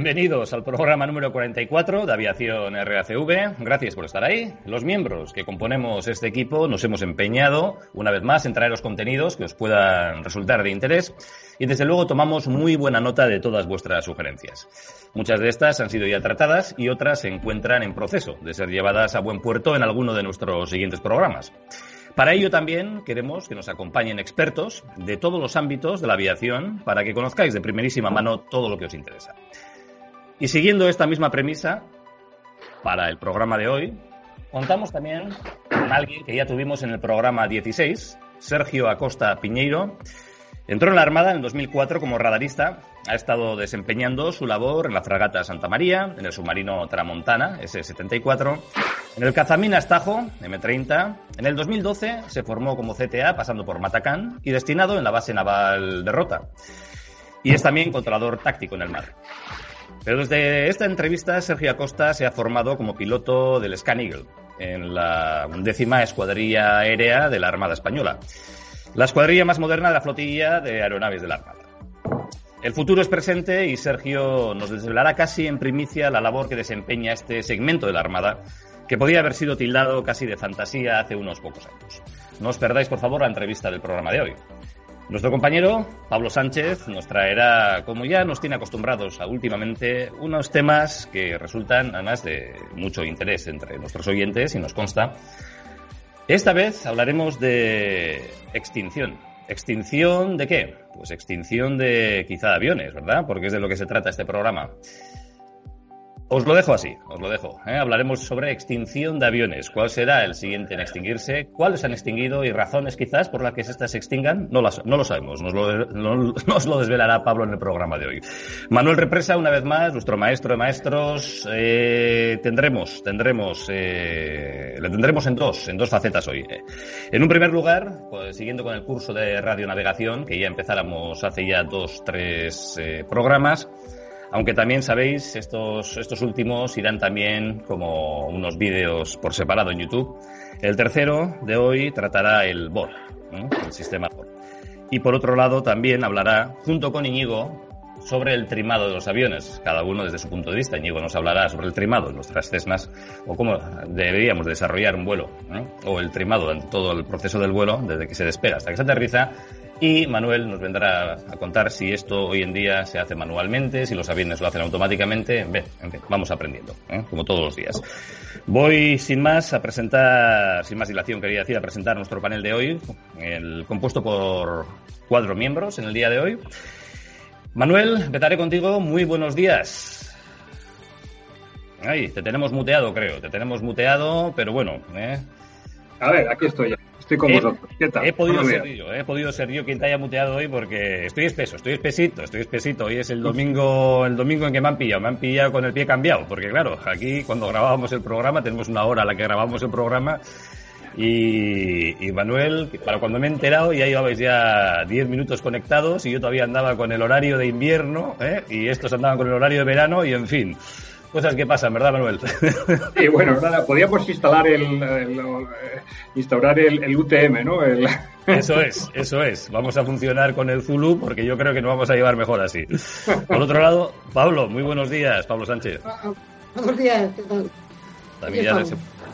Bienvenidos al programa número 44 de Aviación RACV. Gracias por estar ahí. Los miembros que componemos este equipo nos hemos empeñado, una vez más, en traer los contenidos que os puedan resultar de interés y, desde luego, tomamos muy buena nota de todas vuestras sugerencias. Muchas de estas han sido ya tratadas y otras se encuentran en proceso de ser llevadas a buen puerto en alguno de nuestros siguientes programas. Para ello también queremos que nos acompañen expertos de todos los ámbitos de la aviación para que conozcáis de primerísima mano todo lo que os interesa. Y siguiendo esta misma premisa, para el programa de hoy, contamos también con alguien que ya tuvimos en el programa 16, Sergio Acosta Piñeiro. Entró en la Armada en el 2004 como radarista. Ha estado desempeñando su labor en la fragata Santa María, en el submarino Tramontana, S-74, en el Cazamina Estajo, M-30. En el 2012 se formó como CTA pasando por Matacán y destinado en la base naval de Rota. Y es también controlador táctico en el mar. Pero desde esta entrevista, Sergio Acosta se ha formado como piloto del Scan Eagle en la undécima escuadrilla aérea de la Armada Española, la escuadrilla más moderna de la flotilla de aeronaves de la Armada. El futuro es presente y Sergio nos desvelará casi en primicia la labor que desempeña este segmento de la Armada, que podía haber sido tildado casi de fantasía hace unos pocos años. No os perdáis, por favor, la entrevista del programa de hoy. Nuestro compañero Pablo Sánchez nos traerá, como ya nos tiene acostumbrados a últimamente, unos temas que resultan además de mucho interés entre nuestros oyentes y nos consta. Esta vez hablaremos de extinción. ¿Extinción de qué? Pues extinción de quizá aviones, ¿verdad? Porque es de lo que se trata este programa. Os lo dejo así, os lo dejo. ¿eh? Hablaremos sobre extinción de aviones. ¿Cuál será el siguiente en extinguirse? ¿Cuáles han extinguido y razones quizás por las que estas se extingan? No, las, no lo sabemos. Nos lo, nos lo desvelará Pablo en el programa de hoy. Manuel Represa, una vez más, nuestro maestro de maestros. Eh, tendremos, tendremos, eh, le tendremos en dos, en dos facetas hoy. En un primer lugar, pues, siguiendo con el curso de radionavegación, que ya empezáramos hace ya dos, tres programas. Aunque también sabéis, estos, estos últimos irán también como unos vídeos por separado en YouTube. El tercero de hoy tratará el BOR, el sistema BOR. Y por otro lado también hablará, junto con Iñigo, sobre el trimado de los aviones, cada uno desde su punto de vista. Íñigo nos hablará sobre el trimado nuestras Cessnas o cómo deberíamos desarrollar un vuelo, o el trimado todo el proceso del vuelo, desde que se despega hasta que se aterriza, y Manuel nos vendrá a contar si esto hoy en día se hace manualmente, si los aviones lo hacen automáticamente. en fin, vamos aprendiendo, ¿eh? como todos los días. Voy sin más a presentar, sin más dilación quería decir, a presentar nuestro panel de hoy, el compuesto por cuatro miembros en el día de hoy. Manuel, empezaré contigo. Muy buenos días. Ay, te tenemos muteado, creo. Te tenemos muteado, pero bueno. ¿eh? A ver, aquí estoy ya. Estoy con vosotros. ¿Qué tal? He podido ser yo, he podido ser yo quien te haya muteado hoy porque estoy espeso, estoy espesito, estoy espesito. Hoy es el domingo, el domingo en que me han pillado, me han pillado con el pie cambiado, porque claro, aquí cuando grabábamos el programa, tenemos una hora a la que grabamos el programa y, Manuel, para cuando me he enterado, ya llevabais ya 10 minutos conectados y yo todavía andaba con el horario de invierno ¿eh? y estos andaban con el horario de verano y en fin. Cosas que pasan, ¿verdad, Manuel? Sí, bueno, nada, podíamos instalar el, eh, instaurar el, UTM, ¿no? Eso es, eso es. Vamos a funcionar con el Zulu porque yo creo que nos vamos a llevar mejor así. Por otro lado, Pablo, muy buenos días, Pablo Sánchez. Ah, ah, buenos días, ¿qué tal? También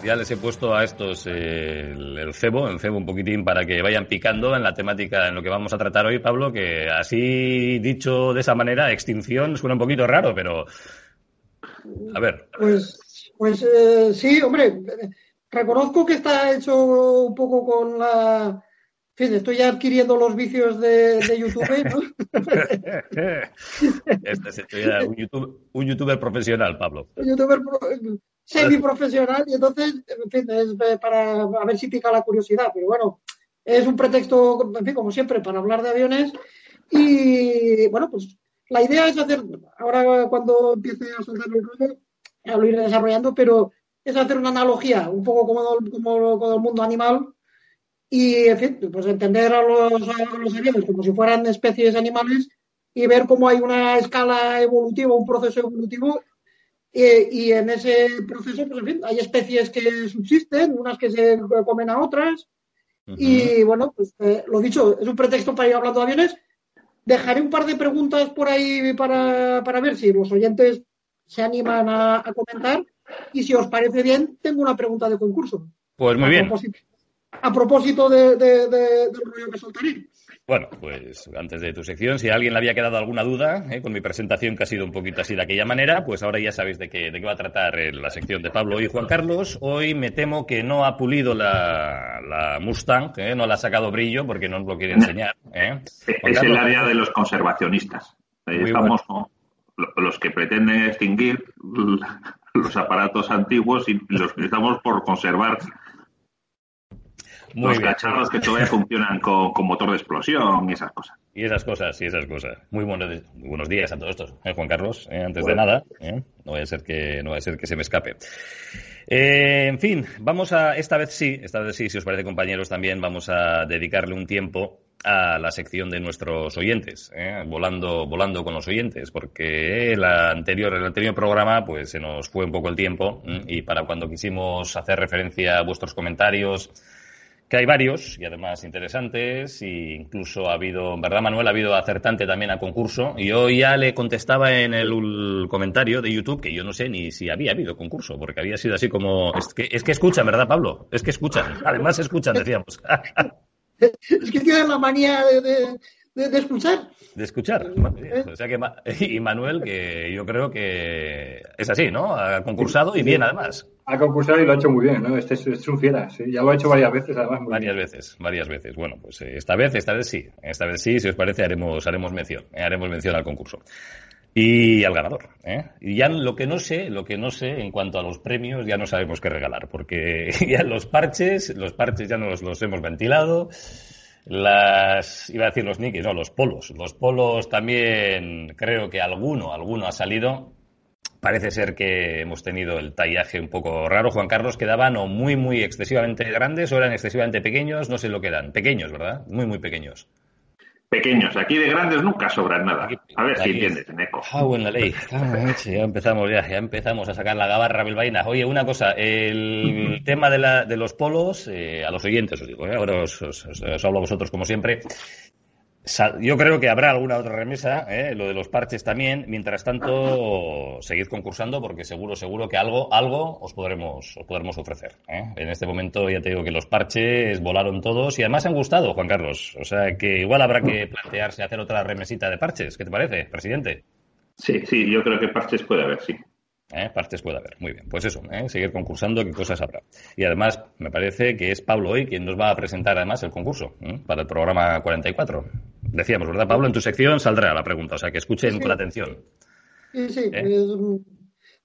ya les, he, puesto a estos eh, el, cebo, el cebo un poquitín para que vayan picando en la temática, en lo que vamos a tratar hoy, Pablo, que así dicho de esa manera, extinción suena un poquito raro, pero a ver. Pues, pues eh, sí, hombre, reconozco que está hecho un poco con la... En fin, estoy ya adquiriendo los vicios de, YouTube, ¿no? este es un, YouTube, un youtuber profesional, Pablo. Un youtuber semi-profesional y entonces, en fin, es para ver si pica la curiosidad, pero bueno, es un pretexto, en fin, como siempre, para hablar de aviones y, bueno, pues la idea es hacer, ahora cuando empiece a soltar el rollo, lo iré desarrollando, pero es hacer una analogía, un poco como, como con el mundo animal, y, en fin, pues entender a los, a los aviones como si fueran especies animales y ver cómo hay una escala evolutiva, un proceso evolutivo, y en ese proceso, pues, en fin, hay especies que subsisten, unas que se comen a otras, y bueno, pues eh, lo dicho, es un pretexto para ir hablando de aviones, dejaré un par de preguntas por ahí para, ver si los oyentes se animan a, comentar. Y si os parece bien, tengo una pregunta de concurso. Pues muy bien. a propósito de, del rollo que soltaré. Bueno, pues antes de tu sección, si a alguien le había quedado alguna duda eh, con mi presentación, que ha sido un poquito así de aquella manera, pues ahora ya sabéis de qué, de qué va a tratar la sección de Pablo y Juan Carlos. Hoy me temo que no ha pulido la, Mustang, eh, no la ha sacado brillo porque no nos lo quiere enseñar. Eh. Es el área de los conservacionistas. estamos los que pretenden extinguir los aparatos antiguos y los que estamos por conservar los cacharros que todavía funcionan con, motor de explosión y esas cosas. Y esas cosas, y esas cosas. Muy buenos, buenos días a todos estos, ¿eh, Juan Carlos. Eh, antes de nada, ¿eh? no vaya a ser que no vaya a ser que se me escape. en fin, vamos a esta vez sí, esta vez sí, si os parece compañeros, también vamos a dedicarle un tiempo a la sección de nuestros oyentes, volando, volando con los oyentes, porque el anterior, el anterior programa, pues se nos fue un poco el tiempo y para cuando quisimos hacer referencia a vuestros comentarios que hay varios y además interesantes e incluso ha habido, ¿verdad Manuel? Ha habido acertante también a concurso y yo ya le contestaba en el comentario de YouTube que yo no sé ni si había habido concurso porque había sido así como es que, es que escuchan, ¿verdad Pablo? Es que escuchan, además escuchan, decíamos. es que tienen la manía de, de, escuchar. De escuchar. ¿Eh? O sea que, y Manuel, que yo creo que es así, ¿no? Ha concursado y bien, además. Ha concursado y lo ha hecho muy bien, ¿no? Este es, un fiera, sí. Ya lo ha hecho varias veces, además. varias veces, varias veces. Bueno, pues eh, esta vez, esta vez sí. Esta vez sí, si os parece, haremos, haremos mención. Eh, haremos mención al concurso. Y al ganador. ¿eh? Y ya lo que no sé, lo que no sé en cuanto a los premios, ya no sabemos qué regalar, porque ya los parches, los parches ya nos los hemos ventilado las, iba a decir los nikis, no, los polos. Los polos también creo que alguno, alguno ha salido. Parece ser que hemos tenido el tallaje un poco raro. Juan Carlos, quedaban o muy, muy excesivamente grandes o eran excesivamente pequeños, no sé lo que eran. Pequeños, ¿verdad? Muy, muy pequeños pequeños. Aquí de grandes nunca sobran nada. A ver si entiendes, Eco. Ah, buena ley. ya empezamos, ya, ya empezamos a sacar la gabarra bilbaína. Oye, una cosa, el tema de, la, de los polos, eh, a los oyentes os digo, ¿eh? ahora os, hablo a vosotros como siempre. Yo creo que habrá alguna otra remesa, ¿eh? lo de los parches también. Mientras tanto, seguid concursando porque seguro, seguro que algo, algo os podremos, os podremos ofrecer. ¿eh? En este momento ya te digo que los parches volaron todos y además han gustado, Juan Carlos. O sea que igual habrá que plantearse hacer otra remesita de parches. ¿Qué te parece, presidente? Sí, sí, yo creo que parches puede haber, sí. ¿Eh? Partes puede haber. Muy bien. Pues eso, ¿eh? seguir concursando, qué cosas habrá. Y además, me parece que es Pablo hoy quien nos va a presentar además el concurso ¿eh? para el programa 44. Decíamos, ¿verdad, Pablo? En tu sección saldrá la pregunta, o sea que escuchen con atención. Sí, sí.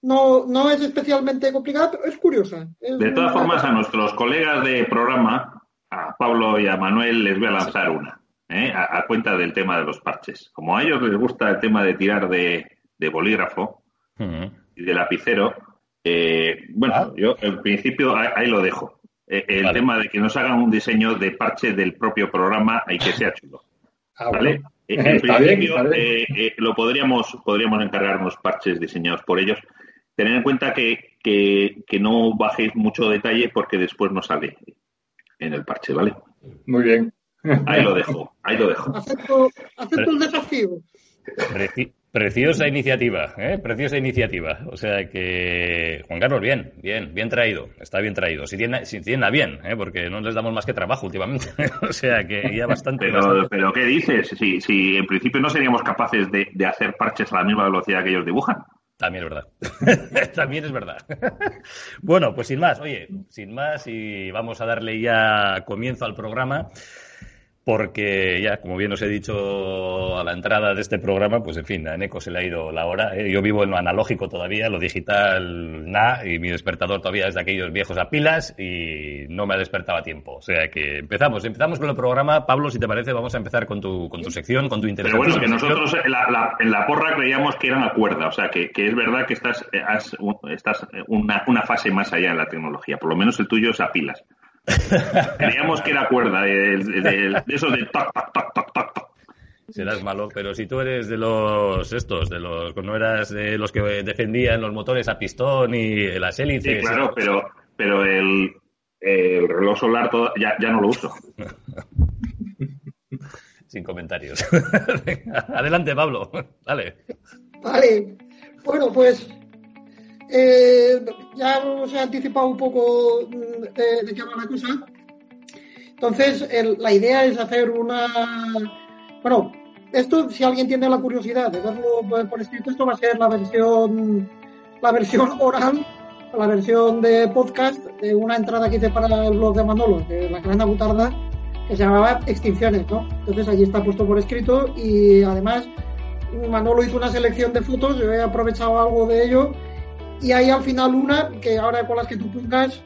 no, no es especialmente complicada, pero es curiosa. de todas formas, a nuestros colegas de programa, a Pablo y a Manuel, les voy a lanzar una, a, cuenta del tema de los parches. Como a ellos les gusta el tema de tirar de, bolígrafo, y de lapicero. Eh, bueno, ah. yo en principio ahí, lo dejo. Eh, el tema de que nos hagan un diseño de parche del propio programa y que sea chulo. Ah, ¿Vale? En principio eh, lo podríamos, podríamos encargarnos parches diseñados por ellos. Tener en cuenta que, que, no bajéis mucho detalle porque después no sale en el parche, ¿vale? Muy bien. Ahí lo dejo, ahí lo dejo. Acepto, acepto el desafío. Preciosa iniciativa, ¿eh? Preciosa iniciativa. O sea que, Juan Carlos, bien, bien, bien traído. Está bien traído. Si tiene, si tiene bien, ¿eh? Porque no les damos más que trabajo últimamente. o sea que ya bastante. Pero, pero ¿qué dices? Si, si en principio no seríamos capaces de, de hacer parches a la misma velocidad que ellos dibujan. También es verdad. También es verdad. bueno, pues sin más, oye, sin más y vamos a darle ya comienzo al programa porque ya, como bien os he dicho a la entrada de este programa, pues en fin, a Eneco se le ha ido la hora. ¿eh? Yo vivo en lo analógico todavía, lo digital nada, y mi despertador todavía es de aquellos viejos a pilas y no me ha despertado a tiempo. O sea que empezamos, empezamos con el programa. Pablo, si te parece, vamos a empezar con tu, con tu sección, con tu interés. Pero bueno, que nosotros en la, en la, porra creíamos que eran a cuerda, o sea que, que es verdad que estás, eh, estás una, una fase más allá en la tecnología, por lo menos el tuyo es a pilas. Creíamos que era cuerda, de, de, esos de toc, toc, toc, toc, toc. Serás malo, pero si tú eres de los estos, de los no eras de los que defendían los motores a pistón y las hélices. Sí, claro, pero, pero el, el reloj solar ya, ya no lo uso. sin comentarios. Adelante, Pablo. Dale. Vale. Bueno, pues eh, ya os he anticipado un poco mm, de, de qué va la cosa. Entonces, el- la idea es hacer una. Bueno, esto, si alguien tiene la curiosidad de verlo por escrito, esto va a ser la versión, la versión oral, la versión de podcast de una entrada que hice para el blog de Manolo, de la Gran Butarda, que se llamaba Extinciones, ¿no? Entonces allí está puesto por escrito y además Manolo hizo una selección de fotos, yo he aprovechado algo de ello y hay al final una que ahora con las que tú pongas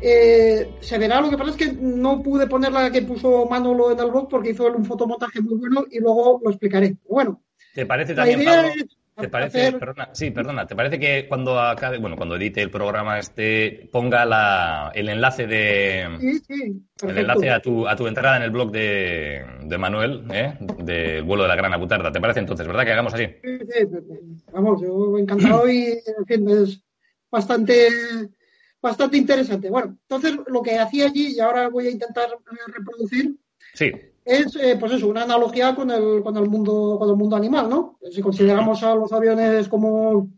eh, se verá. Lo que pasa es que no pude poner la que puso Manolo en el blog porque hizo un fotomontaje muy bueno y luego lo explicaré. Bueno, ¿Te parece también, Pablo? es ¿Te parece, perdona, sí, perdona, ¿te parece que cuando acabe, bueno, cuando edite el programa este, ponga la, el enlace de, Sí, sí, el enlace a tu, a tu entrada en el blog de, de Manuel, ¿eh? del vuelo de la Gran Abutarda? ¿Te parece entonces, verdad, que hagamos así? Sí, sí, vamos, yo encantado y es bastante, bastante interesante. Bueno, entonces lo que hacía allí, y ahora voy a intentar reproducir, Sí, es eh, pues eso, una analogía con el, con el mundo, con el mundo animal, ¿no? Si consideramos a los aviones como,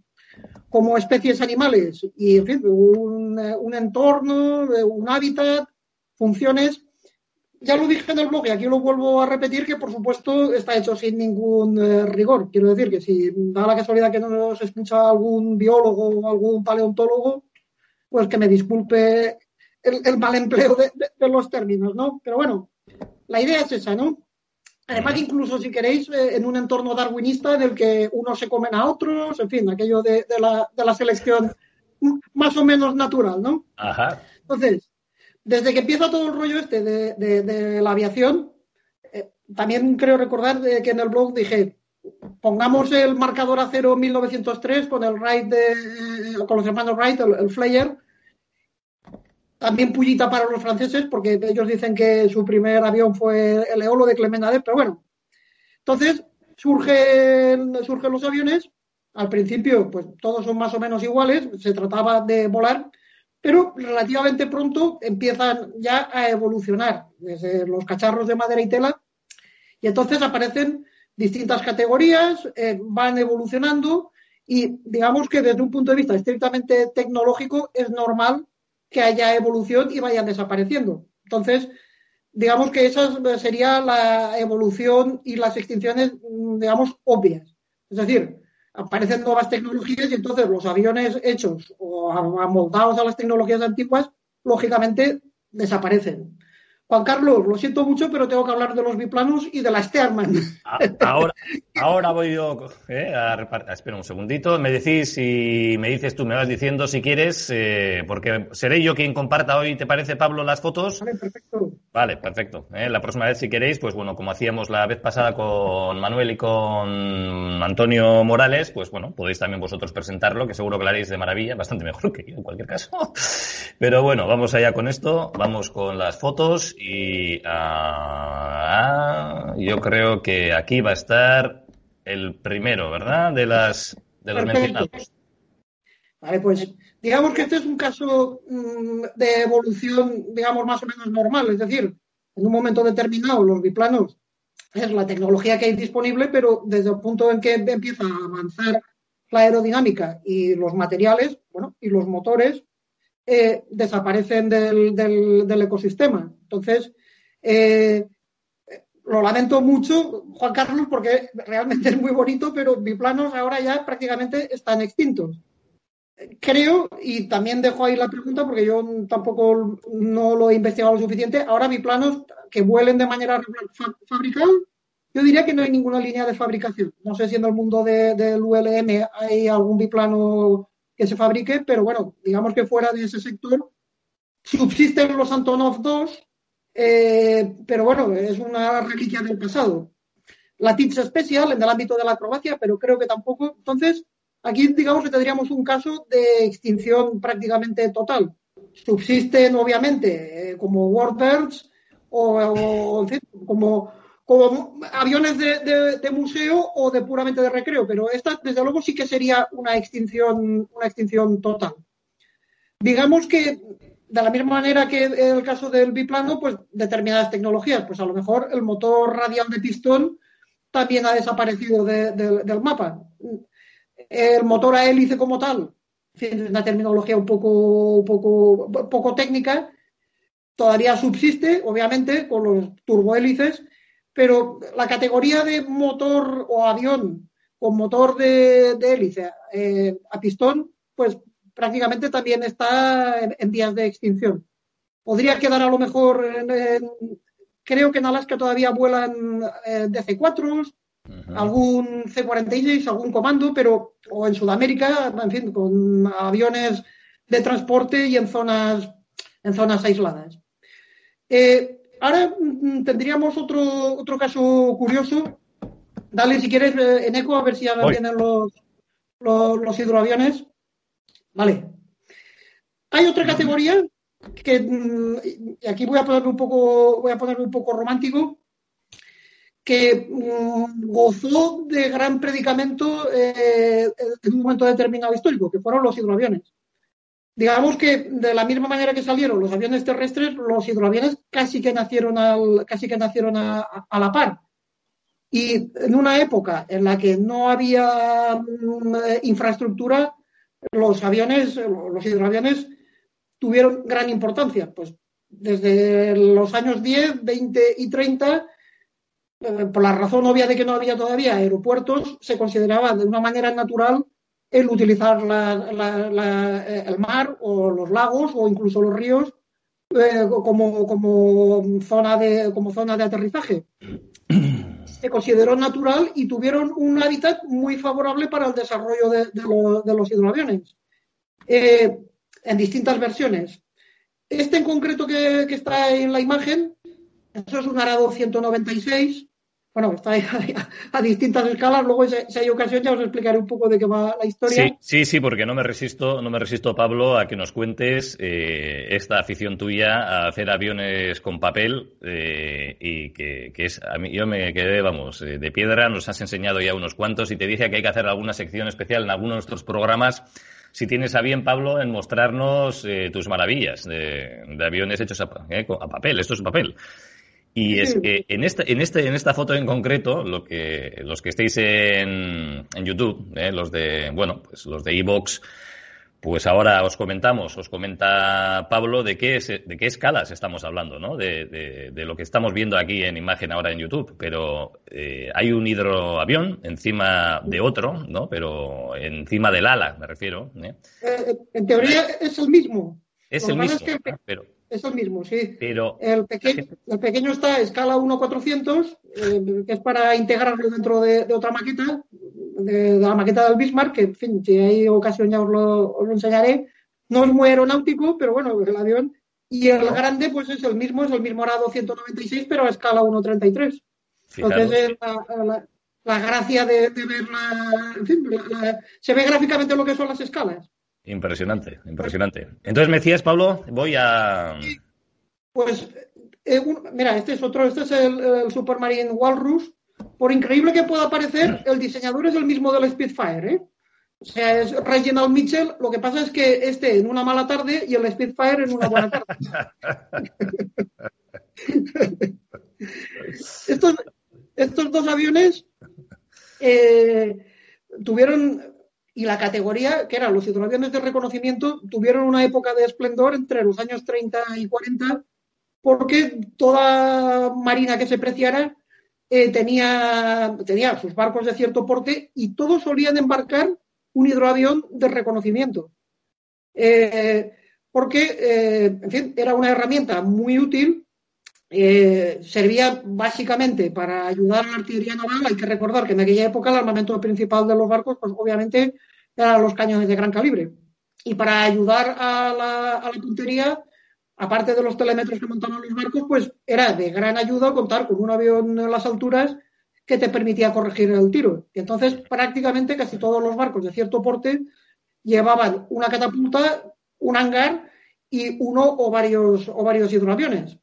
como especies animales y en fin, un, un entorno, eh, un hábitat, funciones. Ya lo dije en el blog y aquí lo vuelvo a repetir que por supuesto está hecho sin ningún eh, rigor. Quiero decir que si da la casualidad que no nos escucha algún biólogo o algún paleontólogo, pues que me disculpe el, el mal empleo de- de los términos, ¿no? Pero bueno, la idea es esa, ¿no? Además, incluso si queréis, eh, en un entorno darwinista en el que unos se comen a otros, en fin, aquello de, de la, de la selección más o menos natural, ¿no? ajá. Entonces, desde que empieza todo el rollo este de, de- la aviación, eh, también creo recordar que en el blog dije, pongamos el marcador a cero 1903 con el Wright de, eh, con los hermanos Wright, el, el Flyer. También pullita para los franceses, porque ellos dicen que su primer avión fue el Eolo de Clement Adet, pero bueno. Entonces, surgen, surgen los aviones. Al principio, pues todos son más o menos iguales, se trataba de volar, pero relativamente pronto empiezan ya a evolucionar desde los cacharros de madera y tela y entonces aparecen distintas categorías, eh, van evolucionando y digamos que desde un punto de vista estrictamente tecnológico es normal que haya evolución y vayan desapareciendo. Entonces, digamos que esa sería la evolución y las extinciones, mm, digamos, obvias. Es decir, aparecen nuevas tecnologías y entonces los aviones hechos o amoldados a las tecnologías antiguas, lógicamente desaparecen. Juan Carlos, lo siento mucho, pero tengo que hablar de los biplanos y de la Stearman. Ahora, ahora voy yo eh, a repartir. Espera un segundito. Me decís y me dices tú, me vas diciendo si quieres, eh, porque seré yo quien comparta hoy, ¿te parece, Pablo, las fotos? Vale, perfecto. Vale, perfecto. Eh, La próxima vez, si queréis, pues bueno, como hacíamos la vez pasada con Manuel y con Antonio Morales, pues bueno, podéis también vosotros presentarlo, que seguro que lo haréis de maravilla, bastante mejor que yo en cualquier caso. Pero bueno, vamos allá con esto, vamos con las fotos y ah, yo creo que aquí va a estar el primero, ¿verdad? De las de los mencionados. Vale, pues digamos que este es un caso mm, de evolución, digamos, más o menos normal. Es decir, en un momento determinado los biplanos es la tecnología que hay disponible, pero desde el punto en que empieza a avanzar la aerodinámica y los materiales, bueno, y los motores, eh, desaparecen del, del- ecosistema. Entonces, eh, lo lamento mucho, Juan Carlos, porque realmente es muy bonito, pero biplanos ahora ya prácticamente están extintos. Creo, y también dejo ahí la pregunta porque yo tampoco no lo he investigado lo suficiente, ahora biplanos que vuelen de manera regular fa- fabricados, yo diría que no hay ninguna línea de fabricación. No sé si en el mundo de- del ULM hay algún biplano que se fabrique, pero bueno, digamos que fuera de ese sector subsisten los Antonov 2, eh, pero bueno, es una reliquia del pasado. La TITS Special en el ámbito de la acrobacia, pero creo que tampoco. Entonces, aquí digamos que tendríamos un caso de extinción prácticamente total. Subsisten, obviamente, eh, como Warbirds o, o, como, como aviones de, de- de museo o de puramente de recreo, pero esta, desde luego, sí que sería una extinción, una extinción total. Digamos que de la misma manera que en el caso del biplano, pues determinadas tecnologías, pues a lo mejor el motor radial de pistón también ha desaparecido del mapa. El motor a hélice como tal, es una terminología un poco, poco, poco técnica, todavía subsiste, obviamente, con los turbohélices, pero la categoría de motor o avión con motor de, hélice eh, a pistón, pues prácticamente también está en, vías de extinción. Podría quedar a lo mejor, en, creo que en Alaska todavía vuelan eh, DC-4, algún C-46, algún comando, pero o en Sudamérica, en fin, con aviones de transporte y en zonas, en zonas aisladas. Eh, ahora mm, tendríamos otro, otro caso curioso. Dale, si quieres, eh, en eco, a ver si ahora vienen los, los hidroaviones. Vale. Hay otra categoría que mm, y aquí voy a ponerme un poco, voy a ponerme un poco romántico, que mm, gozó de gran predicamento eh, en un momento determinado histórico, que fueron los hidroaviones. Digamos que de la misma manera que salieron los aviones terrestres, los hidroaviones casi que nacieron al, casi que nacieron a, la par. Y en una época en la que no había mm, infraestructura, los aviones, los hidroaviones tuvieron gran importancia. Pues desde los años 10, 20 y 30, eh, por la razón obvia de que no había todavía aeropuertos, se consideraba de una manera natural el utilizar eh, el mar o los lagos o incluso los ríos eh, como, como, zona de, como zona de aterrizaje. Se consideró natural y tuvieron un hábitat muy favorable para el desarrollo de, los hidroaviones, eh, en distintas versiones. Este en concreto que, está en la imagen, eso es un Arado 196, bueno, está ahí a, distintas escalas. Luego, si, hay ocasión, ya os explicaré un poco de qué va la historia. Sí, sí, sí, porque no me resisto, no me resisto, Pablo, a que nos cuentes eh, esta afición tuya a hacer aviones con papel eh, y que, es, a yo me quedé, vamos, eh, de piedra. Nos has enseñado ya unos cuantos y te dije que hay que hacer alguna sección especial en algunos de nuestros programas. Si tienes a bien, Pablo, en mostrarnos tus maravillas de, aviones hechos a, a papel. Esto es papel. Y es que en esta, en este, en esta foto en concreto, lo que, los que estéis en, en YouTube, eh, los de, bueno, pues los de Evox, pues ahora os comentamos, os comenta Pablo de qué, es, de qué escalas estamos hablando, ¿no? De, de, lo que estamos viendo aquí en imagen ahora en YouTube. Pero eh, hay un hidroavión encima de otro, ¿no? Pero encima del ala, me refiero. ¿eh? en teoría es el mismo. Es el mismo, pero es el mismo, sí. Pero el, el pequeño está a escala 1.400, eh, que es para integrarlo dentro de, otra maqueta, de, la maqueta del Bismarck, que, en fin, si hay ocasión ya os lo, enseñaré. No es muy aeronáutico, pero bueno, el avión. Y el grande, pues es el mismo, es el mismo grado 196, pero a escala 1.33. Entonces, la, la, gracia de, verla, en fin, se ve gráficamente lo que son las escalas. Impresionante, impresionante. Entonces me decías, Pablo, voy a. Pues, eh, mira, este es otro, este es el, Supermarine Walrus. Por increíble que pueda parecer, el diseñador es el mismo del Spitfire, ¿eh? O sea, es Reginald Mitchell. Lo que pasa es que este en una mala tarde y el Spitfire en una buena tarde. estos, estos dos aviones eh, tuvieron y la categoría, que eran los hidroaviones de reconocimiento, tuvieron una época de esplendor entre los años 30 y 40, porque toda marina que se preciara eh, tenía, tenía sus barcos de cierto porte y todos solían embarcar un hidroavión de reconocimiento. Eh, porque, eh, en fin, era una herramienta muy útil, servía básicamente para ayudar a la artillería naval. Hay que recordar que en aquella época el armamento principal de los barcos, pues obviamente eran los cañones de gran calibre. Y para ayudar a la, puntería, aparte de los telémetros que montaban los barcos, pues era de gran ayuda contar con un avión en las alturas que te permitía corregir el tiro. Y entonces, prácticamente casi todos los barcos de cierto porte llevaban una catapulta, un hangar y uno o varios, o varios hidroaviones.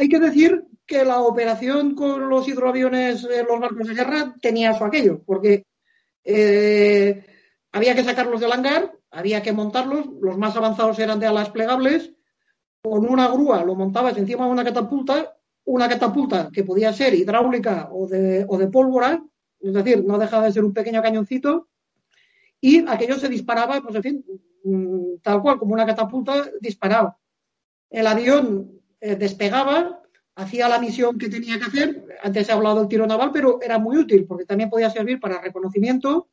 Hay que decir que la operación con los hidroaviones en los barcos de guerra tenía su aquello, porque eh, había que sacarlos del hangar, había que montarlos, los más avanzados eran de alas plegables, con una grúa lo montabas encima de una catapulta, una catapulta que podía ser hidráulica o de, o de pólvora, es decir, no dejaba de ser un pequeño cañoncito, y aquello se disparaba, pues en fin, mm, tal cual, como una catapulta disparaba. El avión eh, despegaba, hacía la misión que tenía que hacer, antes he hablado del tiro naval, pero era muy útil porque también podía servir para reconocimiento,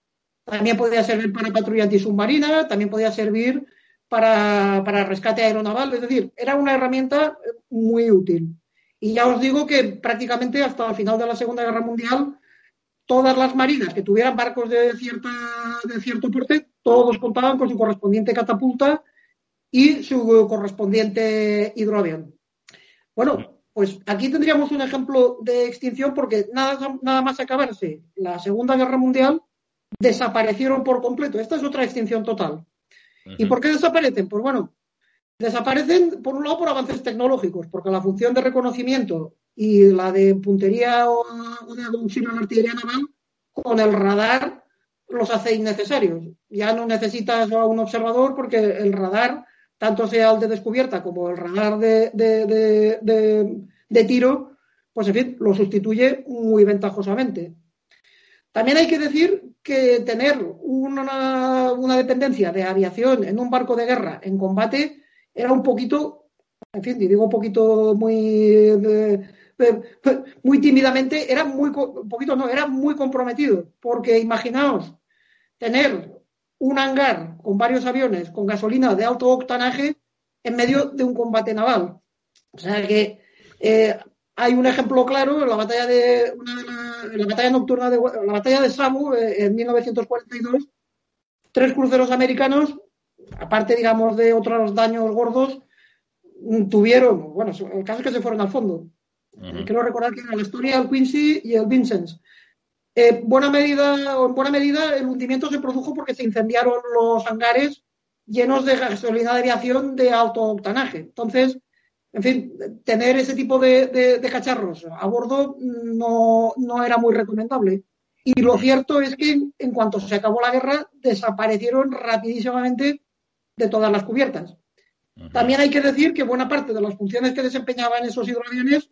también podía servir para patrulla antisubmarina, también podía servir para, para rescate aeronaval, es decir, era una herramienta muy útil. Y ya os digo que prácticamente hasta el final de la Segunda Guerra Mundial, todas las marinas que tuvieran barcos de, cierta, de cierto porte, todos contaban con su correspondiente catapulta y su correspondiente hidroavión. Bueno, pues aquí tendríamos un ejemplo de extinción porque nada, nada más acabarse la Segunda Guerra Mundial, desaparecieron por completo. Esta es otra extinción total. ¿Y por qué desaparecen? Pues bueno, desaparecen por un lado por avances tecnológicos, porque la función de reconocimiento y la de puntería o, de auxilio a artillería naval con el radar los hace innecesarios. Ya no necesitas a un observador porque el radar, tanto sea el de descubierta como el radar de, de tiro, pues en fin, lo sustituye muy ventajosamente. También hay que decir que tener una, dependencia de aviación en un barco de guerra en combate era un poquito, en fin, digo un poquito muy, muy tímidamente, era muy, poquito no, era muy comprometido, porque imaginaos tener un hangar con varios aviones con gasolina de alto octanaje en medio de un combate naval. O sea que eh, hay un ejemplo claro en la batalla de, la, batalla nocturna de la batalla de Samu eh, en 1942 tres cruceros americanos aparte digamos de otros daños gordos mm, tuvieron bueno el caso es que se fueron al fondo quiero recordar que era la historia el Quincy y el Vincennes eh, buena medida en buena medida el hundimiento se produjo porque se incendiaron los hangares llenos de gasolina de aviación de alto octanaje entonces en fin, tener ese tipo de, cacharros a bordo no, era muy recomendable. Y lo cierto es que en cuanto se acabó la guerra, desaparecieron rapidísimamente de todas las cubiertas. También hay que decir que buena parte de las funciones que desempeñaban esos hidroaviones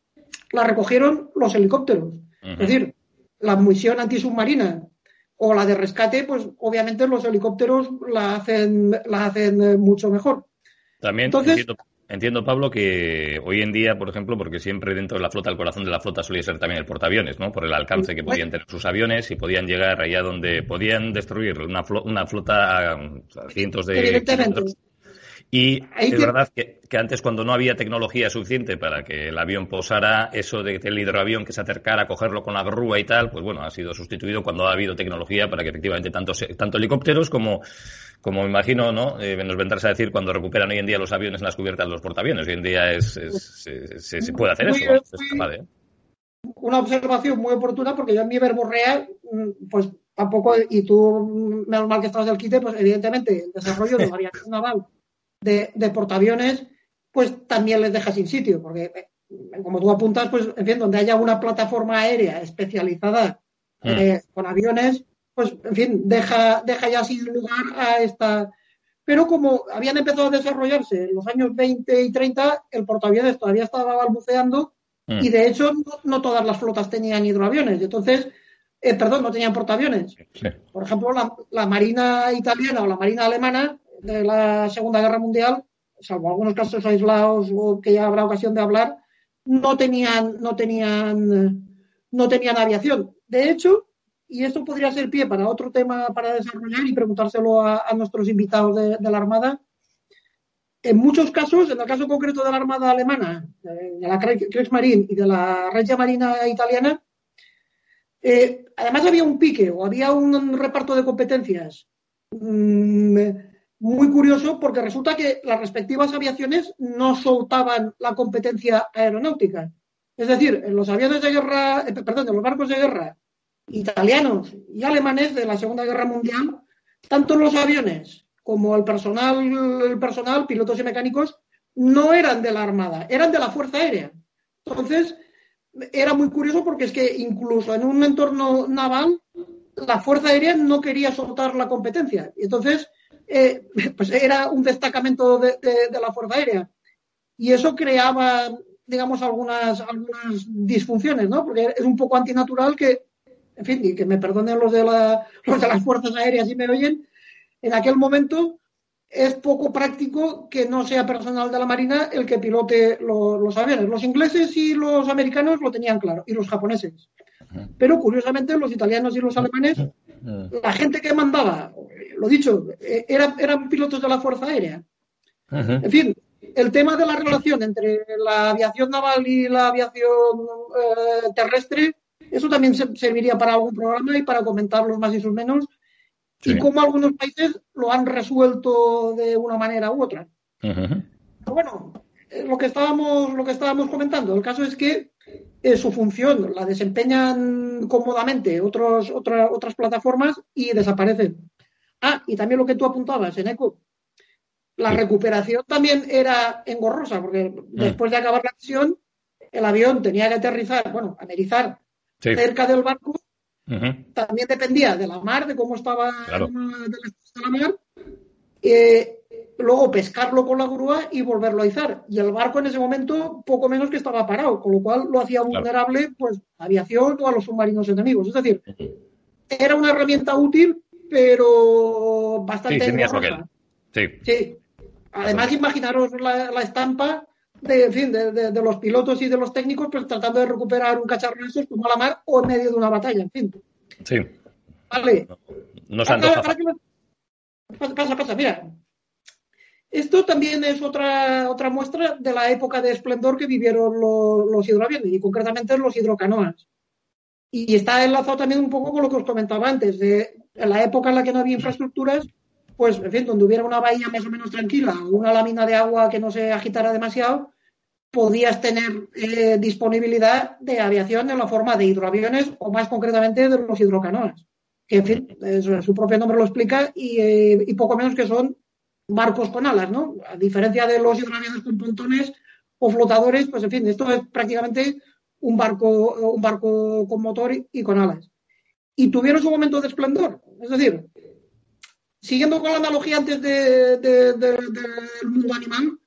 las recogieron los helicópteros. Es decir, la misión antisubmarina o la de rescate, pues obviamente los helicópteros la hacen, la hacen mucho mejor. También Entonces, Entiendo, Pablo, que hoy en día, por ejemplo, porque siempre dentro de la flota, el corazón de la flota solía ser también el portaaviones, ¿no? Por el alcance que podían tener sus aviones y podían llegar allá donde podían destruir una, una flota a, cientos de kilómetros. Y es verdad que, antes, cuando no había tecnología suficiente para que el avión posara, eso de que el hidroavión que se acercara a cogerlo con la grúa y tal, pues bueno, ha sido sustituido cuando ha habido tecnología para que efectivamente tanto, tanto helicópteros como como me imagino, ¿no? Eh, nos vendrás a decir cuando recuperan hoy en día los aviones en las cubiertas de los portaaviones. Hoy en día es, se, puede hacer eso. ¿eh? Una observación muy oportuna porque yo en mi verbo real, mm, pues tampoco, y tú, menos mal que estabas del quite, pues evidentemente el desarrollo de variación naval de, de portaaviones, pues también les deja sin sitio, porque eh, como tú apuntas, pues en fin, donde haya una plataforma aérea especializada mm. con aviones, pues, en fin, deja, deja ya sin lugar a esta. Pero como habían empezado a desarrollarse en los años 20 y 30, el portaaviones todavía estaba balbuceando mm. y de hecho no, todas las flotas tenían hidroaviones. Entonces, eh, perdón, no tenían portaaviones. Por ejemplo, la, Marina italiana o la Marina alemana de la Segunda Guerra Mundial, salvo algunos casos aislados o que ya habrá ocasión de hablar, no tenían, no tenían, no tenían aviación. De hecho, y esto podría ser pie para otro tema para desarrollar y preguntárselo a, nuestros invitados de, la Armada. En muchos casos, en el caso concreto de la Armada alemana, de la Kriegsmarine y de la Regia Marina italiana, eh, además había un pique o había un reparto de competencias mm, muy curioso porque resulta que las respectivas aviaciones no soltaban la competencia aeronáutica. Es decir, en los aviones de guerra, eh, perdón, los barcos de guerra italianos y alemanes de la Segunda Guerra Mundial, tanto los aviones como el personal, el personal, pilotos y mecánicos, no eran de la Armada, eran de la Fuerza Aérea. Entonces, era muy curioso porque es que incluso en un entorno naval, la Fuerza Aérea no quería soltar la competencia. Entonces, eh, pues era un destacamento de, la Fuerza Aérea. y eso creaba, digamos, algunas, algunas disfunciones, ¿no? Porque es un poco antinatural que, en fin, y que me perdonen los de, la, los de las fuerzas aéreas si me oyen, en aquel momento es poco práctico que no sea personal de la Marina el que pilote los aviones. Los ingleses y los americanos lo tenían claro, y los japoneses. Pero curiosamente los italianos y los alemanes, la gente que mandaba, lo dicho, eh, eran pilotos de la Fuerza Aérea. En fin, el tema de la relación entre la aviación naval y la aviación eh, terrestre, eso también serviría para algún programa y para comentarlos más y sus menos, y cómo algunos países lo han resuelto de una manera u otra. bueno, eh, lo que estábamos, lo que estábamos comentando, el caso es que eh, su función la desempeñan cómodamente otros, otras plataformas y desaparecen. Ah, y también lo que tú apuntabas en ECO, la recuperación también era engorrosa, porque mm. después de acabar la misión, el avión tenía que aterrizar, bueno, amerizar cerca del barco. También dependía de la mar, de cómo estaba la, mar. Eh, luego pescarlo con la grúa y volverlo a izar. Y el barco en ese momento poco menos que estaba parado, con lo cual lo hacía vulnerable pues, a la aviación o a los submarinos enemigos. Es decir, era una herramienta útil, pero bastante sí, sí. Además, imaginaros la, estampa de, en fin, de, los pilotos y de los técnicos pues tratando de recuperar un cacharro de esos como la mar o en medio de una batalla, en fin. Sí. Vale. No, pasa, pasa, pasa, mira. Esto también es otra, otra muestra de la época de esplendor que vivieron los, hidroaviones y concretamente los hidrocanoas. Y está enlazado también un poco con lo que os comentaba antes, de en la época en la que no había infraestructuras, pues, en fin, donde hubiera una bahía más o menos tranquila, una lámina de agua que no se agitara demasiado, podías tener eh, disponibilidad de aviación en la forma de hidroaviones o más concretamente de los hidrocanoas, que en fin, su propio nombre lo explica eh, y, poco menos que son barcos con alas, ¿no? A diferencia de los hidroaviones con pontones o flotadores, pues en fin, esto es prácticamente un barco, un barco con motor y con alas. Y tuvieron su momento de esplendor, es decir, siguiendo con la analogía antes del mundo animal,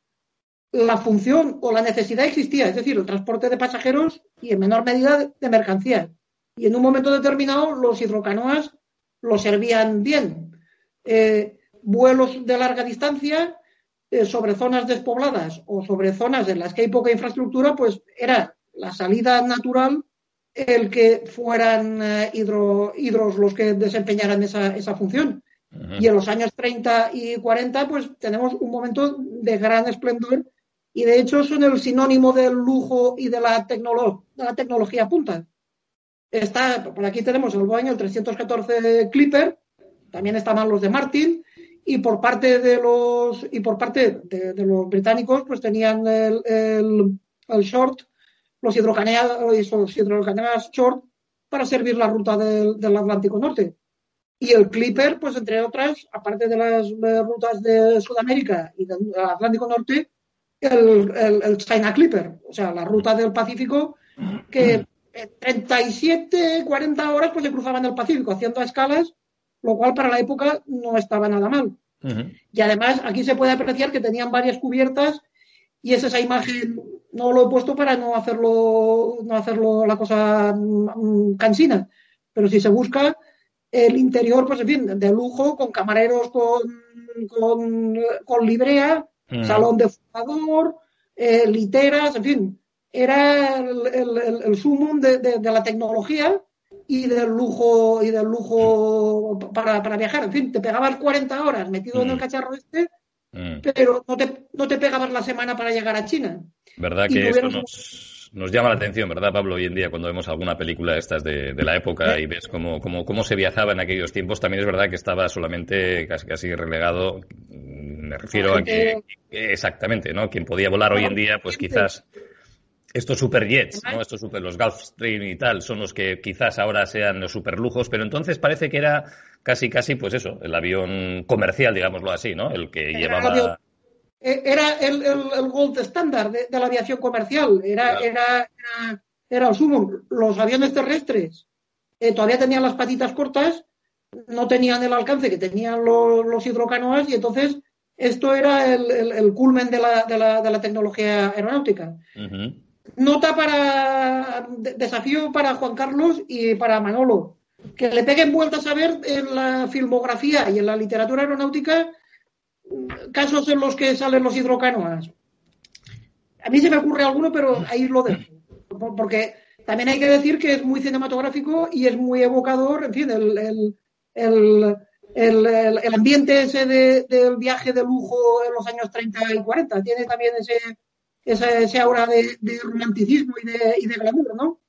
la función o la necesidad existía, es decir, el transporte de pasajeros y en menor medida de mercancías. Y en un momento determinado los hidrocanoas lo servían bien. Eh, vuelos de larga distancia eh, sobre zonas despobladas o sobre zonas en las que hay poca infraestructura, pues era la salida natural el que fueran eh, hidros los que desempeñaran esa función. Y en los años 30 y 40, pues tenemos un momento de gran esplendor y de hecho son el sinónimo del lujo y de la, de la tecnología punta. Está, por aquí tenemos el Boeing, el 314 Clipper, también estaban los de Martin, y por parte de los, y por parte de, los británicos, pues tenían el, el, short, los hidrocaneados, los hidrocaneados short para servir la ruta del Atlántico Norte. Y el Clipper, pues entre otras, aparte de las rutas de Sudamérica y del Atlántico Norte, el, China Clipper, o sea, la ruta del Pacífico, que en 37, 40 horas pues se cruzaban el Pacífico haciendo escalas, lo cual para la época no estaba nada mal. Y además aquí se puede apreciar que tenían varias cubiertas y es esa imagen, no lo he puesto para no hacerlo, no hacerlo la cosa mm, cansina, pero si se busca, el interior, pues en fin, de lujo, con camareros con, con, librea, mm. salón de fumador, eh, literas, en fin, era el, el, el sumum de, de, la tecnología y del lujo y del lujo para, para viajar. En fin, te pegabas 40 horas metido en el mm. cacharro este, mm. pero no te, no te pegabas la semana para llegar a China. ¿Verdad que esto nos nos llama la atención, ¿verdad, Pablo? Hoy en día, cuando vemos alguna película de estas de, la época y ves cómo, cómo, cómo, se viajaba en aquellos tiempos, también es verdad que estaba solamente casi, casi relegado. Me refiero a que, exactamente, ¿no? Quien podía volar hoy en día, pues quizás estos superjets, ¿no? Estos super, los Gulfstream y tal, son los que quizás ahora sean los superlujos, pero entonces parece que era casi, casi, pues eso, el avión comercial, digámoslo así, ¿no? El que llevaba eh, era el, el, gold estándar de, la aviación comercial, era, era, era, el sumo. Los aviones terrestres eh, todavía tenían las patitas cortas, no tenían el alcance que tenían los, hidrocanoas y entonces esto era el, culmen de la, de, la, de la, tecnología aeronáutica. Nota para desafío para Juan Carlos y para Manolo, que le peguen vueltas a ver en la filmografía y en la literatura aeronáutica casos en los que salen los hidrocanoas. A mí se me ocurre alguno, pero ahí lo dejo. Porque también hay que decir que es muy cinematográfico y es muy evocador, en fin, el, el, ambiente ese del viaje de lujo en los años 30 y 40. Tiene también ese, ese, aura de, romanticismo y de, y de glamour, ¿no?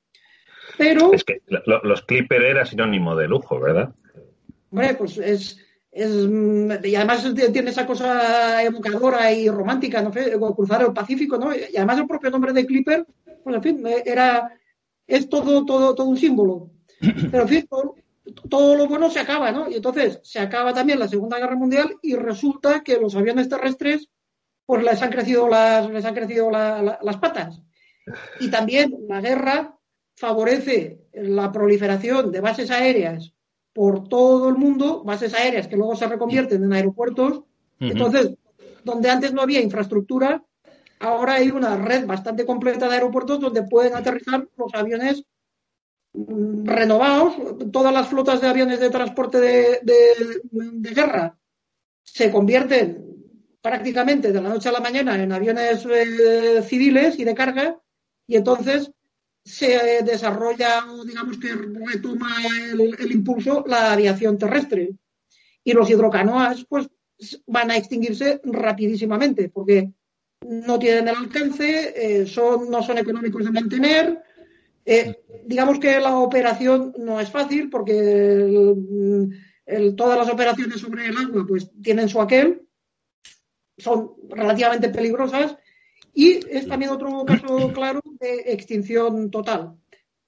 Pero... Es que los Clipper era sinónimo de lujo, ¿verdad? Hombre, pues es y además tiene esa cosa evocadora y romántica, ¿no? cruzar el Pacífico, ¿no? Y además el propio nombre de Clipper, pues en fin, era, es todo, todo, todo un símbolo. Pero en fin, todo, lo bueno se acaba, ¿no? Y entonces se acaba también la Segunda Guerra Mundial y resulta que los aviones terrestres, pues les han crecido las, les han crecido las patas. Y también la guerra favorece la proliferación de bases aéreas por todo el mundo, bases aéreas que luego se reconvierten en aeropuertos. Entonces, donde antes no había infraestructura, ahora hay una red bastante completa de aeropuertos donde pueden aterrizar los aviones mm, renovados, todas las flotas de aviones de transporte de, guerra se convierten prácticamente de la noche a la mañana en aviones eh, civiles y de carga, y entonces se desarrolla, digamos que retoma el, impulso la aviación terrestre. Y los hidrocanoas, pues, van a extinguirse rapidísimamente, porque no tienen el alcance, eh, son, no son económicos de mantener. Eh, digamos que la operación no es fácil, porque todas las operaciones sobre el agua, pues, tienen su aquel, son relativamente peligrosas y es también otro caso claro de extinción total.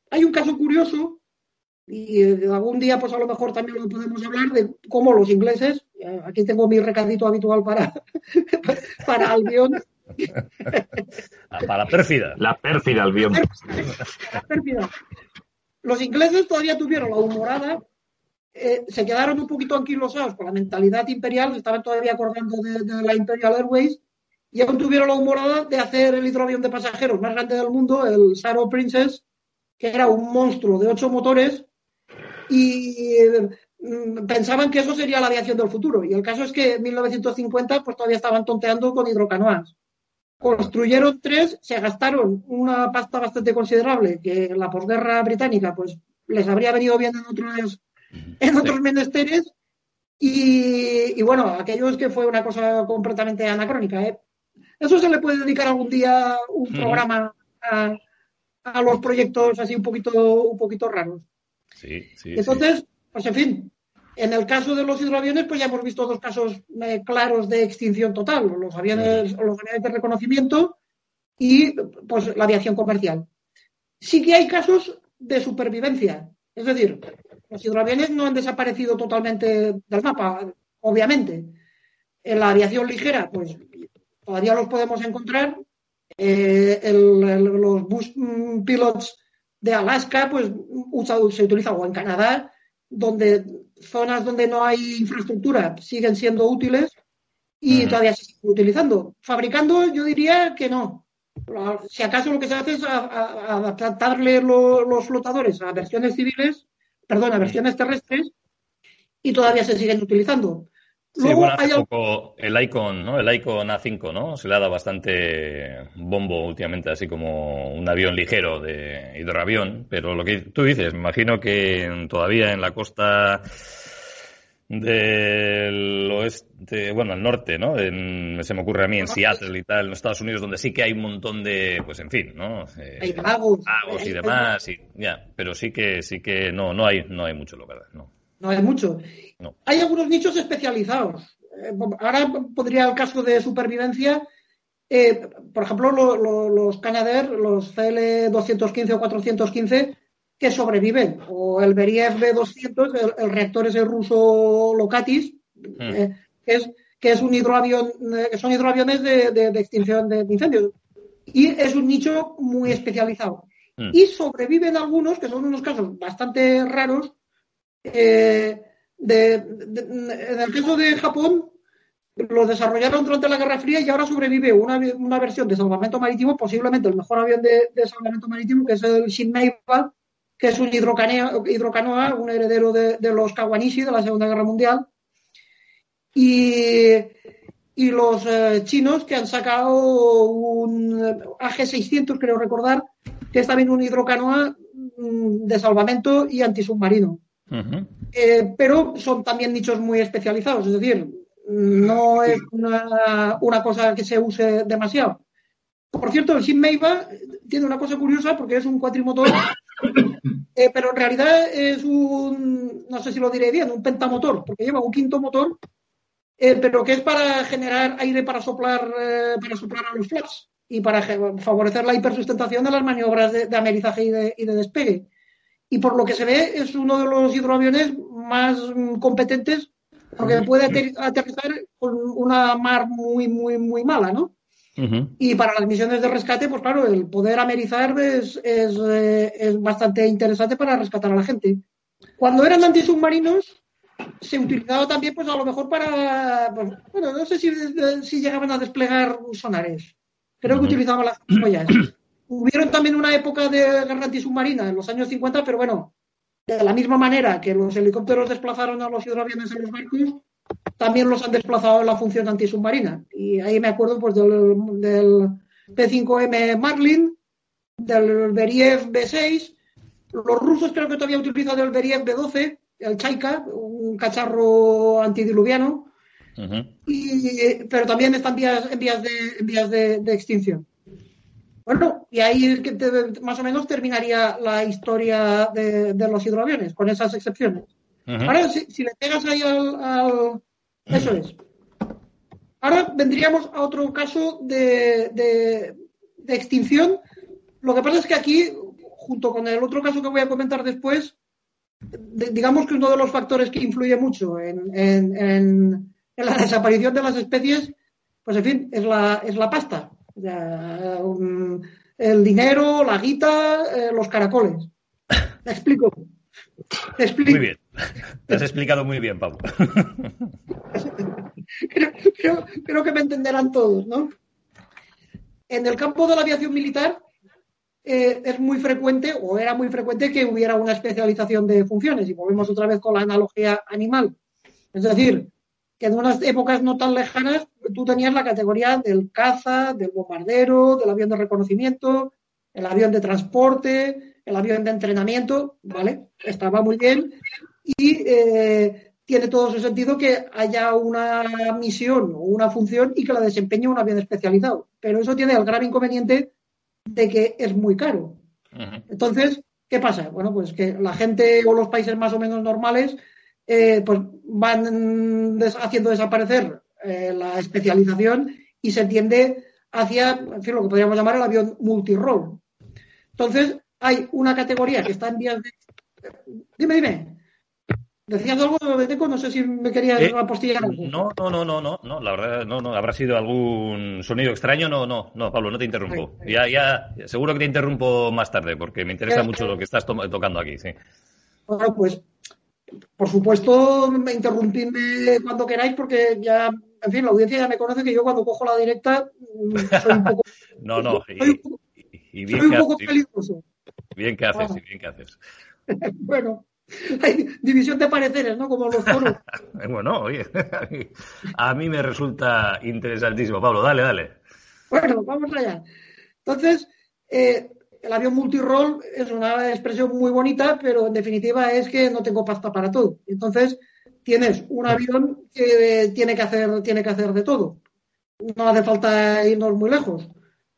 Hay un caso curioso, y eh, algún día pues a lo mejor también lo podemos hablar, de cómo los ingleses, eh, aquí tengo mi recadito habitual para, para Albion. Para la pérfida. La pérfida Albion. La pérfida. Los ingleses todavía tuvieron la humorada eh, se quedaron un poquito anquilosados con la mentalidad imperial, estaban todavía acordando de, la Imperial Airways y aún tuvieron la humorada de hacer el hidroavión de pasajeros más grande del mundo, el Saro Princess, que era un monstruo de ocho motores, y mm, pensaban que eso sería la aviación del futuro. Y el caso es que en 1950 pues todavía estaban tonteando con hidrocanoas. Construyeron tres, se gastaron una pasta bastante considerable que la posguerra británica pues les habría venido bien en otros, en otros menesteres. Y, y, bueno, aquello es que fue una cosa completamente anacrónica. ¿eh? Eso se le puede dedicar algún día un programa a, los proyectos así un poquito, un poquito raros. Sí, sí. Entonces, pues en fin, en el caso de los hidroaviones, pues ya hemos visto dos casos eh, claros de extinción total, los aviones, los aviones de reconocimiento y pues la aviación comercial. Sí que hay casos de supervivencia. Es decir, los hidroaviones no han desaparecido totalmente del mapa, obviamente. En la aviación ligera, pues todavía los podemos encontrar. Eh, los bus mm, pilots de Alaska, pues se utiliza o en Canadá, donde zonas donde no hay infraestructura siguen siendo útiles y todavía se siguen utilizando. Fabricando, yo diría que no. Si acaso lo que se hace es adaptarle los flotadores a versiones civiles, perdón, a versiones terrestres, y todavía se siguen utilizando. Sí, bueno, hace poco el Icon, ¿no? El Icon A5, ¿no? Se le ha dado bastante bombo últimamente, así como un avión ligero de hidroavión, pero lo que tú dices, me imagino que todavía en la costa del oeste, bueno, al norte, ¿no? se me ocurre a mí en Seattle y tal, en Estados Unidos, donde sí que hay un montón de, pues en fin, ¿no? Eh, hay y demás, y, ya, pero sí que, sí que no, no hay, no hay mucho, lo verdad, no. No hay mucho. Hay algunos nichos especializados. Eh, ahora pondría el caso de supervivencia. Eh, por ejemplo, los Canadair, los CL215 o 415, que sobreviven. O el Beriev B200, el, reactor ese ruso Locatis, hmm. eh, que, es, que es un hidroavión, son hidroaviones de, extinción de, incendios. Y es un nicho muy especializado. Hmm. Y sobreviven algunos, que son unos casos bastante raros, eh, en el caso de Japón, lo desarrollaron durante la Guerra Fría y ahora sobrevive una, una versión de salvamento marítimo, posiblemente el mejor avión de, de salvamento marítimo, que es el Shinmeiba, que es un hidrocanoa, un heredero de, de, los Kawanishi de la Segunda Guerra Mundial. Y, y los eh, chinos que han sacado un AG-600, creo recordar, que es también un hidrocanoa mm, de salvamento y antisubmarino. Uh -huh. eh, pero son también nichos muy especializados, es decir, no es una, una cosa que se use demasiado. Por cierto, el Shinmeiba tiene una cosa curiosa porque es un cuatrimotor, eh, pero en realidad es un, no sé si lo diré bien, un pentamotor, porque lleva un quinto motor, eh, pero que es para generar aire para soplar, eh, para soplar a los flaps y para favorecer la hipersustentación de las maniobras de, de amerizaje y de, y de, despegue. Y por lo que se ve, es uno de los hidroaviones más competentes porque puede aterrizar con una mar muy, muy, muy mala, ¿no? Uh -huh. Y para las misiones de rescate, pues claro, el poder amerizar es, es, eh, es, bastante interesante para rescatar a la gente. Cuando eran antisubmarinos, se utilizaba también, pues a lo mejor para, pues, bueno, no sé si, si, llegaban a desplegar sonares. Creo uh -huh. que utilizaban las joyas. Hubieron también una época de guerra antisubmarina en los años 50, pero bueno, de la misma manera que los helicópteros desplazaron a los hidroaviones en los barcos, también los han desplazado en la función antisubmarina. Y ahí me acuerdo pues del, del P5M Marlin, del Beriev B6. Los rusos creo que todavía utilizan el Beriev B12, el Chaika, un cacharro antidiluviano. Uh -huh. y, pero también están vías, en vías, de, en vías de, de extinción. Bueno, y ahí más o menos terminaría la historia de, de los hidroaviones, con esas excepciones. Uh -huh. Ahora, si, si, le pegas ahí al, al, Eso es. Ahora vendríamos a otro caso de, de, de, extinción. Lo que pasa es que aquí, junto con el otro caso que voy a comentar después, digamos que uno de los factores que influye mucho en, en, en, en la desaparición de las especies, pues en fin, es la, es la pasta. Ya, um, el dinero, la guita, eh, los caracoles. ¿Me explico? ¿Te explico? Muy bien. Te has explicado muy bien, Pablo. creo, que me entenderán todos, ¿no? En el campo de la aviación militar eh, es muy frecuente, o era muy frecuente, que hubiera una especialización de funciones. Y volvemos otra vez con la analogía animal. Es decir, que en unas épocas no tan lejanas tú tenías la categoría del caza, del bombardero, del avión de reconocimiento, el avión de transporte, el avión de entrenamiento, ¿vale? Estaba muy bien y eh, tiene todo su sentido que haya una misión o una función y que la desempeñe un avión especializado. Pero eso tiene el grave inconveniente de que es muy caro. Uh -huh. Entonces, ¿qué pasa? Bueno, pues que la gente o los países más o menos normales eh, pues van des haciendo desaparecer eh, la especialización y se tiende hacia en fin, lo que podríamos llamar el avión multirol. Entonces, hay una categoría que está en vías de. Dime, dime. ¿Decías algo, Beteco? No sé si me querías eh, apostillar algo. No, no, no, no, no, no, la verdad, no, no, habrá sido algún sonido extraño, no, no, no, Pablo, no te interrumpo. Ay, ay. Ya, ya, seguro que te interrumpo más tarde, porque me interesa mucho lo que estás to tocando aquí, sí. Bueno, pues por supuesto, me interrumpidme cuando queráis, porque ya, en fin, la audiencia ya me conoce que yo cuando cojo la directa mm, soy un poco. no, no, y, soy un poco, y bien soy un que poco haces, peligroso. Bien que haces, Ah. y bien que haces. bueno, hay división de pareceres, ¿no? Como los foros. bueno, oye, a mí me resulta interesantísimo. Pablo, dale, dale. Bueno, vamos allá. Entonces, eh, el avión multirol es una expresión muy bonita, pero en definitiva es que no tengo pasta para todo. Entonces, tienes un avión que tiene que hacer, tiene que hacer de todo. No hace falta irnos muy lejos.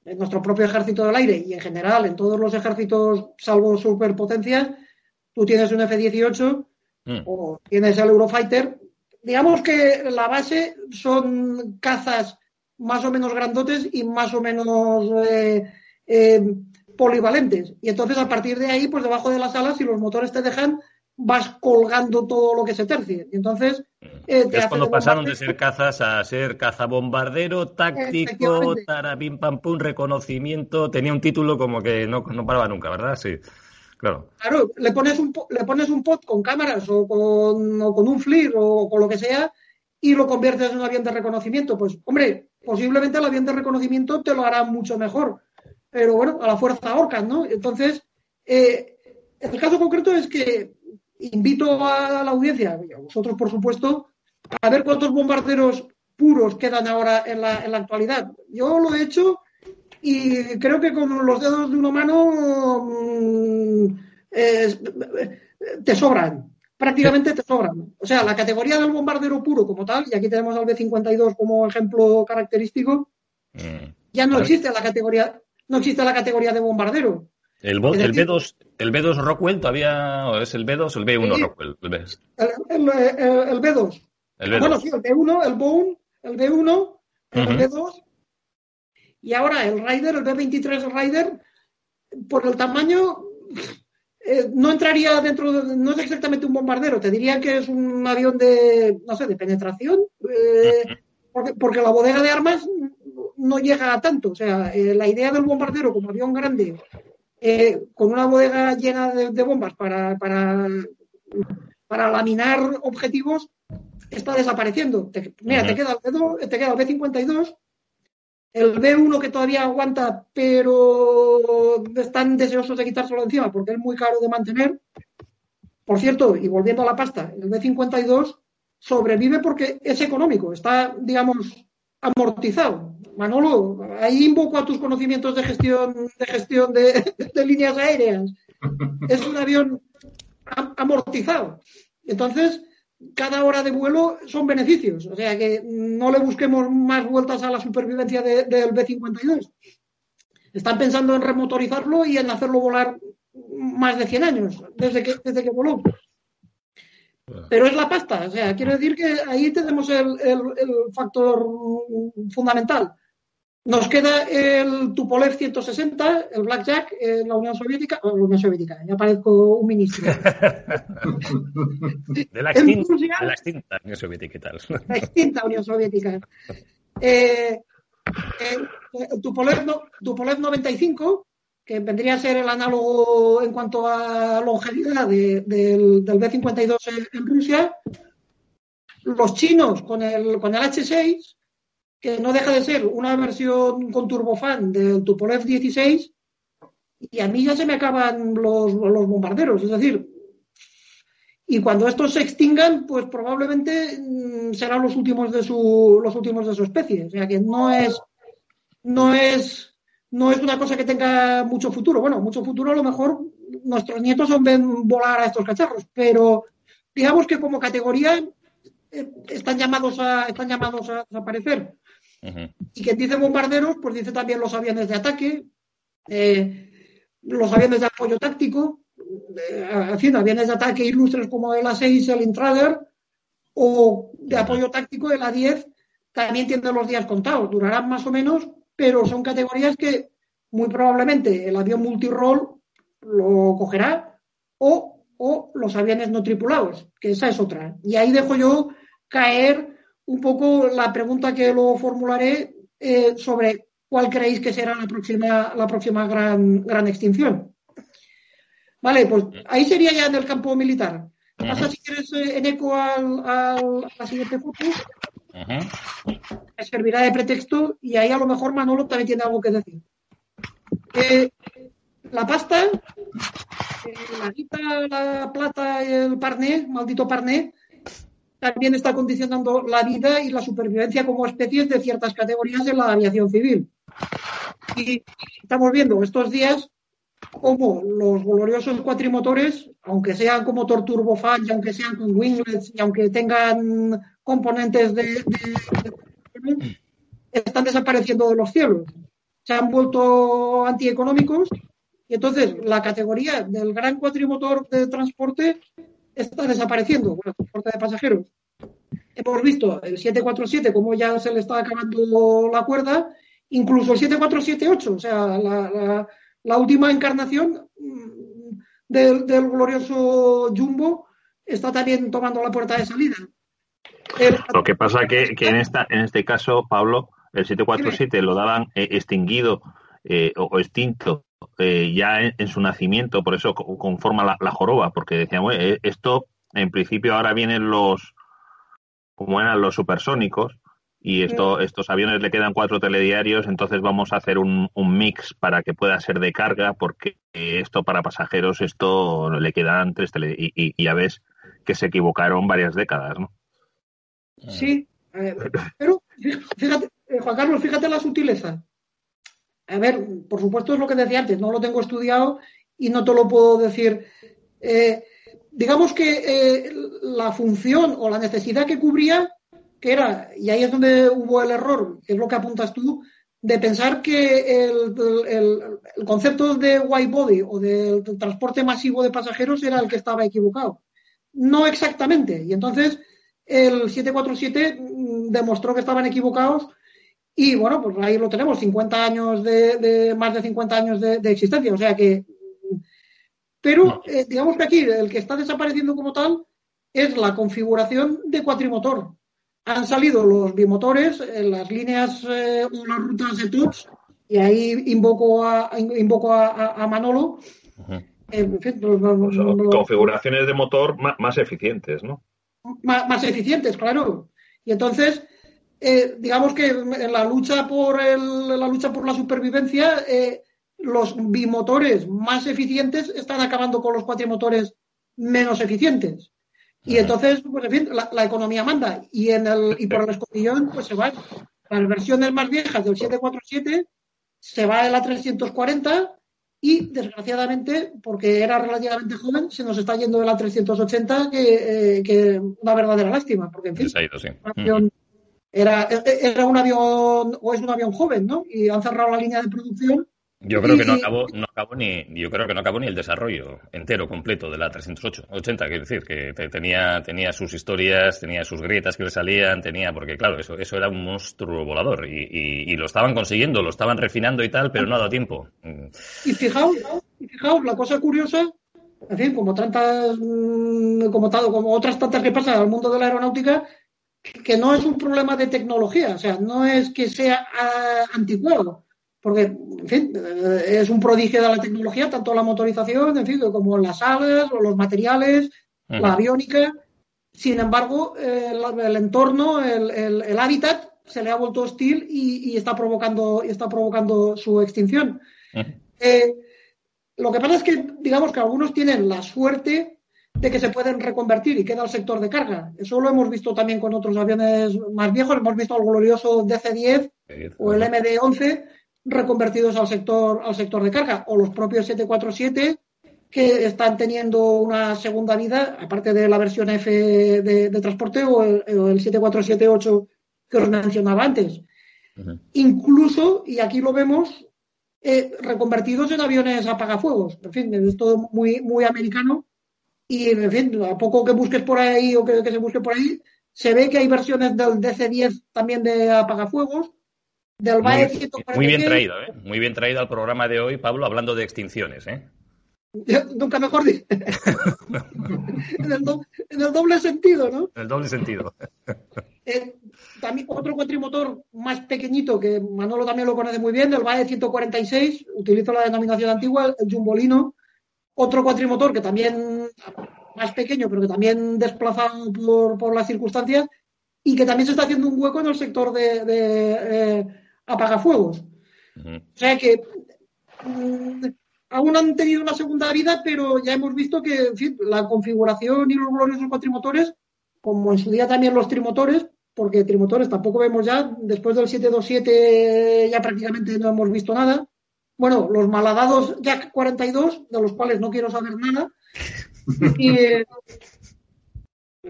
En nuestro propio ejército del aire y en general en todos los ejércitos, salvo superpotencias, tú tienes un F-18 mm. o tienes el Eurofighter. Digamos que la base son cazas más o menos grandotes y más o menos eh, eh, polivalentes. Y entonces a partir de ahí, pues debajo de las alas, si los motores te dejan, vas colgando todo lo que se tercie. Y entonces... Eh, es cuando pasaron de ser cazas a ser cazabombardero, táctico, tarapim, pam, pum, reconocimiento. Tenía un título como que no, no paraba nunca, ¿verdad? Sí. Claro. Claro, le pones un, le pones un pot con cámaras o con, o con un FLIR o con lo que sea y lo conviertes en un avión de reconocimiento. Pues, hombre, posiblemente el avión de reconocimiento te lo hará mucho mejor. Pero bueno, a la fuerza Orcas, ¿no? Entonces, eh, el caso concreto es que invito a la audiencia, y a vosotros por supuesto, a ver cuántos bombarderos puros quedan ahora en la, en la actualidad. Yo lo he hecho y creo que con los dedos de una mano mm, te sobran, prácticamente te sobran. O sea, la categoría del bombardero puro como tal, y aquí tenemos al B-52 como ejemplo característico, mm. ya no existe la categoría, no existe la categoría de bombardero. El, el, B2, el B2 Rockwell todavía es el B2 o el B1 Rockwell. El, B. el, el, B2. Bueno, sí, el B1, el Bone, el B1, el B2 y ahora el Rider, el B23 Rider, por el tamaño, eh, no entraría dentro de, no es exactamente un bombardero, te diría que es un avión de, no sé, de penetración, eh, porque, la bodega de armas no llega a tanto. O sea, eh, la idea del bombardero como avión grande, con una bodega llena de, bombas para, para, para laminar objetivos, está desapareciendo. mira, te, queda el te queda el B-52 el B1 que todavía aguanta, pero están deseosos de quitárselo encima porque es muy caro de mantener. Por cierto, y volviendo a la pasta, el B52 sobrevive porque es económico, está, digamos, amortizado. Manolo, ahí invoco a tus conocimientos de gestión de gestión de, de líneas aéreas. Es un avión amortizado. Entonces, cada hora de vuelo son beneficios. O sea que no le busquemos más vueltas a la supervivencia del B-52. Están pensando en remotorizarlo y en hacerlo volar más de 100 años desde que, desde que voló. Pero es la pasta. O sea, quiero decir que ahí tenemos el factor fundamental. Nos queda el Tupolev 160, el Blackjack en la Unión Soviética, o la Unión Soviética, ya parezco un ministro. de, la extinta, de, la extinta, Unión Soviética y tal. La extinta Unión Soviética. Eh, eh, Tupolev, Tupolev 95, que vendría a ser el análogo en cuanto a longevidad del, del B-52 en, Rusia, los chinos con el, con el H-6 que no deja de ser una versión con turbofan del Tupolev 16 y a mí ya se me acaban los, bombarderos, es decir, y cuando estos se extingan, pues probablemente mm, serán los últimos de su los últimos de su especie, o sea que no es no es no es una cosa que tenga mucho futuro. Bueno, mucho futuro a lo mejor nuestros nietos son ven volar a estos cacharros, pero digamos que como categoría eh, están llamados a están llamados a desaparecer. Y quien dice bombarderos, pues dice también los aviones de ataque, eh, los aviones de apoyo táctico, eh, haciendo aviones de ataque ilustres como el A6, el Intrader, o de apoyo táctico el A10, también tiene los días contados, durarán más o menos, pero son categorías que muy probablemente el avión multirol lo cogerá o, o los aviones no tripulados, que esa es otra. Y ahí dejo yo caer un poco la pregunta que lo formularé eh, sobre cuál creéis que será la próxima, la próxima gran, gran extinción. Vale, pues ahí sería ya en el campo militar. Pasa si quieres eh, en eco al, a la siguiente foto. Servirá de pretexto y ahí a lo mejor Manolo también tiene algo que decir. Eh, la pasta, la guita, la plata el parné, maldito parné, también está condicionando la vida y la supervivencia como especies de ciertas categorías en la aviación civil. Y estamos viendo estos días cómo los gloriosos cuatrimotores, aunque sean como motor turbofan y aunque sean con winglets y aunque tengan componentes de, están desapareciendo de los cielos. Se han vuelto antieconómicos y entonces la categoría del gran cuatrimotor de transporte está desapareciendo con el transporte de pasajeros. Hemos visto el 747 como ya se le está acabando la cuerda, incluso el 7478, o sea, la, última encarnación mm, del, glorioso Jumbo está también tomando la puerta de salida. Lo que pasa que, que en, esta, en este caso, Pablo, el 747 lo daban eh, extinguido eh, o, extinto eh, ya en, su nacimiento, por eso conforma la, joroba, porque decíamos, esto en principio ahora vienen los como eran los supersónicos, y esto, estos aviones le quedan cuatro telediarios, entonces vamos a hacer un, mix para que pueda ser de carga, porque esto para pasajeros, esto le quedan tres telediarios, y, ya ves que se equivocaron varias décadas, ¿no? Sí, pero fíjate, eh, Juan Carlos, fíjate la sutileza. A ver, por supuesto es lo que decía antes, no lo tengo estudiado y no te lo puedo decir. Eh, digamos que eh, la función o la necesidad que cubría que era, y ahí es donde hubo el error, es lo que apuntas tú, de pensar que el, concepto de white body o del transporte masivo de pasajeros era el que estaba equivocado. No exactamente. Y entonces el 747 mm, demostró que estaban equivocados y bueno, pues ahí lo tenemos, 50 años de, más de 50 años de, existencia. O sea que, pero eh, digamos que aquí el que está desapareciendo como tal es la configuración de cuatrimotor han salido los bimotores las líneas eh, o las rutas de TUTS y ahí invoco a, invoco a, Manolo. configuraciones de motor más, eficientes, ¿no? Más, eficientes, claro. Y entonces, eh, digamos que en la lucha por la lucha por la supervivencia, eh, los bimotores más eficientes están acabando con los cuatrimotores menos eficientes. Y entonces, pues en fin, la, economía manda. Y, en el, y por el escotillón, pues se van. Las versiones más viejas del 747 se va el A340 y, desgraciadamente, porque era relativamente joven, se nos está yendo el A380, que, eh, que una verdadera lástima. Porque, en fin, era, era un avión, o es un avión joven, ¿no? Y han cerrado la línea de producción yo creo que no acabó, no acabó ni, yo creo que no acabó ni el desarrollo entero, completo de la 308, 80, quiero decir, que tenía, tenía sus historias, tenía sus grietas que le salían, tenía, porque claro, eso, eso era un monstruo volador y, y, lo estaban consiguiendo, lo estaban refinando y tal, pero no ha dado tiempo. Y fijaos, y fijaos, la cosa curiosa, en fin, como tantas, mm, como, como otras tantas que pasan al mundo de la aeronáutica, que no es un problema de tecnología, o sea, no es que sea ah, anticuado porque, en fin, eh, es un prodigio de la tecnología, tanto la motorización, en fin, como las alas o los materiales, la aviónica. Sin embargo, el, entorno, el, hábitat, se le ha vuelto hostil y, está provocando, está provocando su extinción. Eh, lo que pasa es que, digamos que algunos tienen la suerte de que se pueden reconvertir y queda el sector de carga. Eso lo hemos visto también con otros aviones más viejos. Hemos visto el glorioso DC-10 o el MD-11 reconvertidos al sector, al sector de carga, o los propios 747 que están teniendo una segunda vida, aparte de la versión F de, transporte o el, 747-8 que os mencionaba antes. Incluso, y aquí lo vemos, eh, reconvertidos en aviones apagafuegos. En fin, es todo muy, muy americano. Y, en fin, a poco que busques por ahí o que, que se busque por ahí, se ve que hay versiones del DC-10 también de apagafuegos muy, bien traído, ¿eh? Muy bien traído al programa de hoy, Pablo, hablando de extinciones, ¿eh? Nunca mejor dicho. en, el doble sentido, ¿no? En el doble sentido. Eh, también otro cuatrimotor más pequeñito, que Manolo también lo conoce muy bien, el BAE 146, utilizo la denominación antigua, el Jumbolino. Otro cuatrimotor que también, más pequeño, pero que también desplazado por, por las circunstancias, y que también se está haciendo un hueco en el sector de, eh, apagafuegos. O sea que mm, aún han tenido una segunda vida, pero ya hemos visto que la configuración y los gloriosos cuatrimotores, como en su día también los trimotores, porque trimotores tampoco vemos ya, después del 727 ya prácticamente no hemos visto nada. Bueno, los malhadados Jack 42, de los cuales no quiero saber nada.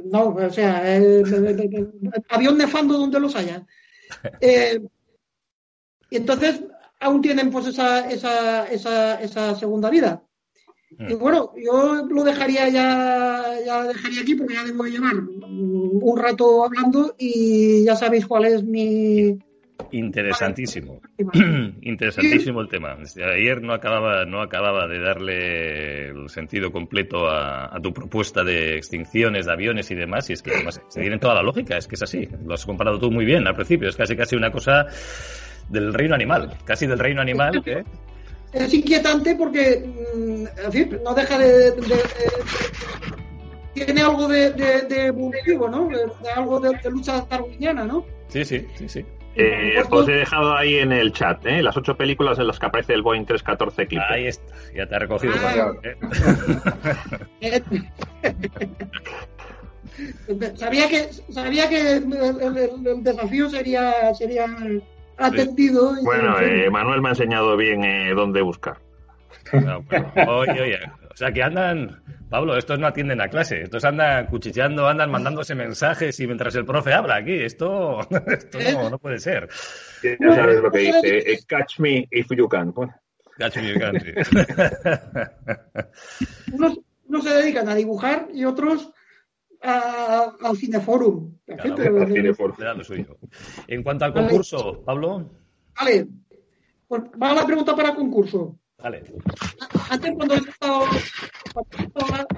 No, o sea, avión nefando donde los haya. Eh, y entonces aún tienen pues esa, esa, esa, esa segunda vida. Mm. Y bueno, yo lo dejaría ya, ya dejaría aquí porque ya debo llevar un rato hablando y ya sabéis cuál es mi, Interesantísimo. Interesantísimo el tema. Ayer no acababa, no acababa de darle el sentido completo a, tu propuesta de extinciones de aviones y demás, y es que además se tiene toda la lógica, es que es así. Lo has comparado tú muy bien al principio, es casi casi una cosa del reino animal, casi del reino animal. ¿eh? Es inquietante porque, mm, en fin, no deja de, tiene algo de, de, de ¿no? Algo de lucha darwiniana, ¿no? Sí, sí, sí, sí. Eh, os he dejado ahí en el chat, ¿eh? Las ocho películas en las que aparece el Boeing 314 clip. Ahí está, ya te ha recogido. Ah. ¿eh? sabía que sabía que el, el- el desafío sería sería atendido. y- Bueno, eh, Manuel me ha enseñado bien eh, dónde buscar. No, bueno, oye, oye. O sea que andan, Pablo, estos no atienden a clase, estos andan cuchicheando, andan mandándose mensajes y mientras el profe habla aquí, esto, esto no, no puede ser. Ya sabes lo que dice, eh, catch me if you can. Bueno, Catch me if you can, sí. unos, unos se dedican a dibujar y otros a- al cineforum. Claro, al cineforum. Lo suyo. En cuanto al concurso, Pablo, Vale, pues va la pregunta para concurso. Vale. Antes cuando he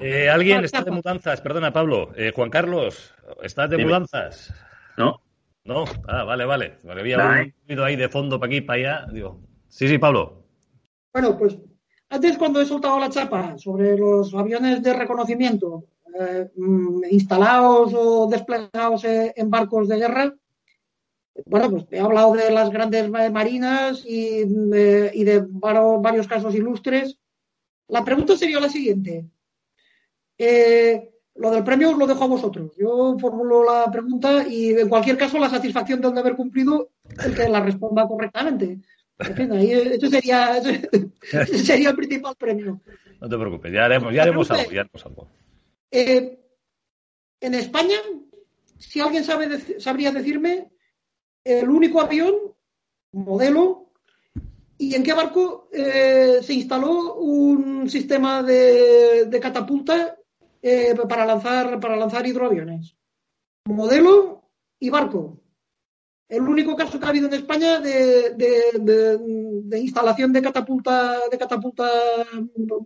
Eh, ¿Alguien está de mudanzas? Perdona, Pablo. Eh, Juan Carlos, ¿estás de Dime. mudanzas? ¿No? No, ah, vale, vale. Me había Nah, un ruido ahí de fondo para aquí, para allá. Digo, sí, sí, Pablo. Bueno, pues antes cuando he soltado la chapa sobre los aviones de reconocimiento eh, mm, instalados o desplegados eh, en barcos de guerra, bueno, pues he hablado de las grandes ma- marinas y, de- y de varo- varios casos ilustres. La pregunta sería la siguiente. Eh, lo del premio os lo dejo a vosotros. Yo formulo la pregunta y en cualquier caso la satisfacción del deber cumplido el que la responda correctamente. En fin, ahí, ese sería, el principal premio. No te preocupes, ya haremos, ya haremos algo, ya haremos algo. Eh, en España, si alguien sabe sabría decirme el único avión, modelo, y en qué barco eh, se instaló un sistema de, de catapulta eh, para, lanzar, para lanzar hidroaviones. Modelo y barco. El único caso que ha habido en España de, de- instalación de catapulta, de catapulta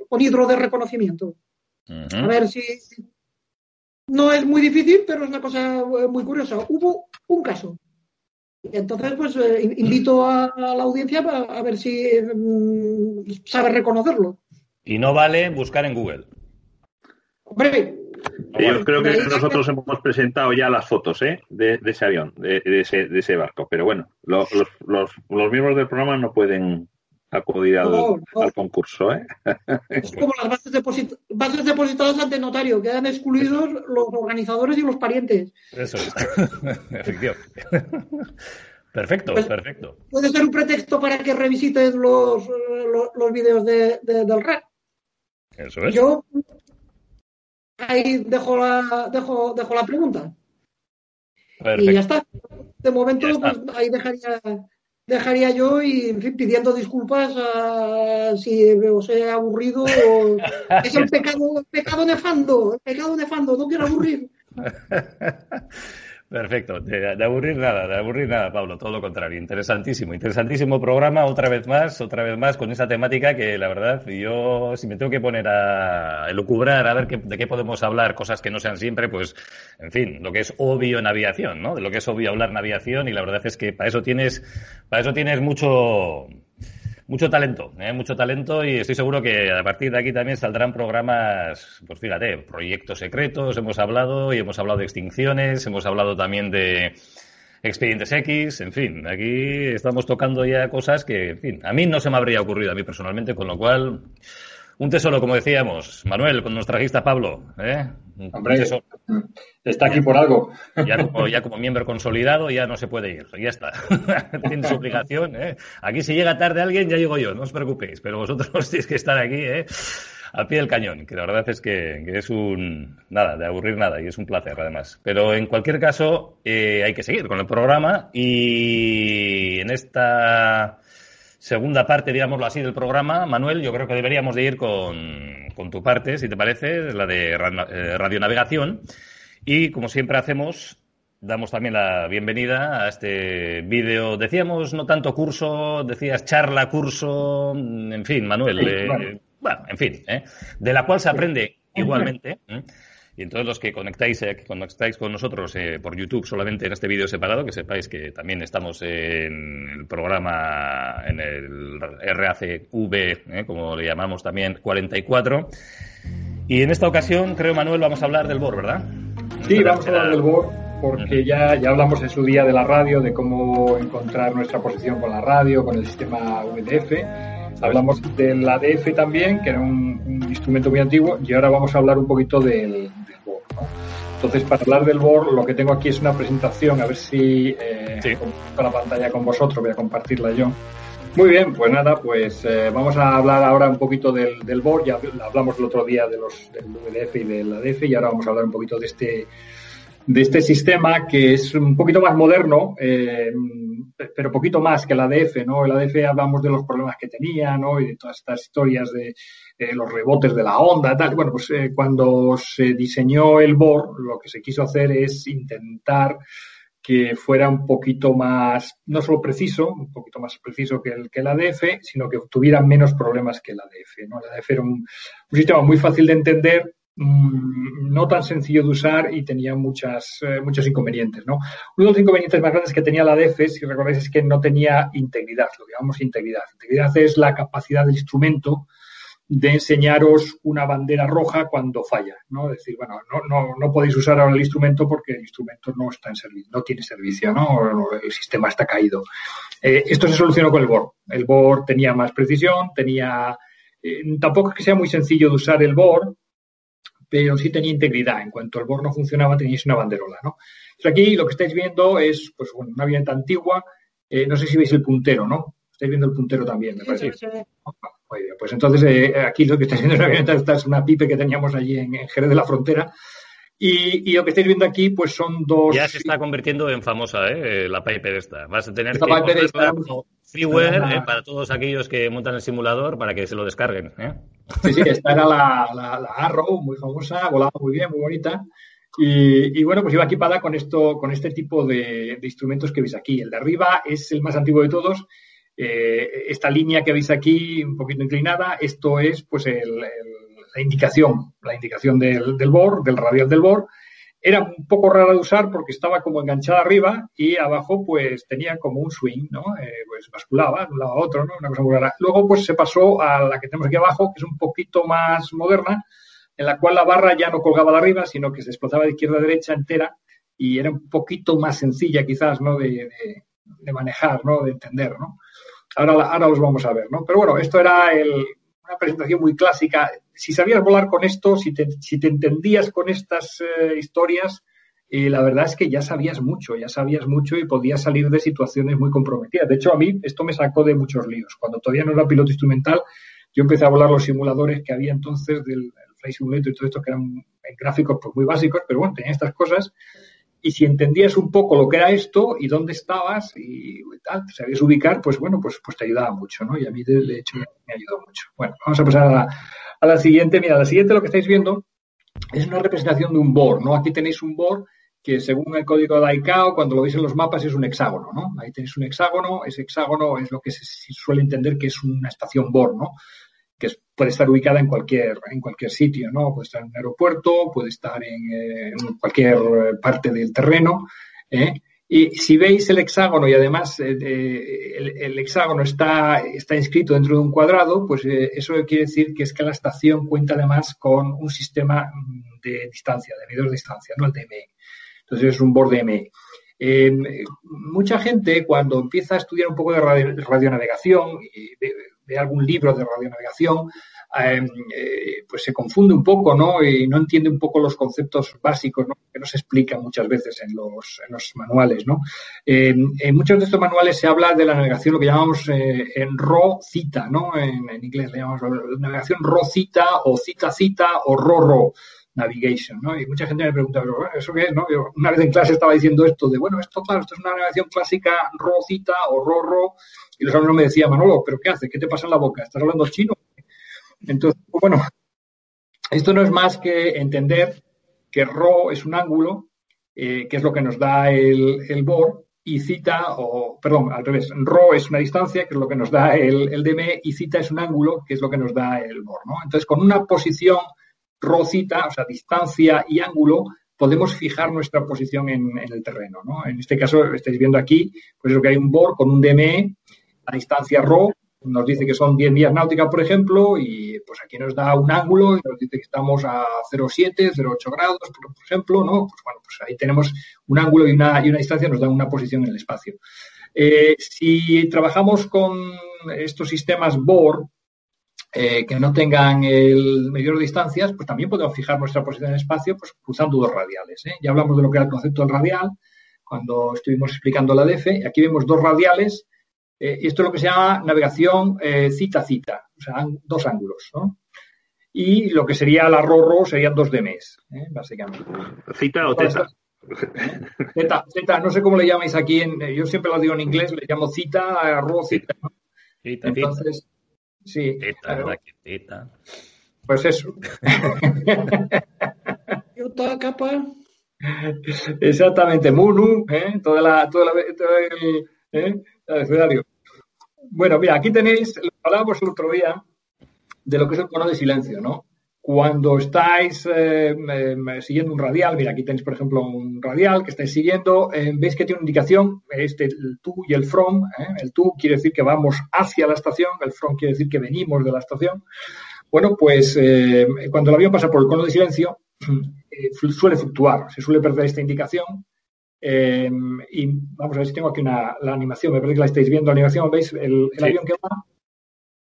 con hidro de reconocimiento. A ver si. No es muy difícil, pero es una cosa muy curiosa. Hubo un caso. Entonces, pues eh, in- invito a, a la audiencia a, a ver si mm, sabe reconocerlo. Y no vale buscar en Google. Hombre, Yo creo que nosotros hemos presentado ya las fotos ¿eh? de, de ese avión, de, de ese, de ese barco. Pero bueno, lo- los, los, los miembros del programa no pueden acudir al, No, no. al concurso. ¿eh? es como las bases, deposit- bases depositadas ante notario. Quedan excluidos los organizadores y los parientes. Eso es. Efectivamente. Perfecto, Pues- perfecto. Puede ser un pretexto para que revisiten los, los, los vídeos de- de- del RAC. Eso es. Yo ahí dejo la, dejo, dejo la pregunta. Y ya está. De momento, Ya está. pues ahí dejaría, dejaría yo y en fin, pidiendo disculpas a, si os he aburrido. o- es el pecado, el pecado nefando, el pecado nefando, no quiero aburrir. Perfecto, de, aburrir nada, de aburrir nada, Pablo, todo lo contrario. Interesantísimo, interesantísimo programa, otra vez más, otra vez más, con esa temática que la verdad, yo si me tengo que poner a elucubrar, a ver qué- de qué podemos hablar, cosas que no sean siempre, pues, en fin, lo que es obvio en aviación, ¿no? De lo que es obvio hablar en aviación, y la verdad es que para eso tienes, para eso tienes mucho, mucho talento, ¿eh? mucho talento y estoy seguro que a partir de aquí también saldrán programas, pues fíjate, proyectos secretos, hemos hablado y hemos hablado de extinciones, hemos hablado también de expedientes X, en fin, aquí estamos tocando ya cosas que, en fin, a mí no se me habría ocurrido a mí personalmente, con lo cual, un tesoro, como decíamos, Manuel, con nuestra guista Pablo, ¿eh? Un Hombre, tesoro. está aquí por algo. Ya como, ya como miembro consolidado ya no se puede ir, ya está. Tienes obligación, ¿eh? Aquí si llega tarde alguien ya llego yo, no os preocupéis, pero vosotros tenéis que estar aquí, ¿eh? Al pie del cañón, que la verdad es que, que es un... Nada, de aburrir nada, y es un placer además. Pero en cualquier caso, eh, hay que seguir con el programa y en esta segunda parte, digámoslo así, del programa, Manuel, yo creo que deberíamos de ir con, con tu parte, si te parece, la de eh, radionavegación. Y como siempre hacemos, damos también la bienvenida a este vídeo. Decíamos no tanto curso, decías charla, curso, en fin, Manuel. Sí, eh, bueno. bueno, en fin, ¿eh? de la cual se aprende igualmente. Y entonces los que conectáis, eh, que conectáis con nosotros eh, por YouTube solamente en este vídeo separado, que sepáis que también estamos en el programa, en el RACV, eh, como le llamamos también, 44. Y en esta ocasión, creo, Manuel, vamos a hablar del BOR, ¿verdad? Sí, vamos a hablar del BOR porque ya, ya hablamos en su día de la radio, de cómo encontrar nuestra posición con la radio, con el sistema VDF. Hablamos del ADF también, que era un, instrumento muy antiguo, y ahora vamos a hablar un poquito del. Entonces, para hablar del BOR, lo que tengo aquí es una presentación, a ver si eh, sí. la pantalla con vosotros, voy a compartirla yo. Muy bien, pues nada, pues eh, vamos a hablar ahora un poquito del, del BOR, ya hablamos el otro día de los, del VDF y del ADF, y ahora vamos a hablar un poquito de este de este sistema que es un poquito más moderno, eh, pero poquito más que el ADF, ¿no? El ADF hablamos de los problemas que tenía, ¿no? Y de todas estas historias de eh, los rebotes de la onda, tal. Bueno, pues eh, cuando se diseñó el BOR, lo que se quiso hacer es intentar que fuera un poquito más, no solo preciso, un poquito más preciso que el, que el ADF, sino que tuviera menos problemas que el ADF, ¿no? El ADF era un, sistema muy fácil de entender, no tan sencillo de usar y tenía muchas, eh, muchos inconvenientes. ¿no? Uno de los inconvenientes más grandes que tenía la DF, si recordáis, es que no tenía integridad, lo que llamamos integridad. Integridad es la capacidad del instrumento de enseñaros una bandera roja cuando falla, ¿no? Es decir, bueno, no, no, no podéis usar ahora el instrumento porque el instrumento no está en servicio, no tiene servicio, ¿no? El sistema está caído. Eh, esto se solucionó con el BOR. El BOR tenía más precisión, tenía... Eh, tampoco es que sea muy sencillo de usar el BOR, pero sí tenía integridad. En cuanto el BOR no funcionaba, teníais una banderola, ¿no? Entonces aquí lo que estáis viendo es, pues, bueno, una avioneta antigua. Eh, no sé si veis el puntero, ¿no? Estáis viendo el puntero también, me parece. Sí, sí. Muy bien, pues entonces eh, aquí lo que estáis viendo es una esta es una pipe que teníamos allí en, en Jerez de la Frontera. Y, y, lo que estáis viendo aquí, pues son dos. Ya se está convirtiendo en famosa, ¿eh? La Piper esta. Vas a tener esta que esta... freeware eh, para todos aquellos que montan el simulador para que se lo descarguen. ¿eh? Sí, sí, esta era la, la, la, Arrow, muy famosa, volaba muy bien, muy bonita. Y, y, bueno, pues iba equipada con esto, con este tipo de, de, instrumentos que veis aquí. El de arriba es el más antiguo de todos. Eh, esta línea que veis aquí, un poquito inclinada, esto es pues el, el la indicación, la indicación del, del BOR, del radial del BOR, era un poco rara de usar porque estaba como enganchada arriba y abajo pues tenía como un swing, ¿no? Eh, pues basculaba de un lado a otro, ¿no? Una cosa muy rara. Luego pues se pasó a la que tenemos aquí abajo, que es un poquito más moderna, en la cual la barra ya no colgaba de arriba, sino que se desplazaba de izquierda a derecha entera y era un poquito más sencilla quizás, ¿no? De, de, de manejar, ¿no? De entender, ¿no? Ahora, ahora los vamos a ver, ¿no? Pero bueno, esto era el, una presentación muy clásica. Si sabías volar con esto, si te, si te entendías con estas eh, historias, eh, la verdad es que ya sabías mucho, ya sabías mucho y podías salir de situaciones muy comprometidas. De hecho, a mí esto me sacó de muchos líos. Cuando todavía no era piloto instrumental, yo empecé a volar los simuladores que había entonces del Flight Simulator y todo esto, que eran gráficos pues, muy básicos, pero bueno, tenía estas cosas. Y si entendías un poco lo que era esto y dónde estabas y tal, sabías ubicar, pues bueno, pues, pues te ayudaba mucho, ¿no? Y a mí, de, hecho, me ayudó mucho. Bueno, vamos a pasar a la, a la siguiente. Mira, la siguiente lo que estáis viendo es una representación de un BOR, ¿no? Aquí tenéis un BOR que según el código de ICAO, cuando lo veis en los mapas, es un hexágono, ¿no? Ahí tenéis un hexágono, ese hexágono es lo que se suele entender que es una estación BOR, ¿no? Que puede estar ubicada en cualquier, en cualquier sitio, ¿no? Puede estar en un aeropuerto, puede estar en, eh, cualquier parte del terreno. ¿eh? Y si veis el hexágono y además eh, el, hexágono está, está inscrito dentro de un cuadrado, pues eh, eso quiere decir que es que la estación cuenta además con un sistema de distancia, de medidor de distancia, ¿no? El DME. Entonces es un board DME. Eh, mucha gente cuando empieza a estudiar un poco de radio, radionavegación ve, algún libro de radionavegación, eh, eh, pues se confunde un poco, ¿no? Y no entiende un poco los conceptos básicos, ¿no? Que no se explican muchas veces en los, en los manuales, ¿no? Eh, en muchos de estos manuales se habla de la navegación, lo que llamamos en RO-CITA, ¿no? En, en, inglés le llamamos navegación RO-CITA o CITA-CITA o RO-RO navigation, ¿no? Y mucha gente me pregunta, ¿eso qué es, no? Yo una vez en clase estaba diciendo esto de, bueno, esto, claro, esto es una navegación clásica RO-CITA o RO-RO, y los alumnos me decían, Manolo, ¿pero qué haces? ¿Qué te pasa en la boca? ¿Estás hablando chino? Entonces, bueno, esto no es más que entender que RO es un ángulo, eh, que es lo que nos da el, el BOR, y cita, o perdón, al revés, RO es una distancia, que es lo que nos da el, el DME, y cita es un ángulo, que es lo que nos da el BOR, ¿no? Entonces, con una posición RO cita, o sea, distancia y ángulo, podemos fijar nuestra posición en, el terreno, ¿no? En este caso, estáis viendo aquí, pues lo que hay un BOR con un DME, a distancia RO, nos dice que son 10 millas náuticas, por ejemplo, y pues aquí nos da un ángulo y nos dice que estamos a 0,7, 0,8 grados, por, ejemplo, ¿no? Pues bueno, pues ahí tenemos un ángulo y una, y una distancia nos da una posición en el espacio. Eh, si trabajamos con estos sistemas Bohr, eh, que no tengan el medidor de distancias, pues también podemos fijar nuestra posición en el espacio pues, cruzando dos radiales. ¿eh? Ya hablamos de lo que era el concepto del radial cuando estuvimos explicando la DF. Aquí vemos dos radiales. Eh, y esto es lo que se llama navegación cita-cita, o sea, dos ángulos. ¿no? Y lo que sería la RORO serían dos de mes, básicamente. ¿Cita o teta? Zeta, zeta, no sé cómo le llamáis aquí, en, yo siempre lo digo en inglés, le llamo cita, arroz, cita. Entonces, Sí. Teta, Pues eso. capa. Exactamente, Munu, ¿eh? toda la, toda la, todo el, ¿eh? el Bueno, mira, aquí tenéis, hablábamos el otro día de lo que es el cono de silencio, ¿no? Cuando estáis eh, siguiendo un radial, mira, aquí tenéis, por ejemplo, un radial que estáis siguiendo, eh, veis que tiene una indicación, este, el to y el from. ¿eh? El to quiere decir que vamos hacia la estación, el from quiere decir que venimos de la estación. Bueno, pues cuando el avión pasa por el cono de silencio, suele fluctuar, se suele perder esta indicación. y vamos a ver si tengo aquí una, la animación, me parece que la estáis viendo, la animación, ¿veis? El, avión que va,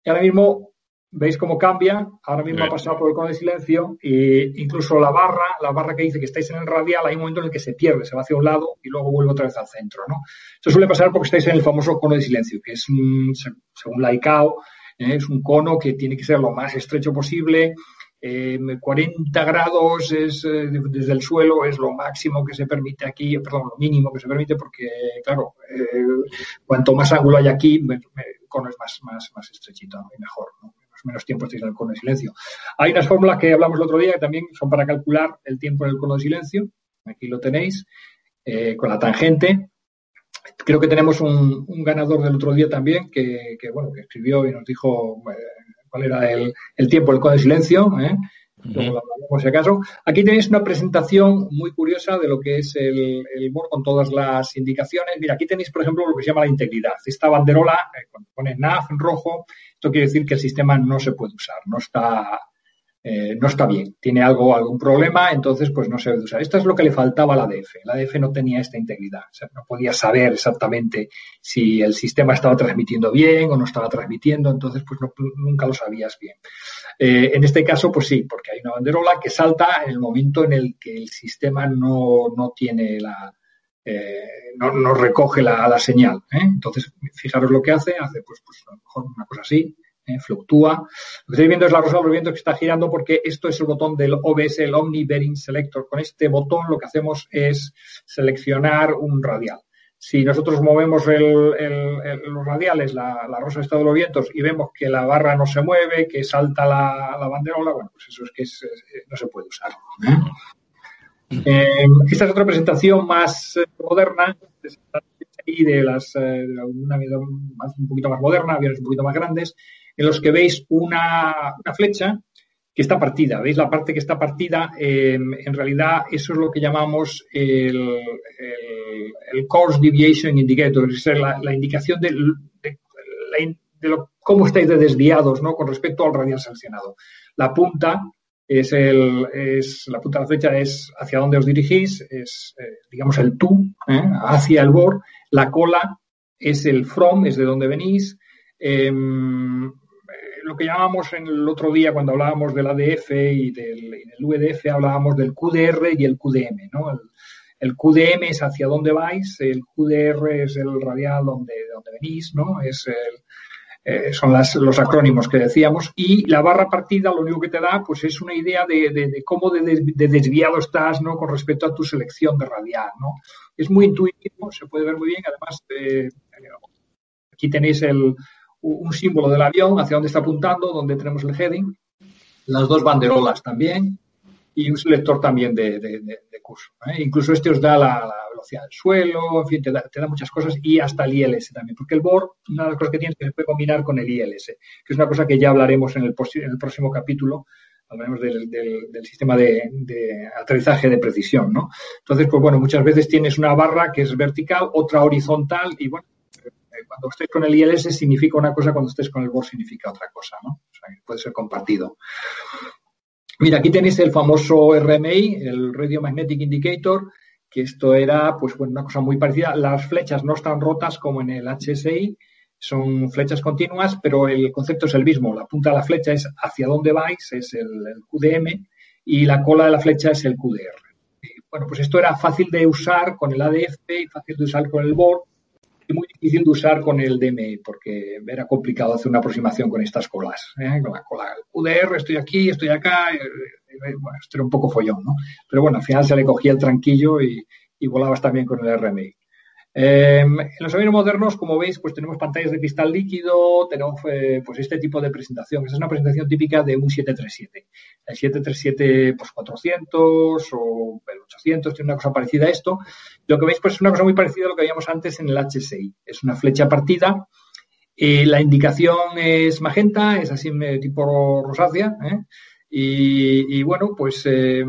y ahora mismo ¿Veis cómo cambia? Ahora mismo ha pasado por el cono de silencio e incluso la barra, la barra que dice que estáis en el radial, hay un momento en el que se pierde, se va hacia un lado y luego vuelve otra vez al centro, ¿no? Esto suele pasar porque estáis en el famoso cono de silencio, que es, según la ICAO, ¿eh? es un cono que tiene que ser lo más estrecho posible, 40 eh, grados es eh, desde el suelo es lo máximo que se permite aquí, perdón, lo mínimo que se permite porque, claro, cuanto más ángulo hay aquí, el cono es más, más, más estrechito y mejor, ¿no? Menos tiempo estáis en el cono de silencio. Hay unas fórmulas que hablamos el otro día que también son para calcular el tiempo en el cono de silencio. Aquí lo tenéis, eh, con la tangente. Creo que tenemos un, ganador del otro día también que, bueno, que escribió y nos dijo eh, cuál era el, tiempo del cono de silencio. ¿eh? Por si acaso. Aquí tenéis una presentación muy curiosa de lo que es el, el con todas las indicaciones. Mira, aquí tenéis, por ejemplo, lo que se llama la integridad. Esta banderola, eh, cuando pone NAV en rojo, esto quiere decir que el sistema no se puede usar, no está, eh, no está bien, tiene algo, algún problema, entonces pues no se debe usar. Esto es lo que le faltaba a la DF. La DF no tenía esta integridad, o sea, no podía saber exactamente si el sistema estaba transmitiendo bien o no estaba transmitiendo, entonces pues nunca lo sabías bien. Eh, en este caso, pues sí, porque hay una banderola que salta en el momento en el que el sistema no, no tiene la, eh, no, no, recoge la, señal. Entonces, fijaros lo que hace, hace pues, pues a lo mejor una cosa así, ¿eh? fluctúa. Lo que estáis viendo es la rosa de los vientos que está girando porque esto es el botón del OBS, el Omni Bearing Selector. Con este botón lo que hacemos es seleccionar un radial. Si nosotros movemos el, los radiales, la, la, rosa estado de los vientos, y vemos que la barra no se mueve, que salta la, la banderola, bueno, pues eso es que no se puede usar. Eh, esta es otra presentación más eh, moderna, de las, eh, una un poquito más moderna, aviones un poquito más grandes, en los que veis una, una flecha que está partida. ¿Veis la parte que está partida? en realidad, eso es lo que llamamos el, el, Course Deviation Indicator, es la, la indicación de, cómo estáis de desviados ¿no? con respecto al radial sancionado. La punta es, el, es la punta de la flecha es hacia dónde os dirigís, es, eh, digamos, el tú, ¿eh? hacia el bor. La cola es el from, es de dónde venís. Lo que llamamos en el otro día cuando hablábamos del ADF y del, del VDF, hablábamos del QDR y el QDM, ¿no? El, el, QDM es hacia dónde vais, el QDR es el radial donde, donde venís, ¿no? Es el, eh, son las, los acrónimos que decíamos, y la barra partida lo único que te da pues es una idea de, de, cómo de, desviado estás ¿no? con respecto a tu selección de radial. ¿no? Es muy intuitivo, se puede ver muy bien, además eh, aquí tenéis el, un símbolo del avión, hacia dónde está apuntando, donde tenemos el heading, las dos banderolas también, y un selector también de, curso. ¿eh? Incluso este os da la, velocidad del suelo, en fin, te da, muchas cosas y hasta el ILS también, porque el BOR, una de las cosas que tiene es que se puede combinar con el ILS, que es una cosa que ya hablaremos en el, próximo capítulo, hablaremos del, del, sistema de, aterrizaje de precisión, ¿no? Entonces, pues bueno, muchas veces tienes una barra que es vertical, otra horizontal y bueno, cuando estés con el ILS significa una cosa, cuando estés con el BOR significa otra cosa, ¿no? puede ser compartido. Mira, aquí tenéis el famoso RMI, el Radio Magnetic Indicator, que esto era, pues bueno, una cosa muy parecida. Las flechas no están rotas como en el HSI, son flechas continuas, pero el concepto es el mismo. La punta de la flecha es hacia dónde vais, es el, QDM, y la cola de la flecha es el QDR. bueno, pues esto era fácil de usar con el ADF y fácil de usar con el BORD muy difícil de usar con el DMI porque era complicado hacer una aproximación con estas colas. ¿eh? Con la cola QDR, estoy aquí, estoy acá. bueno, esto era un poco follón, ¿no? Pero bueno, al final se le cogía el tranquillo y volabas también con el RMI. Em, en los aviones modernos, como veis, pues tenemos pantallas de cristal líquido, tenemos eh, pues este tipo de presentación. Esa es una presentación típica de un 737. El 737 pues 400 o el 800 tiene una cosa parecida a esto. Lo que veis pues es una cosa muy parecida a lo que veíamos antes en el HSI. Es una flecha partida. Eh, la indicación es magenta, es así tipo rosácea. ¿eh? Y, bueno, pues eh,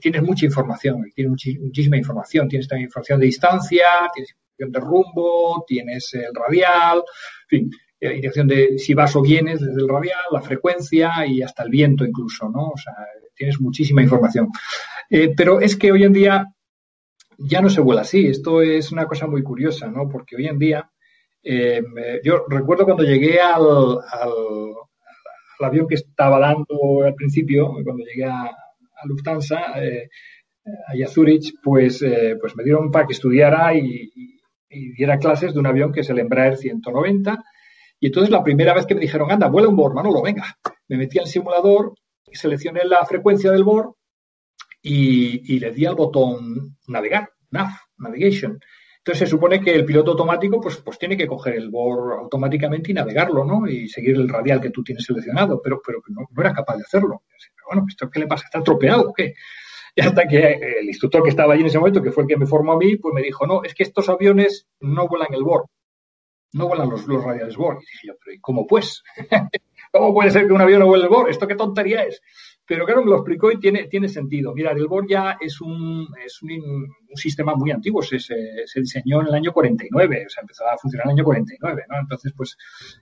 tienes mucha información, tienes muchísima información. Tienes también información de distancia, tienes información de rumbo, tienes el radial, en fin, eh, de si vas o vienes desde el radial, la frecuencia y hasta el viento incluso, ¿no? O sea, tienes muchísima información. Eh, pero es que hoy en día ya no se vuela así. Esto es una cosa muy curiosa, ¿no? Porque hoy en día, yo recuerdo cuando llegué al el avión que estaba dando al principio, cuando llegué a, Lufthansa, eh, a Zurich, pues, eh, pues me dieron para que estudiara y, diera clases de un avión que es el Embraer 190. Y entonces la primera vez que me dijeron, anda, vuela un BOR, Manolo, venga. Me metí al simulador, seleccioné la frecuencia del BOR y, y le di al botón navegar, nav, navigation. Entonces se supone que el piloto automático pues, pues tiene que coger el board automáticamente y navegarlo, ¿no? Y seguir el radial que tú tienes seleccionado, pero, pero no, era capaz de hacerlo. Pero bueno, ¿esto qué le pasa? ¿Está tropeado qué? Y hasta que el instructor que estaba allí en ese momento, que fue el que me formó a mí, pues me dijo, no, es que estos aviones no vuelan el board, no vuelan los, los radiales board. Y dije yo, pero ¿y cómo pues? ¿Cómo puede ser que un avión no vuele el board? ¿Esto qué tontería es? Pero claro, me lo explicó y tiene, tiene sentido. Mira, el BOR ya es un, es un, sistema muy antiguo, se, se, diseñó en el año 49, o sea, empezó a funcionar en el año 49, ¿no? Entonces, pues,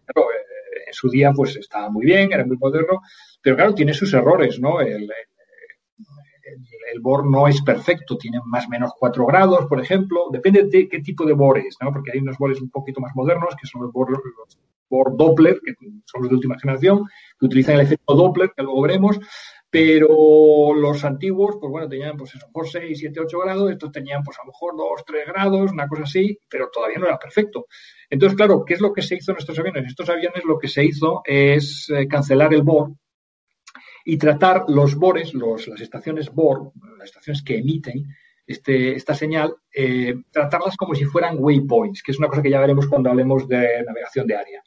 claro, eh, en su día, pues, estaba muy bien, era muy moderno, pero claro, tiene sus errores, ¿no? El, el, BOR no es perfecto, tiene más o menos 4 grados, por ejemplo, depende de qué tipo de BOR es, ¿no? Porque hay unos BORs un poquito más modernos, que son los BOR, los BOR Doppler, que son los de última generación, que utilizan el efecto Doppler, que luego veremos, pero los antiguos, pues bueno, tenían pues eso, por 6, 7, 8 grados, estos tenían pues a lo mejor 2, 3 grados, una cosa así, pero todavía no era perfecto. Entonces, claro, ¿qué es lo que se hizo en estos aviones? En estos aviones lo que se hizo es eh, cancelar el BOR y tratar los BORes, los, las estaciones BOR, las estaciones que emiten este, esta señal, eh, tratarlas como si fueran waypoints, que es una cosa que ya veremos cuando hablemos de navegación de área.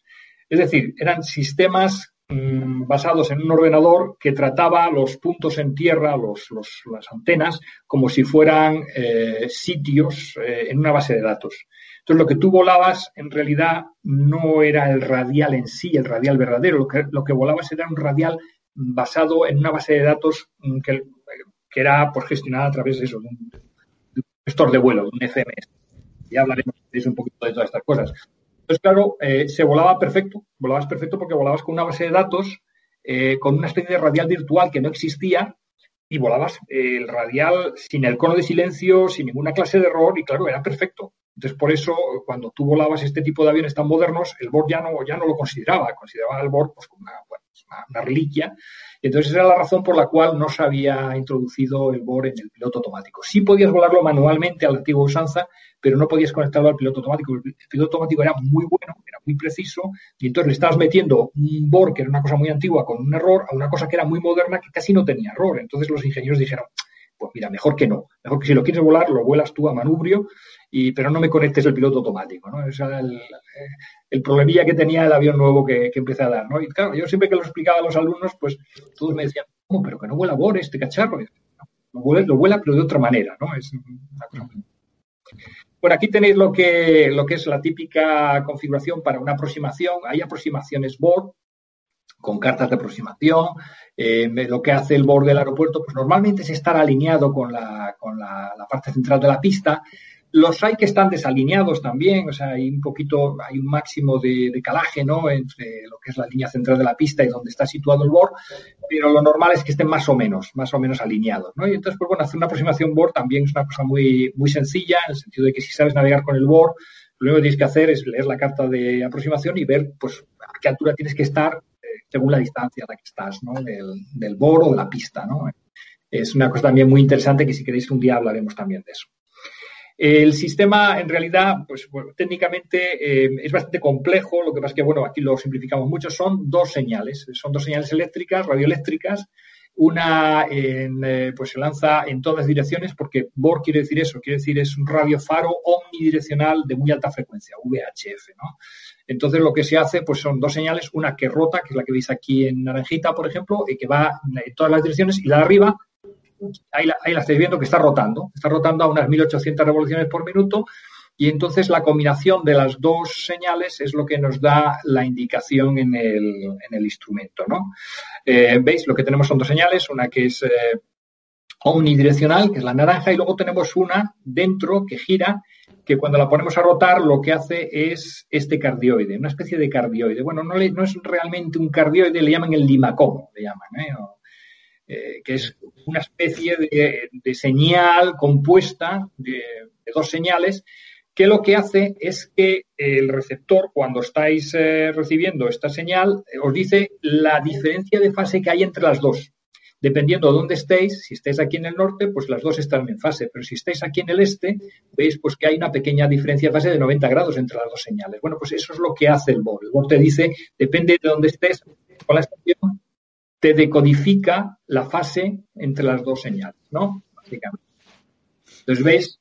Es decir, eran sistemas mm, basados en un ordenador que trataba los puntos en tierra, los, las antenas, como si fueran eh, sitios eh, en una base de datos. Entonces, lo que tú volabas en realidad no era el radial en sí, el radial verdadero. Lo que, volabas era un radial basado en una base de datos mm, que, que era pues, gestionada a través de eso, de un, gestor de vuelo, un FMS. Ya hablaremos un poquito de todas estas cosas. Entonces, claro, eh, se volaba perfecto. Volabas perfecto porque volabas con una base de datos, eh, con una especie de radial virtual que no existía y volabas el radial sin el cono de silencio, sin ninguna clase de error y, claro, era perfecto. Entonces, por eso, cuando tú volabas este tipo de aviones tan modernos, el BOR ya no, ya no lo consideraba. Consideraba el BOR pues, como una, una, reliquia. Entonces era la razón por la cual no se había introducido el BOR en el piloto automático. Sí podías volarlo manualmente a la antigua usanza, pero no podías conectarlo al piloto automático. El piloto automático era muy bueno, era muy preciso, y entonces le estabas metiendo un BOR, que era una cosa muy antigua, con un error, a una cosa que era muy moderna, que casi no tenía error. Entonces los ingenieros dijeron, pues mira, mejor que no. Mejor que si lo quieres volar, lo vuelas tú a manubrio, y, pero no me conectes el piloto automático. ¿no? Era el, el problemilla que tenía el avión nuevo que, que empecé a dar. Y claro, yo siempre que lo explicaba a los alumnos, pues todos me decían, ¿cómo? Pero que no vuela BOR este cacharro. lo, vuela, lo vuela, pero de otra manera. ¿no? Es una cosa bueno, aquí tenéis lo que, es la típica configuración para una aproximación. Hay aproximaciones BOR con cartas de aproximación. Eh, lo que hace el BOR del aeropuerto, pues normalmente es estar alineado con la, parte central de la pista. Los hay que están desalineados también, o sea, hay un poquito, hay un máximo de, calaje, ¿no? Entre lo que es la línea central de la pista y donde está situado el board, pero lo normal es que estén más o menos, más o menos alineados, ¿no? Y entonces, pues bueno, hacer una aproximación board también es una cosa muy, muy sencilla, en el sentido de que si sabes navegar con el board, lo único que tienes que hacer es leer la carta de aproximación y ver, pues, a qué altura tienes que estar eh, según la distancia a la que estás, ¿no? Del, del board o de la pista, ¿no? Es una cosa también muy interesante que si queréis un día hablaremos también de eso. El sistema, en realidad, pues técnicamente eh, es bastante complejo. Lo que pasa es que, bueno, aquí lo simplificamos mucho. Son dos señales. Son dos señales eléctricas, radioeléctricas. Una eh, pues se lanza en todas direcciones porque BOR quiere decir eso, quiere decir es un radiofaro omnidireccional de muy alta frecuencia, VHF, ¿no? Entonces lo que se hace pues son dos señales, una que rota, que es la que veis aquí en naranjita, por ejemplo, y que va en todas las direcciones, y la de arriba ahí la, estáis viendo que está rotando, está rotando a unas 1800 revoluciones por minuto y entonces la combinación de las dos señales es lo que nos da la indicación en el, instrumento, ¿no? Eh, ¿Veis? Lo que tenemos son dos señales, una que es eh, omnidireccional, que es la naranja, y luego tenemos una dentro que gira, que cuando la ponemos a rotar lo que hace es este cardioide, una especie de cardioide. Bueno, no, no es realmente un cardioide, le llaman el limacomo, le llaman, ¿eh? Eh, que es una especie de, señal compuesta de, dos señales que lo que hace es que el receptor, cuando estáis eh, recibiendo esta señal, eh, os dice la diferencia de fase que hay entre las dos. Dependiendo de dónde estéis, si estáis aquí en el norte, pues las dos están en fase, pero si estáis aquí en el este, veis pues que hay una pequeña diferencia de fase de 90 grados entre las dos señales. Bueno, pues eso es lo que hace el BOR. El BOR te dice, depende de dónde estés con la estación, te decodifica la fase entre las dos señales, ¿no? Básicamente. Entonces, ¿veis?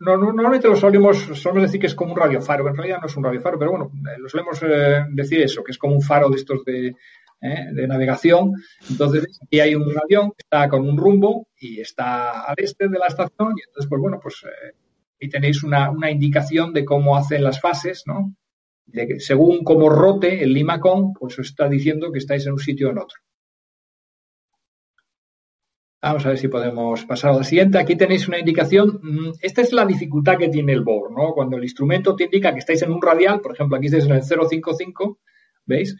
no, normalmente lo solemos, solemos decir que es como un radiofaro, en realidad no es un radiofaro, pero bueno, eh, lo solemos eh, decir eso, que es como un faro de estos de, eh, de navegación. Entonces, aquí hay un avión que está con un rumbo y está al este de la estación y entonces, pues bueno, pues ahí tenéis una, una, indicación de cómo hacen las fases, ¿no? De que según cómo rote el limacón, pues os está diciendo que estáis en un sitio o en otro. Vamos a ver si podemos pasar a la siguiente. Aquí tenéis una indicación. Mm, esta es la dificultad que tiene el BOR, ¿no? Cuando el instrumento te indica que estáis en un radial, por ejemplo, aquí estáis en el 055, ¿veis?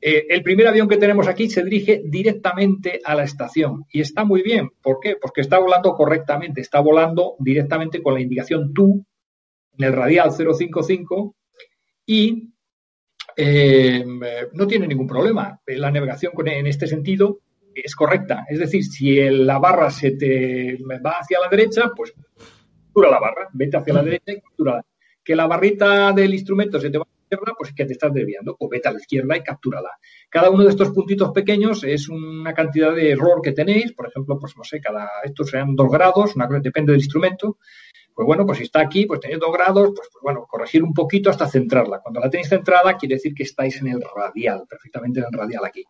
Eh, el primer avión que tenemos aquí se dirige directamente a la estación y está muy bien. ¿Por qué? Porque está volando correctamente, está volando directamente con la indicación TU en el radial 055 y eh, no tiene ningún problema. La navegación en este sentido es correcta. Es decir, si la barra se te va hacia la derecha, pues captura la barra, vete hacia la derecha y captura. Que la barrita del instrumento se te va a la izquierda, pues es que te estás desviando, o vete a la izquierda y captúrala. Cada uno de estos puntitos pequeños es una cantidad de error que tenéis, por ejemplo, pues no sé, cada, estos sean dos grados, una cosa depende del instrumento. Pues bueno, pues si está aquí, pues tenéis dos grados, pues, pues, bueno, corregir un poquito hasta centrarla. Cuando la tenéis centrada, quiere decir que estáis en el radial, perfectamente en el radial aquí.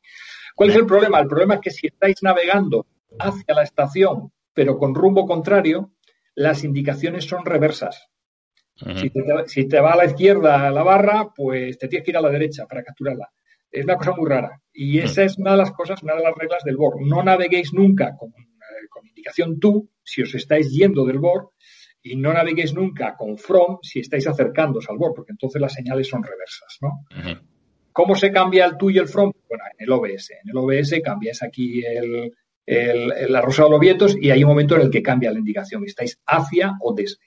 ¿Cuál es el problema? El problema es que si estáis navegando hacia la estación, pero con rumbo contrario, las indicaciones son reversas. si, te, va a la izquierda la barra, pues te tienes que ir a la derecha para capturarla. Es una cosa muy rara. Y esa es una de las cosas, una de las reglas del BOR. No naveguéis nunca con, eh, indicación TU si os estáis yendo del BOR y no naveguéis nunca con from si estáis acercándoos al BOR, porque entonces las señales son reversas. ¿no? ¿Cómo se cambia el tú y el from? Bueno, en el OBS. En el OBS cambias aquí el, el, la rosa de los vientos y hay un momento en el que cambia la indicación. Estáis hacia o desde.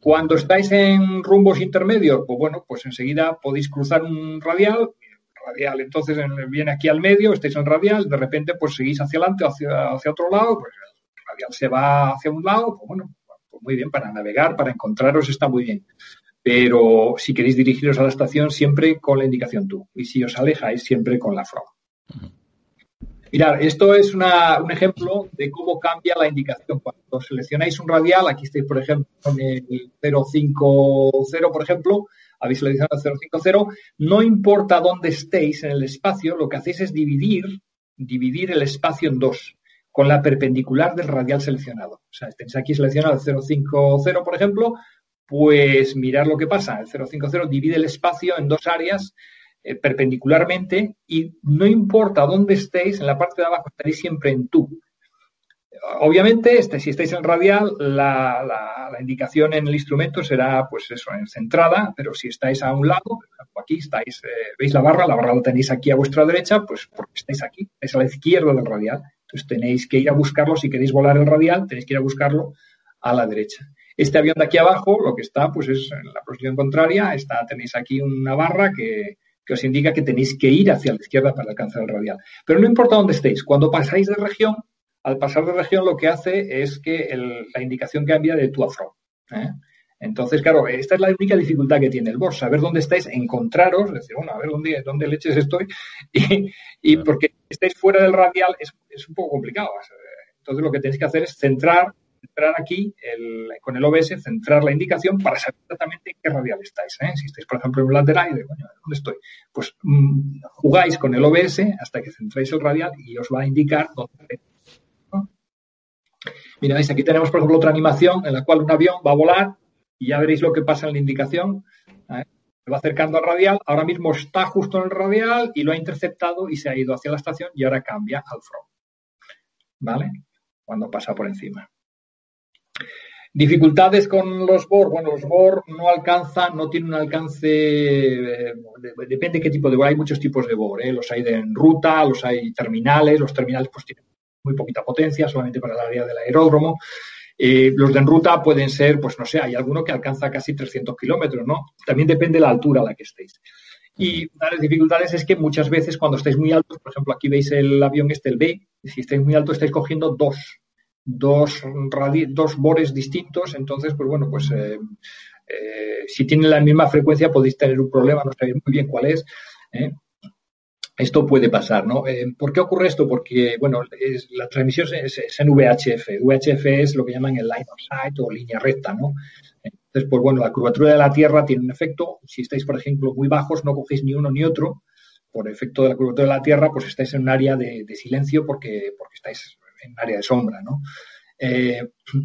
Cuando estáis en rumbos intermedios, pues bueno, pues enseguida podéis cruzar un radial, radial, entonces viene aquí al medio, estáis en radial, de repente pues seguís hacia adelante, hacia, hacia otro lado, pues el radial se va hacia un lado, pues bueno, pues muy bien, para navegar, para encontraros está muy bien pero si queréis dirigiros a la estación, siempre con la indicación tú. Y si os alejáis, siempre con la from. Mirad, esto es un ejemplo de cómo cambia la indicación. Cuando seleccionáis un radial, aquí estáis, por ejemplo, en el 050, por ejemplo, habéis seleccionado el 050, no importa dónde estéis en el espacio, lo que hacéis es dividir, dividir el espacio en dos, con la perpendicular del radial seleccionado. O sea, tenéis aquí seleccionado el 050, por ejemplo, pues mirar lo que pasa. El 050 divide el espacio en dos áreas eh, perpendicularmente y no importa dónde estéis, en la parte de abajo estaréis siempre en tú. Obviamente, este, si estáis en radial, la, indicación en el instrumento será, pues eso, en centrada, pero si estáis a un lado, aquí estáis, eh, veis la barra, la barra la tenéis aquí a vuestra derecha, pues porque estáis aquí, es a la izquierda del radial. Entonces tenéis que ir a buscarlo, si queréis volar el radial, tenéis que ir a buscarlo a la derecha. Este avión de aquí abajo, lo que está, pues es en la posición contraria, está, tenéis aquí una barra que, que os indica que tenéis que ir hacia la izquierda para alcanzar el radial. Pero no importa dónde estéis, cuando pasáis de región, al pasar de región lo que hace es que la indicación cambia de tú a from. ¿eh? Entonces, claro, esta es la única dificultad que tiene el BOS, saber dónde estáis, encontraros, decir, bueno, a ver dónde, dónde leches estoy, y, y porque estáis fuera del radial es, es, un poco complicado. Entonces, lo que tenéis que hacer es centrar, centrar aquí con el OBS, centrar la indicación para saber exactamente en qué radial estáis. ¿eh? Si estáis, por ejemplo, en un lateral y de, bueno, ¿dónde estoy? Pues mm, jugáis con el OBS hasta que centréis el radial y os va a indicar dónde Mira, aquí tenemos, por ejemplo, otra animación en la cual un avión va a volar y ya veréis lo que pasa en la indicación. Se va acercando al radial, ahora mismo está justo en el radial y lo ha interceptado y se ha ido hacia la estación y ahora cambia al front. ¿Vale? Cuando pasa por encima. Dificultades con los BOR. Bueno, los BOR no alcanzan, no tienen un alcance, eh, depende de qué tipo de BOR. Hay muchos tipos de BOR. ¿eh? Los hay de en ruta, los hay terminales. Los terminales pues tienen muy poquita potencia, solamente para el área del aeródromo. Eh, los de en ruta pueden ser, pues no sé, hay alguno que alcanza casi 300 kilómetros, ¿no? También depende de la altura a la que estéis. Y una de las dificultades es que muchas veces cuando estáis muy altos, por ejemplo, aquí veis el avión este, el B, si estáis muy alto estáis cogiendo dos, dos, dos bores distintos, entonces, pues bueno, pues eh, eh, si tienen la misma frecuencia podéis tener un problema, no sabéis muy bien cuál es. ¿eh? esto puede pasar, ¿no? Eh, ¿Por qué ocurre esto? Porque, bueno, la transmisión es, en VHF. VHF es lo que llaman el line of sight o línea recta, ¿no? Entonces, pues bueno, la curvatura de la Tierra tiene un efecto. Si estáis, por ejemplo, muy bajos, no cogéis ni uno ni otro. Por efecto de la curvatura de la Tierra, pues estáis en un área de, silencio porque, porque estáis en área de sombra, ¿no? Eh,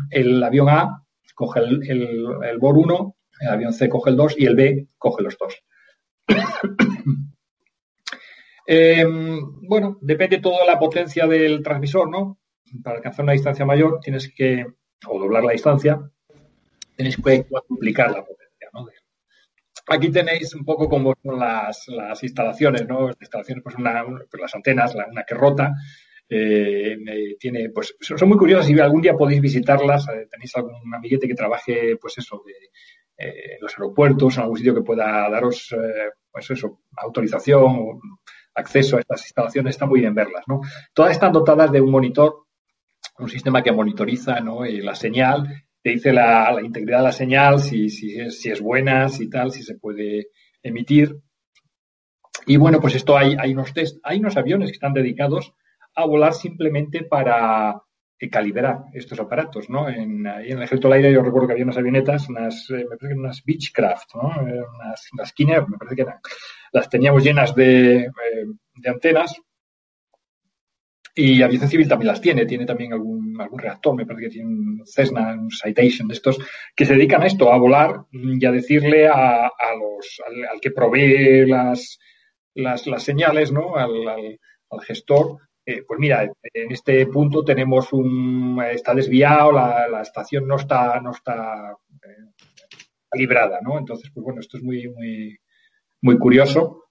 el avión A coge el, el, BOR 1, el avión C coge el 2 y el B coge los dos. Eh, bueno, depende todo de la potencia del transmisor, ¿no? Para alcanzar una distancia mayor tienes que, o doblar la distancia, tenéis que duplicar la potencia, ¿no? Aquí tenéis un poco como las, las instalaciones, ¿no? Las instalaciones, pues, una, pues las antenas, una que rota, eh, tiene, pues, son muy curiosas y algún día podéis visitarlas. Eh, tenéis algún amiguete que trabaje, pues eso, de, eh, en los aeropuertos, en algún sitio que pueda daros, eh, pues eso, autorización acceso a estas instalaciones, está muy bien verlas, ¿no? Todas están dotadas de un monitor, un sistema que monitoriza, ¿no? la señal, te dice la, integridad de la señal, si, si, es, si es buena, si tal, si se puede emitir. Y bueno, pues esto hay, hay unos test, hay unos aviones que están dedicados a volar simplemente para calibrar estos aparatos, ¿no? En, en el ejército del aire yo recuerdo que había unas avionetas, unas, eh, me parece que unas Beechcraft, ¿no? Eh, unas, unas me parece que eran las teníamos llenas de, eh, de antenas y Aviación Civil también las tiene, tiene también algún, algún reactor, me parece que tiene un Cessna, un Citation de estos, que se dedican a esto, a volar y a decirle al, que provee las, señales, ¿no? Al, gestor, eh, pues mira, en este punto tenemos un, está desviado, la, estación no está, no está eh, calibrada, ¿no? Entonces, pues bueno, esto es muy, muy, muy curioso.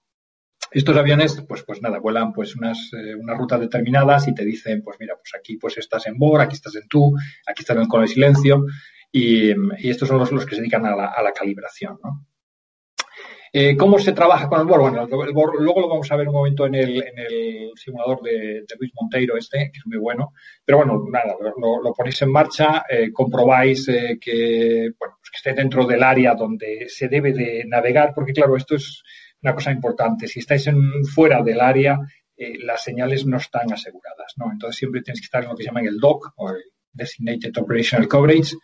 Estos aviones, pues, pues nada, vuelan pues unas, eh, unas rutas determinadas y te dicen, pues mira, pues aquí pues estás en BOR, aquí estás en tú, aquí estás con el silencio y, estos son los, los, que se dedican a la, a la calibración, ¿no? Eh, ¿Cómo se trabaja con el BOR? Bueno, el BOR, luego lo vamos a ver un momento en el, en el simulador de, Luis Monteiro este, que es muy bueno. Pero bueno, nada, lo, ponéis en marcha, eh, comprobáis eh, que, bueno, pues que esté dentro del área donde se debe de navegar, porque claro, esto es una cosa importante. Si estáis en, fuera del área, las señales no están aseguradas, ¿no? Entonces siempre tienes que estar en lo que se llama el DOC, o el Designated Operational Coverage.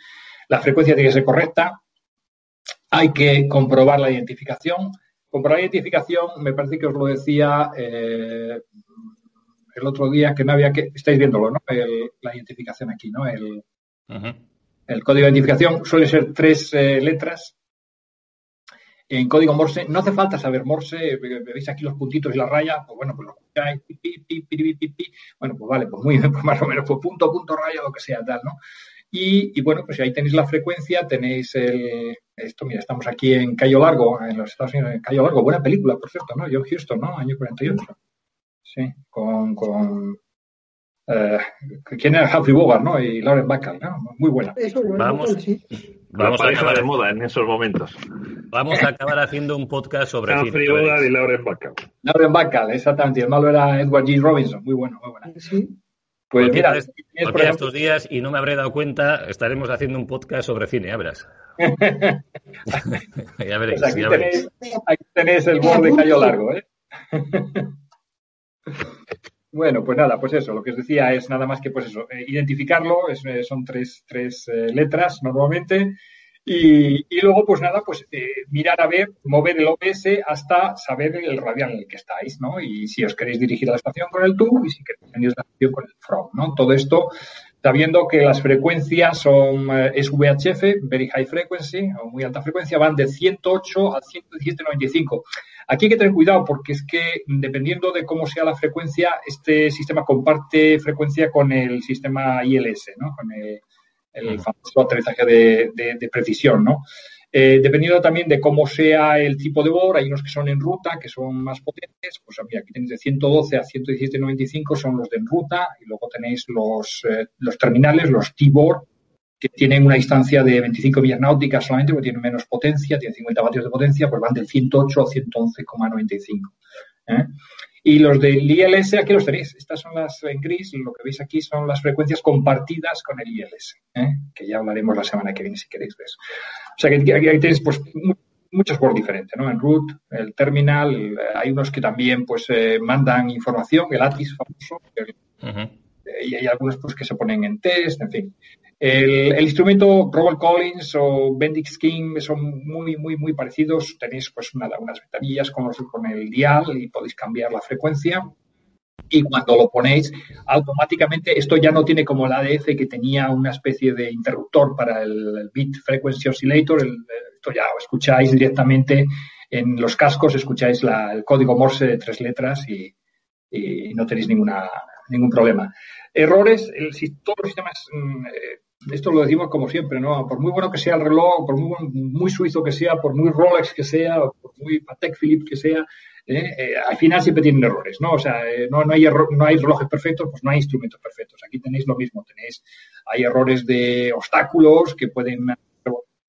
La frecuencia tiene que ser correcta, hay que comprobar la identificación. Comprobar la identificación, me parece que os lo decía eh, el otro día, que no había que. Estáis viéndolo, ¿no? la identificación aquí, ¿no? El, el, código de identificación suele ser tres eh, letras. en código Morse. No hace falta saber Morse, veis aquí los puntitos y la raya, pues bueno, pues lo escucháis, bueno, pues vale, pues muy bien, pues más o menos, pues punto, punto, raya, lo que sea, tal, ¿no? Y, bueno, pues ahí tenéis la frecuencia, tenéis el, esto, mira, estamos aquí en Cayo Largo, en los Estados Unidos, en Cayo Largo, buena película, por cierto, ¿no? John Houston, ¿no? Año 48. Sí, con, con eh, ¿quién era Humphrey Bogart, no? Y Lauren Bacall, ¿no? Muy buena. Vamos, vamos a acabar de moda en esos momentos. Vamos a acabar haciendo un podcast sobre Humphrey Bogart y Lauren Bacall. Lauren Bacall, exactamente. El malo era Edward G. Robinson, muy bueno, muy buena. Sí. Pues, mira, por estos días, y no me habré dado cuenta, estaremos haciendo un podcast sobre cine, ya verás. ya veréis, pues aquí, tenéis, aquí, tenéis, el borde Cayo Largo, ¿eh? bueno, pues nada, pues eso, lo que os decía es nada más que pues eso, eh, identificarlo, es, eh, son tres, tres eh, letras normalmente, y, y, luego, pues nada, pues eh, mirar a ver, mover el OBS hasta saber el radial en el que estáis, ¿no? Y si os queréis dirigir a la estación con el to y si queréis venir la estación con el from, ¿no? Todo esto sabiendo que las frecuencias son, eh, es VHF, Very High Frequency, o muy alta frecuencia, van de 108 a 117.95. Aquí hay que tener cuidado porque es que dependiendo de cómo sea la frecuencia, este sistema comparte frecuencia con el sistema ILS, ¿no? Con el, el famoso aterrizaje de, precisión, ¿no? Eh, dependiendo también de cómo sea el tipo de bor, hay unos que son en ruta, que son más potentes, pues aquí tenéis de 112 a 117.95 son los de en ruta, y luego tenéis los, eh, los terminales, los T-Bor, que tienen una distancia de 25 millas náuticas solamente, porque tienen menos potencia, tienen 50 vatios de potencia, pues van del 108 a 111,95. ¿eh? Y los del ILS, aquí los tenéis. Estas son las en gris, lo que veis aquí son las frecuencias compartidas con el ILS, ¿eh? que ya hablaremos la semana que viene si queréis ver. O sea que aquí, tenéis pues, muchos por diferentes, ¿no? En root, el terminal, hay unos que también pues eh, mandan información, el ATIS famoso, y hay algunos pues que se ponen en test, en fin. El, instrumento Robert Collins o Bendix King son muy, muy, muy parecidos. Tenéis pues unas ventanillas con, con el dial y podéis cambiar la frecuencia. Y cuando lo ponéis, automáticamente, esto ya no tiene como el ADF que tenía una especie de interruptor para el, Bit Frequency Oscillator. esto ya lo escucháis directamente en los cascos, escucháis el código Morse de tres letras y, no tenéis ninguna, ningún problema. Errores, el, todos los sistemas mm, eh, esto lo decimos como siempre, ¿no? Por muy bueno que sea el reloj, por muy, muy suizo que sea, por muy Rolex que sea, por muy Patek Philippe que sea, ¿eh? Eh, al final siempre tienen errores, ¿no? O sea, eh, no, hay no hay relojes perfectos, pues no hay instrumentos perfectos. Aquí tenéis lo mismo, tenéis, hay errores de obstáculos que pueden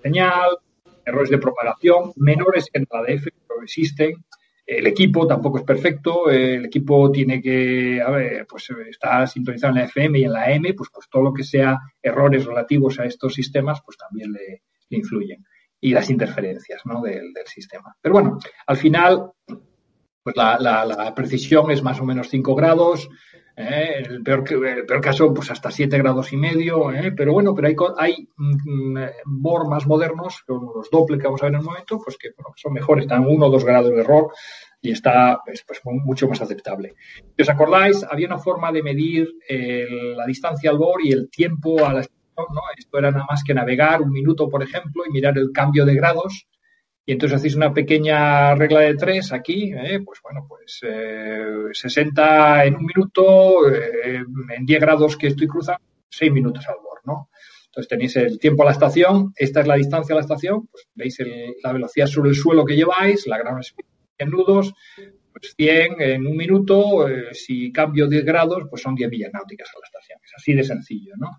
señal, errores de propagación, menores que en la DF, pero existen. El equipo tampoco es perfecto, el equipo tiene que, a pues está sintonizado en la FM y en la AM, pues, pues todo lo que sea errores relativos a estos sistemas, pues también le, influyen. Y las interferencias ¿no? del, sistema. Pero bueno, al final, pues la, la, precisión es más o menos 5 grados, ¿eh? el, peor, el peor caso, pues hasta 7 grados y medio, ¿eh? pero bueno, pero hay, hay mm, BOR más modernos, los Doppler que vamos a ver en un momento, pues que son mejores, están 1 o 2 grados de error y está pues, pues mucho más aceptable. Si os acordáis, había una forma de medir la distancia al BOR y el tiempo a la ¿no? Esto era nada más que navegar un minuto, por ejemplo, y mirar el cambio de grados y entonces hacéis una pequeña regla de tres aquí, ¿eh? pues bueno, pues 60 eh, en un minuto, eh, en 10 grados que estoy cruzando, 6 minutos al bord, ¿no? Entonces tenéis el tiempo a la estación, esta es la distancia a la estación, pues veis la velocidad sobre el suelo que lleváis, la gran en nudos, pues 100 en un minuto, si cambio 10 grados, pues son 10 millas náuticas a la estación. Es así de sencillo, ¿no?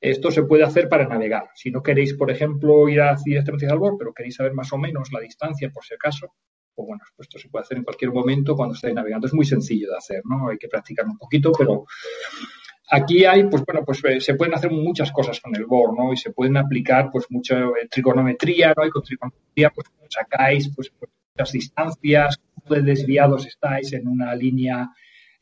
Esto se puede hacer para navegar. Si no queréis, por ejemplo, ir a directamente al bord, pero queréis saber más o menos la distancia por si acaso, pues bueno, pues esto se puede hacer en cualquier momento cuando estéis navegando. Es muy sencillo de hacer, ¿no? Hay que practicar un poquito, pero aquí hay, pues bueno, pues eh, se pueden hacer muchas cosas con el board, ¿no? Y se pueden aplicar, pues, mucha eh, trigonometría, ¿no? Y con trigonometría, pues, sacáis, pues, pues muchas distancias, de desviados estáis en una línea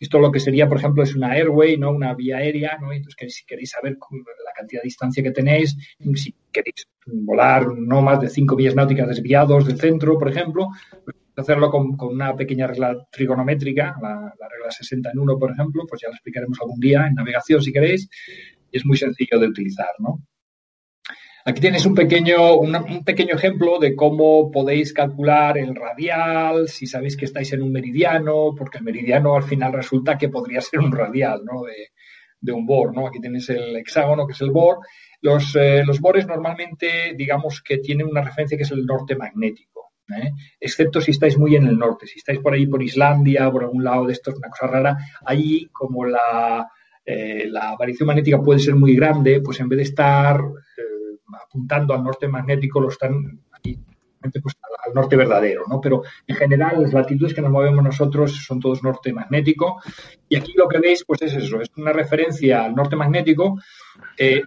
esto lo que sería, por ejemplo, es una airway, ¿no? Una vía aérea, ¿no? Entonces, si queréis saber la cantidad de distancia que tenéis, si queréis volar no más de 5 millas náuticas desviados del centro, por ejemplo, pues hacerlo con, una pequeña regla trigonométrica, la, regla 60 en 1, por ejemplo, pues ya la explicaremos algún día en navegación si queréis, y es muy sencillo de utilizar, ¿no? Aquí tienes un pequeño, un pequeño ejemplo de cómo podéis calcular el radial, si sabéis que estáis en un meridiano, porque el meridiano al final resulta que podría ser un radial, ¿no? De, de un bor, ¿no? Aquí tenéis el hexágono, que es el bor. Los, eh, los bores normalmente, digamos que tienen una referencia que es el norte magnético, ¿eh? excepto si estáis muy en el norte. Si estáis por ahí, por Islandia, por algún lado de esto, es una cosa rara. Allí, como la, eh, la variación magnética puede ser muy grande, pues en vez de estar apuntando al norte magnético, lo están aquí, pues, al norte verdadero, ¿no? Pero en general las latitudes que nos movemos nosotros son todos norte magnético y aquí lo que veis pues es eso, es una referencia al norte magnético. Eh,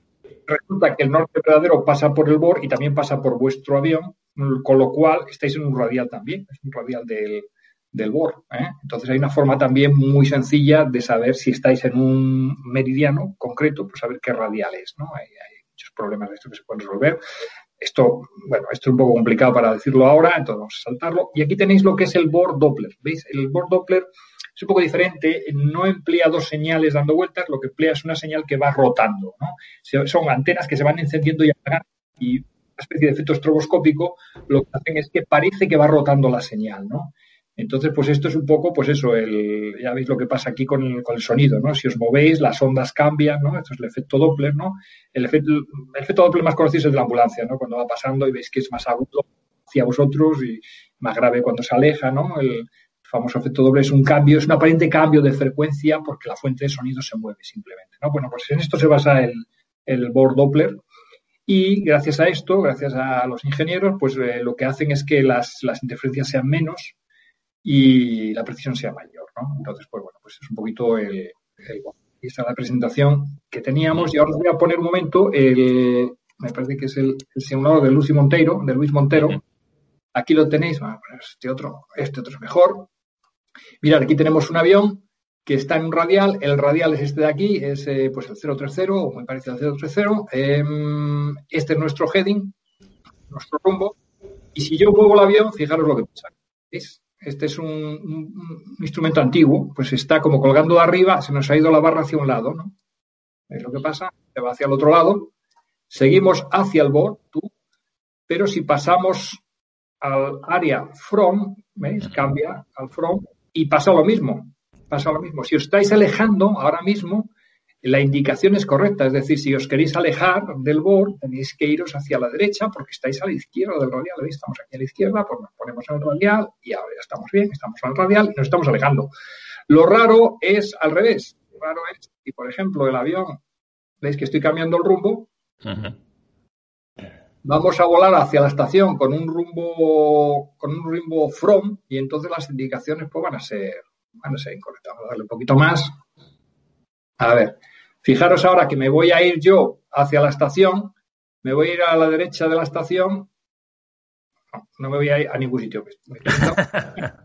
resulta que el norte verdadero pasa por el BOR y también pasa por vuestro avión, con lo cual estáis en un radial también, es un radial del, del BOR. ¿eh? Entonces hay una forma también muy sencilla de saber si estáis en un meridiano concreto, pues saber qué radial es, ¿no? Problemas de esto que se pueden resolver. Esto, bueno, esto es un poco complicado para decirlo ahora, entonces vamos a saltarlo. Y aquí tenéis lo que es el Bohr Doppler. ¿Veis? El Bohr Doppler es un poco diferente, no emplea dos señales dando vueltas, lo que emplea es una señal que va rotando. ¿no? Son antenas que se van encendiendo y apagando y una especie de efecto estroboscópico lo que hacen es que parece que va rotando la señal. ¿no? Entonces, pues esto es un poco, pues eso, el, ya veis lo que pasa aquí con el, sonido, ¿no? Si os movéis, las ondas cambian, ¿no? Esto es el efecto Doppler, ¿no? El efecto, Doppler más conocido es de la ambulancia, ¿no? Cuando va pasando y veis que es más agudo hacia vosotros y más grave cuando se aleja, ¿no? El famoso efecto Doppler es un cambio, es un aparente cambio de frecuencia porque la fuente de sonido se mueve simplemente, ¿no? Bueno, pues en esto se basa el, el Bohr Doppler. Y gracias a esto, gracias a los ingenieros, pues eh, lo que hacen es que las, las interferencias sean menos y la precisión sea mayor, ¿no? Entonces, pues bueno, pues es un poquito el, esta es la presentación que teníamos y ahora os voy a poner un momento el, me parece que es el, el simulador de Luis Monteiro, de Luis Montero. Aquí lo tenéis, este otro, este otro es mejor. Mirad, aquí tenemos un avión que está en un radial, el radial es este de aquí, es eh, pues el 030 o muy parecido al 030. Eh, este es nuestro heading, nuestro rumbo. Y si yo muevo el avión, fijaros lo que pasa. ¿Veis? Este es un, instrumento antiguo, pues está como colgando de arriba, se nos ha ido la barra hacia un lado, ¿no? Es lo que pasa, se va hacia el otro lado, seguimos hacia el board, tú, pero si pasamos al área from, ¿veis? Cambia al from y pasa lo mismo, pasa lo mismo. Si os estáis alejando ahora mismo, la indicación es correcta, es decir, si os queréis alejar del board, tenéis que iros hacia la derecha porque estáis a la izquierda del radial. ¿veis? Estamos aquí a la izquierda, pues nos ponemos el radial y ahora ya estamos bien, estamos el radial y nos estamos alejando. Lo raro es al revés. Lo raro es, si por ejemplo el avión, veis que estoy cambiando el rumbo, vamos a volar hacia la estación con un rumbo, con un rumbo from y entonces las indicaciones pues van a ser, van a ser incorrectas. Vamos a darle un poquito más. A ver, fijaros ahora que me voy a ir yo hacia la estación, me voy a ir a la derecha de la estación. No, me voy a ir a ningún sitio.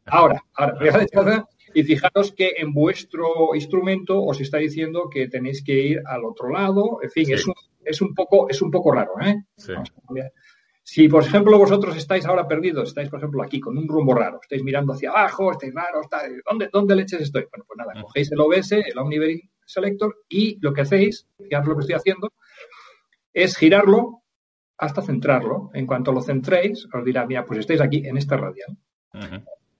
Ahora, ahora, voy a la derecha y fijaros que en vuestro instrumento os está diciendo que tenéis que ir al otro lado. En fin, es, un, es, un, poco, es un poco raro. ¿eh? Sí. Si, por ejemplo, vosotros estáis ahora perdidos, estáis, por ejemplo, aquí con un rumbo raro, estáis mirando hacia abajo, estáis raro, ¿dónde, ¿dónde leches estoy? Bueno, pues nada, cogéis el OBS, el Omnibearing Selector, y lo que hacéis, fijaros lo que estoy haciendo, es girarlo hasta centrarlo. En cuanto lo centréis, os dirá, mira, pues estáis aquí en esta radial.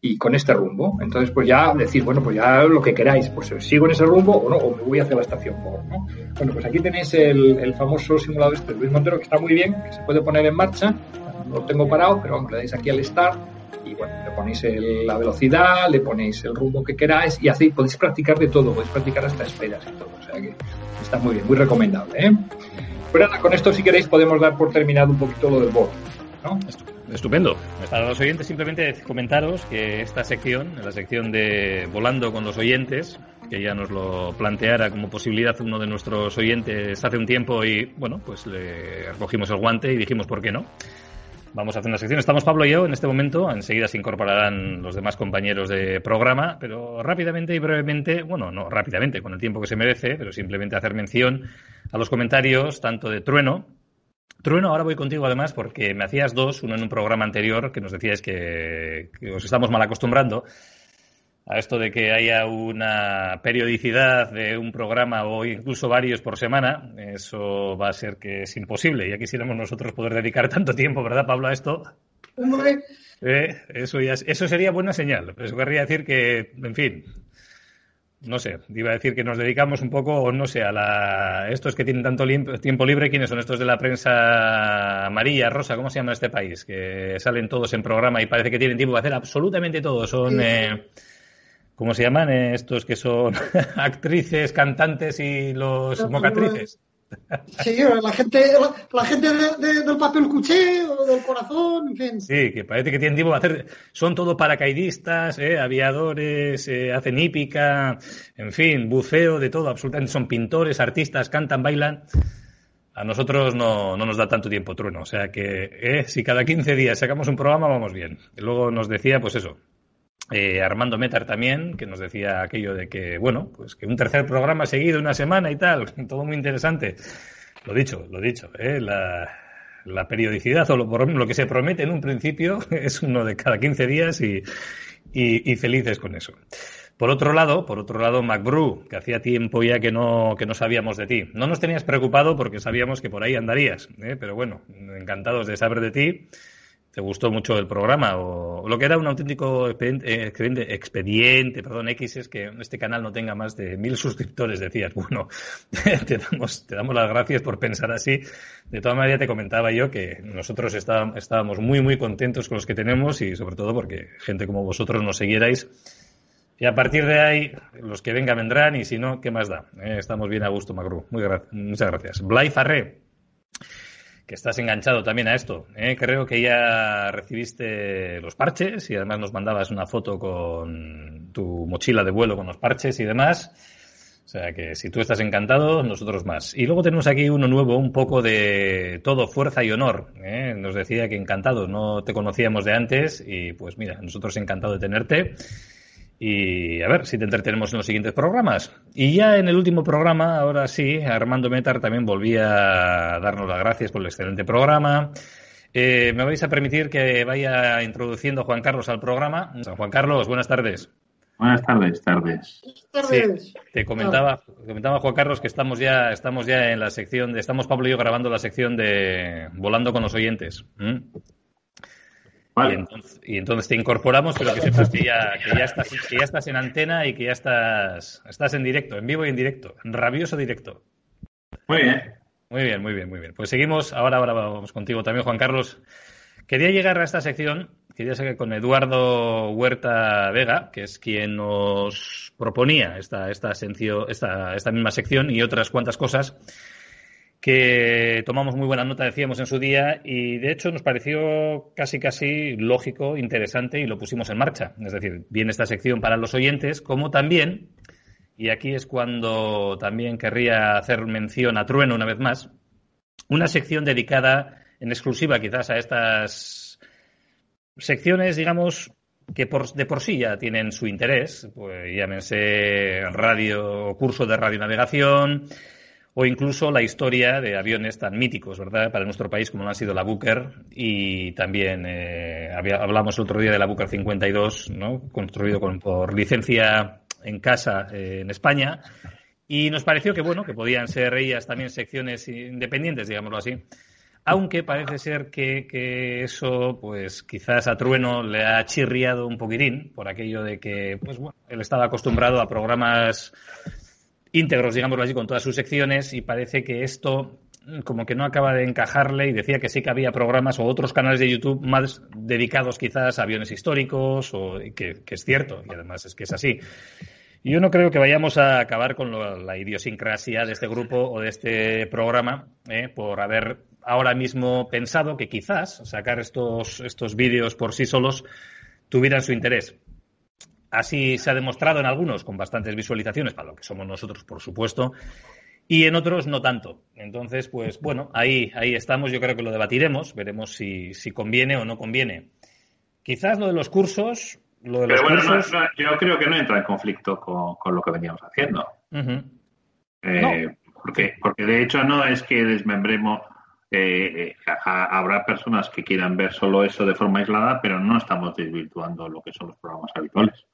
Y con este rumbo. Entonces, pues ya decís, bueno, pues ya lo que queráis, pues sigo en ese rumbo o no, o me voy hacia la estación. ¿no? Bueno, pues aquí tenéis el, famoso simulador este de Luis Montero, que está muy bien, que se puede poner en marcha. Lo tengo parado, pero vamos, le dais aquí al start y bueno, le ponéis la velocidad, le ponéis el rumbo que queráis y así podéis practicar de todo, podéis practicar hasta esperas y todo. O sea que está muy bien, muy recomendable. ¿eh? Pero nada, con esto si queréis podemos dar por terminado un poquito lo del board. ¿no? Estupendo. Para los oyentes, simplemente comentaros que esta sección, la sección de Volando con los oyentes, que ya nos lo planteara como posibilidad uno de nuestros oyentes hace un tiempo y, bueno, pues le recogimos el guante y dijimos, ¿por qué no? Vamos a hacer una sección. Estamos Pablo y yo en este momento. Enseguida se incorporarán los demás compañeros de programa, pero rápidamente y brevemente, bueno, no rápidamente, con el tiempo que se merece, pero simplemente hacer mención a los comentarios tanto de Trueno, Trueno, ahora voy contigo además porque me hacías dos, uno en un programa anterior que nos decías que, os estamos mal acostumbrando. A esto de que haya una periodicidad de un programa o incluso varios por semana, eso va a ser que es imposible. Ya quisiéramos nosotros poder dedicar tanto tiempo, ¿verdad, Pablo, a esto? Eh, eso, ya, eso sería buena señal. Eso querría decir que, en fin, no sé, iba a decir que nos dedicamos un poco, no sé, a la, estos que tienen tanto tiempo libre, ¿quiénes son estos de la prensa amarilla, rosa, cómo se llama este país? Que salen todos en programa y parece que tienen tiempo de hacer absolutamente todo. Son, eh, ¿cómo se llaman? estos que son actrices, cantantes y los mocatrices. Sí, la gente, la, gente del papel cuché o del corazón, en fin. Sí, que parece que tienen tiempo de hacer. Son todo paracaidistas, ¿eh? aviadores, eh, hacen hípica, en fin, buceo, de todo, absolutamente. Son pintores, artistas, cantan, bailan. A nosotros no, no nos da tanto tiempo, Trueno. O sea que eh, si cada 15 días sacamos un programa, vamos bien. luego nos decía, pues eso, eh, Armando Metar también, que nos decía aquello de que, bueno, pues que un tercer programa seguido, una semana y tal, todo muy interesante. Lo dicho, lo dicho, ¿eh? la, la, periodicidad o lo, lo, que se promete en un principio es uno de cada 15 días y, y, felices con eso. Por otro lado, por otro lado, MacBrew, que hacía tiempo ya que no, que no sabíamos de ti. No nos tenías preocupado porque sabíamos que por ahí andarías, ¿eh? pero bueno, encantados de saber de ti te gustó mucho el programa o lo que era un auténtico expediente, expediente, perdón, X es que este canal no tenga más de mil suscriptores, decías. Bueno, te damos, te damos las gracias por pensar así. De todas maneras, te comentaba yo que nosotros estábamos muy, muy contentos con los que tenemos y sobre todo porque gente como vosotros nos siguierais. Y a partir de ahí, los que vengan vendrán y si no, ¿qué más da? Eh, estamos bien a gusto, Magru. Muy muchas gracias. Blay Farré, que estás enganchado también a esto. ¿eh? Creo que ya recibiste los parches y además nos mandabas una foto con tu mochila de vuelo con los parches y demás. O sea que si tú estás encantado, nosotros más. Y luego tenemos aquí uno nuevo, un poco de todo fuerza y honor. ¿eh? Nos decía que encantado, no te conocíamos de antes y pues mira, nosotros encantado de tenerte. Y a ver si te entretenemos en los siguientes programas. Y ya en el último programa, ahora sí, Armando Metar también volvía a darnos las gracias por el excelente programa. Eh, me vais a permitir que vaya introduciendo a Juan Carlos al programa. Juan Carlos, buenas tardes. Buenas tardes, tardes. Sí, te comentaba, comentaba Juan Carlos que estamos ya, estamos ya en la sección de, estamos Pablo y yo grabando la sección de Volando con los oyentes. Y, entonces, te incorporamos, pero que sepas que ya, que ya, estás, que ya estás en antena y que ya estás, estás en directo, en vivo y en directo, en rabioso directo. Muy bien. Muy bien, muy bien, muy bien. Pues seguimos, ahora, ahora vamos contigo también, Juan Carlos. Quería llegar a esta sección, quería seguir con Eduardo Huerta Vega, que es quien nos proponía esta, esta, esta, esta misma sección y otras cuantas cosas que tomamos muy buena nota, decíamos en su día, y de hecho nos pareció casi casi lógico, interesante y lo pusimos en marcha. Es decir, viene esta sección para los oyentes, como también, y aquí es cuando también querría hacer mención a Trueno una vez más, una sección dedicada en exclusiva quizás a estas secciones, digamos, que por, de por sí ya tienen su interés, pues llámense radio, curso de radionavegación, o incluso la historia de aviones tan míticos, ¿verdad?, para nuestro país como lo ha sido la Booker y también eh, hablamos el otro día de la Booker 52, ¿no?, construido con, por licencia en casa eh, en España y nos pareció que, bueno, que podían ser ellas también secciones independientes, digámoslo así. Aunque parece ser que, que eso, pues quizás a Trueno le ha chirriado un poquitín por aquello de que, pues bueno, él estaba acostumbrado a programas íntegros, digámoslo así, con todas sus secciones y parece que esto mm, como que no acaba de encajarle y decía que sí que había programas o otros canales de YouTube más dedicados quizás a aviones históricos, o que, es cierto, y además es que es así. Yo no creo que vayamos a acabar con la idiosincrasia de este grupo o de este programa eh, por haber ahora mismo pensado que quizás sacar estos, estos vídeos por sí solos tuvieran su interés. Así se ha demostrado en algunos con bastantes visualizaciones, para lo que somos nosotros, por supuesto, y en otros no tanto. Entonces, pues bueno, ahí, ahí estamos. Yo creo que lo debatiremos, veremos si, si conviene o no conviene. Quizás lo de los cursos, lo de los cursos... yo creo que no entra en conflicto con, lo que veníamos haciendo. Eh, porque, porque de hecho no es que desmembremos. Eh, eh, habrá personas que quieran ver solo eso de forma aislada, pero no estamos desvirtuando lo que son los programas habituales.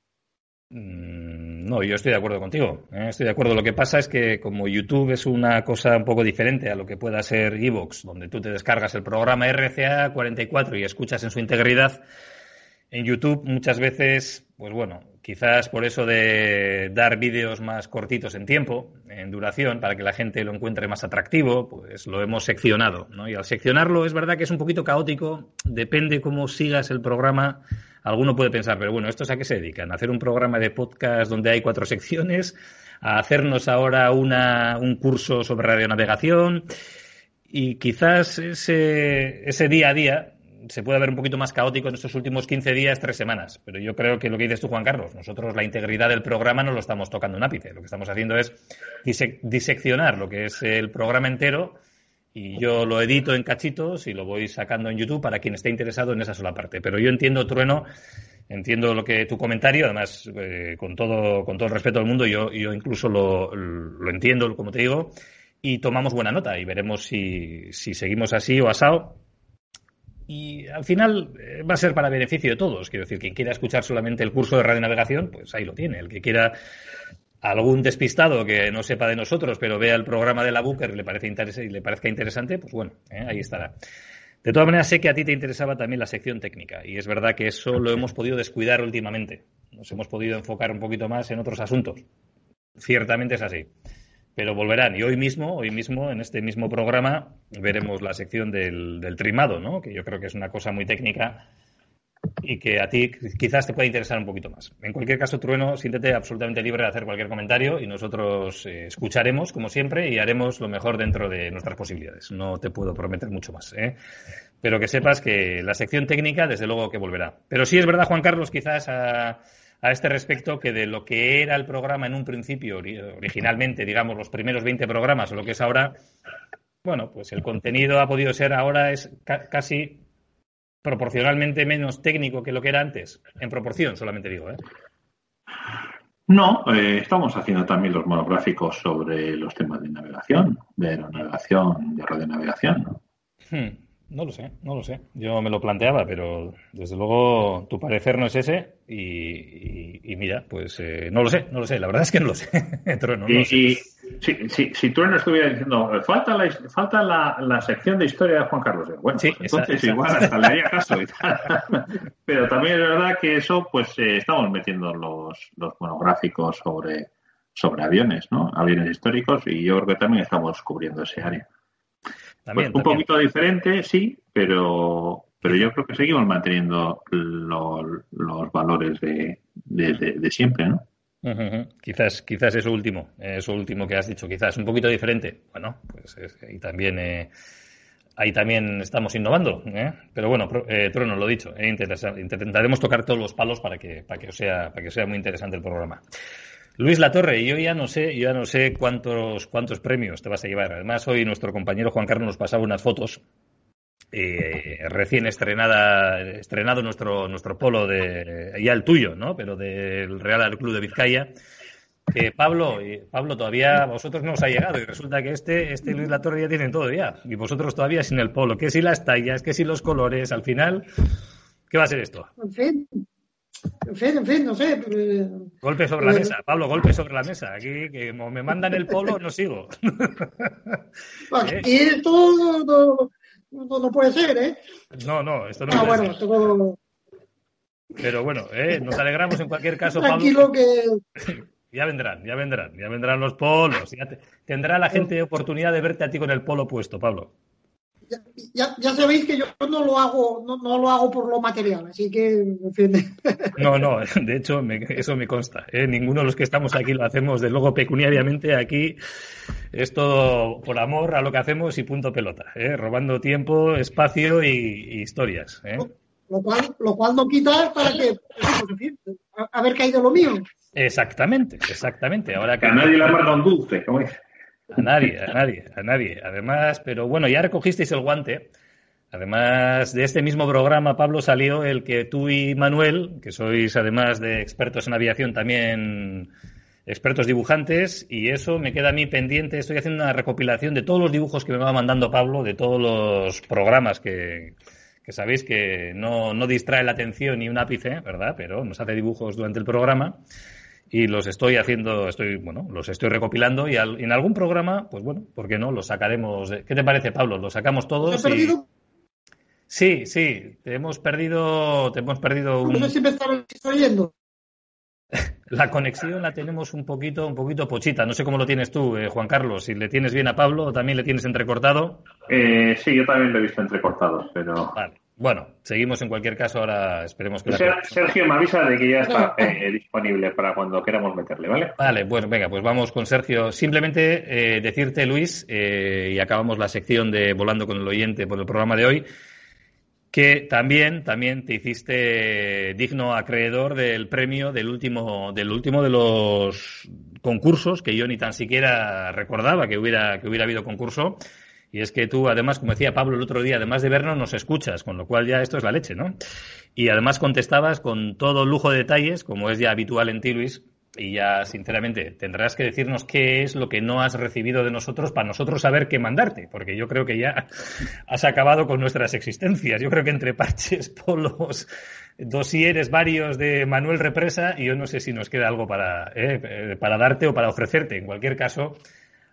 Mm, no, yo estoy de acuerdo contigo. ¿eh? Estoy de acuerdo. Lo que pasa es que como YouTube es una cosa un poco diferente a lo que pueda ser Evox, donde tú te descargas el programa RCA 44 y escuchas en su integridad, en YouTube muchas veces, pues bueno, quizás por eso de dar vídeos más cortitos en tiempo, en duración, para que la gente lo encuentre más atractivo, pues lo hemos seccionado, ¿no? Y al seccionarlo es verdad que es un poquito caótico, depende cómo sigas el programa. Alguno puede pensar, pero bueno, ¿estos a qué se dedican? ¿A hacer un programa de podcast donde hay cuatro secciones? ¿A hacernos ahora una, un curso sobre radionavegación? Y quizás ese, ese día a día se puede ver un poquito más caótico en estos últimos 15 días, tres semanas. Pero yo creo que lo que dices tú, Juan Carlos, nosotros la integridad del programa no lo estamos tocando en ápice. Lo que estamos haciendo es diseccionar lo que es el programa entero y yo lo edito en cachitos y lo voy sacando en YouTube para quien esté interesado en esa sola parte. Pero yo entiendo, Trueno, entiendo lo que tu comentario, además, eh, con, todo, con todo el respeto del mundo, yo, yo incluso lo, lo entiendo, como te digo, y tomamos buena nota y veremos si, si seguimos así o asado y al final eh, va a ser para beneficio de todos. Quiero decir, quien quiera escuchar solamente el curso de radionavegación, pues ahí lo tiene. El que quiera algún despistado que no sepa de nosotros, pero vea el programa de la Booker y le, parece y le parezca interesante, pues bueno, eh, ahí estará. De todas maneras, sé que a ti te interesaba también la sección técnica y es verdad que eso lo hemos podido descuidar últimamente. Nos hemos podido enfocar un poquito más en otros asuntos. Ciertamente es así pero volverán. Y hoy mismo, hoy mismo, en este mismo programa, veremos la sección del, trimado, ¿no? Que yo creo que es una cosa muy técnica y que a ti quizás te pueda interesar un poquito más. En cualquier caso, Trueno, siéntete absolutamente libre de hacer cualquier comentario y nosotros eh, escucharemos, como siempre, y haremos lo mejor dentro de nuestras posibilidades. No te puedo prometer mucho más, ¿eh? Pero que sepas que la sección técnica, desde luego que volverá. Pero sí es verdad, Juan Carlos, quizás a este respecto que de lo que era el programa en un principio, originalmente, digamos, los primeros 20 programas o lo que es ahora, bueno, pues el contenido ha podido ser ahora es casi proporcionalmente menos técnico que lo que era antes, en proporción solamente digo, ¿eh? No, eh, estamos haciendo también los monográficos sobre los temas de navegación, de aeronavegación, de radionavegación. Hmm. No lo sé, no lo sé. Yo me lo planteaba, pero desde luego tu parecer no es ese y, mira, pues eh, no lo sé, no lo sé. La verdad es que no lo sé. y, si, si, tú no estuvieras diciendo, falta la, falta la, sección de historia de Juan Carlos. Bueno, pues entonces igual hasta le haría caso. pero también es verdad que eso, pues eh, estamos metiendo los, los monográficos sobre, sobre aviones, ¿no? Aviones históricos y yo creo que también estamos cubriendo ese área. Pues un poquito diferente, sí, pero, pero yo creo que seguimos manteniendo los valores de, de, siempre, ¿no? Quizás, quizás eso último, eso último que has dicho, quizás un poquito diferente. Bueno, pues ahí también, eh, ahí también estamos innovando. ¿eh? Pero bueno, eh, Trono, lo dicho, eh, intentaremos tocar todos los palos para que, para que sea, para que sea muy interesante el programa. Luis Latorre, yo ya no sé, yo ya no sé cuántos, cuántos premios te vas a llevar. Además, hoy nuestro compañero Juan Carlos nos pasaba unas fotos eh, recién estrenada, estrenado nuestro, nuestro polo de, ya el tuyo, ¿no? Pero del Real Club de Vizcaya. Pablo, Pablo todavía vosotros no os ha llegado y resulta que este, este Luis Latorre ya tienen todo ya y vosotros todavía sin el polo, que si las tallas, que si los colores, al final, ¿qué va a ser esto? En fin, en fin, en fin, no sé. Eh, golpe sobre la eh, mesa, Pablo, golpe sobre la mesa. Aquí, que como me mandan el polo, no sigo. Aquí esto no, no, puede ser, ¿eh? No, no, esto no ah, puede bueno, ser. Pero bueno, ¿eh? nos alegramos en cualquier caso, Tranquilo que... Ya vendrán, ya vendrán, ya vendrán los polos. Ya Tendrá la gente oportunidad de verte a ti con el polo puesto, Pablo ya, ya, sabéis que yo no lo hago, no, no, lo hago por lo material, así que, en fin. No, no, de hecho, eso me consta. ¿eh? Ninguno de los que estamos aquí lo hacemos de luego pecuniariamente. Aquí es todo por amor a lo que hacemos y punto pelota, ¿eh? robando tiempo, espacio y, historias. ¿eh? Lo, cual, lo cual no quita para que, pues, haber caído lo mío. Exactamente, exactamente. Ahora que a nadie le ha un dulce, como dice. A nadie, a nadie, a nadie. Además, pero bueno, ya recogisteis el guante. Además de este mismo programa, Pablo, salió el que tú y Manuel, que sois además de expertos en aviación, también expertos dibujantes, y eso me queda a mí pendiente. Estoy haciendo una recopilación de todos los dibujos que me va mandando Pablo, de todos los programas que, que sabéis que no, no distrae la atención ni un ápice, ¿verdad? Pero nos hace dibujos durante el programa. Y los estoy haciendo, estoy, bueno, los estoy recopilando y en algún programa, pues bueno, ¿por qué no? Los sacaremos. ¿Qué te parece, Pablo? Los sacamos todos. ¿Te perdido? Sí, sí, te hemos perdido, te hemos perdido un... No sé si me oyendo. La conexión la tenemos un poquito, un poquito pochita. No sé cómo lo tienes tú, eh, Juan Carlos. Si le tienes bien a Pablo o también le tienes entrecortado. Eh, sí, yo también lo he visto entrecortado, pero. Vale. Bueno, seguimos en cualquier caso. Ahora esperemos que. Sergio me avisa de que ya está eh, disponible para cuando queramos meterle, ¿vale? Vale, pues venga, pues vamos con Sergio. Simplemente decirte, Luis, y acabamos la sección de Volando con el oyente por el programa de hoy que también, también te hiciste digno acreedor del premio del último, del último de los concursos, que yo ni tan siquiera recordaba que hubiera, que hubiera habido concurso. Y es que tú, además, como decía Pablo el otro día, además de vernos, nos escuchas, con lo cual ya esto es la leche, ¿no? Y además contestabas con todo lujo de detalles, como es ya habitual en ti, Luis, y ya, sinceramente, tendrás que decirnos qué es lo que no has recibido de nosotros para nosotros saber qué mandarte, porque yo creo que ya has acabado con nuestras existencias. Yo creo que entre parches, polos, dosieres varios de Manuel Represa, y yo no sé si nos queda algo para, eh, eh, para darte o para ofrecerte. En cualquier caso,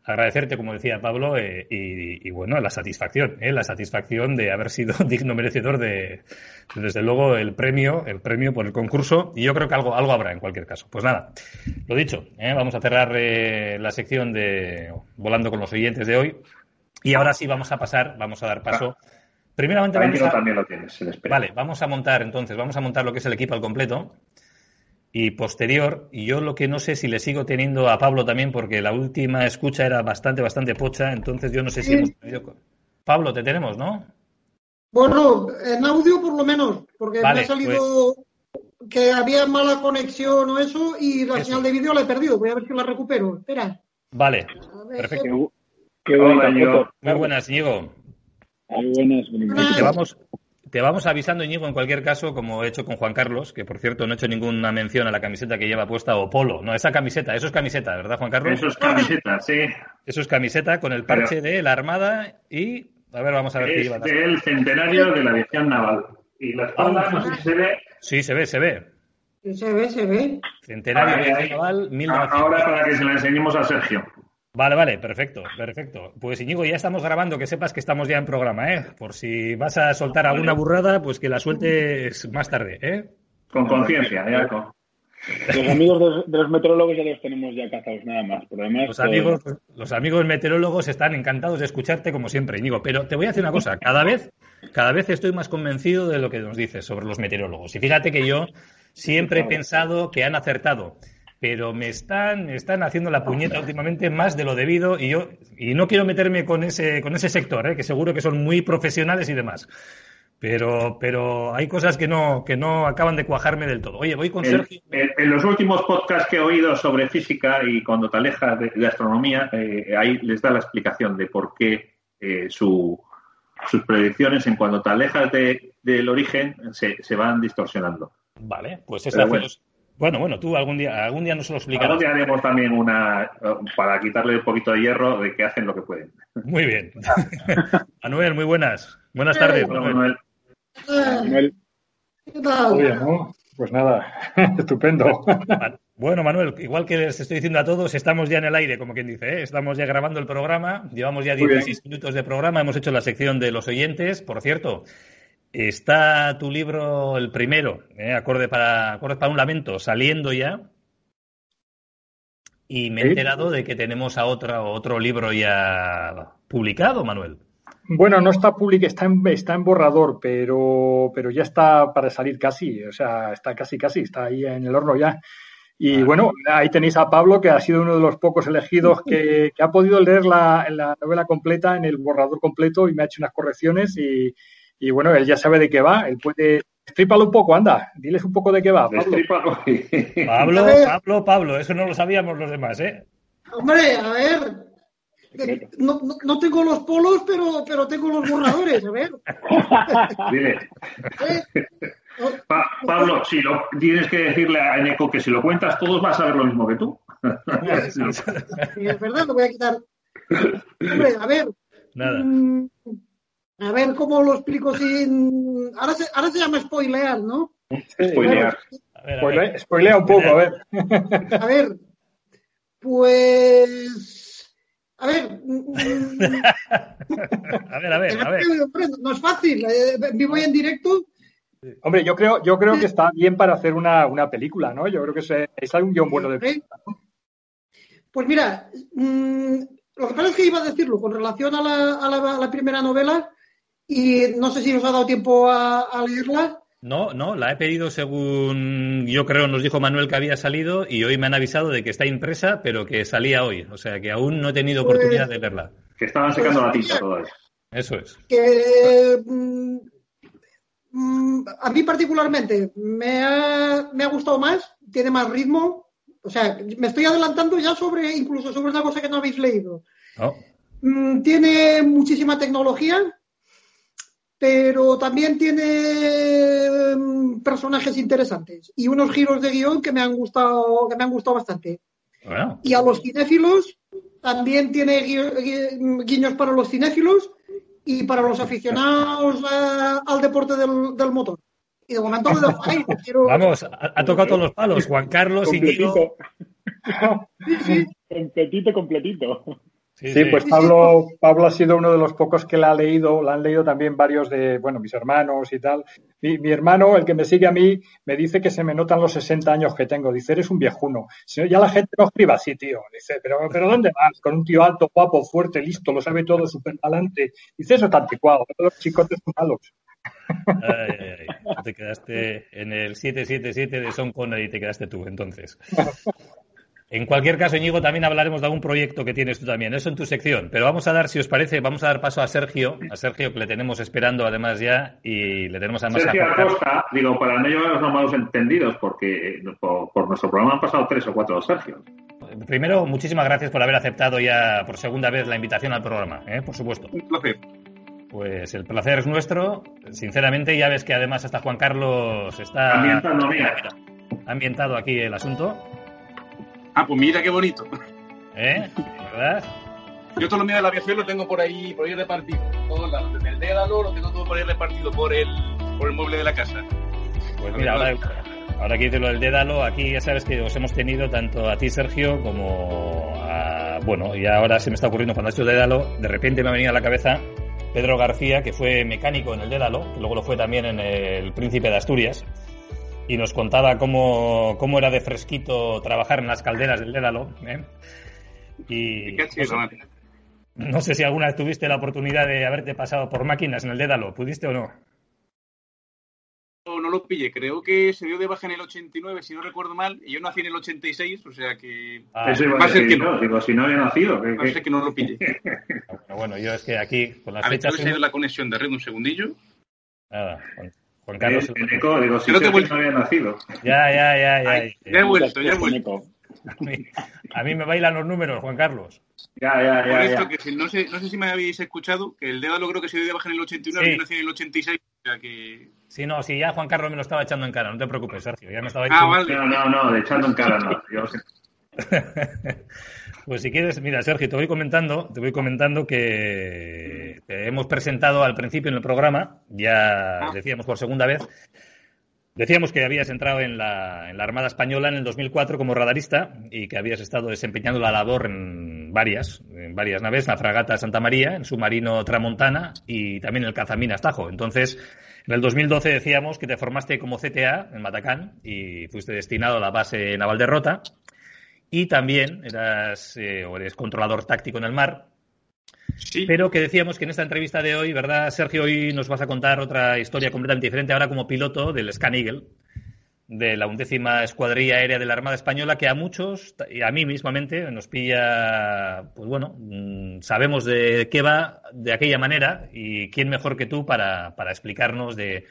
agradecerte, como decía Pablo, eh, y, bueno, la satisfacción, eh, la satisfacción de haber sido digno merecedor de, desde luego, el premio, el premio por el concurso, y yo creo que algo, algo habrá en cualquier caso. Pues nada, lo dicho, eh, vamos a cerrar la sección de Volando con los oyentes de hoy, y ahora sí vamos a pasar, vamos a dar paso. Primeramente vamos a... también lo tienes, Vale, vamos a montar entonces, vamos a montar lo que es el equipo al completo y posterior, y yo lo que no sé si le sigo teniendo a Pablo también, porque la última escucha era bastante, bastante pocha, entonces yo no sé si hemos tenido... Pablo, te tenemos, ¿no? Bueno, en audio por lo menos, porque me ha salido pues- que había mala conexión o eso, y la señal de vídeo la he perdido. Voy a ver si la recupero. Espera. Vale, perfecto. Qué, Muy buenas, Diego. Muy buenas, buenas. Te vamos, avisando, Íñigo, en cualquier caso, como he hecho con Juan Carlos, que por cierto no he hecho ninguna mención a la camiseta que lleva puesta o polo. No, esa camiseta, eso es camiseta, ¿verdad, Juan Carlos? Eso es camiseta, sí. Eso es camiseta con el parche de la Armada y. A ver, vamos a ver qué lleva. del centenario de la aviación naval. Y la espalda, no sé si se ve. Sí, se ve, se ve. Se ve, se ve. Centenario de la aviación naval, 1900. Ahora para que se la enseñemos a Sergio. Vale, vale, perfecto, perfecto. Pues Iñigo, ya estamos grabando, que sepas que estamos ya en programa, ¿eh? Por si vas a soltar alguna burrada, pues que la sueltes más tarde, ¿eh? Con conciencia, ya. Con... Los amigos de, los meteorólogos ya los tenemos ya cazados, nada más. los, amigos, los amigos meteorólogos están encantados de escucharte como siempre, Iñigo. Pero te voy a decir una cosa, cada vez, cada vez estoy más convencido de lo que nos dices sobre los meteorólogos. Y fíjate que yo siempre he pensado que han acertado pero me están, están haciendo la puñeta últimamente más de lo debido y yo y no quiero meterme con ese, con ese sector, ¿eh? que seguro que son muy profesionales y demás. Pero, pero hay cosas que no, que no acaban de cuajarme del todo. Oye, voy con Sergio. En, los últimos podcasts que he oído sobre física y cuando te alejas de, astronomía, eh, ahí les da la explicación de por qué eh, sus predicciones en cuando te alejas del origen se, se, van distorsionando. Vale, pues esa, bueno, bueno, tú algún día, algún día nos lo explicarás. Algún día haremos también una, para quitarle un poquito de hierro, de que hacen lo que pueden. Muy bien. Manuel, muy buenas. Buenas tardes, Manuel. Manuel. Pues nada, estupendo. Bueno, Manuel, igual que les estoy diciendo a todos, estamos ya en el aire, como quien dice, ¿eh? estamos ya grabando el programa, llevamos ya 16 minutos de programa, hemos hecho la sección de los oyentes, por cierto, Está tu libro, el primero, eh, acorde, para, acorde para un lamento, saliendo ya. Y me he enterado de que tenemos a otro, otro libro ya publicado, Manuel. Bueno, no está publicado, está en, está en borrador, pero, pero ya está para salir casi, o sea, está casi, casi, está ahí en el horno ya. Y bueno, ahí tenéis a Pablo, que ha sido uno de los pocos elegidos que, que ha podido leer la, la, novela completa en el borrador completo y me ha hecho unas correcciones y, y bueno, él ya sabe de qué va, él puede... Estrípalo un poco, anda, diles un poco de qué va, Pablo. Pablo, Pablo, Pablo, eso no lo sabíamos los demás, ¿eh? Hombre, a ver, no, no, tengo los polos, pero, pero tengo los borradores, a ver. Dile. ¿Eh? Pablo, si lo, tienes que decirle a Eneco que si lo cuentas todos va a saber lo mismo que tú. Sí, es verdad, lo voy a quitar. Hombre, a ver. Nada. Mm, a ver cómo lo explico sin. Ahora se, ahora se llama spoilear, ¿no? Spoilear. ver, spoilea un poco, a ver. A ver, pues. A ver. a ver, a ver, a ver. No es fácil. Eh, vivo en directo. Hombre, yo creo, yo creo que está bien para hacer una, una película, ¿no? Yo creo que es, es un guion bueno de película, Pues mira, mm, lo que pasa es que iba a decirlo con relación a la, a la, primera novela y no sé si os ha dado tiempo a leerla. No, no, la he pedido según yo creo nos dijo Manuel que había salido y hoy me han avisado de que está impresa, pero que salía hoy. O sea que aún no he tenido pues oportunidad de verla. Que estaban secando la tinta todavía. Eso es. Que mm, mm, a mí particularmente me ha, me ha gustado más, tiene más ritmo. O sea, me estoy adelantando ya sobre, incluso sobre una cosa que no habéis leído. Oh. Mm, tiene muchísima tecnología, pero también tiene mm, personajes interesantes y unos giros de guion que me han gustado, que me han gustado bastante. Y a los cinéfilos también tiene guiños para los cinéfilos y para los aficionados al deporte del, motor. Y de momento lo dejo ahí. Vamos, ha, tocado todos los palos. Juan Carlos y. Completito, completito. Sí, pues Pablo, Pablo ha sido uno de los pocos que la ha leído, la han leído también varios de, bueno, mis hermanos y tal. Mi, mi, hermano, el que me sigue a mí, me dice que se me notan los 60 años que tengo. Dice, eres un viejuno. Ya la gente no escriba así, tío. Dice, pero, pero ¿dónde vas? Con un tío alto, guapo, fuerte, listo, lo sabe todo, súper talante. Dice, eso está anticuado, los chicotes son malos. Ay, ay, Te quedaste en el 777 de Son Connery y te quedaste tú, entonces. En cualquier caso, Íñigo, también hablaremos de algún proyecto que tienes tú también. Eso en tu sección. Pero vamos a dar, si os parece, vamos a dar paso a Sergio, a Sergio que le tenemos esperando además ya y le tenemos además Sergio Acosta, digo, para no llevar los malos entendidos, porque por, nuestro programa han pasado tres o cuatro Sergio. Primero, muchísimas gracias por haber aceptado ya por segunda vez la invitación al programa, ¿eh? por supuesto. Un placer. Pues el placer es nuestro. Sinceramente, ya ves que además hasta Juan Carlos está ambientando, ambientado aquí el asunto. Ah, pues mira qué bonito. ¿Eh? ¿Verdad? Yo todo lo mío de la aviación lo tengo por ahí, por ahí repartido. Todos lados. Desde el Dédalo lo tengo todo por ahí repartido por el, por el mueble de la casa. Pues mira, ahora, ahora que lo del Dédalo, aquí ya sabes que os hemos tenido tanto a ti, Sergio, como a. Bueno, y ahora se me está ocurriendo cuando has hecho Dédalo, de repente me ha venido a la cabeza Pedro García, que fue mecánico en el Dédalo, que luego lo fue también en el Príncipe de Asturias y nos contaba cómo, cómo era de fresquito trabajar en las calderas del Dédalo. ¿eh? Y no sé, si alguna vez tuviste la oportunidad de haberte pasado por máquinas en el Dédalo, ¿pudiste o no? No, no lo pillé, creo que se dio de baja en el 89, si no recuerdo mal, y yo nací en el 86, o sea que... Ah, Eso va a ser que no, digo, si no había nacido. A ser que no lo pillé. bueno, yo es que aquí, con las a fechas... Ver, la conexión de red un segundillo? Nada, Juan Carlos. Eco, digo, si Creo que no había nacido. Ya, ya, ya, ya. Ay, ya he vuelto, ya he vuelto. A mí, me bailan los números, Juan Carlos. Ya, ya, ya. Por esto, que si, no, sé, no sé si me habéis escuchado, que el lo creo que se dio de baja en el 89 y nací en el 86. O sea que... Sí, no, sí, ya Juan Carlos me lo estaba echando en cara, no te preocupes, Sergio. Ya me estaba ah, vale. No, no, no, de echando en cara no. Yo sé. Pues si quieres, mira, Sergio, te voy comentando, te voy comentando que te hemos presentado al principio en el programa, ya ah. decíamos por segunda vez, decíamos que habías entrado en la, en la Armada Española en el 2004 como radarista y que habías estado desempeñando la labor en varias, en varias naves, la fragata Santa María, en submarino Tramontana y también el cazaminas Tajo. Entonces, en el 2012 decíamos que te formaste como CTA en Matacán y fuiste destinado a la base naval de Rota y también eras eh, o eres controlador táctico en el mar. Sí. Pero que decíamos que en esta entrevista de hoy, ¿verdad, Sergio? Hoy nos vas a contar otra historia completamente diferente ahora como piloto del Scan Eagle, de la undécima escuadrilla aérea de la Armada Española, que a muchos, y a mí mismamente, nos pilla, pues bueno, mm, sabemos de qué va de aquella manera y quién mejor que tú para, para explicarnos de,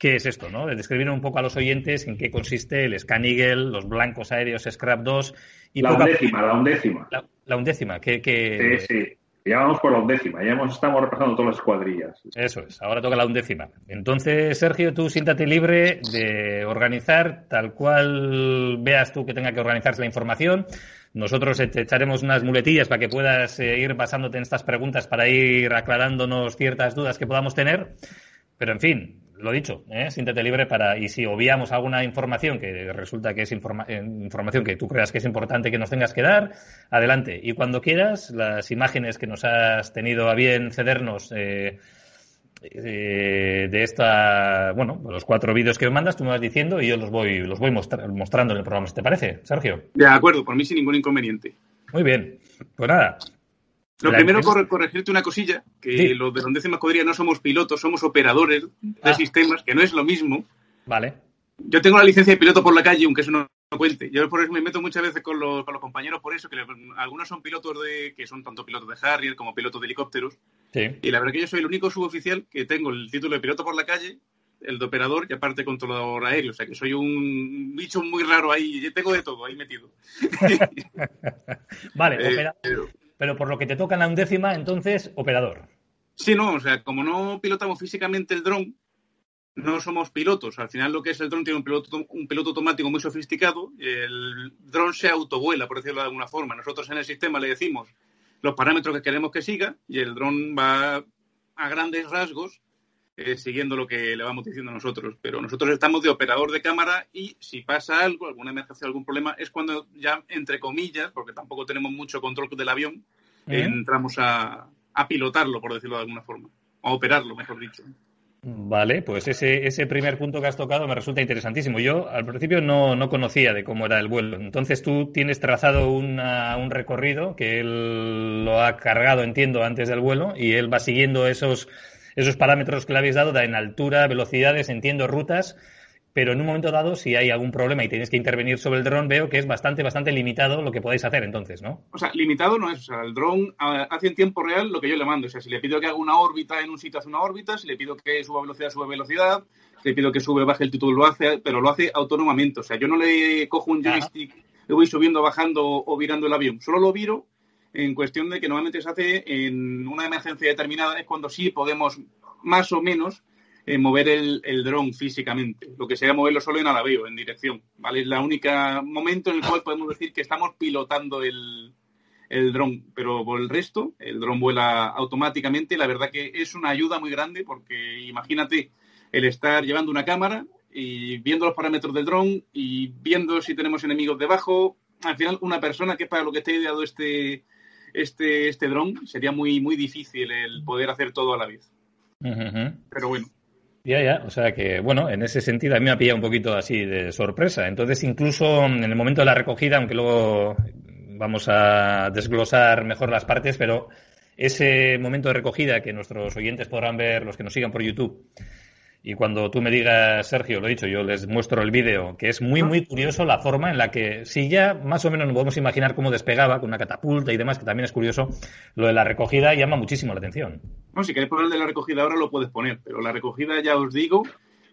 qué es esto, ¿no? Describir un poco a los oyentes en qué consiste el Scan Eagle, los blancos aéreos Scrap 2 y la undécima, la undécima. La, undécima, que, que... Sí, sí. Ya vamos por la undécima, ya estamos repasando todas las escuadrillas. Eso es, ahora toca la undécima. Entonces, Sergio, tú siéntate libre de organizar tal cual veas tú que tenga que organizarse la información. Nosotros te echaremos unas muletillas para que puedas eh, ir basándote en estas preguntas para ir aclarándonos ciertas dudas que podamos tener. Pero, en fin, lo dicho, ¿eh? siéntete libre para, y si obviamos alguna información que resulta que es eh, información que tú creas que es importante que nos tengas que dar, adelante. Y cuando quieras, las imágenes que nos has tenido a bien cedernos eh, eh, de esta, bueno, los cuatro vídeos que me mandas, tú me vas diciendo y yo los voy, los voy mostrando en el programa, si te parece, Sergio. De acuerdo, por mí sin ningún inconveniente. Muy bien, pues nada. Lo primero, por corregirte una cosilla, que los de Rondécima Escudería no somos pilotos, somos operadores de ah. sistemas, que no es lo mismo. Vale. Yo tengo la licencia de piloto por la calle, aunque eso no cuente. Yo por eso me meto muchas veces con los, con los compañeros por eso, que algunos son pilotos de, que son tanto pilotos de Harrier como pilotos de helicópteros. Y la verdad que yo soy el único suboficial que tengo el título de piloto por la calle, el de operador y aparte controlador aéreo. O sea que soy un bicho muy raro ahí. Yo tengo de todo ahí metido. vale, eh, pero por lo que te toca en la undécima, entonces, operador. Sí, no, o sea, como no pilotamos físicamente el dron, no somos pilotos. Al final lo que es el dron tiene un piloto, un piloto automático muy sofisticado. El dron se autovuela, por decirlo de alguna forma. Nosotros en el sistema le decimos los parámetros que queremos que siga y el dron va a grandes rasgos eh, siguiendo lo que le vamos diciendo nosotros. Pero nosotros estamos de operador de cámara y si pasa algo, alguna emergencia, algún problema, es cuando ya, entre comillas, porque tampoco tenemos mucho control del avión, entramos a, a pilotarlo, por decirlo de alguna forma. A operarlo, mejor dicho. Vale, pues ese, ese primer punto que has tocado me resulta interesantísimo. Yo al principio no, no conocía de cómo era el vuelo. Entonces tú tienes trazado una, un recorrido que él lo ha cargado, entiendo, antes del vuelo y él va siguiendo esos, esos parámetros que le habéis dado en altura, velocidades, entiendo, rutas pero en un momento dado, si hay algún problema y tienes que intervenir sobre el dron, veo que es bastante, bastante limitado lo que podéis hacer entonces, ¿no? O sea, limitado no es. O sea, el dron hace en tiempo real lo que yo le mando. O sea, si le pido que haga una órbita en un sitio, hace una órbita. Si le pido que suba velocidad, sube velocidad. Si le pido que sube, baje el título, lo hace, pero lo hace autónomamente. O sea, yo no le cojo un joystick, le voy subiendo, bajando o virando el avión. Solo lo viro en cuestión de que normalmente se hace en una emergencia determinada, es cuando sí podemos más o menos eh, mover el, el dron físicamente. Lo que sería moverlo solo en alaveo, en dirección. ¿vale? Es la única momento en el cual podemos decir que estamos pilotando el, el dron, pero por el resto, el dron vuela automáticamente. La verdad que es una ayuda muy grande porque imagínate el estar llevando una cámara y viendo los parámetros del dron y viendo si tenemos enemigos debajo. Al final, una persona que para lo que esté ideado este, este, este dron sería muy, muy difícil el poder hacer todo a la vez. Pero bueno. Ya, ya, o sea que, bueno, en ese sentido a mí me ha pillado un poquito así de sorpresa. Entonces, incluso en el momento de la recogida, aunque luego vamos a desglosar mejor las partes, pero ese momento de recogida que nuestros oyentes podrán ver, los que nos sigan por YouTube, y cuando tú me digas, Sergio, lo he dicho, yo les muestro el vídeo, que es muy, muy curioso la forma en la que, si ya más o menos nos podemos imaginar cómo despegaba con una catapulta y demás, que también es curioso, lo de la recogida llama muchísimo la atención. No, si queréis poner el de la recogida ahora lo puedes poner, pero la recogida ya os digo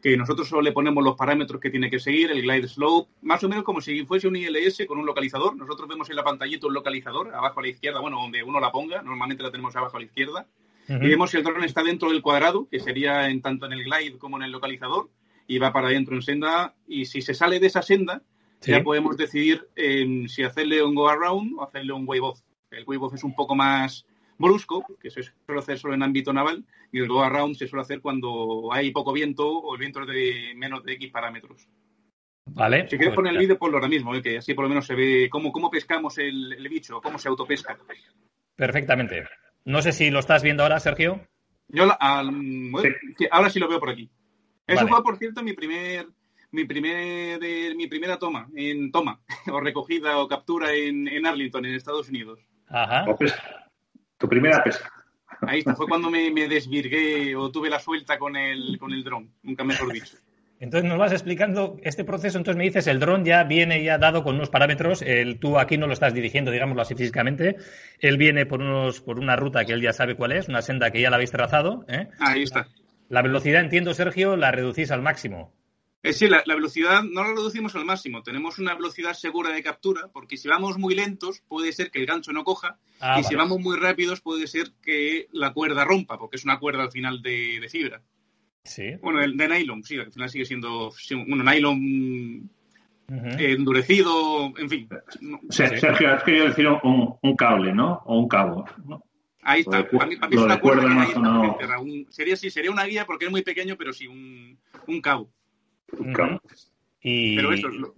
que nosotros solo le ponemos los parámetros que tiene que seguir, el glide slope, más o menos como si fuese un ILS con un localizador. Nosotros vemos en la pantallita un localizador, abajo a la izquierda, bueno, donde uno la ponga, normalmente la tenemos abajo a la izquierda y vemos si el dron está dentro del cuadrado, que sería en tanto en el glide como en el localizador, y va para adentro en senda. Y si se sale de esa senda, ya podemos decidir si hacerle un go around o hacerle un wave off. El wave off es un poco más brusco, que se suele hacer solo en ámbito naval, y el go around se suele hacer cuando hay poco viento o el viento es de menos de X parámetros. Vale. Si quieres pues poner el vídeo, ponlo ahora mismo, ¿eh? que así por lo menos se ve cómo, cómo pescamos el, el bicho, cómo se autopesca. Perfectamente. No sé si lo estás viendo ahora, Sergio. Yo ahora sí lo veo por aquí. Eso fue, por cierto, mi primer mi primer mi primera toma en toma o recogida o captura en, Arlington, en Estados Unidos. Ajá. Tu primera pesca. Ahí está, fue cuando me, me, desvirgué o tuve la suelta con el con el dron, nunca mejor dicho. Entonces nos vas explicando este proceso, entonces me dices, el dron ya viene ya dado con unos parámetros, el, tú aquí no lo estás dirigiendo, digámoslo así físicamente, él viene por, unos, por una ruta que él ya sabe cuál es, una senda que ya la habéis trazado. ¿eh? Ahí está. La velocidad, entiendo, Sergio, la reducís al máximo. Eh, sí, la, velocidad no la reducimos al máximo, tenemos una velocidad segura de captura, porque si vamos muy lentos puede ser que el gancho no coja, ah, y si vamos muy rápidos puede ser que la cuerda rompa, porque es una cuerda al final de fibra. Bueno, el de nylon, sí, al final sigue siendo un nylon endurecido, en fin. Sergio, has querido decir un, cable, ¿no? O un cabo, Ahí está. Para mí, es una cuerda sería, sí, sería una guía porque es muy pequeño, pero sí un, un cabo. Un cabo. Y... Pero eso, lo,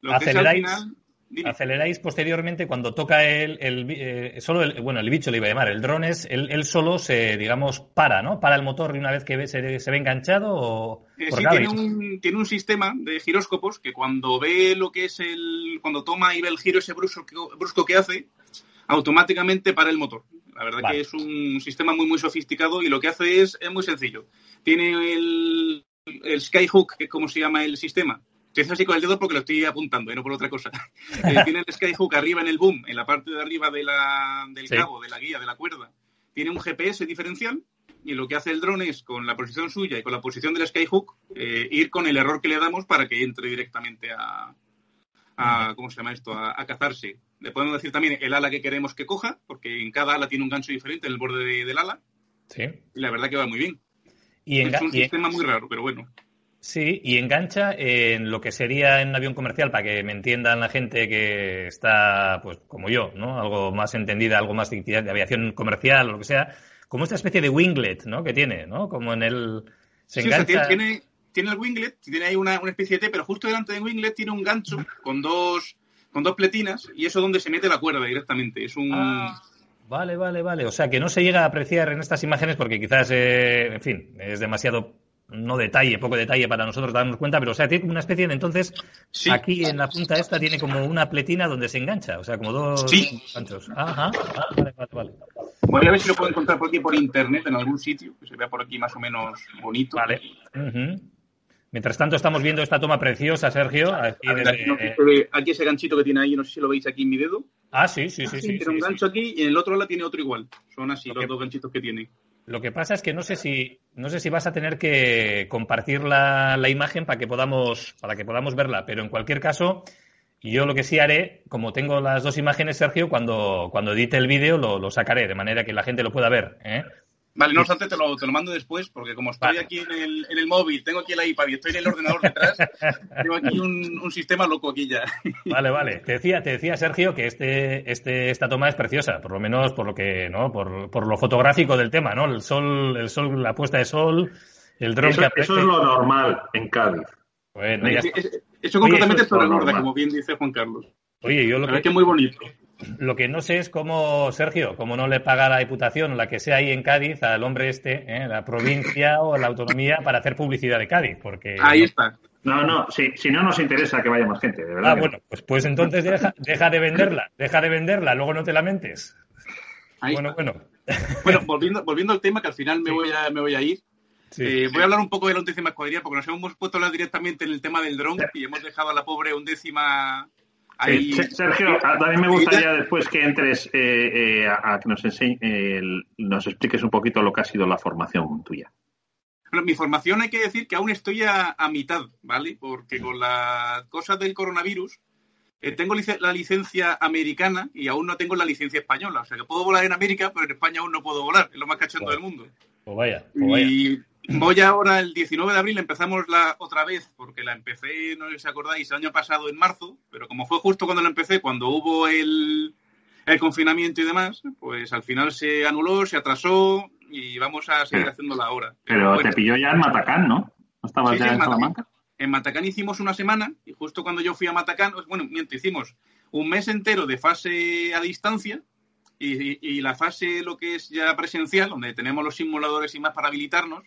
lo que es al final aceleráis posteriormente cuando toca el, el eh, solo el, bueno el bicho le iba a llamar el drone es él, solo se digamos para no para el motor y una vez que se, se ve enganchado o eh, sí, tiene un, tiene un sistema de giróscopos que cuando ve lo que es el cuando toma y ve el giro ese brusco, brusco que hace automáticamente para el motor. La verdad que es un sistema muy muy sofisticado y lo que hace es es muy sencillo. Tiene el el skyhook que es como se llama el sistema Estoy así con el dedo porque lo estoy apuntando, y no por otra cosa. Eh, tiene el skyhook arriba en el boom, en la parte de arriba de la, del cabo, de la guía, de la cuerda. Tiene un GPS diferencial y lo que hace el drone es, con la posición suya y con la posición del skyhook, eh, ir con el error que le damos para que entre directamente a, a ¿cómo se llama esto? A, cazarse. Le podemos decir también el ala que queremos que coja, porque en cada ala tiene un gancho diferente en el borde del ala. Sí. Y la verdad que va muy bien. Y es un sistema muy raro, pero bueno. Sí, y engancha en lo que sería en un avión comercial, para que me entiendan la gente que está, pues como yo, ¿no? Algo más entendida, algo más de, aviación comercial o lo que sea, como esta especie de winglet, ¿no? Que tiene, ¿no? Como en el... Se engancha... tiene, tiene, el winglet, tiene ahí una, especie de T, pero justo delante del winglet tiene un gancho con dos, con dos pletinas y eso es donde se mete la cuerda directamente. Es un... Ah, vale, vale, vale. O sea, que no se llega a apreciar en estas imágenes porque quizás, eh, en fin, es demasiado no detalle, poco detalle para nosotros darnos cuenta, pero o sea, tiene una especie de entonces, aquí en la punta esta tiene como una pletina donde se engancha, o sea, como dos ganchos. Ajá, ah, vale, vale, vale. Voy a ver si lo puedo encontrar por aquí por internet, en algún sitio, que se vea por aquí más o menos bonito. Vale. Mientras tanto estamos viendo esta toma preciosa, Sergio. Aquí, aquí, ese ganchito que tiene ahí, no sé si lo veis aquí en mi dedo. Ah, sí, sí, sí. sí, tiene un gancho aquí y en el otro lado tiene otro igual. Son así los dos ganchitos que tiene. Lo que pasa es que no sé si no sé si vas a tener que compartir la, la, imagen para que podamos para que podamos verla, pero en cualquier caso yo lo que sí haré, como tengo las dos imágenes, Sergio, cuando, cuando edite el vídeo lo, lo sacaré de manera que la gente lo pueda ver. ¿eh? Vale, no obstante, te lo, te lo mando después, porque como estoy aquí en el, en el, móvil, tengo aquí el iPad y estoy en el ordenador detrás, tengo aquí un, un, sistema loco aquí ya. Vale, vale. Te decía, te decía Sergio que este, este, esta toma es preciosa, por lo menos por lo que, ¿no? Por, por lo fotográfico del tema, ¿no? El sol, el sol, la puesta de sol, el dron eso, que Eso es lo normal en Cádiz. Bueno, ya Eso concretamente es lo normal, como bien dice Juan Carlos. Oye, yo lo que... Es que es muy bonito. Lo que no sé es cómo, Sergio, cómo no le paga la Diputación o la que sea ahí en Cádiz al hombre este, ¿eh? la provincia o la autonomía para hacer publicidad de Cádiz. porque Ahí está. No, no, si, si no nos interesa que vaya más gente, de verdad. Ah, bueno, pues, pues entonces deja, deja de venderla, deja de venderla, luego no te lamentes. bueno, bueno. Bueno, volviendo, volviendo al tema, que al final me, voy, a, me voy a ir. Eh, voy a hablar un poco de la undécima escuadrilla, porque nos hemos puesto a hablar directamente en el tema del dron y hemos dejado a la pobre undécima Sergio, también me gustaría después que entres eh, eh, a, que nos, enseñe, nos expliques un poquito lo que ha sido la formación tuya. Bueno, mi formación hay que decir que aún estoy a, mitad, ¿vale? Porque con la cosa del coronavirus eh, tengo la licencia americana y aún no tengo la licencia española. O sea que puedo volar en América, pero en España aún no puedo volar. Es lo más cachondo del mundo. Pues vaya, pues vaya. Voy ahora el 19 de abril, empezamos la otra vez, porque la empecé, no sé si acordáis, el año pasado en marzo, pero como fue justo cuando la empecé, cuando hubo el, el confinamiento y demás, pues al final se anuló, se atrasó y vamos a seguir haciéndola ahora. Pero te pilló ya en Matacán, ¿no? ¿No estabas ya en, Salamanca? En Matacán hicimos una semana y justo cuando yo fui a Matacán, bueno, miento, hicimos un mes entero de fase a distancia y, y, la fase lo que es ya presencial, donde tenemos los simuladores y más para habilitarnos,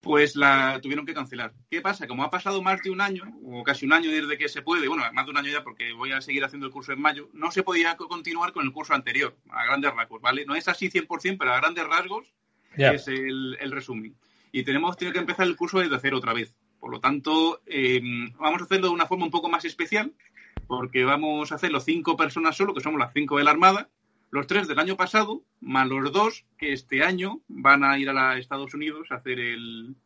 pues la tuvieron que cancelar. ¿Qué pasa? Como ha pasado más de un año, o casi un año desde que se puede, bueno, más de un año ya porque voy a seguir haciendo el curso en mayo, no se podía continuar con el curso anterior, a grandes rasgos, ¿vale? No es así 100%, pero a grandes rasgos es el, resumen. Y tenemos que empezar el curso desde cero otra vez. Por lo tanto, em, vamos a hacerlo de una forma un poco más especial, porque vamos a hacerlo cinco personas solo, que somos las cinco de la Armada, los tres del año pasado, más los dos que este año van a ir a Estados Unidos a hacer el,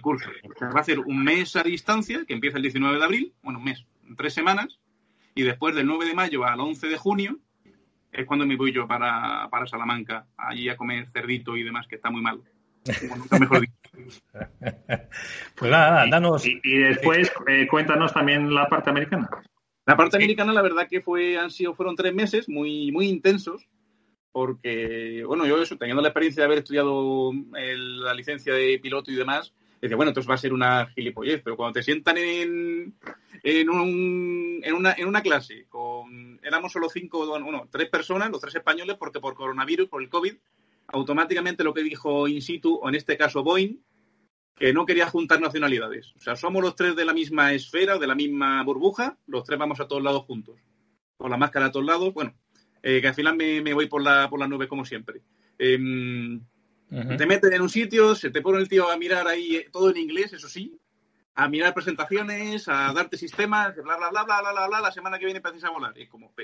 curso. va a hacer un mes a distancia, que empieza el 19 de abril, bueno, un mes, tres semanas, y después del 9 de mayo al 11 de junio es cuando me voy yo para, Salamanca, allí a comer cerdito y demás, que está muy mal. mejor pues nada, danos. Y, después, eh, cuéntanos también la parte americana. La parte americana, la verdad que fue, han sido, fueron tres meses muy, muy intensos, porque, bueno, yo eso, teniendo la experiencia de haber estudiado la licencia de piloto y demás, decía, bueno, entonces va a ser una gilipollez, pero cuando te sientan en, en, un, en, una, en una clase, con éramos solo cinco, bueno, tres personas, los tres españoles, porque por coronavirus, por el COVID, automáticamente lo que dijo in situ, o en este caso Boeing, que no quería juntar nacionalidades. O sea, somos los tres de la misma esfera, de la misma burbuja, los tres vamos a todos lados juntos. Con la máscara a todos lados, bueno, eh, que al final me, voy por la, por la nube como siempre. Em, te meten en un sitio, se te pone el tío a mirar ahí eh, todo en inglés, eso sí, a mirar presentaciones, a darte sistemas, bla, bla, bla, bla, bla, bla, bla, la semana que viene empiezas a volar. Y como,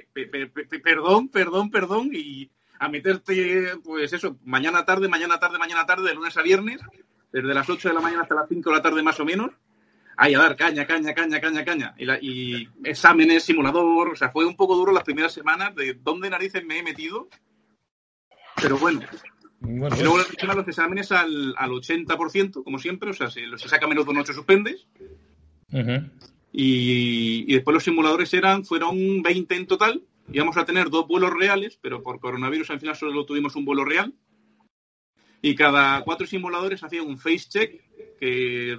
perdón, perdón, perdón, y a meterte, pues eso, mañana tarde, mañana tarde, mañana tarde, de lunes a viernes, desde las 8 de la mañana hasta las 5 de la tarde más o menos, ahí a dar caña, caña, caña, caña, caña. Y, y exámenes, simulador, o sea, fue un poco duro las primeras semanas de dónde narices me he metido. Pero bueno, bueno, y luego le los exámenes al, al 80%, como siempre, o sea, si los saca menos de un 8 suspendes. y, y, después los simuladores eran, fueron 20 en total. Íbamos a tener dos vuelos reales, pero por coronavirus al final solo tuvimos un vuelo real. Y cada cuatro simuladores hacían un face check, que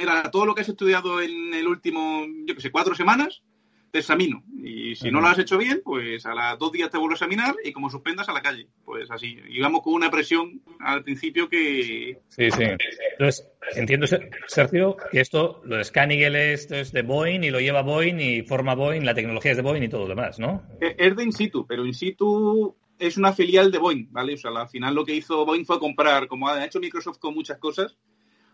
era todo lo que has estudiado en el último, yo que sé, cuatro semanas, te examino. Y si no lo has hecho bien, pues a las dos días te vuelvo a examinar y como suspendas a la calle. Pues así. íbamos con una presión al principio que. Sí, sí. Entonces, entiendo, Sergio, que esto, lo de Scanigel esto es de Boeing y lo lleva Boeing y forma Boeing, la tecnología es de Boeing y todo lo demás, ¿no? Es de in situ, pero in situ es una filial de Boeing, ¿vale? O sea, al final lo que hizo Boeing fue comprar, como ha hecho Microsoft con muchas cosas,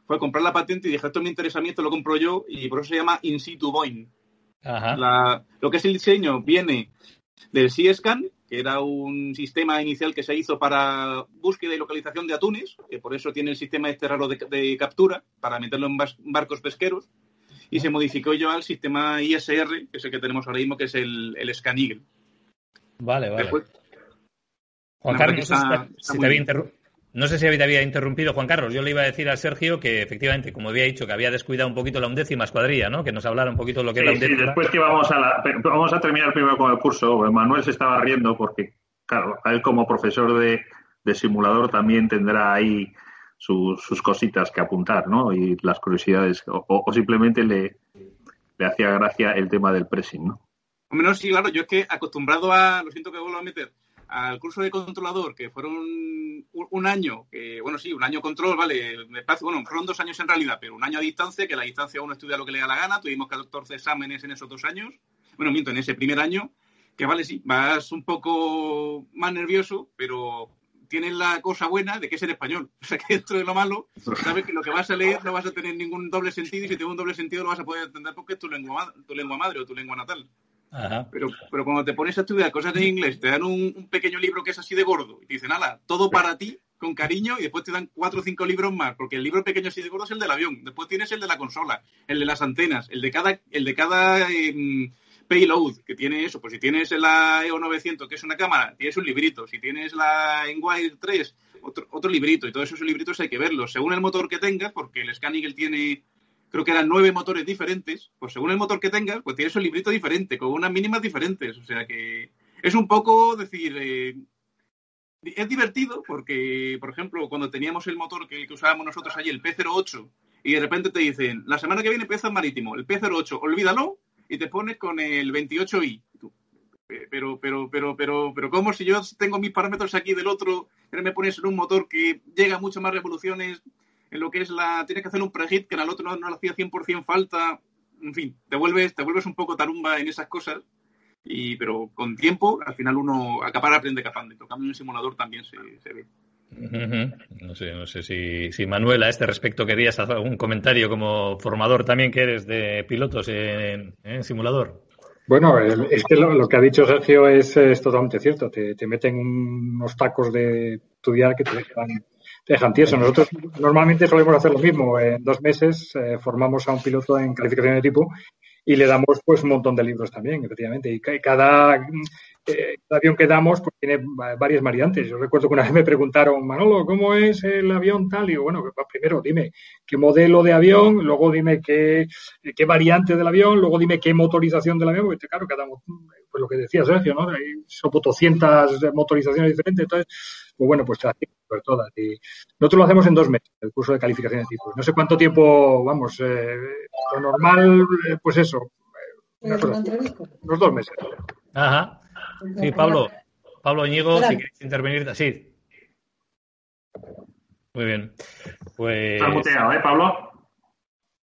fue comprar la patente y dije, esto me interesa a mí, esto lo compro yo, y por eso se llama in situ Boeing lo que es el diseño viene del SeaScan, que era un sistema inicial que se hizo para búsqueda y localización de atunes, que por eso tiene el sistema este raro de, captura, para meterlo en barcos pesqueros, y se modificó yo al sistema ISR, que es el que tenemos ahora mismo, que es el, el Scan Eagle. Vale, vale. Juan Carlos, te había no sé si había interrumpido Juan Carlos. Yo le iba a decir a Sergio que efectivamente, como había dicho, que había descuidado un poquito la undécima escuadrilla, ¿no? Que nos hablara un poquito de lo que es la undécima. Sí, después que vamos a, vamos a terminar primero con el curso. Manuel se estaba riendo porque, claro, a él como profesor de, simulador también tendrá ahí sus cositas que apuntar, ¿no? Y las curiosidades. O, simplemente le, le hacía gracia el tema del pressing, ¿no? O menos sí, claro. Yo es que acostumbrado a, lo siento que vuelvo a meter, al curso de controlador, que fueron un, año, que bueno, sí, un año control, vale, me parece, bueno, fueron dos años en realidad, pero un año a distancia, que la distancia uno estudia lo que le da la gana, tuvimos 14 exámenes en esos dos años, bueno, miento, en ese primer año, que vale, sí, vas un poco más nervioso, pero tienes la cosa buena de que es en español. O sea, que dentro de lo malo, sabes que lo que vas a leer no vas a tener ningún doble sentido y si tiene un doble sentido lo vas a poder entender porque es tu lengua, tu lengua madre o tu lengua natal. Pero, pero cuando te pones a estudiar cosas en inglés, te dan un, pequeño libro que es así de gordo y te dicen, nada, todo para ti, con cariño, y después te dan cuatro o cinco libros más, porque el libro pequeño así de gordo es el del avión, después tienes el de la consola, el de las antenas, el de cada, el de cada em, payload, que tiene eso, pues si tienes la EO 900, que es una cámara, tienes un librito, si tienes la Enwire 3, otro, otro librito, y todos esos libritos hay que verlos, según el motor que tengas, porque el Scan tiene creo que eran nueve motores diferentes, pues según el motor que tengas, pues tienes un librito diferente, con unas mínimas diferentes. O sea que es un poco decir, eh, es divertido porque, por ejemplo, cuando teníamos el motor que, usábamos nosotros allí, el P08, y de repente te dicen, la semana que viene empieza marítimo, el P08, olvídalo, y te pones con el 28i. Pero, pero, pero, pero, pero, ¿cómo si yo tengo mis parámetros aquí del otro, me pones en un motor que llega a muchas más revoluciones, en lo que es la. Tienes que hacer un pre-hit que en el otro no, no le hacía 100% falta. En fin, te vuelves, te vuelves un poco tarumba en esas cosas. Y, pero con tiempo, al final uno acapara, aprende capando. Tocando en un simulador también se, ve. No sé, no sé si, si, Manuel a este respecto querías hacer algún comentario como formador también que eres de pilotos en, simulador. Bueno, es que lo, que ha dicho Sergio es, totalmente cierto. Te, te, meten unos tacos de estudiar que te dejan dejan. Nosotros normalmente solemos hacer lo mismo. En dos meses eh, formamos a un piloto en calificación de tipo y le damos pues un montón de libros también, efectivamente. Y cada, cada eh, avión que damos pues, tiene varias variantes. Yo recuerdo que una vez me preguntaron, Manolo, ¿cómo es el avión tal? Y digo, bueno, primero dime qué modelo de avión, luego dime qué, qué variante del avión, luego dime qué motorización del avión, porque claro, cada pues lo que decía Sergio, ¿no? Hay sobre 200 motorizaciones diferentes, entonces, pues bueno, pues las pues todas. Y nosotros lo hacemos en dos meses, el curso de calificación de tipos. No sé cuánto tiempo, vamos, eh, lo normal, eh, pues eso, unos dos meses. Ajá. Sí, Pablo, Pablo Ñigo, si queréis intervenir, sí. Muy bien. Pues... Estás muteado, ¿eh, Pablo?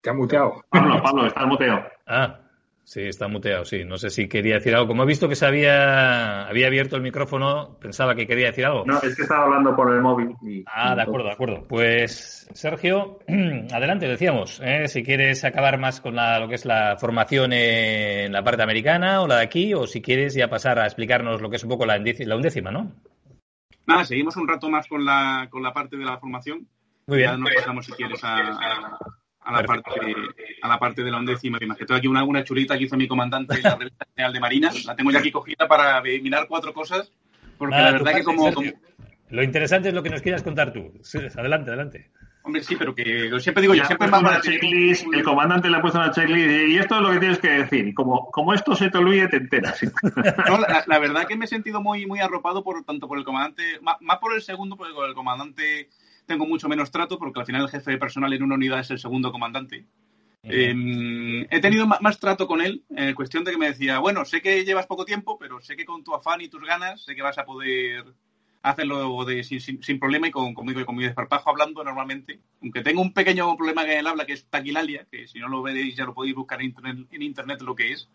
Te ha muteado. Pablo, Pablo, estás muteado. Ah, Sí, está muteado, sí. No sé si quería decir algo. Como he visto que se había, había abierto el micrófono, pensaba que quería decir algo. No, es que estaba hablando por el móvil. Ah, de acuerdo, de acuerdo. Pues, Sergio, adelante, decíamos. ¿eh? Si quieres acabar más con la, lo que es la formación en la parte americana o la de aquí, o si quieres ya pasar a explicarnos lo que es un poco la, la undécima, ¿no? Nada, seguimos un rato más con la, con la parte de la formación. Muy bien. Ya nos pasamos, si quieres, a a la, parte, a la parte de la undécima. Que tengo aquí una, una chulita que hizo mi comandante la revista general de Marina. La tengo ya aquí cogida para mirar cuatro cosas. Porque la verdad que como, Lo interesante es lo que nos quieras contar tú. adelante, adelante. Hombre, sí, pero que siempre digo yo, siempre más una checklist, el comandante le ha puesto una checklist y esto es lo que tienes que decir. Como, como esto se te olvide, te enteras. No, la, la, verdad que me he sentido muy, muy arropado por tanto por el comandante, más, más por el segundo, porque con el comandante tengo mucho menos trato porque al final el jefe de personal en una unidad es el segundo comandante. Eh, he tenido más, trato con él en cuestión de que me decía, bueno, sé que llevas poco tiempo, pero sé que con tu afán y tus ganas, sé que vas a poder hacerlo de, sin, sin, problema y con, conmigo y con mi desparpajo hablando normalmente. Aunque tengo un pequeño problema en el habla que es taquilalia, que si no lo veis ya lo podéis buscar en internet, en internet lo que es,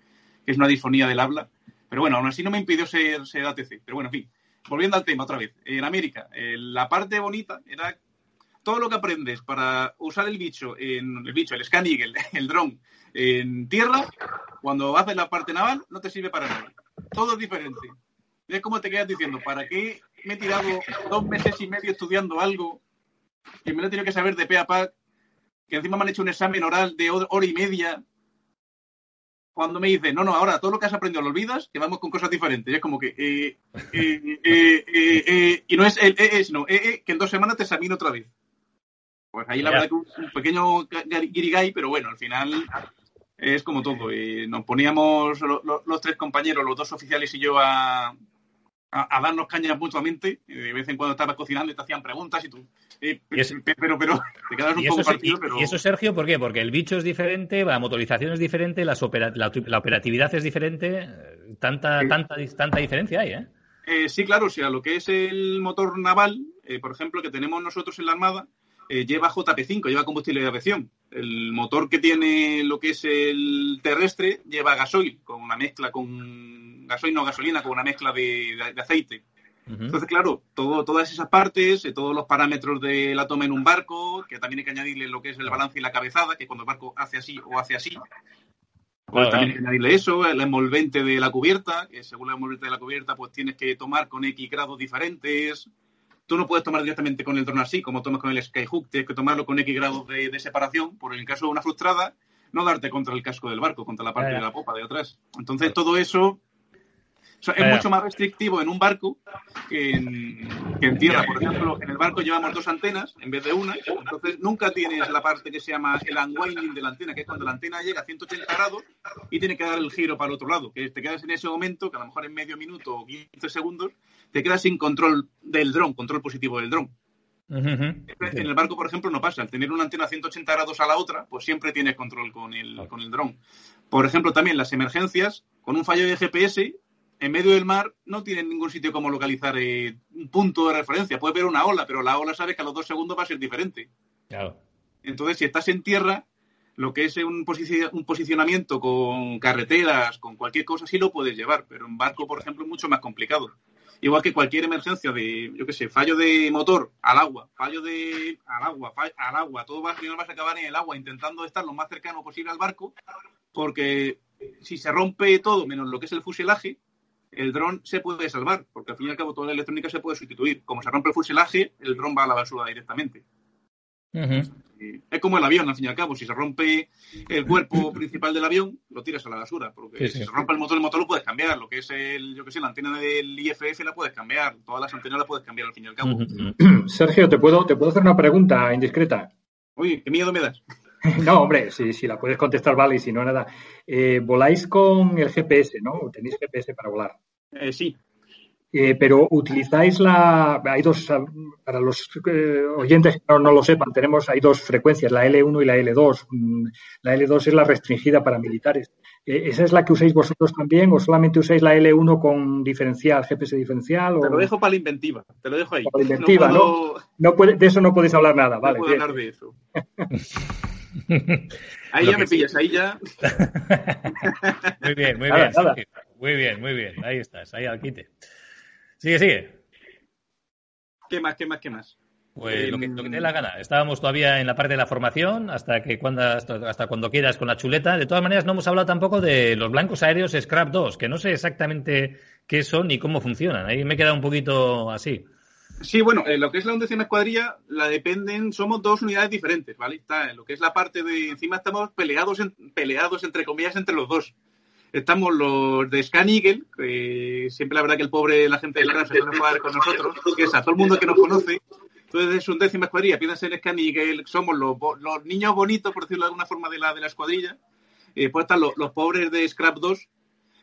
que es una disfonía del habla. Pero bueno, aún así no me impidió ser, ser ATC. Pero bueno, en fin, volviendo al tema otra vez. En América, eh, la parte bonita era todo lo que aprendes para usar el bicho, en, el bicho, el Scan Eagle, el dron, en tierra, cuando haces la parte naval, no te sirve para nada. Todo es diferente. Es como te quedas diciendo, ¿para qué me he tirado dos meses y medio estudiando algo que me lo he tenido que saber de pe a pa, que encima me han hecho un examen oral de hora y media cuando me dice, no, no, ahora todo lo que has aprendido lo olvidas, que vamos con cosas diferentes. Y es como que, eh, eh, eh, y no es el eh, sino que en dos semanas te examino otra vez. Pues ahí la verdad que un, pequeño guirigay, pero bueno, al final es como todo. nos poníamos los tres compañeros, los dos oficiales y yo a, a, darnos cañas mutuamente. De vez en cuando estabas cocinando y te hacían preguntas y tú. Eh, pero, pero, te quedas un poco partido. Y, eso, Sergio, ¿por qué? Porque el bicho es diferente, la motorización es diferente, la, operatividad es diferente. Tanta, tanta, tanta diferencia hay, ¿eh? ¿eh? Sí, claro, o sea, lo que es el motor naval, eh, por ejemplo, que tenemos nosotros en la Armada, lleva JP5, lleva combustible de aviación. El motor que tiene lo que es el terrestre lleva gasoil, con una mezcla con gasoil, no gasolina, con una mezcla de, aceite. Entonces, claro, todo, todas esas partes, eh, todos los parámetros del toma en un barco, que también hay que añadirle lo que es el balance y la cabezada, que cuando el barco hace así o hace así, pues también hay que añadirle eso, el envolvente de la cubierta, que según la envolvente de la cubierta, pues tienes que tomar con X grados diferentes. Tú no puedes tomar directamente con el dron así, como tomas con el Skyhook, tienes que tomarlo con X grados de, separación, por el caso de una frustrada, no darte contra el casco del barco, contra la parte de la popa de atrás. Entonces, todo eso es mucho más restrictivo en un barco que en, tierra. Por ejemplo, en el barco llevamos dos antenas en vez de una, entonces nunca tienes la parte que se llama el unwinding de la antena, que es cuando la antena llega a 180 grados y tiene que dar el giro para el otro lado, que te quedas en ese momento, que a lo mejor en medio minuto o 15 segundos, te quedas sin control del dron, control positivo del dron. En el barco, por ejemplo, no pasa. Al tener una antena a 180 grados a la otra, pues siempre tienes control con el, con el dron. Por ejemplo, también las emergencias, con un fallo de GPS, en medio del mar no tienen ningún sitio como localizar eh, un punto de referencia. Puede ver una ola, pero la ola sabe que a los dos segundos va a ser diferente. Claro. Entonces, si estás en tierra, lo que es un, un, posicionamiento con carreteras, con cualquier cosa, sí lo puedes llevar, pero en barco, por ejemplo, es mucho más complicado. Igual que cualquier emergencia de, yo qué sé, fallo de motor al agua, fallo de al agua, al agua, todo va, al vas a acabar en el agua intentando estar lo más cercano posible al barco, porque si se rompe todo menos lo que es el fuselaje, el dron se puede salvar, porque al fin y al cabo toda la electrónica se puede sustituir. Como se rompe el fuselaje, el dron va a la basura directamente. Es como el avión, al fin y al cabo. Si se rompe el cuerpo principal del avión, lo tiras a la basura. Porque si se rompe el motor, el motor lo puedes cambiar. Lo que es el, yo que sé, la antena del IFF la puedes cambiar. Todas las antenas las puedes cambiar al fin y al cabo. Sergio, ¿te puedo, ¿te puedo hacer una pregunta indiscreta? Oye, qué miedo me das. No, hombre, si, si la puedes contestar, vale, y si no, nada. Eh, voláis con el GPS, ¿no? ¿Tenéis GPS para volar? Eh, sí. Eh, pero utilizáis la. Hay dos, para los eh, oyentes que no, no, lo sepan, tenemos, hay dos frecuencias, la L1 y la L2. Mm, la L2 es la restringida para militares. Eh, ¿Esa es la que usáis vosotros también o solamente usáis la L1 con diferencial, GPS diferencial? O... Te lo dejo para la inventiva, te lo dejo ahí. Para la inventiva, ¿no? Puedo... ¿no? no puede, de eso no podéis hablar nada, no vale. puedo bien. hablar de eso. ahí ya me pillas, ahí ya. muy bien, muy Nada, bien. nada. Muy bien, muy bien. Ahí estás, ahí al quite. Sigue, sigue. ¿Qué más, qué más, qué más? Pues lo que, lo que te dé la gana. Estábamos todavía en la parte de la formación, hasta que cuando, hasta, hasta cuando quieras con la chuleta. De todas maneras, no hemos hablado tampoco de los blancos aéreos Scrap 2, que no sé exactamente qué son ni cómo funcionan. Ahí me he quedado un poquito así. Sí, bueno, en lo que es la undécima escuadrilla, la dependen, somos dos unidades diferentes, ¿vale? Está en lo que es la parte de encima estamos peleados, en, peleados entre comillas entre los dos. Estamos los de Scan Eagle, que siempre la verdad que el pobre, la gente del CRAS se suele jugar con nosotros, que es a todo el mundo que nos conoce. Entonces es un décima escuadrilla, piensa en Scan Eagle, somos los, los, niños bonitos, por decirlo de alguna forma, de la, de la escuadrilla. Y después están los, los pobres de Scrap 2,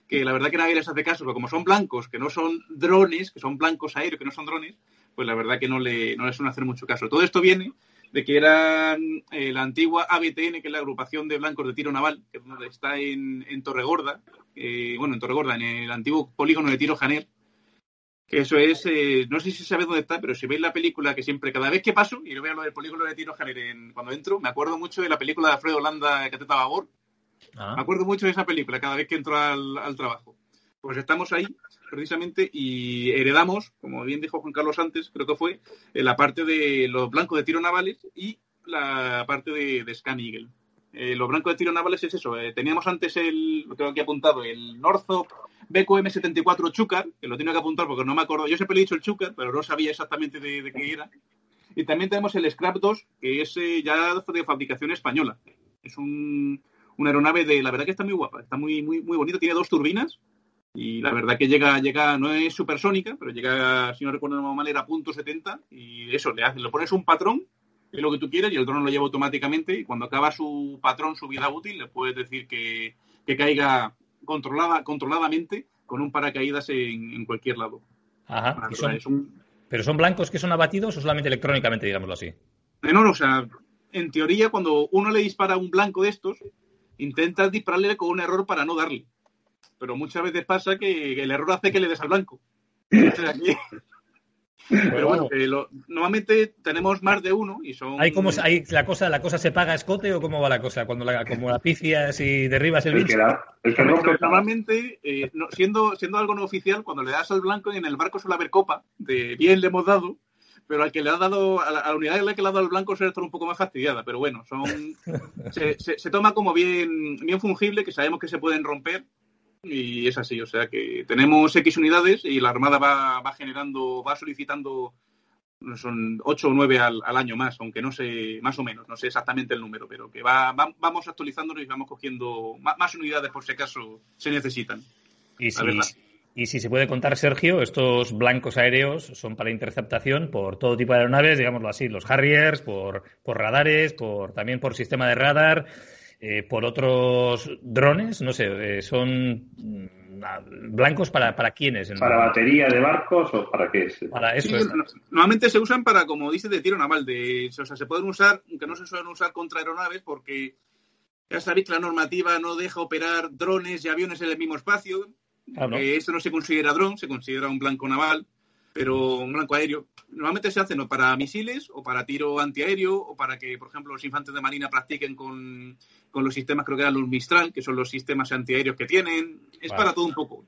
que la verdad que nadie les hace caso, pero como son blancos, que no son drones, que son blancos aéreos, que no son drones, pues la verdad que no, le, no les suelen hacer mucho caso. Todo esto viene de que eran eh, la antigua ABTN, que es la agrupación de blancos de tiro naval, que está en, en Torregorda, eh, bueno, en Torregorda, en el antiguo polígono de tiro Janer, que eso es, eh, no sé si sabéis dónde está, pero si veis la película que siempre, cada vez que paso, y lo veo lo del polígono de tiro Janer en, cuando entro, me acuerdo mucho de la película de Alfredo Holanda, Cateta Babor, Ah. me acuerdo mucho de esa película cada vez que entro al, al trabajo. Pues estamos ahí, precisamente, y heredamos, como bien dijo Juan Carlos antes, creo que fue, eh, la parte de los blancos de tiro navales y la parte de, de Scan Eagle. Eh, los blancos de tiro navales es eso. Eh, teníamos antes el, lo tengo aquí apuntado, el Northrop BQM74 Chucar, que lo tengo que apuntar porque no me acuerdo. Yo siempre le he dicho el Chucar, pero no sabía exactamente de, qué era. Y también tenemos el Scrap 2, que es ya de fabricación española. Es un, una aeronave de, la verdad que está muy guapa, está muy, muy, muy bonita, tiene dos turbinas y la verdad que llega, llega, no es supersónica, pero llega, si no recuerdo de alguna manera, a punto 70 y eso, le, hace, le pones un patrón, es lo que tú quieres y el dron lo lleva automáticamente y cuando acaba su patrón, su vida útil, le puedes decir que, que caiga controlada, controladamente con un paracaídas en, en cualquier lado. Ajá. Bueno, ¿Y son- es un- ¿Pero son blancos que son abatidos o solamente electrónicamente, digámoslo así? Eh, No, no, o sea, en teoría, cuando uno le dispara a un blanco de estos, intentas dispararle con un error para no darle. Pero muchas veces pasa que el error hace que le des al blanco. Pero bueno, lo- normalmente tenemos más de uno y son. ¿Hay como, hay la cosa, la cosa se paga a escote o cómo va la cosa? Cuando la, como la picias y derribas el El que, bicho. da- el que rompe Pero normalmente, eh, no- siendo, siendo algo no oficial, cuando le das al blanco en el barco suele haber copa, de bien le hemos dado, pero al que le ha dado, a la, a la unidad en la que le ha dado al blanco suele estar un poco más fastidiada, pero bueno, son se, se- se toma como bien, bien fungible, que sabemos que se pueden romper, y es así, o sea que tenemos X unidades y la Armada va, va generando, va solicitando, son 8 o 9 al, al año más, aunque no sé, más o menos, no sé exactamente el número, pero que va, va- vamos actualizándonos y vamos cogiendo más, más unidades por si acaso se necesitan. Y si, y si se puede contar, Sergio, estos blancos aéreos son para interceptación por todo tipo de aeronaves, digámoslo así, los Harriers, por, por radares, por también por sistema de radar, eh, por otros drones, no sé, eh, son mm, ah, blancos para, para quiénes. ¿Para batería de barcos o para qué es? Para eso Sí, es. no- normalmente se usan para, como dices, de tiro naval. De, o sea, se pueden usar, aunque no se suelen usar contra aeronaves, porque ya sabéis que la normativa no deja operar drones y aviones en el mismo espacio. Ah, ¿no? que esto no se considera dron, se considera un blanco naval, pero un blanco aéreo. Normalmente se hacen o para misiles o para tiro antiaéreo o para que, por ejemplo, los infantes de marina practiquen con, con los sistemas, creo que eran los Mistral, que son los sistemas antiaéreos que tienen. Es Vale. para todo un poco.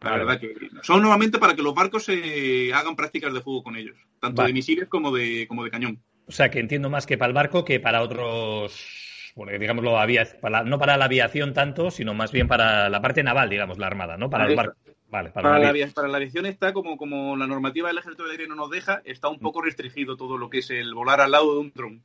La Vale. verdad que son normalmente para que los barcos se hagan prácticas de fuego con ellos, tanto Vale. de misiles como de, como de cañón. O sea, que entiendo más que para el barco que para otros, bueno, digámoslo, para, no para la aviación tanto, sino más bien para la parte naval, digamos, la armada, ¿no? Para los barcos. Vale, para, Para la para aviación está como, como la normativa del ejército de aire no nos deja, está un poco restringido todo lo que es el volar al lado de un dron.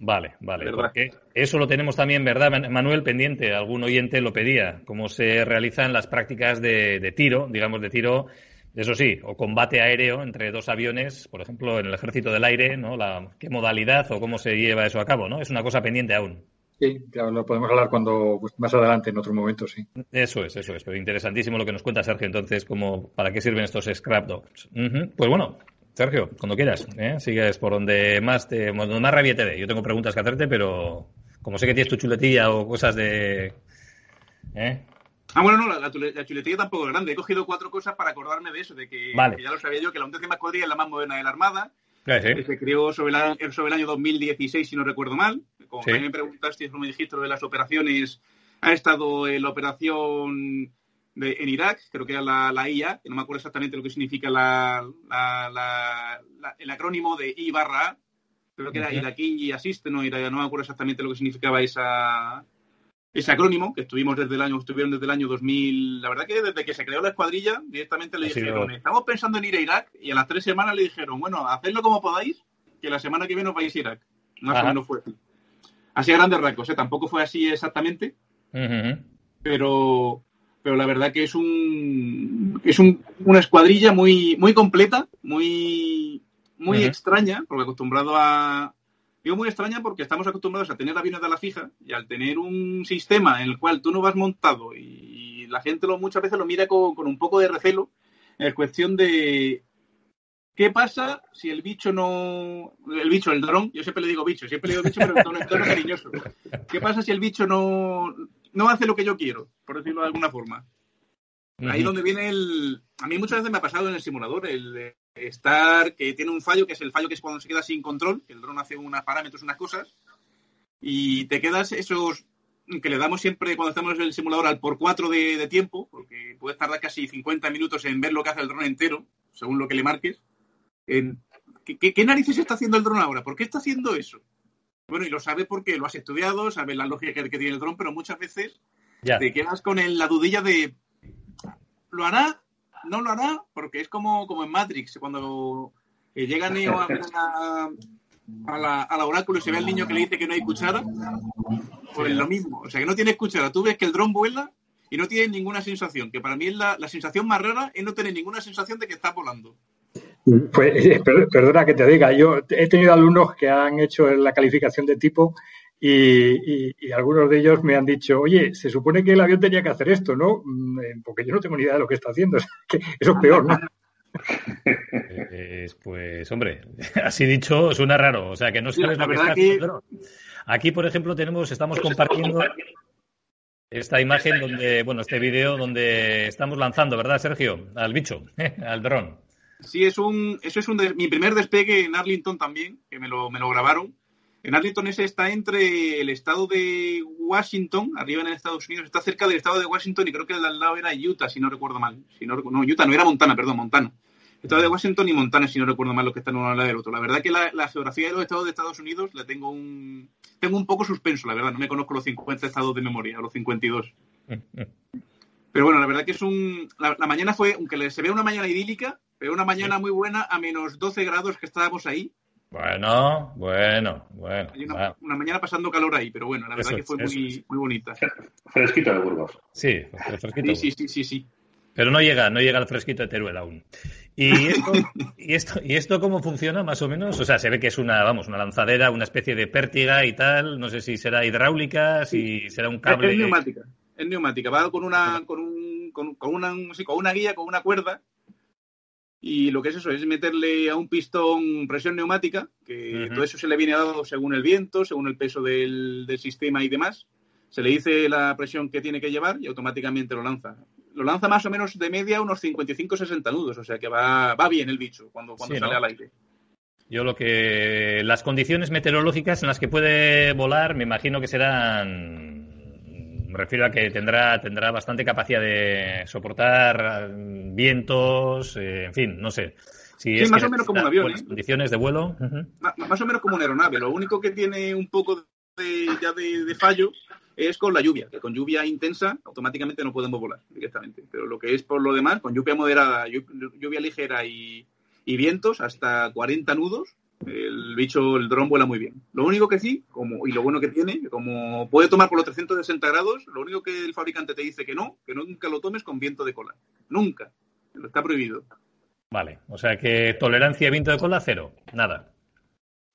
Vale, vale. ¿Verdad? Porque eso lo tenemos también, ¿verdad, Man- Manuel? Pendiente. Algún oyente lo pedía. Cómo se realizan las prácticas de, de tiro, digamos, de tiro, eso sí, o combate aéreo entre dos aviones, por ejemplo, en el ejército del aire, ¿no? La, ¿Qué modalidad o cómo se lleva eso a cabo, ¿no? Es una cosa pendiente aún. Sí, claro, lo podemos hablar cuando pues, más adelante, en otro momento, sí. Eso es, eso es. Pero interesantísimo lo que nos cuenta Sergio, entonces, como ¿para qué sirven estos scrap dogs? Pues bueno, Sergio, cuando quieras, ¿eh? sigues por donde más te, donde más rabia te dé. Yo tengo preguntas que hacerte, pero como sé que tienes tu chuletilla o cosas de... ¿eh? Ah, bueno, no, la, chuletilla tampoco es grande. He cogido cuatro cosas para acordarme de eso, de que, ya lo sabía yo, que la undécima escuadrilla es la más moderna de la Armada, que se creó sobre, sobre, el año 2016, si no recuerdo mal. Como sí. me preguntaste, no me dijiste lo de las operaciones, ha estado en la operación de, en Irak, creo que era la, la, IA, que no me acuerdo exactamente lo que significa la, el acrónimo de I barra A, creo que era Iraquí Assist, no, no me acuerdo exactamente lo que significaba esa, ese acrónimo, que estuvimos desde el año, estuvieron desde el año 2000, la verdad que desde que se creó la escuadrilla, directamente le dijeron, estamos pensando en ir a Irak, y a las tres semanas le dijeron, bueno, hacedlo como podáis, que la semana que viene os vais a Irak. Más o menos fue así. Así a grandes rasgos, ¿eh? tampoco fue así exactamente, pero, pero la verdad que es un es un, una escuadrilla muy, muy completa, muy, muy extraña, porque acostumbrado a, Digo muy extraña porque estamos acostumbrados a tener aviones de la fija y al tener un sistema en el cual tú no vas montado y la gente lo, muchas veces lo mira con, un poco de recelo, es cuestión de ¿Qué pasa si el bicho no. El bicho, el dron, yo siempre le digo bicho, siempre le digo bicho, pero en tono, cariñoso. ¿Qué pasa si el bicho no, no hace lo que yo quiero, por decirlo de alguna forma? Ahí donde viene el. A mí muchas veces me ha pasado en el simulador el estar. que tiene un fallo, que es el fallo que es cuando se queda sin control, que el dron hace unos parámetros, unas cosas, y te quedas esos. que le damos siempre cuando estamos en el simulador al por cuatro de, tiempo, porque puedes tardar casi 50 minutos en ver lo que hace el dron entero, según lo que le marques. ¿qué, narices está haciendo el dron ahora? ¿Por qué está haciendo eso? Bueno, y lo sabe porque lo has estudiado, sabes la lógica que, tiene el dron, pero muchas veces te quedas con la dudilla de ¿Lo hará? ¿No lo hará? Porque es como, como en Matrix, cuando eh, llega Neo a, a, la, al oráculo y se ve al niño que le dice que no hay cuchara, pues es lo mismo. O sea, que no tiene cuchara. Tú ves que el dron vuela y no tiene ninguna sensación, que para mí es la, la sensación más rara es no tener ninguna sensación de que está volando. Pues, perdona que te diga, yo he tenido alumnos que han hecho la calificación de tipo y, algunos de ellos me han dicho, oye, se supone que el avión tenía que hacer esto, ¿no? Mm, eh, porque yo no tengo ni idea de lo que está haciendo. eso es peor, ¿no? pues, hombre, así dicho, suena raro. O sea, que no sabes la verdad que... Aquí, por ejemplo, tenemos, estamos compartiendo esta imagen donde, bueno, este vídeo donde estamos lanzando, ¿verdad, Sergio? Al bicho, al dron. Sí, es un, eso es un mi primer despegue en Arlington también, que me lo, me lo grabaron. En Arlington ese está entre el estado de Washington, arriba en Estados Unidos, está cerca del estado de Washington y creo que el al lado era Utah, si no recuerdo mal. Si no, no, Utah no era Montana, perdón, Montana. Estado de Washington y Montana, si no recuerdo mal, lo que están uno al lado del otro. La verdad que la, geografía de los estados de Estados Unidos la tengo un, tengo un poco suspenso, la verdad. No me conozco los 50 estados de memoria, los 52. Pero bueno, la verdad que es un... La, mañana fue, aunque se ve una mañana idílica, pero una mañana muy buena a menos 12 grados que estábamos ahí. Bueno, bueno, bueno. una, mañana pasando calor ahí, pero bueno, la verdad que fue muy, muy bonita. Fresquito de Burgos. Sí, fresquito. Sí, sí, sí, sí, Pero no llega, no llega el fresquito de Teruel aún. ¿Y esto, y esto, ¿Y esto cómo funciona más o menos? O sea, se ve que es una, vamos, una lanzadera, una especie de pértiga y tal. No sé si será hidráulica, si será un cable. Es, neumática. Es neumática. Va con una, con un, con, una, con una guía, con una cuerda y lo que es eso, es meterle a un pistón presión neumática, que todo eso se le viene dado según el viento, según el peso del, sistema y demás. Se le dice la presión que tiene que llevar y automáticamente lo lanza. Lo lanza más o menos de media unos 55-60 nudos, o sea que va, va bien el bicho cuando, cuando sale al aire. Yo lo que. Las condiciones meteorológicas en las que puede volar, me imagino que serán me refiero a que tendrá, tendrá bastante capacidad de soportar mm, vientos, eh, en fin, no sé. sí, más o menos como un avión. ¿eh? Condiciones de vuelo. Más o menos como una aeronave. Lo único que tiene un poco de, ya de, fallo es con la lluvia, que con lluvia intensa automáticamente no podemos volar directamente. Pero lo que es por lo demás, con lluvia moderada, lluvia ligera y, y vientos hasta 40 nudos, el bicho, el dron vuela muy bien. Lo único que sí, como, y lo bueno que tiene, como puede tomar por los 360 grados, lo único que el fabricante te dice que no, que nunca lo tomes con viento de cola. Nunca. Está prohibido. Vale, o sea que tolerancia a viento de cola cero, nada.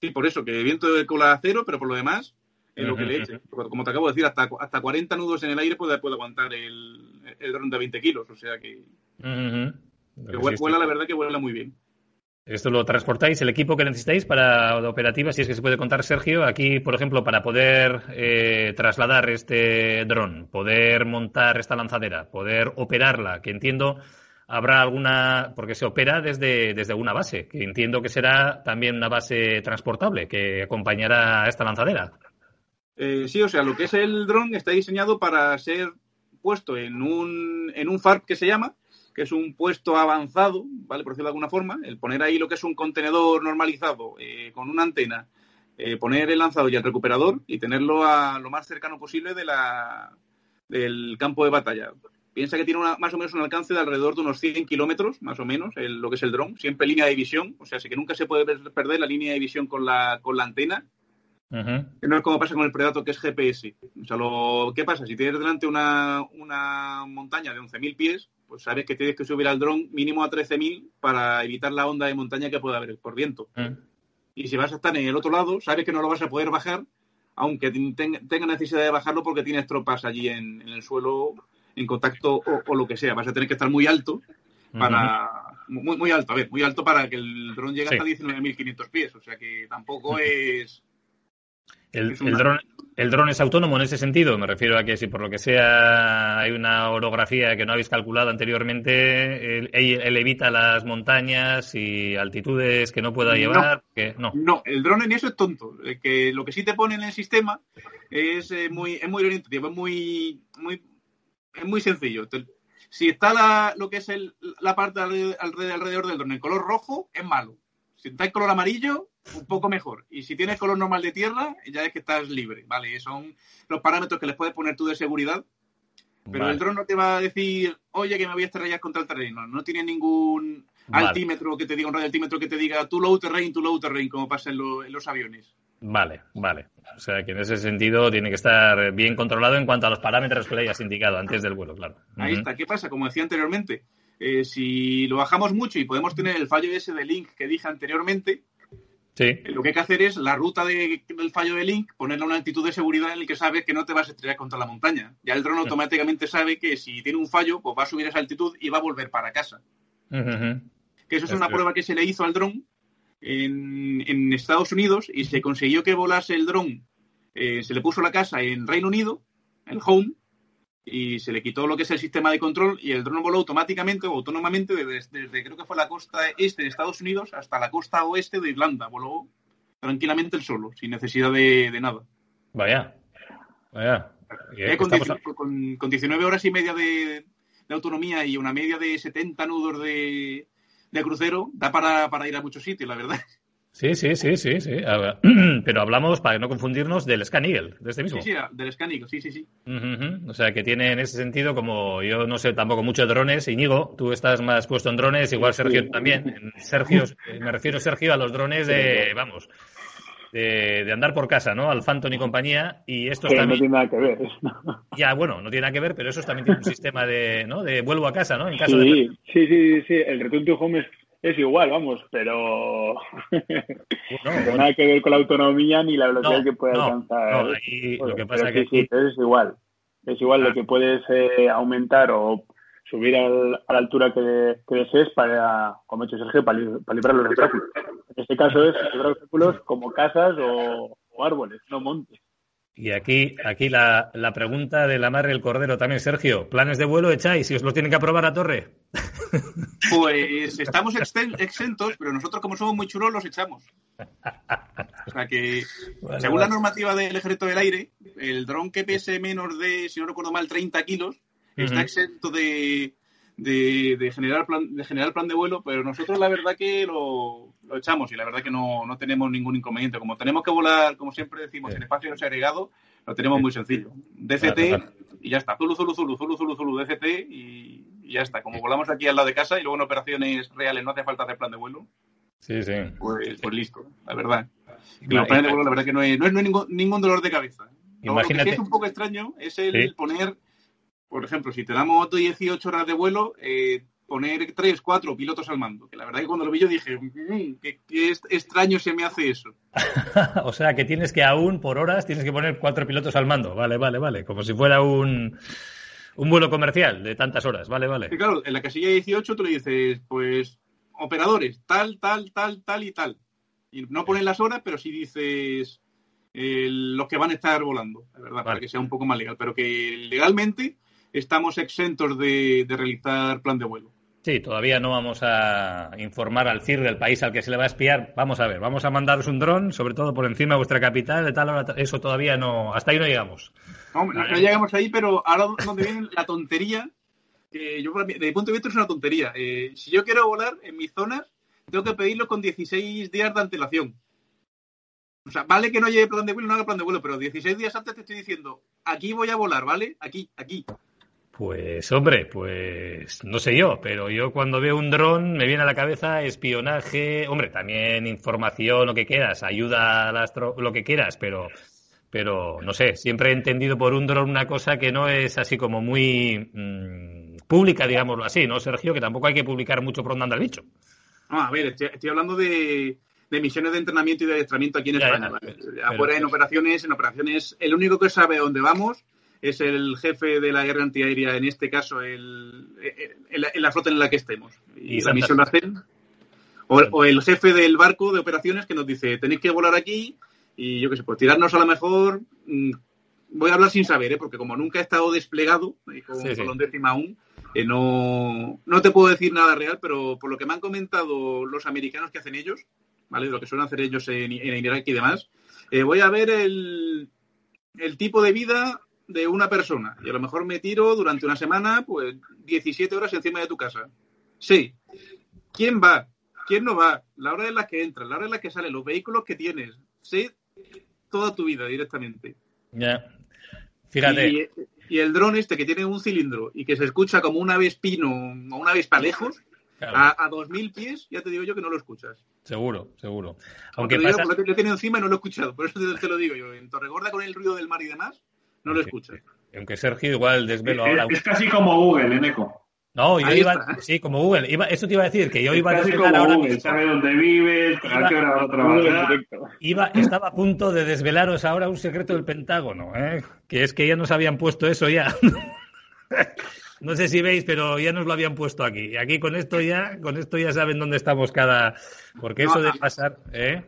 Sí, por eso, que viento de cola cero, pero por lo demás, en lo que le eche. Como te acabo de decir, hasta, hasta 40 nudos en el aire puede, puede aguantar el, el dron de 20 kilos. O sea que, que vuela, la verdad que vuela muy bien. Esto lo transportáis, el equipo que necesitáis para la operativa, si es que se puede contar, Sergio, aquí, por ejemplo, para poder eh, trasladar este dron, poder montar esta lanzadera, poder operarla, que entiendo habrá alguna, porque se opera desde, desde una base, que entiendo que será también una base transportable que acompañará a esta lanzadera. Eh, sí, o sea, lo que es el dron está diseñado para ser puesto en un, en un FARP que se llama, que es un puesto avanzado, ¿vale? Por decirlo de alguna forma, el poner ahí lo que es un contenedor normalizado eh, con una antena, eh, poner el lanzador y el recuperador y tenerlo a lo más cercano posible de la, del campo de batalla. Piensa que tiene más o menos un alcance de alrededor de unos 100 kilómetros, más o menos, lo que es el dron, siempre línea de visión, o sea, sí que nunca se puede perder la línea de visión con la, con la antena. Que no es como pasa con el Predator, que es GPS. O sea, lo, ¿qué pasa? Si tienes delante una, una montaña de 11.000 pies, pues sabes que tienes que subir al dron mínimo a 13.000 para evitar la onda de montaña que pueda haber por viento. Mm. Y si vas a estar en el otro lado, sabes que no lo vas a poder bajar, aunque tenga necesidad de bajarlo porque tienes tropas allí en, el suelo en contacto o, lo que sea. Vas a tener que estar muy alto para... Muy, muy alto, a ver, muy alto para que el dron llegue hasta 19.500 pies. O sea que tampoco es... El, el dron es autónomo en ese sentido. Me refiero a que si por lo que sea hay una orografía que no habéis calculado anteriormente, él, evita las montañas y altitudes que no pueda llevar. No, que, no. no, el dron en eso es tonto. Que lo que sí te pone en el sistema es eh, muy, es muy orientativo, es muy, muy, es muy sencillo. Si está la, lo que es el, la parte alrededor del dron en color rojo, es malo. Si está en color amarillo, un poco mejor. Y si tienes color normal de tierra, ya es que estás libre, ¿vale? Son los parámetros que les puedes poner tú de seguridad. Pero el dron no te va a decir, oye, que me voy a estrellar contra el terreno. No tiene ningún altímetro que te diga, un radioaltímetro que te diga, tu low terrain, tu low terrain, como pasa en, los aviones. Vale, vale. O sea que en ese sentido tiene que estar bien controlado en cuanto a los parámetros que le hayas indicado antes del vuelo, claro. Ahí está. ¿Qué pasa? Como decía anteriormente, eh, si lo bajamos mucho y podemos tener el fallo ese de link que dije anteriormente, lo que hay que hacer es la ruta del fallo de link, ponerle una altitud de seguridad en el que sabes que no te vas a estrellar contra la montaña. Ya el dron automáticamente sabe que si tiene un fallo, pues va a subir esa altitud y va a volver para casa. Que eso es una prueba que se le hizo al dron en, Estados Unidos y se consiguió que volase el dron. Eh, se le puso la casa en Reino Unido, el home, y se le quitó lo que es el sistema de control y el dron voló automáticamente o autónomamente desde, creo que fue la costa este de Estados Unidos hasta la costa oeste de Irlanda. Voló tranquilamente el solo, sin necesidad de, nada. Vaya, vaya. Eh, con, con, 19 horas y media de, autonomía y una media de 70 nudos de, crucero, da para, para ir a muchos sitios, la verdad. Sí, sí, sí, sí, sí. Pero hablamos, para no confundirnos, del Scan Eagle, de este mismo. Sí, sí, del Scan Eagle, sí, sí, sí. O sea, que tiene en ese sentido, como yo no sé tampoco mucho de drones, Íñigo, tú estás más puesto en drones, igual Sergio también. Sergio, me refiero, Sergio, a los drones de, vamos, de, andar por casa, ¿no? Al Phantom y compañía. Y estos también. No tiene nada que ver. Ya, bueno, no tiene nada que ver, pero esos también tienen un sistema de, ¿no? De vuelvo a casa, ¿no? En caso sí, de... sí, sí, sí. El Return to Home es es igual, vamos, pero no, nada que ver con la autonomía ni la velocidad que puede alcanzar. lo que pasa que sí, es igual. Es igual lo ah. que puedes eh, aumentar o subir a la altura que, desees para, como ha hecho Sergio, para, librar los obstáculos. En este caso es librar obstáculos como casas o árboles, no montes. Y aquí, aquí la, la pregunta de la madre del cordero también, Sergio. ¿Planes de vuelo echáis si os lo tienen que aprobar a torre? Pues estamos exentos, pero nosotros como somos muy chulos los echamos. O sea que, según la normativa del Ejército del Aire, el dron que pese menos de, si no recuerdo mal, 30 kilos, está exento de, de, generar plan, de generar plan de vuelo, pero nosotros la verdad que lo, echamos y la verdad que no, no, tenemos ningún inconveniente. Como tenemos que volar, como siempre decimos, en espacio no agregado, lo tenemos muy sencillo. DCT y ya está. Zulu, Zulu, Zulu, Zulu, Zulu, Zulu, DCT y, ya está. Como volamos aquí al lado de casa y luego en operaciones reales no hace falta hacer plan de vuelo. Sí, sí. Pues, pues listo, la verdad. Y los planes de vuelo, la verdad que no es, no es, ningún, ningún, dolor de cabeza. Imagínate. Lo que es un poco extraño es el poner por ejemplo, si te damos 18 horas de vuelo, eh, poner 3, 4 pilotos al mando. Que la verdad que cuando lo vi yo dije, mm, qué, extraño se me hace eso. o sea que tienes que aún por horas tienes que poner cuatro pilotos al mando. Vale, vale, vale. Como si fuera un, un vuelo comercial de tantas horas. Vale, vale. Y claro, en la casilla 18 tú le dices, pues, operadores, tal, tal, tal, tal y tal. Y no ponen las horas, pero sí dices eh, los que van a estar volando, de verdad, para que sea un poco más legal. Pero que legalmente estamos exentos de, de realizar plan de vuelo. Sí, todavía no vamos a informar al CIR del país al que se le va a espiar. Vamos a ver, vamos a mandaros un dron, sobre todo por encima de vuestra capital, de tal hora. Eso todavía no. Hasta ahí no llegamos. No, no, llegamos ahí, pero ahora donde viene la tontería, que yo, desde mi punto de vista, es una tontería. Eh, si yo quiero volar en mis zonas, tengo que pedirlo con 16 días de antelación. O sea, vale que no lleve plan de vuelo, no haga plan de vuelo, pero 16 días antes te estoy diciendo, aquí voy a volar, ¿vale? Aquí, aquí. Pues hombre, pues no sé yo, pero yo cuando veo un dron me viene a la cabeza espionaje, hombre, también información, lo que quieras, ayuda al astro, lo que quieras, pero, pero no sé, siempre he entendido por un dron una cosa que no es así como muy mmm, pública, digámoslo así, ¿no, Sergio? Que tampoco hay que publicar mucho por dónde anda el bicho. No, a ver, estoy, estoy hablando de, de, misiones de entrenamiento y de adiestramiento aquí en ya, España. Ya, Afuera en operaciones, en operaciones, el único que sabe dónde vamos es el jefe de la guerra antiaérea, en este caso, el, la, flota en la que estemos. Y, y la misión la hacen. O, o, el jefe del barco de operaciones que nos dice, tenéis que volar aquí y yo qué sé, pues tirarnos a lo mejor... Mmm, voy a hablar sin saber, ¿eh? porque como nunca he estado desplegado eh, con, sí, sí. con décima aún, eh, no, no te puedo decir nada real, pero por lo que me han comentado los americanos que hacen ellos, ¿vale? Lo que suelen hacer ellos en, en Irak y demás, eh, voy a ver el, el tipo de vida de una persona y a lo mejor me tiro durante una semana pues 17 horas encima de tu casa. Sí. ¿Quién va? ¿Quién no va? La hora en la que entras, la hora en la que sales, los vehículos que tienes. Sí, toda tu vida directamente. Ya. Yeah. Fíjate. Y, y, el dron este que tiene un cilindro y que se escucha como un ave espino o una vez lejos, claro. a, a 2.000 pies, ya te digo yo que no lo escuchas. Seguro, seguro. Aunque pasa... digo, lo he tenido encima y no lo he escuchado, por eso te, te lo digo yo. En Torregorda con el ruido del mar y demás, no lo escuchas. Aunque Sergio igual desvelo es, ahora. Es casi como Google, en Eco. No, yo Ahí iba, está. sí, como Google. Iba, eso te iba a decir, que yo iba casi a desvelar como ahora Google, mismo. sabe dónde vives, a qué hora vas a trabajar. Iba, estaba a punto de desvelaros ahora un secreto del Pentágono, ¿eh? que es que ya nos habían puesto eso ya. No sé si veis, pero ya nos lo habían puesto aquí. Y aquí con esto ya, con esto ya saben dónde estamos cada. Porque eso de pasar, ¿eh?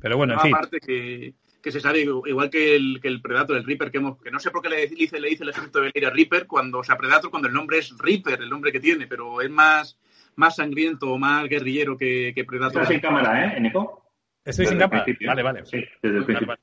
Pero bueno, en fin. Aparte que, que se sabe, igual que el, que el Predator, el Reaper, que, hemos, que no sé por qué le dice, le dice el ejército de Belira Reaper, cuando, o sea, Predator, cuando el nombre es Reaper, el nombre que tiene, pero es más, más sangriento o más guerrillero que, que Predator. Estás sin cámara, ¿eh, Nico? Estoy sin cámara. Vale, vale. Sí, desde el principio.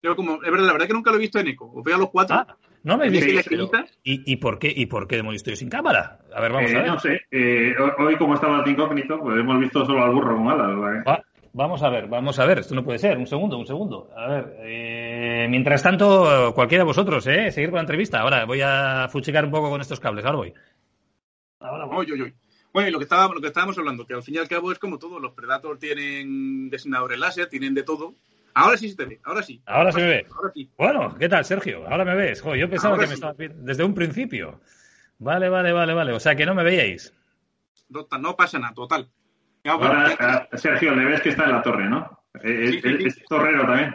Pero como, es verdad, la verdad que nunca lo he visto en Eco. Os veo a los cuatro. Ah, no me ¿Tenéis dices. la esquinita? ¿Y, ¿Y por qué? ¿Y por qué demonios estoy sin cámara? A ver, vamos Eh, a ver. no sé, eh, hoy como estaba el incógnito, pues hemos visto solo al burro con alas. ¿vale? Va- vamos a ver, vamos a ver. Esto no puede ser. Un segundo, un segundo. A ver. eh, mientras tanto, cualquiera de vosotros, ¿eh? Seguir con la entrevista. Ahora voy a fuchicar un poco con estos cables. Ahora voy. Ahora voy. Oy, oy, oy. Bueno, y lo que, estábamos, lo que estábamos hablando, que al fin y al cabo es como todo. Los Predator tienen designadores láser, tienen de todo. Ahora sí se te ve, ahora sí. Ahora se me ve. Ahora sí. Bueno, ¿qué tal, Sergio? Ahora me ves. Jo, yo pensaba Ahora que me sí. viendo desde un principio. Vale, vale, vale, vale. O sea que no me veíais. No, no pasa nada, total. Ya, Ahora, bueno, ya- a Sergio, le ves que está en la torre, ¿no? Eh, Sí, es, sí, sí. es torrero también.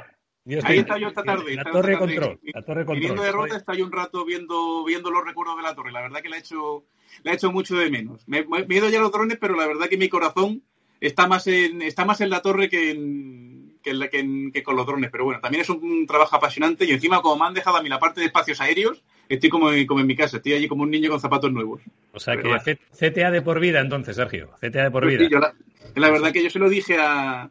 Ahí está yo esta tarde. La esta torre tarde. control. La torre Viniendo control. de está yo un rato viendo, viendo los recuerdos de la torre. La verdad que la he hecho, la he hecho mucho de menos. Me, me, me he ido ya a los drones, pero la verdad que mi corazón está más en, está más en la torre que, en, que, en la- que, en- que con los drones. Pero bueno, también es un trabajo apasionante y encima como me han dejado a mí la parte de espacios aéreos, estoy como, en- como en mi casa. Estoy allí como un niño con zapatos nuevos. O sea que. C- CTA de por vida, entonces, Sergio. CTA de por Pues vida. sí, yo la, la verdad que yo se lo dije a,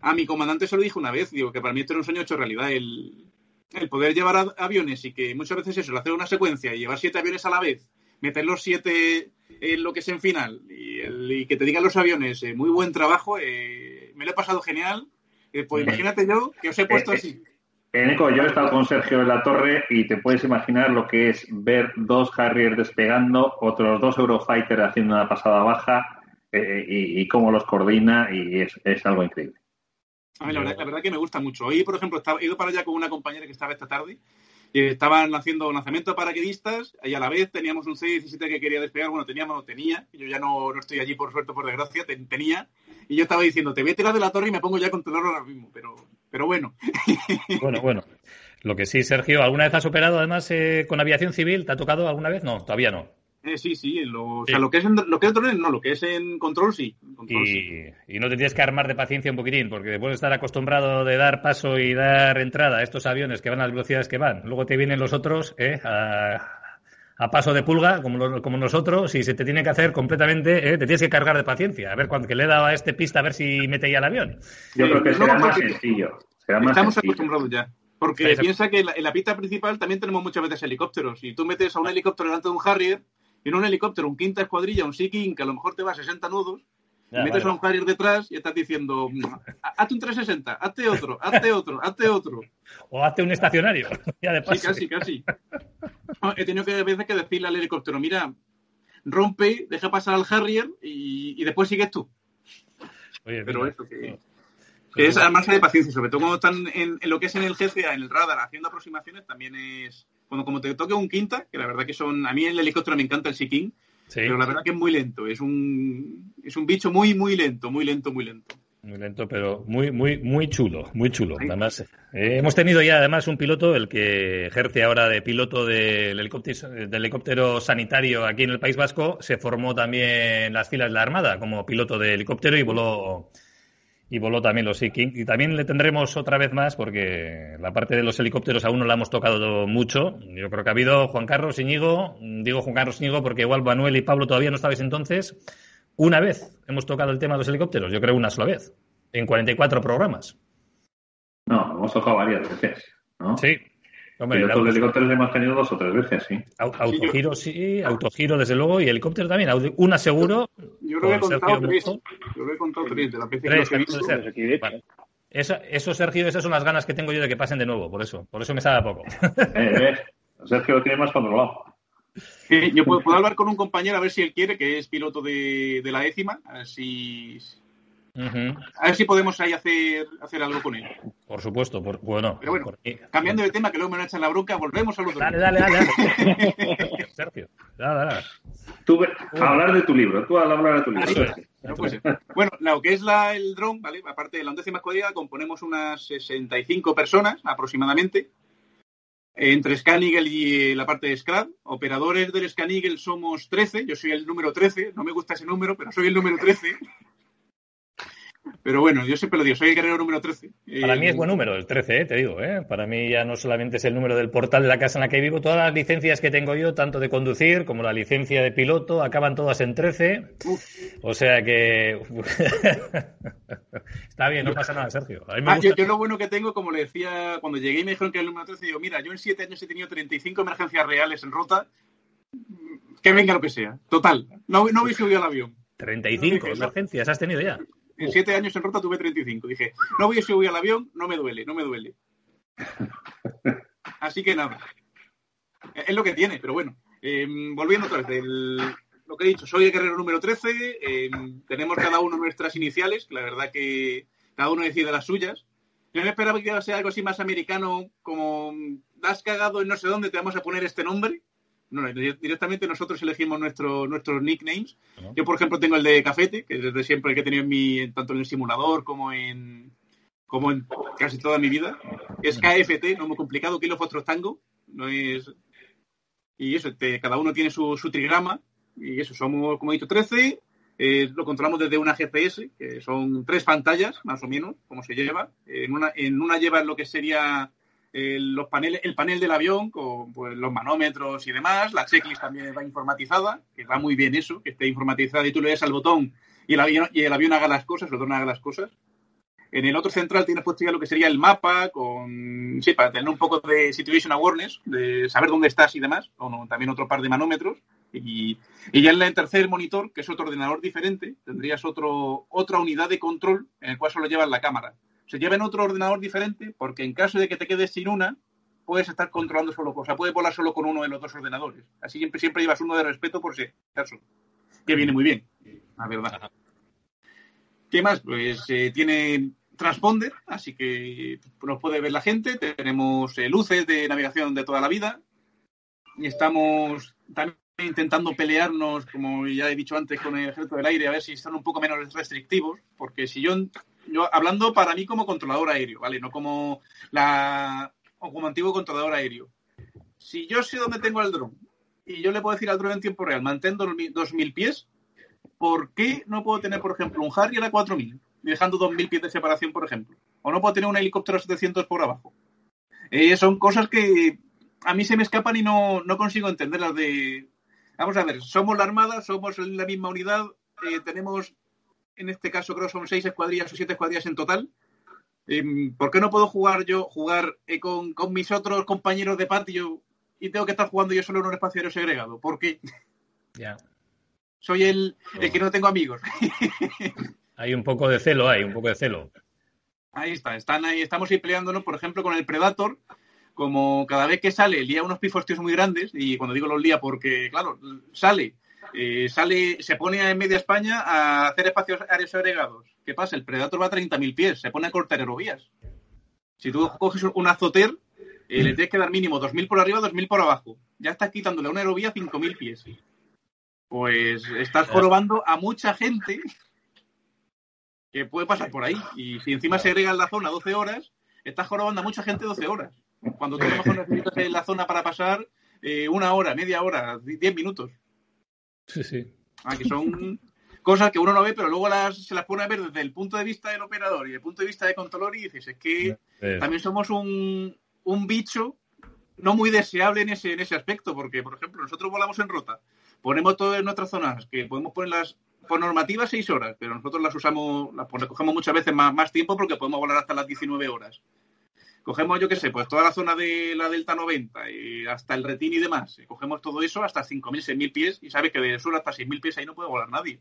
a mi comandante, se lo dije una vez, digo que para mí esto era un sueño hecho realidad, el, el poder llevar a- aviones y que muchas veces eso, el hacer una secuencia y llevar siete aviones a la vez, meter los siete en lo que es en final y, el- y que te digan los aviones, eh, muy buen trabajo, eh, me lo he pasado genial. Eh, pues imagínate yo que os he puesto eh, así. Eh, Nico, yo he estado con Sergio en la torre y te puedes imaginar lo que es ver dos Harriers despegando, otros dos Eurofighter haciendo una pasada baja eh, y, cómo los coordina y es, algo increíble. A mí la verdad, la verdad que me gusta mucho. Hoy, por ejemplo, estaba, he ido para allá con una compañera que estaba esta tarde y estaban haciendo lanzamiento de paraquedistas y a la vez teníamos un C-17 que quería despegar. Bueno, teníamos, no tenía, yo ya no, no estoy allí por suerte, por desgracia, ten- tenía. Y yo estaba diciendo, te voy a tirar de la torre y me pongo ya contenedor ahora mismo, pero, pero bueno. Bueno, bueno. Lo que sí, Sergio, ¿alguna vez has operado además eh, con aviación civil? ¿Te ha tocado alguna vez? No, todavía no. Eh, sí, sí, lo, O sea, lo que es en, lo que es drones, no, lo que es en control sí. Control, y, sí. y, no te tienes que armar de paciencia un poquitín, porque después de estar acostumbrado de dar paso y dar entrada a estos aviones que van a las velocidades que van, luego te vienen los otros eh, a, a, paso de pulga, como, lo, como nosotros, y se te tiene que hacer completamente, eh, te tienes que cargar de paciencia. A ver, cuando que le he dado a este pista, a ver si mete ya el avión. Yo creo que será más sencillo. Será más Estamos sencillo. acostumbrados ya. Porque piensa que en la, en la, pista principal también tenemos muchas veces helicópteros. Y tú metes a un helicóptero delante de un Harrier, y en un helicóptero, un quinta escuadrilla, un Sea King, que a lo mejor te va a 60 nudos, ya, y metes vale. a un Harrier detrás y estás diciendo, hazte un 360, hazte otro, hazte otro, hazte otro. O hazte un estacionario. ya de paso. Sí, casi, casi. No, he tenido que a veces que decirle al helicóptero, mira, rompe, deja pasar al Harrier y, y después sigues tú. Oye, Pero eso que... Que es armarse de paciencia, sobre todo cuando están en, en, lo que es en el GCA, en el radar, haciendo aproximaciones, también es. Cuando como te toque un quinta, que la verdad que son. A mí el helicóptero me encanta el Sea King, sí. pero la verdad que es muy lento. Es un, es un bicho muy, muy lento, muy lento, muy lento. Muy lento, pero muy, muy, muy chulo, muy chulo. Además, eh, hemos tenido ya además un piloto, el que ejerce ahora de piloto del helicóptero, del helicóptero sanitario aquí en el País Vasco, se formó también en las filas de la Armada como piloto de helicóptero y voló y voló también los Sea King. Y también le tendremos otra vez más porque la parte de los helicópteros aún no la hemos tocado mucho. Yo creo que ha habido Juan Carlos Iñigo, digo Juan Carlos Iñigo porque igual Manuel y Pablo todavía no estabais entonces. Una vez hemos tocado el tema de los helicópteros, yo creo una sola vez, en 44 programas. No, hemos tocado varias veces, ¿no? Sí. Hombre, Pilotos de helicópteros hemos tenido dos o tres veces, sí. Autogiro, sí, autogiro, desde luego, y helicóptero también. Una seguro. Yo creo que he contado tres. Yo creo he contado tres de la veces tres, que los he visto. Vale. Eso, eso, Sergio, esas son las ganas que tengo yo de que pasen de nuevo, por eso. Por eso me sabe poco. Eh, eh. Sergio lo tiene más controlado. Sí, yo puedo, puedo, hablar con un compañero a ver si él quiere, que es piloto de, de la décima, a ver si, Uh -huh. A ver si podemos ahí hacer, hacer algo con él. Por supuesto, por, bueno. Pero bueno, cambiando de tema, que luego me echan la bronca, volvemos a los Dale, dale, dale. dale. Sergio, dale, dale. Tú, a hablar de tu libro, tú a hablar de tu libro. No puede ser. Bueno, lo que es la, el dron, ¿vale? Aparte de la undécima escuadrilla, componemos unas 65 personas aproximadamente. Entre Scan Eagle y la parte de Scrad. Operadores del Scan Eagle somos 13. Yo soy el número 13. No me gusta ese número, pero soy el número 13. Pero bueno, yo siempre lo digo, soy el guerrero número 13. Para mí es buen número, el 13, eh, te digo. Eh. Para mí ya no solamente es el número del portal de la casa en la que vivo, todas las licencias que tengo yo, tanto de conducir como la licencia de piloto, acaban todas en 13. Uf. O sea que... Está bien, no pasa nada, Sergio. A mí me ah, yo, yo, lo bueno que tengo, como le decía, cuando llegué y me dijeron que era el número 13, digo, mira, yo en 7 años he tenido 35 emergencias reales en ruta, que venga lo que sea. Total, no, no hubiese subido al avión. 35 no emergencias has tenido ya. En siete años en ruta tuve 35. Dije, no voy a subir al avión, no me duele, no me duele. Así que nada. Es lo que tiene, pero bueno. Eh, volviendo otra vez, el, lo que he dicho, soy el guerrero número 13. Eh, tenemos cada uno nuestras iniciales, que la verdad que cada uno decide las suyas. Yo me esperaba que iba a ser algo así más americano, como has cagado en no sé dónde, te vamos a poner este nombre. No, directamente nosotros elegimos nuestro, nuestros nicknames. Yo, por ejemplo, tengo el de Cafete, que desde siempre el que he tenido en mi, tanto en el simulador como en, como en casi toda mi vida. Es KFT, no muy complicado, Kilo Foxtrot Tango. No es... Y eso, te, cada uno tiene su, su, trigrama. Y eso, somos, como he dicho, 13. Eh, lo controlamos desde una GPS, que son tres pantallas, más o menos, como se lleva. En una, en una lleva lo que sería el, los paneles, el panel del avión con pues, los manómetros y demás. La checklist también va informatizada, que va muy bien eso, que esté informatizada y tú le des al botón y el avión, y el avión haga las cosas, el dron haga las cosas. En el otro central tienes puesto ya lo que sería el mapa, con sí, para tener un poco de situation awareness, de saber dónde estás y demás, con también otro par de manómetros. Y, y ya en el tercer monitor, que es otro ordenador diferente, tendrías otro, otra unidad de control en el cual solo llevas la cámara se lleva en otro ordenador diferente porque en caso de que te quedes sin una, puedes estar controlando solo cosas. Puedes volar solo con uno de los dos ordenadores. Así siempre, siempre llevas uno de respeto por si acaso. Que viene muy bien, la verdad. ¿Qué más? Pues eh, tiene transponder, así que nos puede ver la gente. Tenemos eh, luces de navegación de toda la vida. Y estamos. También intentando pelearnos, como ya he dicho antes, con el ejército del aire, a ver si están un poco menos restrictivos, porque si yo, yo hablando para mí como controlador aéreo, ¿vale? No como la o como antiguo controlador aéreo. Si yo sé dónde tengo el dron y yo le puedo decir al dron en tiempo real, mantén 2.000 pies, ¿por qué no puedo tener, por ejemplo, un Harrier a 4.000, dejando 2.000 pies de separación, por ejemplo? ¿O no puedo tener un helicóptero a 700 por abajo? Eh, son cosas que a mí se me escapan y no, no consigo entenderlas de... Vamos a ver, somos la Armada, somos la misma unidad, eh, tenemos, en este caso creo son seis escuadrillas o siete escuadrillas en total. Eh, ¿Por qué no puedo jugar yo, jugar con, con, mis otros compañeros de patio y tengo que estar jugando yo solo en un espacio aéreo segregado? ¿Por qué? Ya. Soy el, el, que no tengo amigos. hay un poco de celo, hay un poco de celo. Ahí está, están ahí, estamos ahí peleándonos, por ejemplo, con el Predator, como cada vez que sale lía unos pifostios muy grandes, y cuando digo los lía porque, claro, sale, eh, sale, se pone en media España a hacer espacios aéreos agregados. ¿Qué pasa? El Predator va a 30.000 pies, se pone a cortar aerovías. Si tú coges un azoter, eh, le tienes que dar mínimo 2.000 por arriba, 2.000 por abajo. Ya estás quitándole a una aerovía 5.000 pies. Pues estás jorobando a mucha gente que puede pasar por ahí. Y si encima se agrega en la zona 12 horas, estás jorobando a mucha gente 12 horas. Cuando tú a lo mejor necesitas en la zona para pasar eh, una hora, media hora, 10 minutos. Sí, sí. Ah, que son cosas que uno no ve, pero luego las, se las pone a ver desde el punto de vista del operador y el punto de vista de controlador y dices, es que también somos un, un bicho no muy deseable en ese, en ese aspecto, porque, por ejemplo, nosotros volamos en rota, ponemos todo en nuestras zonas, que podemos ponerlas por normativa seis horas, pero nosotros las usamos, las cogemos muchas veces más, más tiempo porque podemos volar hasta las 19 horas cogemos, yo qué sé, pues toda la zona de la Delta 90 y hasta el Retín y demás, y cogemos todo eso hasta 5.000, 6.000 pies y sabes que de sur hasta 6.000 pies ahí no puede volar nadie.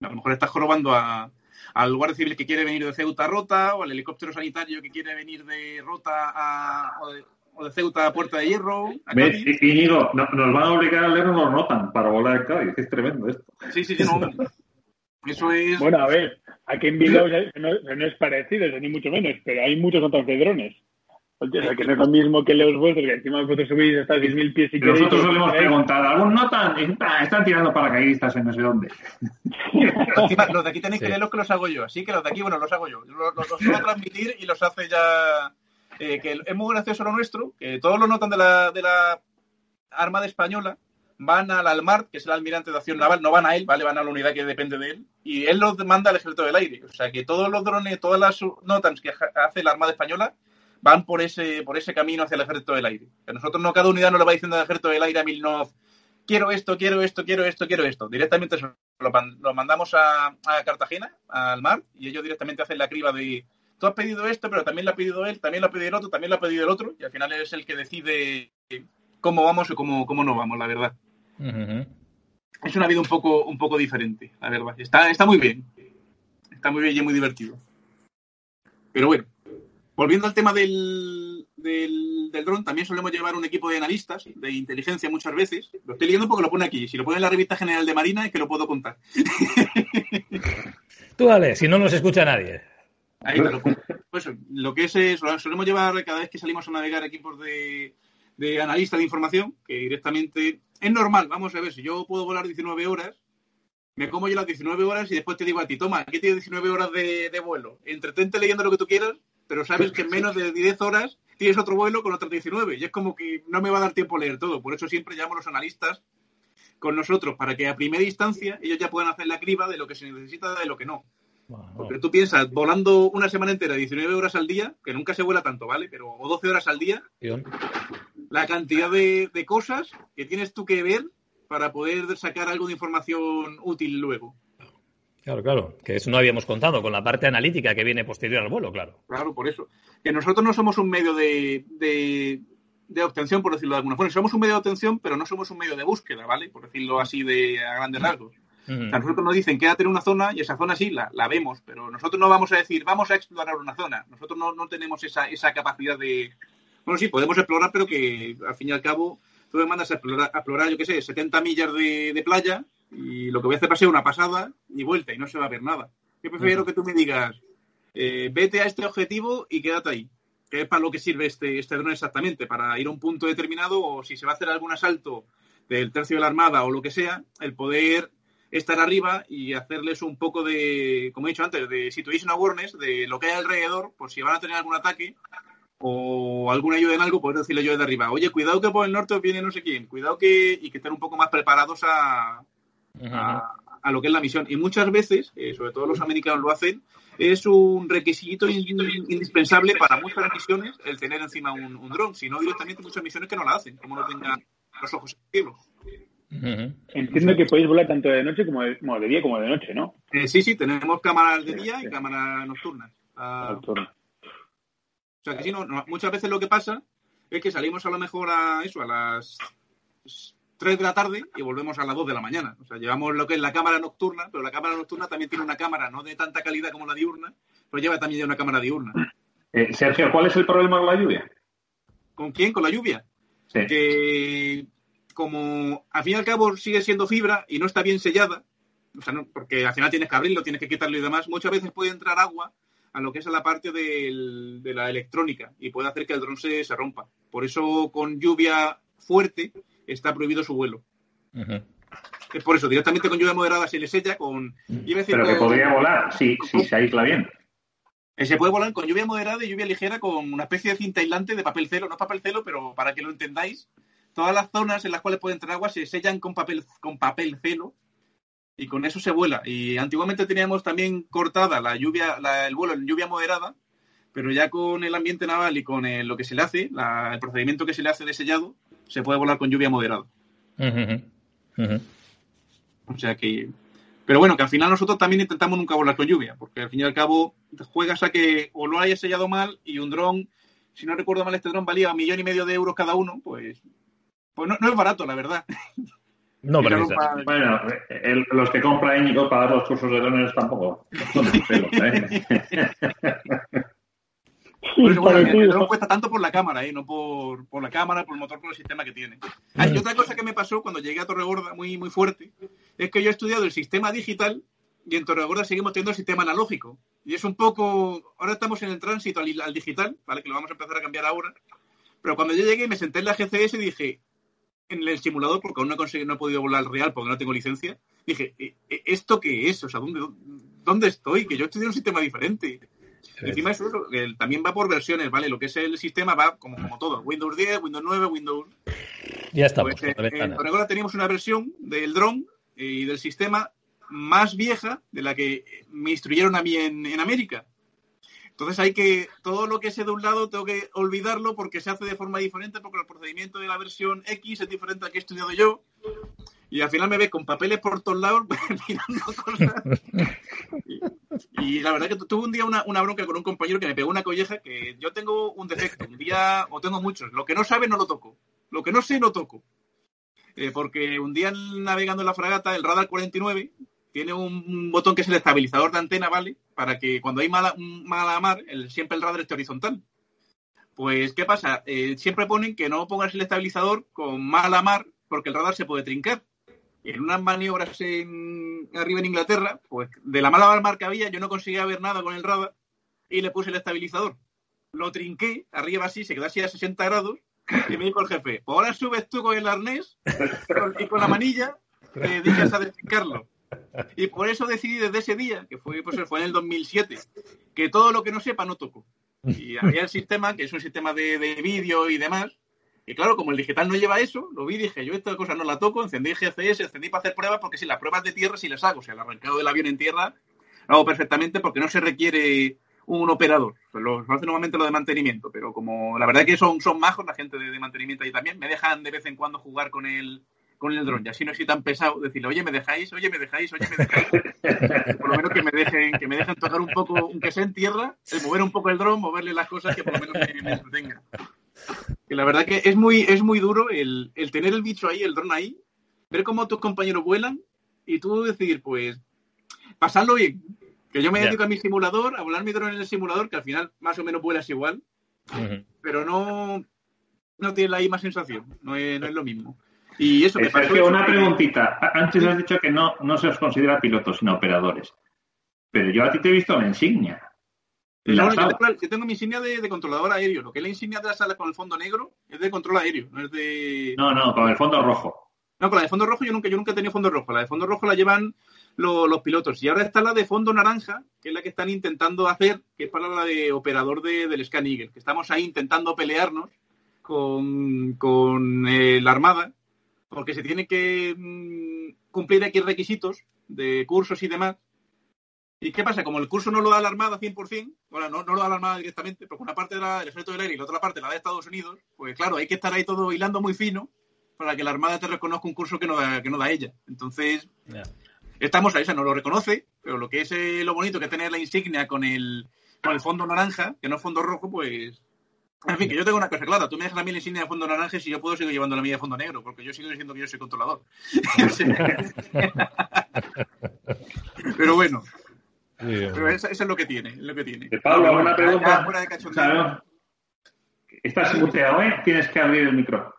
A lo mejor estás jorobando a, al guardia civil que quiere venir de Ceuta a Rota o al helicóptero sanitario que quiere venir de Rota a, o, de, Ceuta a Puerta de Hierro. Y Íñigo, nos van a obligar a leernos los notan para volar a Cádiz. Es tremendo esto. Sí, sí, sí, no. Eso es. Bueno, a ver, aquí en Bilbao no, es parecido, ni mucho menos, pero hay muchos otros de drones. O sea, que no es lo mismo que los vuestros, que encima vosotros subís hasta 10.000 pies y Nosotros solemos preguntar, ¿algún notan? Están tirando paracaidistas en no sé dónde. los de aquí tenéis que leer los que los hago yo, así que los de aquí, bueno, los hago yo. Los, los, suelo transmitir y los hace ya. Eh, que es muy gracioso lo nuestro, que todos los notan de la, de la Armada Española van al Almart, que es el almirante de acción naval, no van a él, ¿vale? Van a la unidad que depende de él, y él los manda al ejército del aire. O sea que todos los drones, todas las notas que hace la Armada Española van por ese, por ese camino hacia el ejército del aire. Nosotros no, cada unidad no le va diciendo al ejército del aire a Milnov, quiero esto, quiero esto, quiero esto, quiero esto. Directamente lo, mandamos a, a, Cartagena, al mar, y ellos directamente hacen la criba de, tú has pedido esto, pero también lo ha pedido él, también lo ha pedido el otro, también lo ha pedido el otro, y al final es el que decide cómo vamos y cómo, cómo no vamos, la verdad. Es una vida un poco, un poco diferente, la verdad. Está, está muy bien. Está muy bien y muy divertido. Pero bueno, volviendo al tema del, del, dron, también solemos llevar un equipo de analistas de inteligencia muchas veces. Lo estoy leyendo porque lo pone aquí. Si lo pone en la revista general de Marina es que lo puedo contar. Tú dale, si no nos escucha nadie. Ahí, pero, pues, lo que es, es, solemos llevar cada vez que salimos a navegar equipos de, de analista de información, que directamente es normal. Vamos a ver, si yo puedo volar 19 horas, me como yo las 19 horas y después te digo a ti, toma, aquí tienes 19 horas de, vuelo. Entretente leyendo lo que tú quieras, pero sabes que en menos de 10 horas tienes otro vuelo con otras 19. Y es como que no me va a dar tiempo a leer todo. Por eso siempre llamo a los analistas con nosotros, para que a primera instancia ellos ya puedan hacer la criba de lo que se necesita de lo que no. Porque tú piensas, volando una semana entera, 19 horas al día, que nunca se vuela tanto, ¿vale? Pero, o 12 horas al día, la cantidad de, cosas que tienes tú que ver para poder sacar algo de información útil luego. Claro, claro, que eso no habíamos contado con la parte analítica que viene posterior al vuelo, claro. Claro, por eso. Que nosotros no somos un medio de, de, obtención, por decirlo de alguna forma. Somos un medio de obtención, pero no somos un medio de búsqueda, ¿vale? Por decirlo así de a grandes rasgos. A nosotros nos dicen quédate en una zona y esa zona sí la, la, vemos, pero nosotros no vamos a decir vamos a explorar una zona. Nosotros no, no tenemos esa, esa capacidad de, bueno, sí, podemos explorar, pero que al fin y al cabo tú me mandas a explorar, a explorar yo qué sé, 70 millas de, playa y lo que voy a hacer va a ser una pasada y vuelta y no se va a ver nada. Yo prefiero que tú me digas, eh, vete a este objetivo y quédate ahí. Que es para lo que sirve este, este dron exactamente, para ir a un punto determinado o si se va a hacer algún asalto del tercio de la Armada o lo que sea, el poder estar arriba y hacerles un poco de, como he dicho antes, de situation awareness, de lo que hay alrededor, por si van a tener algún ataque o alguna ayuda en algo, poder decirle yo de arriba, oye, cuidado que por el norte viene no sé quién, cuidado que, y que estén un poco más preparados a, a, lo que es la misión. Y muchas veces, eh, sobre todo los americanos lo hacen, es un requisito indispensable para muchas misiones el tener encima un, un dron, si no directamente muchas misiones que no la hacen, como no tengan los ojos cielo. Entiendo que podéis volar tanto de noche como de, día como de noche, ¿no? Eh, sí, sí, tenemos cámaras de día y cámaras nocturnas. Ah, o sea que sí, no, muchas veces lo que pasa es que salimos a lo mejor a eso, a las 3 de la tarde y volvemos a las 2 de la mañana. O sea, llevamos lo que es la cámara nocturna, pero la cámara nocturna también tiene una cámara no de tanta calidad como la diurna, pero lleva también una cámara diurna. Eh, Sergio, ¿cuál es el problema con la lluvia? ¿Con quién? ¿Con la lluvia? Sí. Que como al fin y al cabo sigue siendo fibra y no está bien sellada, o sea, porque al final tienes que abrirlo, tienes que quitarlo y demás, muchas veces puede entrar agua a lo que es la parte de la electrónica y puede hacer que el dron se, rompa. Por eso con lluvia fuerte está prohibido su vuelo. Es por eso, directamente con lluvia moderada se le sella con... Pero que podría volar, si, si se aísla bien. Eh, se puede volar con lluvia moderada y lluvia ligera con una especie de cinta aislante de papel celo. No es papel celo, pero para que lo entendáis, todas las zonas en las cuales puede entrar agua se sellan con papel, con papel celo y con eso se vuela. Y antiguamente teníamos también cortada la lluvia, el vuelo en lluvia moderada, pero ya con el ambiente naval y con lo que se le hace, el procedimiento que se le hace de sellado, se puede volar con lluvia moderada. O sea que. Pero bueno, que al final nosotros también intentamos nunca volar con lluvia, porque al fin y al cabo juegas a que o lo hayas sellado mal y un dron, si no recuerdo mal, este dron valía un millón y medio de euros cada uno, pues pues no, es barato, la verdad. No, pero Bueno, los que compra Íñigo para dar los cursos de drones tampoco son ¿eh? el dron cuesta tanto por la cámara, ¿eh? no por, por, la cámara, por el motor, por el sistema que tiene. Hay otra cosa que me pasó cuando llegué a Torregorda muy, muy fuerte, es que yo he estudiado el sistema digital y en Torregorda seguimos teniendo el sistema analógico. Y es un poco, ahora estamos en el tránsito al, al digital, ¿vale? Que lo vamos a empezar a cambiar ahora. Pero cuando yo llegué me senté en la GCS y dije, en el simulador, porque aún no he, no he podido volar real porque no tengo licencia, dije, ¿E, e, ¿esto qué es? O sea, ¿dónde, dónde estoy? Que yo estoy en un sistema diferente. Encima eso también va por versiones, ¿vale? Lo que es el sistema va como, como todo. Windows 10, Windows 9, Windows... Ya estamos. Pues, eh, ahora tenemos una versión del drone y del sistema más vieja de la que me instruyeron a mí en, en América. Entonces hay que, todo lo que sé de un lado tengo que olvidarlo porque se hace de forma diferente, porque el procedimiento de la versión X es diferente al que he estudiado yo. Y al final me ve con papeles por todos lados mirando cosas. Y, la verdad que tuve un día una, bronca con un compañero que me pegó una colleja que yo tengo un defecto, un día, o tengo muchos. Lo que no sabe no lo toco. Lo que no sé no toco. Eh, porque un día navegando en la fragata, el radar 49, tiene un botón que es el estabilizador de antena, ¿vale? Para que cuando hay mala, mala mar, el, siempre el radar esté horizontal. Pues, ¿qué pasa? Eh, siempre ponen que no pongas el estabilizador con mala mar porque el radar se puede trincar. En unas maniobras en, arriba en Inglaterra, pues de la mala mar que había, yo no conseguía ver nada con el radar y le puse el estabilizador. Lo trinqué, arriba así, se quedó así a 60 grados y me dijo el jefe, pues ahora subes tú con el arnés y con la manilla, eh, dices a trincarlo. Y por eso decidí desde ese día, que fue, pues, fue en el 2007, que todo lo que no sepa no toco. Y había el sistema, que es un sistema de, vídeo y demás. Y claro, como el digital no lleva eso, lo vi y dije, yo esta cosa no la toco, encendí GCS, encendí para hacer pruebas, porque si las pruebas de tierra sí las hago. O sea, el arrancado del avión en tierra lo hago perfectamente porque no se requiere un operador. Lo hace normalmente lo de mantenimiento, pero como la verdad que son, son majos la gente de, de mantenimiento ahí también, me dejan de vez en cuando jugar con el, con el dron. Y así no soy tan pesado decirle, oye, me dejáis, oye, me dejáis, oye, me dejáis. por lo menos que me dejen, que me dejen tocar un poco, aunque sea en tierra, el mover un poco el dron, moverle las cosas que por lo menos me, entretenga. Que la verdad que es muy, es muy duro el, el tener el bicho ahí, el dron ahí, ver cómo tus compañeros vuelan y tú decir, pues, pasarlo bien. Que yo me dedico a mi simulador, a volar mi dron en el simulador, que al final más o menos vuelas igual, pero no, no tiene la misma sensación, no es, no es lo mismo. Y eso me Sergio, una preguntita. Antes has dicho que no, no se os considera pilotos, sino operadores. Pero yo a ti te he visto la insignia. yo, tengo mi insignia de, controlador aéreo. Lo que es la insignia de la sala con el fondo negro es de control aéreo, no es de. No, no, con el fondo rojo. No, con la de fondo rojo yo nunca, yo nunca he tenido fondo rojo. La de fondo rojo la llevan los pilotos. Y ahora está la de fondo naranja, que es la que están intentando hacer, que es para la de operador de, del Scan Eagle, que estamos ahí intentando pelearnos con, con eh, la Armada, porque se tiene que mm, cumplir aquí requisitos de cursos y demás. ¿Y qué pasa? Como el curso no lo da la Armada 100%, bueno, no, no lo da la Armada directamente, porque una parte era el ejército del aire y la otra parte la de Estados Unidos, pues claro, hay que estar ahí todo hilando muy fino para que la Armada te reconozca un curso que no da, que no da ella. Entonces, estamos ahí, o sea, no lo reconoce, pero lo que es eh, lo bonito que es tener la insignia con el, con el fondo naranja, que no es fondo rojo, pues... En fin, que yo tengo una cosa clara, tú me dejas la mía insignia de fondo naranja y si yo puedo sigo llevando la mía de fondo negro, porque yo sigo diciendo que yo soy controlador. pero bueno, pero eso, es lo que tiene, es lo que tiene. Pablo, una pregunta. estás muteado, ¿eh? Tienes que abrir el micro.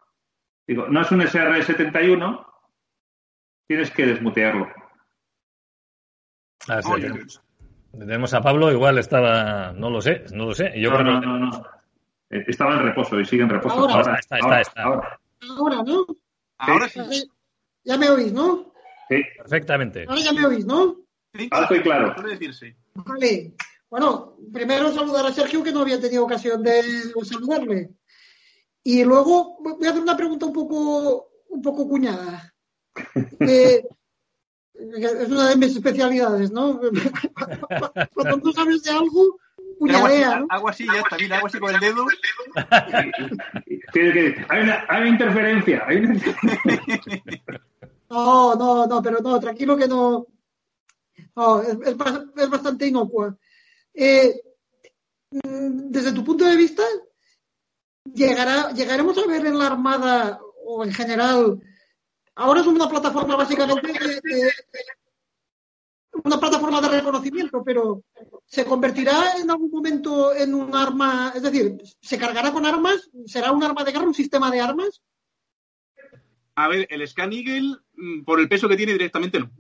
Digo, no es un SR71, tienes que desmutearlo. Ah, tenemos a Pablo, igual estaba, no lo sé, no lo sé. Yo no, creo no, no, eh, Estaba en reposo y sigue en reposo. Ahora, está, está, está, ahora. ahora, ¿no? Ahora sí. Ya me oís, ¿no? Sí. Perfectamente. Ahora ya me oís, ¿no? Alto y claro. Vale. Bueno, primero saludar a Sergio, que no había tenido ocasión de saludarle. Y luego voy a hacer una pregunta un poco, un poco cuñada. Eh, es una de mis especialidades, ¿no? Cuando tú sabes de algo, cuñadea, ¿no? Hago así, ya está, mira, hago así con el dedo. hay, una, hay una interferencia. Hay una... no, no, no, pero no, tranquilo que no, Oh, es, bastante inocua. Eh, desde tu punto de vista, ¿llegará, ¿llegaremos a ver en la Armada o en general? Ahora es una plataforma básicamente una plataforma de reconocimiento, pero ¿se convertirá en algún momento en un arma? Es decir, ¿se cargará con armas? ¿Será un arma de guerra, un sistema de armas? A ver, el Scan Eagle, mm, por el peso que tiene directamente no.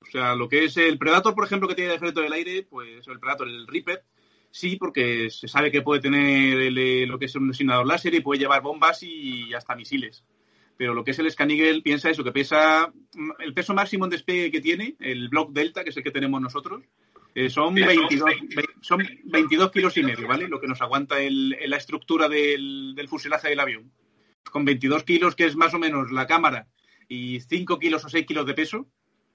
O sea, lo que es el Predator, por ejemplo, que tiene ejército del aire, pues el Predator, el Reaper, sí, porque se sabe que puede tener lo que es un designador láser y puede llevar bombas y hasta misiles. Pero lo que es el Scanigel piensa eso, que pesa el peso máximo en despegue que tiene, el Block Delta, que es el que tenemos nosotros, eh, son, 22, son 22 kilos y medio, ¿vale? Lo que nos aguanta el, la estructura del, del fuselaje del avión. Con 22 kilos, que es más o menos la cámara, y 5 kilos o 6 kilos de peso,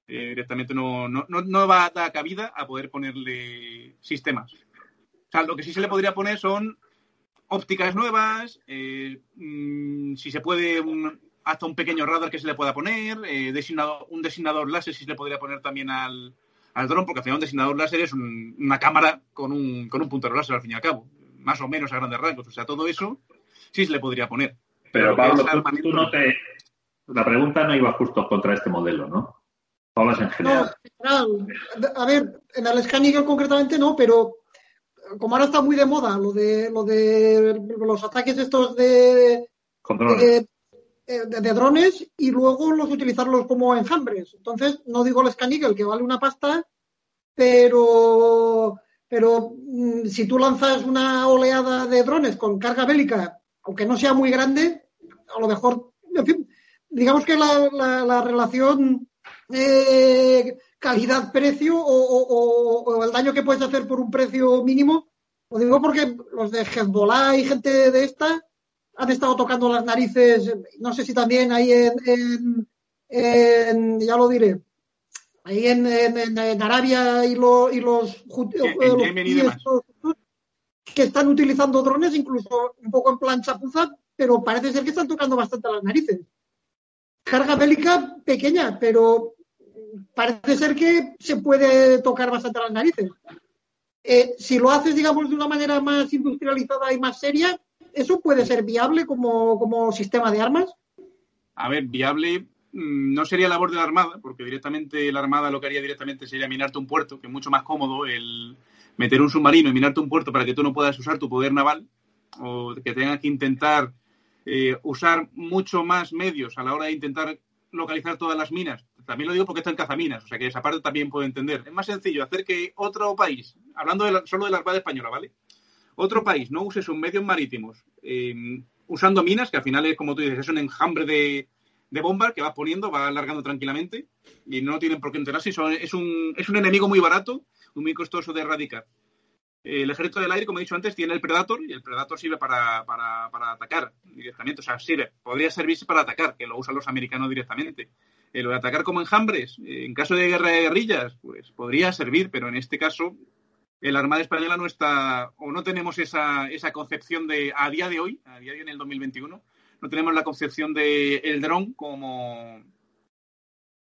eh, directamente no, no, no, va a dar cabida a poder ponerle sistemas. O sea, lo que sí se le podría poner son ópticas nuevas, eh, mm, si se puede, hasta un pequeño radar que se le pueda poner, eh, un designador láser si se le podría poner también al, al dron, porque al final un designador láser es una cámara con un, con un puntero láser al fin y al cabo, más o menos a grandes rasgos. O sea, todo eso sí se le podría poner. Pero, Pablo, tú no te... La pregunta no iba justo contra este modelo, ¿no? en general. a ver, en el Scan concretamente no, pero como ahora está muy de moda lo de lo de los ataques estos de, de, de, drones y luego los utilizarlos como enjambres. Entonces, no digo el Scan que vale una pasta, pero pero mm, si tú lanzas una oleada de drones con carga bélica, aunque no sea muy grande, a lo mejor, digamos que la, la relación eh, calidad-precio o, el daño que puedes hacer por un precio mínimo. Lo digo porque los de Hezbollah y gente de esta han estado tocando las narices, no sé si también ahí en, ya lo diré, ahí en, Arabia y, lo, y los, que están utilizando drones, incluso un poco en plan chapuza, pero parece ser que están tocando bastante las narices. Carga bélica pequeña, pero parece ser que se puede tocar bastante las narices. Eh, si lo haces, digamos, de una manera más industrializada y más seria, ¿eso puede ser viable como, sistema de armas? A ver, viable mm, no sería labor de la Armada, porque directamente la Armada lo que haría directamente sería minarte un puerto, que es mucho más cómodo el meter un submarino y minarte un puerto para que tú no puedas usar tu poder naval, o que tengas que intentar eh, usar mucho más medios a la hora de intentar localizar todas las minas también lo digo porque está en cazaminas, o sea que esa parte también puedo entender. Es más sencillo hacer que otro país, hablando solo de la Armada Española, ¿vale? Otro país no use sus medios marítimos em, usando minas, que al final es, como tú dices, es un enjambre de, de bomba que vas poniendo, va alargando tranquilamente y no tienen por qué enterarse. es, un, es un enemigo muy barato, muy costoso de erradicar. El ejército del aire, como he dicho antes, tiene el Predator y el Predator sirve para, para, para atacar directamente. O sea, sirve, podría servirse para atacar, que lo usan los americanos directamente. Eh, lo de atacar como enjambres, en caso de guerra de guerrillas, pues podría servir, pero en este caso la Armada Española no está, o no tenemos esa, esa concepción de, a día de hoy, a día de hoy en el 2021, no tenemos la concepción de el dron como,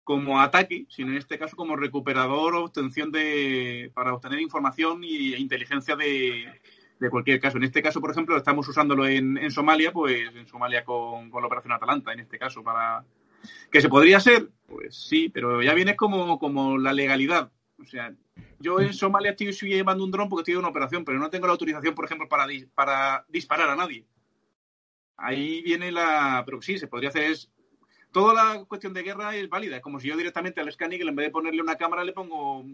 como ataque, sino en este caso como recuperador obtención de, para obtener información e inteligencia de, de cualquier caso. En este caso, por ejemplo, estamos usándolo en, en Somalia, pues en Somalia con, con, la Operación Atalanta, en este caso, para... ¿Que se podría hacer? Pues sí, pero ya viene como, como la legalidad. O sea, yo en Somalia estoy, llevando un dron porque estoy en una operación, pero no tengo la autorización, por ejemplo, para, para disparar a nadie. Ahí viene la... Pero sí, se podría hacer... Es... Toda la cuestión de guerra es válida. Es como si yo directamente al scanning, en vez de ponerle una cámara, le pongo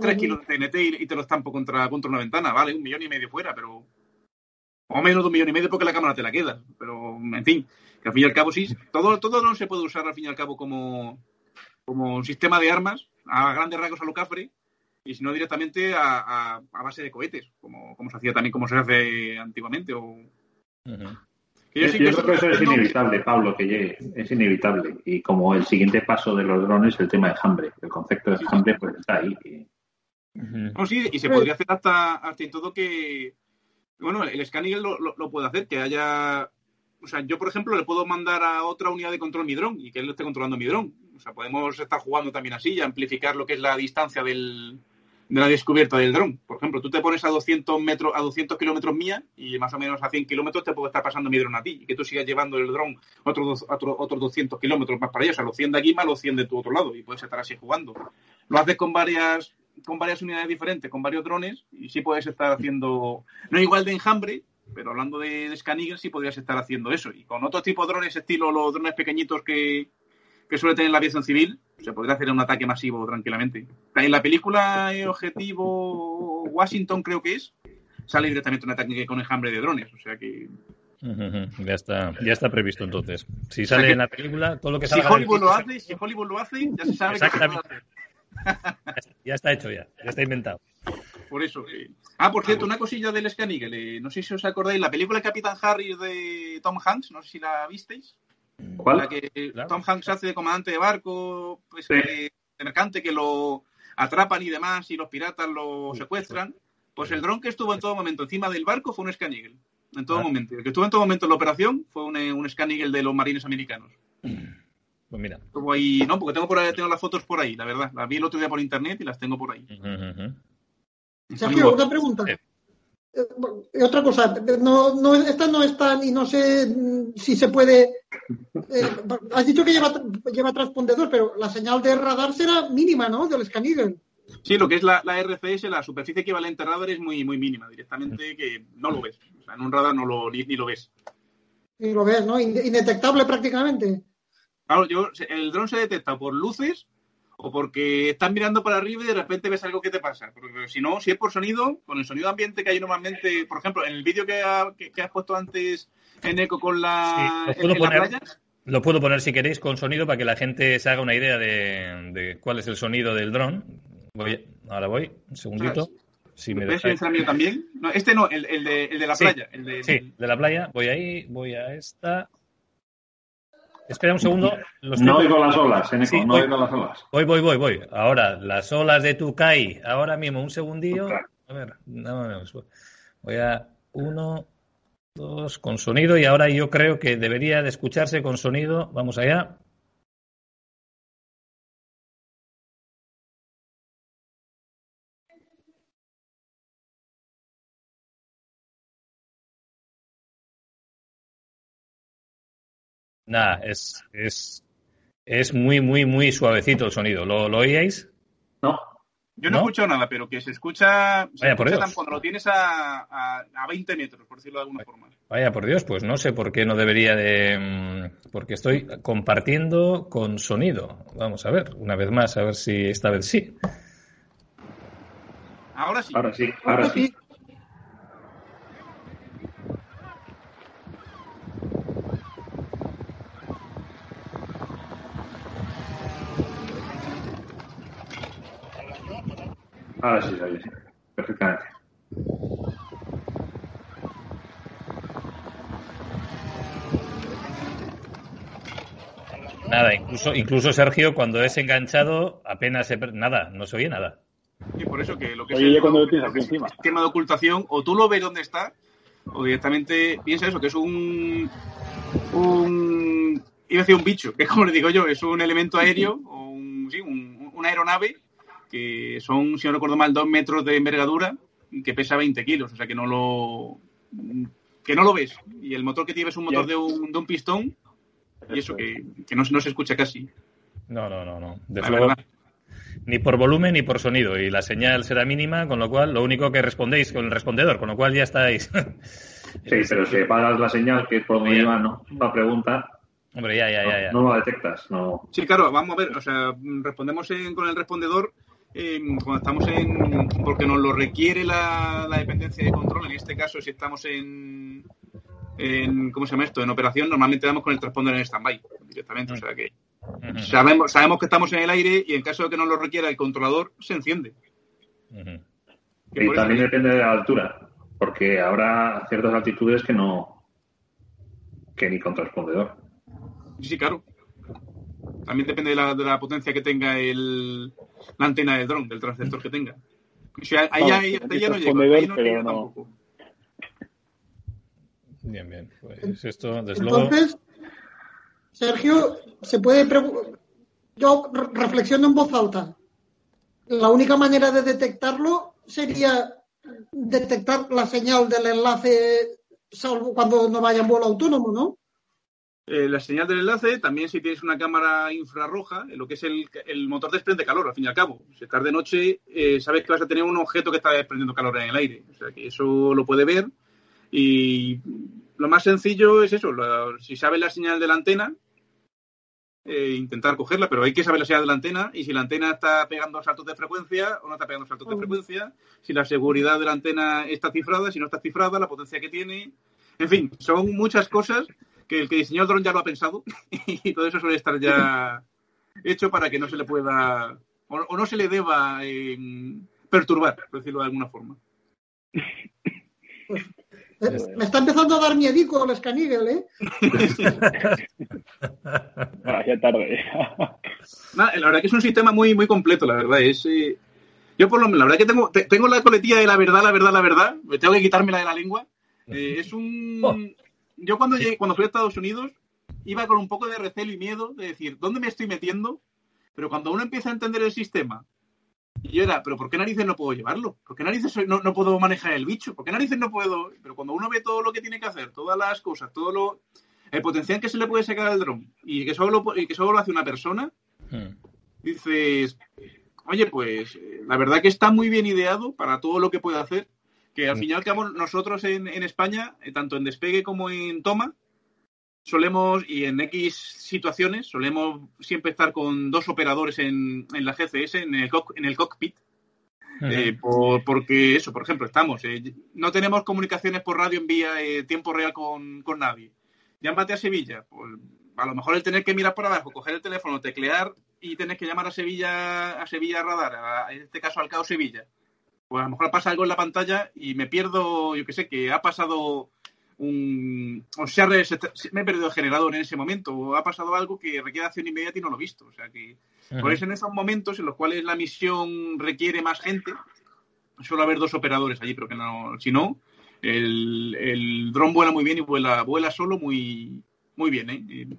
tres kilos de TNT y, te lo estampo contra, contra una ventana. Vale, un millón y medio fuera, pero... O menos de un millón y medio porque la cámara te la queda. Pero, en fin, que al fin y al cabo sí. Todo, todo no se puede usar al fin y al cabo como, como un sistema de armas a grandes rasgos a lo y si no directamente a, a, base de cohetes, como, como se hacía también, como se hace antiguamente. O... Yo, creo que eso es inevitable, Pablo, que llegue. Es inevitable. Y como el siguiente paso de los drones, el tema de hambre. El concepto de hambre, pues está ahí. sí, y se podría hacer hasta, hasta en todo que. Bueno, el scanning lo, lo, puede hacer, que haya. O sea, yo, por ejemplo, le puedo mandar a otra unidad de control mi dron y que él esté controlando mi dron. O sea, podemos estar jugando también así y amplificar lo que es la distancia del, de la descubierta del dron. Por ejemplo, tú te pones a 200 metros, a 200 kilómetros mía y más o menos a 100 kilómetros te puede estar pasando mi dron a ti y que tú sigas llevando el dron otros otro, otros 200 kilómetros más para allá. O sea, los 100 de aquí más los 100 de tu otro lado y puedes estar así jugando. Lo haces con varias con varias unidades diferentes, con varios drones y sí puedes estar haciendo, no igual de enjambre, pero hablando de, de sí podrías estar haciendo eso. Y con otro tipo de drones, estilo los drones pequeñitos que, que suele tener la aviación civil, se podría hacer un ataque masivo tranquilamente. En la película Objetivo Washington, creo que es, sale directamente un ataque con enjambre de drones. O sea que. Ya está, ya está previsto entonces. Si sale en la película, todo lo que Si Hollywood lo hace, si Hollywood lo hace, ya se sabe que. Ya está hecho ya, ya está inventado. Por eso. Ah, por cierto, una cosilla del Scan No sé si os acordáis, la película Capitán Harry de Tom Hanks, no sé si la visteis. ¿Cuál? La que Tom Hanks hace de comandante de barco, pues, de, mercante, que lo atrapan y demás, y los piratas lo secuestran. Pues el dron que estuvo en todo momento encima del barco fue un Scan En todo ah. momento. El que estuvo en todo momento en la operación fue un, un Scan de los marines americanos. Pues mira. Estuvo ahí, no, porque tengo, por ahí, tengo las fotos por ahí, la verdad. Las vi el otro día por internet y las tengo por ahí. Sergio, una pregunta. Eh, otra cosa, no, no, estas no están y no sé mm, si se puede. Eh, has dicho que lleva, lleva transpondedor, pero la señal de radar será mínima, ¿no? Del Scan Sí, lo que es la, la, RCS, la superficie equivalente a radar es muy, muy mínima, directamente que no lo ves. O sea, en un radar no lo, ni, lo ves. Ni lo ves, ¿no? Indetectable prácticamente. Claro, yo, el dron se detecta por luces o porque estás mirando para arriba y de repente ves algo que te pasa. Porque si no, si es por sonido, con el sonido ambiente que hay normalmente, por ejemplo, en el vídeo que, has puesto antes en eco con la, puedo poner, lo puedo poner si queréis con sonido para que la gente se haga una idea de, cuál es el sonido del dron. ahora voy, un segundito. Si me ¿Ves el también? No, este no, el, de, el de, la playa. El de, sí, de la playa. Voy ahí, voy a esta. Espera un segundo. no oigo las olas, Eneco, no oigo las olas. Voy, voy, voy, voy. Ahora, las olas de Tucay. Ahora mismo, un segundillo. A ver, no, voy a uno, dos, con sonido y ahora yo creo que debería de escucharse con sonido. Vamos allá. Nada, es, es, es muy, muy, muy suavecito el sonido. ¿Lo, lo oíais? No. Yo no, escucho nada, pero que se escucha, se cuando lo tienes a, a, a, 20 metros, por decirlo de alguna forma. Vaya, por Dios, pues no sé por qué no debería de... Mm, porque estoy compartiendo con sonido. Vamos a ver, una vez más, a ver si esta vez sí. Ahora sí. Ahora sí, ahora sí. Ahora sí, sí, perfectamente. Nada, incluso, incluso Sergio, cuando es enganchado, apenas se. Nada, no se oye nada. Y por eso que lo que Oye, cuando lo tienes aquí encima. tema de ocultación, o tú lo ves dónde está, o directamente piensa eso, que es un. un iba a decir un bicho, que es como le digo yo, es un elemento aéreo, o un, sí, un- una aeronave, que son, si no recuerdo mal, dos metros de envergadura y que pesa 20 kilos, o sea que no lo. que no lo ves. Y el motor que tiene es un motor de un, de un pistón, y eso que, que no, no se escucha casi. No, no, no, no. De luego, ni por volumen ni por sonido. Y la señal será mínima, con lo cual lo único que respondéis con el respondedor, con lo cual ya estáis. Sí, pero si pagas la señal, que es por donde lleva, ¿no? La pregunta, Hombre, ya, ya, ya. ya. no, no la detectas. No. Sí, claro, vamos a ver, o sea, respondemos en- con el respondedor eh, cuando estamos en. porque nos lo requiere la, la dependencia de control. En este caso, si estamos en. en ¿Cómo se llama esto? En operación, normalmente damos con el transponder en stand-by directamente. O sea que Ujú, sabemos, sabemos que estamos en el aire y en caso de que nos lo requiera el controlador, se enciende. Y también depende de la altura, porque habrá ciertas altitudes que no. que ni con transpondedor. Sí, sí, claro. También depende de la, de la potencia que tenga el, la antena del dron, del transceptor que tenga. O sea, ahí, hasta ya no ahí tampoco. Bien, bien. Pues esto, desde luego. Entonces, Sergio, se puede yo re- reflexiono en voz alta. La única manera de detectarlo sería detectar la señal del enlace salvo cuando no vaya en vuelo autónomo, ¿no? Eh, la señal del enlace, también si tienes una cámara infrarroja, eh, lo que es el, el motor desprende calor, al fin y al cabo. Si estás de noche, eh, sabes que vas a tener un objeto que está desprendiendo calor en el aire. O sea que eso lo puede ver. Y lo más sencillo es eso, si sabes la señal de la antena, eh, intentar cogerla, pero hay que saber la señal de la antena y si la antena está pegando saltos de frecuencia o no está pegando saltos de Mm. frecuencia, si la seguridad de la antena está cifrada, si no está cifrada, la potencia que tiene. En fin, son muchas cosas que el que diseñó el dron ya lo ha pensado y todo eso suele estar ya hecho para que no se le pueda o, o no se le deba eh, perturbar, por decirlo de alguna forma. Eh, Me está empezando a dar miedico el Scanigel, ¿eh? Ah, ya tarde. La verdad que es un sistema muy muy completo, la verdad. Es, eh, yo por lo menos, la verdad que tengo, te- tengo la coletilla de la verdad, la verdad, la verdad. Me tengo que quitármela de la lengua. Eh, es un... Yo cuando llegué, cuando fui a Estados Unidos iba con un poco de recelo y miedo de decir, ¿dónde me estoy metiendo? Pero cuando uno empieza a entender el sistema, y yo era, ¿pero por qué narices no puedo llevarlo? ¿Por qué narices no, no puedo manejar el bicho? ¿Por qué narices no puedo...? Pero cuando uno ve todo lo que tiene que hacer, todas las cosas, todo lo... El potencial que se le puede sacar al dron y que solo, y que solo lo hace una persona, Mm. dices, oye, pues eh, la verdad que está muy bien ideado para todo lo que puede hacer, que al fin y al cabo nosotros en, en España, eh, tanto en despegue como en toma, solemos, y en X situaciones, solemos siempre estar con dos operadores en, en la GCS, en el, en el cockpit, eh, por- porque eso, por ejemplo, estamos, eh, no tenemos comunicaciones por radio en vía eh, tiempo real con, con nadie. Llámate a Sevilla, pues a lo mejor el tener que mirar por abajo, coger el teléfono, teclear y tener que llamar a Sevilla, a Sevilla Radar, a- en este caso al CAO Sevilla. Pues a lo mejor pasa algo en la pantalla y me pierdo, yo que sé, que ha pasado un. O sea, me he perdido el generador en ese momento, o ha pasado algo que requiere acción inmediata y no lo he visto. O sea que. Por eso en esos momentos en los cuales la misión requiere más gente, suele haber dos operadores allí, pero que no, si no, el, el dron vuela muy bien y vuela, vuela solo muy, muy bien. ¿eh?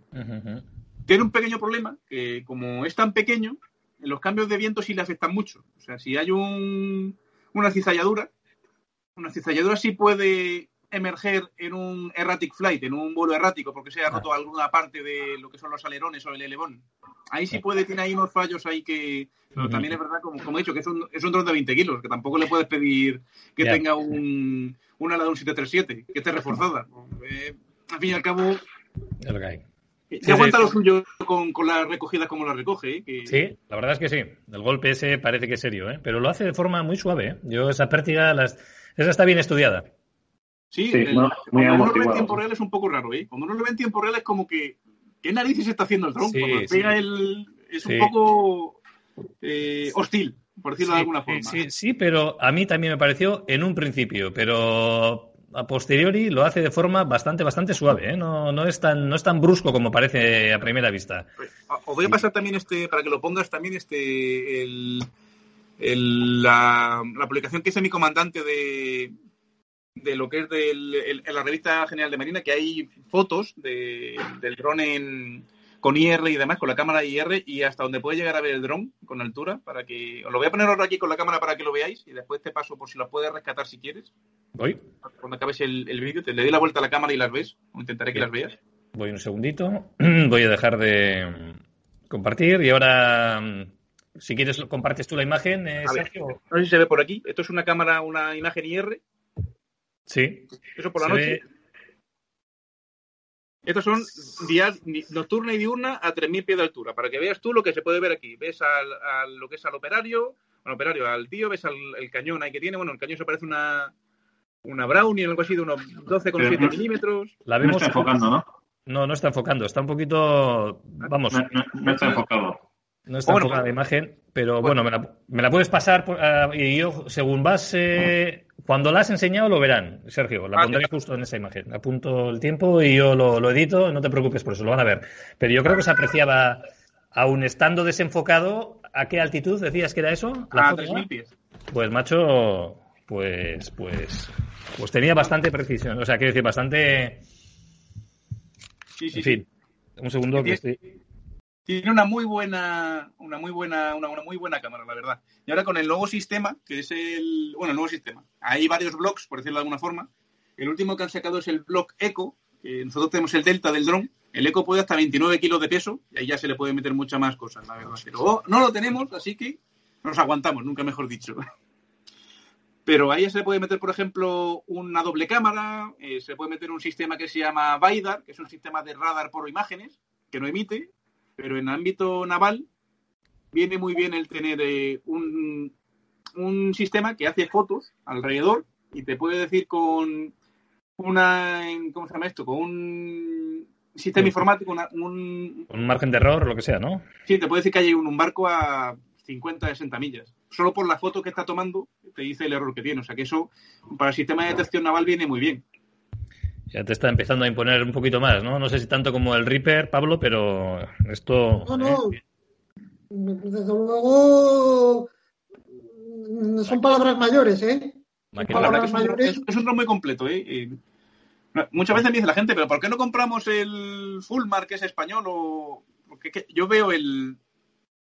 Tiene un pequeño problema, que como es tan pequeño, los cambios de viento sí le afectan mucho. O sea, si hay un, una cizalladura, una cizalladura sí puede emerger en un erratic flight, en un vuelo errático, porque se ha roto alguna parte de lo que son los alerones o el elevón. Ahí sí puede, tiene ahí unos fallos ahí que... Pero también es verdad, como, como he dicho, que es un, es un dron de 20 kilos, que tampoco le puedes pedir que tenga un, un ala de un 737, que esté reforzada. Eh, al fin y al cabo, Es lo que hay. Se Sí, aguanta sí. lo suyo con, con las recogidas como las recoge. ¿eh? Que, Sí, la verdad es que sí. El golpe ese parece que es serio, ¿eh? pero lo hace de forma muy suave. ¿eh? Yo esa pértiga, las... esa está bien estudiada. Sí, Sí, el- muy cuando uno lo ve en tiempo real es un poco raro, ¿eh? Cuando uno lo ve en tiempo real es como que, ¿qué narices está haciendo el dron? Sí, Cuando sí. pega el... Es Sí. un poco eh, hostil. por decirlo de alguna forma. Sí, sí, pero a mí también me pareció en un principio, pero a posteriori lo hace de forma bastante, bastante suave, ¿eh? no, no, es tan, no es tan brusco como parece a primera vista. Os voy a pasar también este, para que lo pongas también este, el, la, publicación que hizo mi comandante de, de lo que es de la revista General de Marina, que hay fotos de, del dron en, con IR y demás, con la cámara IR y hasta donde puede llegar a ver el dron con altura, para que os lo voy a poner ahora aquí con la cámara para que lo veáis y después te paso por si lo puedes rescatar si quieres. Voy. Cuando acabes el, vídeo, te le doy la vuelta a la cámara y las ves, o intentaré que las veas. Voy un segundito, voy a dejar de compartir y ahora, si quieres, compartes tú la imagen, eh, Sergio. no sé si se ve por aquí. Esto es una cámara, una imagen IR. Sí. Eso por la noche. Estos son días nocturna y diurna a 3.000 pies de altura, para que veas tú lo que se puede ver aquí. Ves al, lo que es al operario, al operario, al tío, ves al, el cañón ahí que tiene. Bueno, el cañón se parece una, una Brownie o algo así de unos 12,7 milímetros. La vemos. No está enfocando, ¿no? No, no está enfocando. Está un poquito. Vamos. No, está enfocado. No está enfocada la imagen, pero bueno, me, la, puedes pasar ah, y yo, según vas. Eh, cuando la has enseñado lo verán, Sergio. La pondré justo en esa imagen. Apunto el tiempo y yo lo, edito. No te preocupes por eso, lo van a ver. Pero yo creo que se apreciaba, aún estando desenfocado, ¿a qué altitud decías que era eso? ¿La a 3.000 pies. Pues, macho, pues, pues, pues tenía bastante precisión. O sea, quiero decir, bastante. Sí, sí. En fin, un segundo que estoy. Tiene una muy buena, una muy buena, una, muy buena cámara, la verdad. Y ahora con el nuevo sistema, que es el, bueno, el nuevo sistema. Hay varios blogs, por decirlo de alguna forma. El último que han sacado es el blog Eco. nosotros tenemos el Delta del dron. El Eco puede hasta 29 kilos de peso y ahí ya se le puede meter muchas más cosas, la verdad. Pero no lo tenemos, así que nos aguantamos, nunca mejor dicho. Pero ahí se le puede meter, por ejemplo, una doble cámara, eh, se puede meter un sistema que se llama VIDAR, que es un sistema de radar por imágenes, que no emite, pero en ámbito naval viene muy bien el tener eh, un, un sistema que hace fotos alrededor y te puede decir con una, ¿cómo se llama esto? Con un sistema informático, un, un margen de error o lo que sea, ¿no? Sí, te puede decir que hay un, un barco a 50, 60 millas. Solo por la foto que está tomando te dice el error que tiene. O sea que eso para el sistema de detección naval viene muy bien. Ya te está empezando a imponer un poquito más, ¿no? No sé si tanto como el Reaper, Pablo, pero esto. No, no. ¿eh? Desde luego son palabras mayores, ¿eh? Palabras mayores. Es, un dron muy completo, ¿eh? muchas veces me dice la gente, pero ¿por qué no compramos el Fullmark, que es español? O... Porque yo veo el.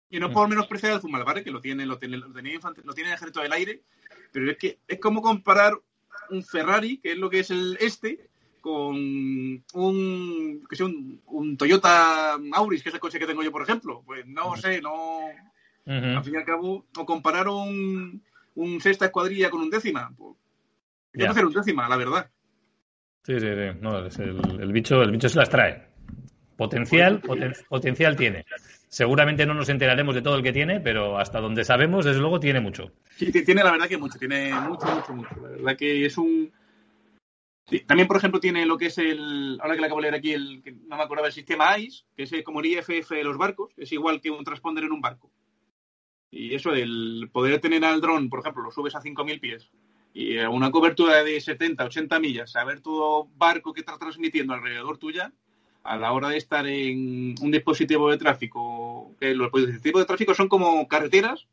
Y no por menospreciar el Fullmark, ¿vale? Que lo tiene, lo tiene, lo tiene, lo tiene el ejército del aire, pero es que es como comparar un Ferrari, que es lo que es el este, con un, que sea, un, Toyota Auris, que es el coche que tengo yo, por ejemplo. Pues no sé, no. Al fin y al cabo, o comparar un, un sexta escuadrilla con un décima. Pues, yo hacer un décima, la verdad. Sí, sí, sí. No, el, bicho, el bicho se las trae. Potencial, potencial tiene. Seguramente no nos enteraremos de todo el que tiene, pero hasta donde sabemos, desde luego, tiene mucho. Sí, tiene la verdad que mucho, tiene mucho, mucho, mucho. La verdad que es un, también, por ejemplo, tiene lo que es el, ahora que le acabo de leer aquí, el, que no me acordaba, el sistema ICE, que es como el IFF de los barcos, es igual que un transponder en un barco. Y eso, el poder tener al dron, por ejemplo, lo subes a 5.000 pies y una cobertura de 70, 80 millas, saber tu barco que está transmitiendo alrededor tuya, a la hora de estar en un dispositivo de tráfico, que los dispositivos de tráfico son como carreteras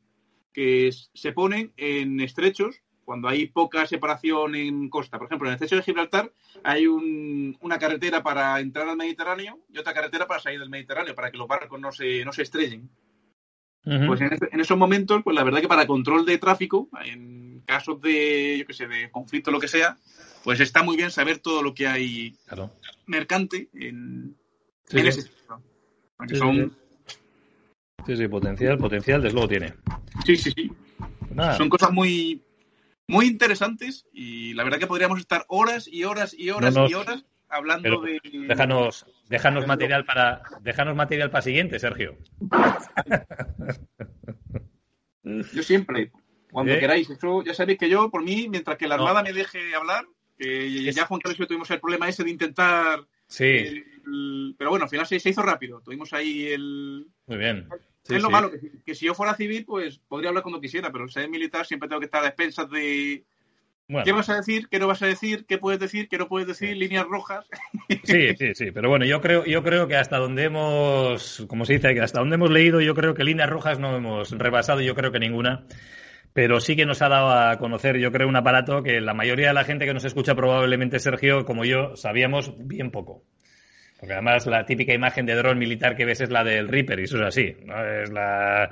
que se ponen en estrechos cuando hay poca separación en costa. Por ejemplo, en el estrecho de Gibraltar hay una carretera para entrar al Mediterráneo y otra carretera para salir del Mediterráneo, para que los barcos no se, no se estrellen. Pues en, esos momentos, pues la verdad que para control de tráfico, en casos de, yo qué sé, de conflicto o lo que sea, pues está muy bien saber todo lo que hay mercante en, ese sector. Sí, sí, potencial, potencial, desde luego tiene. Sí, sí, sí. Pues son cosas muy, muy interesantes y la verdad que podríamos estar horas y horas y horas y horas hablando de déjanos déjanos material para déjanos material para siguiente Sergio yo siempre cuando ¿Eh? queráis eso ya sabéis que yo por mí mientras que la armada me deje hablar que ya Juan Carlos y yo tuvimos el problema ese de intentar Sí. pero bueno, al final se, hizo rápido. Tuvimos ahí el. Muy bien. Es lo malo, que, si yo fuera civil, pues podría hablar cuando quisiera, pero ser militar siempre tengo que estar a expensas de. ¿Qué vas a decir? ¿Qué no vas a decir? ¿Qué puedes decir? ¿Qué no puedes decir? Líneas rojas. Sí, sí, sí. Pero bueno, yo creo, yo creo que hasta donde hemos, como se dice, que hasta donde hemos leído, yo creo que líneas rojas no hemos rebasado, yo creo que ninguna pero sí que nos ha dado a conocer, yo creo, un aparato que la mayoría de la gente que nos escucha, probablemente Sergio, como yo, sabíamos bien poco. Porque además la típica imagen de dron militar que ves es la del Reaper, y eso es así, ¿no? Es la,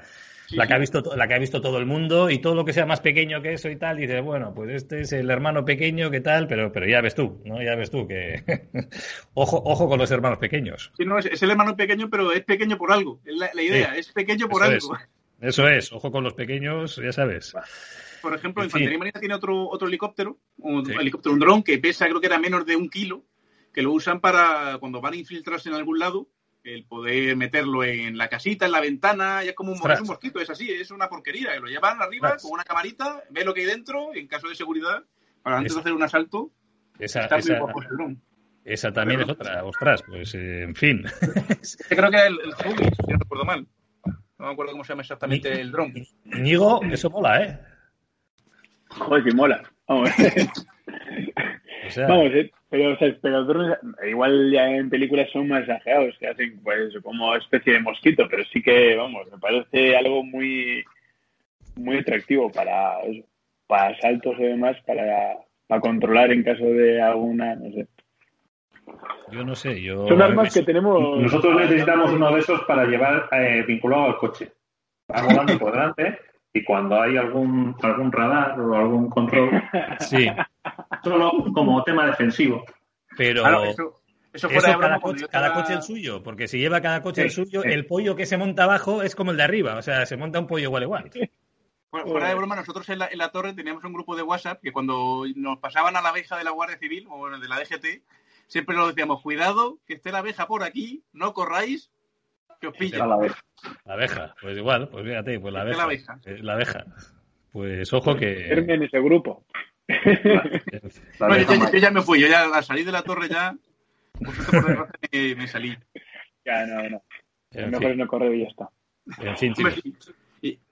la que ha visto la que ha visto todo el mundo y todo lo que sea más pequeño que eso y tal dices bueno pues este es el hermano pequeño que tal pero pero ya ves tú no ya ves tú que ojo ojo con los hermanos pequeños. Sí no es, el hermano pequeño pero es pequeño por algo es la, idea es pequeño por algo. Eso es, ojo con los pequeños, ya sabes. Por ejemplo, Infantería Marina tiene otro, otro helicóptero, un helicóptero, un dron que pesa, creo que era menos de un kilo, que lo usan para cuando van a infiltrarse en algún lado, el poder meterlo en la casita, en la ventana, ya es como un, mosquito, es así, es una porquería, lo llevan arriba con una camarita, ve lo que hay dentro, en caso de seguridad, para antes de hacer un asalto, esa, esa, esa también es otra, ostras, pues eh, en fin. creo que era el, el si no recuerdo mal. No me acuerdo cómo se llama exactamente el dron. Ñigo, eso mola, ¿eh? Joder, que mola. Vamos. Vamos, eh, pero, o sea, pero drones, igual ya en películas son más exagerados, que hacen pues como especie de mosquito, pero sí que, vamos, me parece algo muy muy atractivo para para saltos y demás, para, para controlar en caso de alguna, no sé. Yo no sé, yo... Son armas que tenemos... Nosotros necesitamos uno de esos para llevar eh, vinculado al coche. Va volando por delante y cuando hay algún, algún radar o algún control... Sí. Solo como tema defensivo. Pero... eso, cada, coche, cada, coche, el suyo, porque si lleva cada coche el suyo, el pollo que se monta abajo es como el de arriba, o sea, se monta un pollo igual igual. Fuera de broma, nosotros en la, en la, torre teníamos un grupo de WhatsApp que cuando nos pasaban a la abeja de la Guardia Civil o de la DGT, siempre nos decíamos, cuidado, que esté la abeja por aquí, no corráis, que os pilla. La abeja. La abeja, pues igual, pues fíjate, pues la abeja. La abeja. Eh, la abeja. Pues ojo que... en ese grupo. no, yo, ya me fui, yo ya al salir de la torre ya, por por me, me, salí. Ya, no, no. Mejor fin. no correr y ya está. En fin,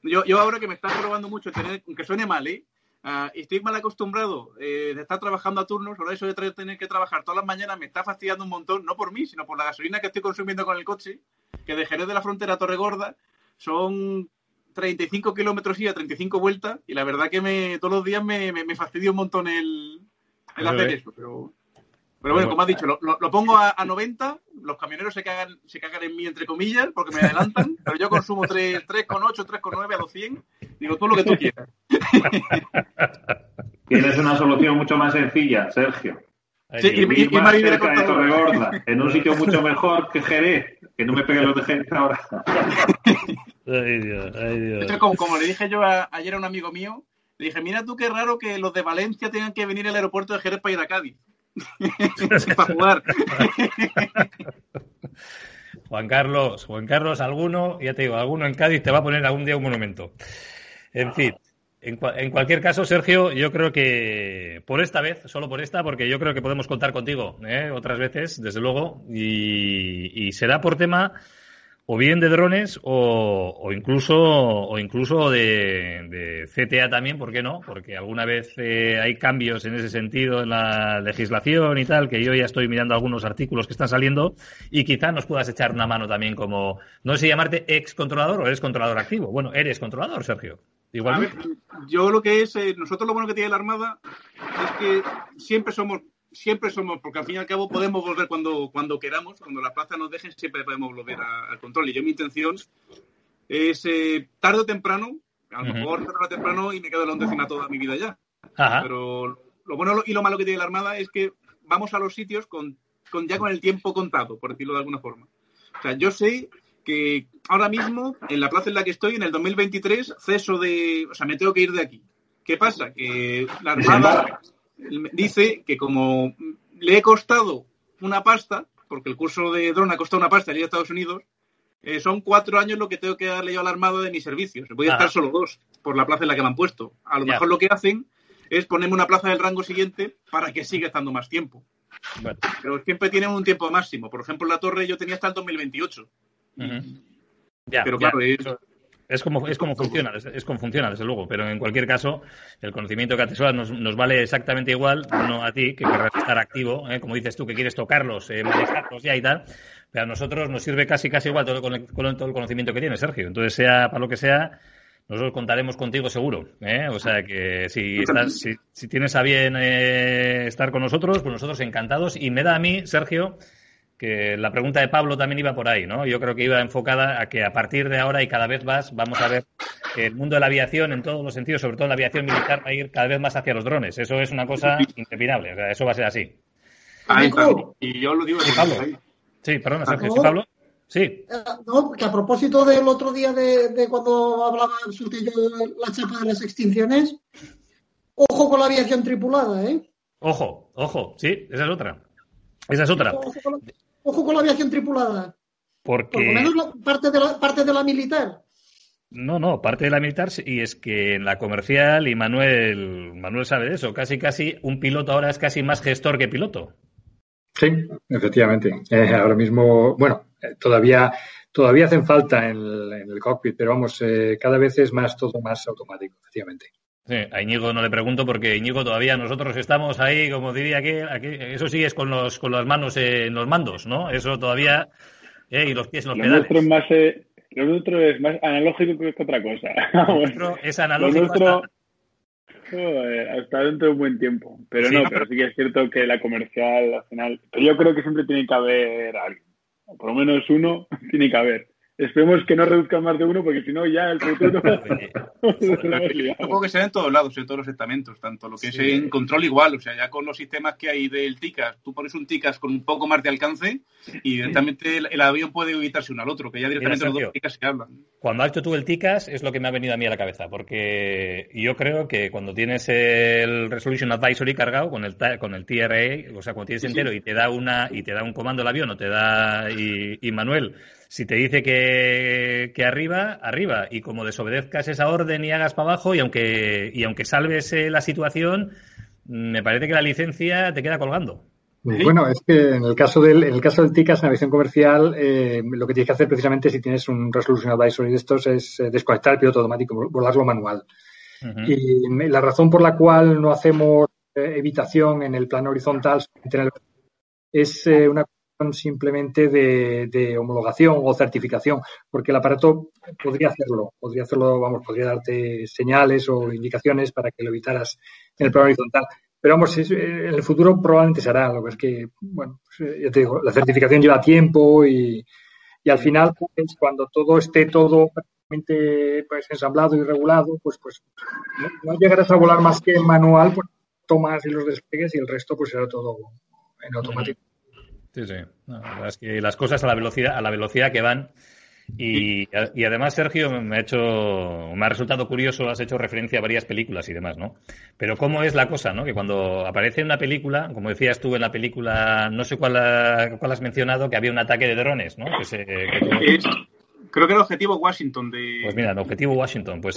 yo, yo ahora que me está probando mucho tener, aunque suene mal, ¿eh? Uh, estoy mal acostumbrado eh, de estar trabajando a turnos, ahora eso de tener que trabajar todas las mañanas me está fastidiando un montón, no por mí, sino por la gasolina que estoy consumiendo con el coche, que de Jerez de la Frontera a Torregorda son 35 kilómetros y a 35 vueltas, y la verdad que me, todos los días me, me, fastidia un montón el, el hacer eso, pero pero bueno, como has dicho, lo, lo, pongo a, a, 90, los camioneros se cagan, se cagan en mí, entre comillas, porque me adelantan, pero yo consumo 3,8, 3,9 a 200, digo, tú lo que tú quieras. Tienes una solución mucho más sencilla, Sergio. Sí, y, y, y más cerca de Torregorda, en un sitio mucho mejor que Jerez, que no me peguen los de Jerez ahora. Ay, Dios, ay, Dios. como, como, le dije yo a, ayer a un amigo mío, le dije, mira tú qué raro que los de Valencia tengan que venir al aeropuerto de Jerez para ir a Cádiz. para jugar. Juan Carlos, Juan Carlos, alguno, ya te digo, alguno en Cádiz te va a poner algún día un monumento. En fin, en, en, cualquier caso, Sergio, yo creo que por esta vez, solo por esta, porque yo creo que podemos contar contigo ¿eh? otras veces, desde luego, y, y será por tema o bien de drones o, incluso o incluso de, de, CTA también, ¿por qué no? Porque alguna vez eh, hay cambios en ese sentido en la legislación y tal, que yo ya estoy mirando algunos artículos que están saliendo y quizá nos puedas echar una mano también como, no sé si llamarte ex controlador o eres controlador activo. Bueno, eres controlador, Sergio. Igual. yo lo que es, eh, nosotros lo bueno que tiene la Armada es que siempre somos siempre somos, porque al fin y al cabo podemos volver cuando, cuando queramos, cuando la plaza nos dejen, siempre podemos volver al control. Y yo mi intención es eh, tarde o temprano, a lo mejor tarde o temprano y me quedo en la undécima toda mi vida ya. Pero lo bueno y lo malo que tiene la Armada es que vamos a los sitios con, con ya con el tiempo contado, por decirlo de alguna forma. O sea, yo sé que ahora mismo, en la plaza en la que estoy, en el 2023, ceso de. O sea, me tengo que ir de aquí. ¿Qué pasa? Que la Armada dice que como le he costado una pasta, porque el curso de drone ha costado una pasta en Estados Unidos, eh, son cuatro años lo que tengo que darle yo al armado de mis servicios. Voy a estar solo dos por la plaza en la que me han puesto. A lo mejor lo que hacen es ponerme una plaza del rango siguiente para que siga estando más tiempo. Pero siempre tienen un tiempo máximo. Por ejemplo, la torre yo tenía hasta el 2028. Ya, pero claro, es como, es como funciona, es, como funciona, desde luego, pero en cualquier caso, el conocimiento que atesoras nos, nos vale exactamente igual, no a ti, que querrás estar activo, ¿eh? como dices tú, que quieres tocarlos, eh, manejarlos ya y tal, pero a nosotros nos sirve casi casi igual todo el, todo el conocimiento que tienes, Sergio. Entonces, sea para lo que sea, nosotros contaremos contigo seguro. ¿eh? O sea que si, estás, si, si tienes a bien eh, estar con nosotros, pues nosotros encantados. Y me da a mí, Sergio, que la pregunta de Pablo también iba por ahí, ¿no? Yo creo que iba enfocada a que a partir de ahora y cada vez más vamos a ver que el mundo de la aviación en todos los sentidos, sobre todo en la aviación militar, va a ir cada vez más hacia los drones. Eso es una cosa impepinable, o sea, eso va a ser así. y yo lo digo sí, Pablo. Sí, perdona, Sergio, ¿sí, Pablo? Sí. Eh, no, que a propósito del otro día de, cuando hablaba yo la chapa de las extinciones, ojo con la aviación tripulada, ¿eh? Ojo, ojo, sí, esa es otra. Esa es otra. Ojo con la aviación tripulada. Porque... Por lo menos parte, de la, parte de la militar. No, no, parte de la militar y es que en la comercial, y Manuel, Manuel sabe de eso, casi casi un piloto ahora es casi más gestor que piloto. Sí, efectivamente. Eh, ahora mismo, bueno, eh, todavía, todavía hacen falta en el, cockpit, pero vamos, eh, cada vez es más todo más automático, efectivamente. Sí, a Íñigo no le pregunto porque Íñigo todavía nosotros estamos ahí, como diría que aquí, eso sí es con los con las manos en los mandos, ¿no? Eso todavía eh, y los pies en los lo pedales. Nuestro es más, eh, lo nuestro es más analógico que otra cosa. Lo nuestro es analógico. Lo hasta... dentro de un buen tiempo. Pero no, pero... sí que es cierto que la comercial al final. Pero yo creo que siempre tiene que haber alguien. Por lo menos uno tiene que haber. Esperemos que no reduzcan más de uno, porque si no, ya el futuro. Supongo que se en todos lados, en todos los estamentos, tanto lo que es en control igual, o sea, ya con los sistemas que hay del TICAS, tú pones un TICAS con un poco más de alcance y directamente el, avión puede evitarse uno al otro, que ya directamente los dos TICAS se hablan. Cuando has hecho tú el TICAS es lo que me ha venido a mí a la cabeza, porque yo creo que cuando tienes el Resolution Advisory cargado con el, con el TRA, o sea, cuando tienes entero y te da una y te da un comando el avión o te da y, y Manuel si te dice que, que, arriba, arriba. Y como desobedezcas esa orden y hagas para abajo, y aunque, y aunque salves eh, la situación, me parece que la licencia te queda colgando. Bueno, es que en el caso del, en el caso del TICAS, en aviación comercial, eh, lo que tienes que hacer precisamente si tienes un Resolution Advisory de estos es eh, desconectar el piloto automático, volarlo manual. Y la razón por la cual no hacemos evitación en el plano horizontal es una simplemente de, homologación o certificación, porque el aparato podría hacerlo, podría hacerlo, vamos, podría darte señales o indicaciones para que lo evitaras en el plano horizontal. Pero vamos, en el futuro probablemente se hará, lo que es que, bueno, pues, eh, ya te digo, la certificación lleva tiempo y, y al final, pues, cuando todo esté todo prácticamente pues, ensamblado y regulado, pues, pues no, llegarás a volar más que en manual, pues tomas y los despegues y el resto pues será todo en automático. Sí, sí. es que las cosas a la velocidad, a la velocidad que van. Y, y, además, Sergio, me ha hecho, me ha resultado curioso, has hecho referencia a varias películas y demás, ¿no? Pero cómo es la cosa, ¿no? Que cuando aparece una película, como decías tú en la película, no sé cuál, cuál has mencionado, que había un ataque de drones, ¿no? Que se, Creo que era objetivo Washington de. Pues mira, el objetivo Washington, pues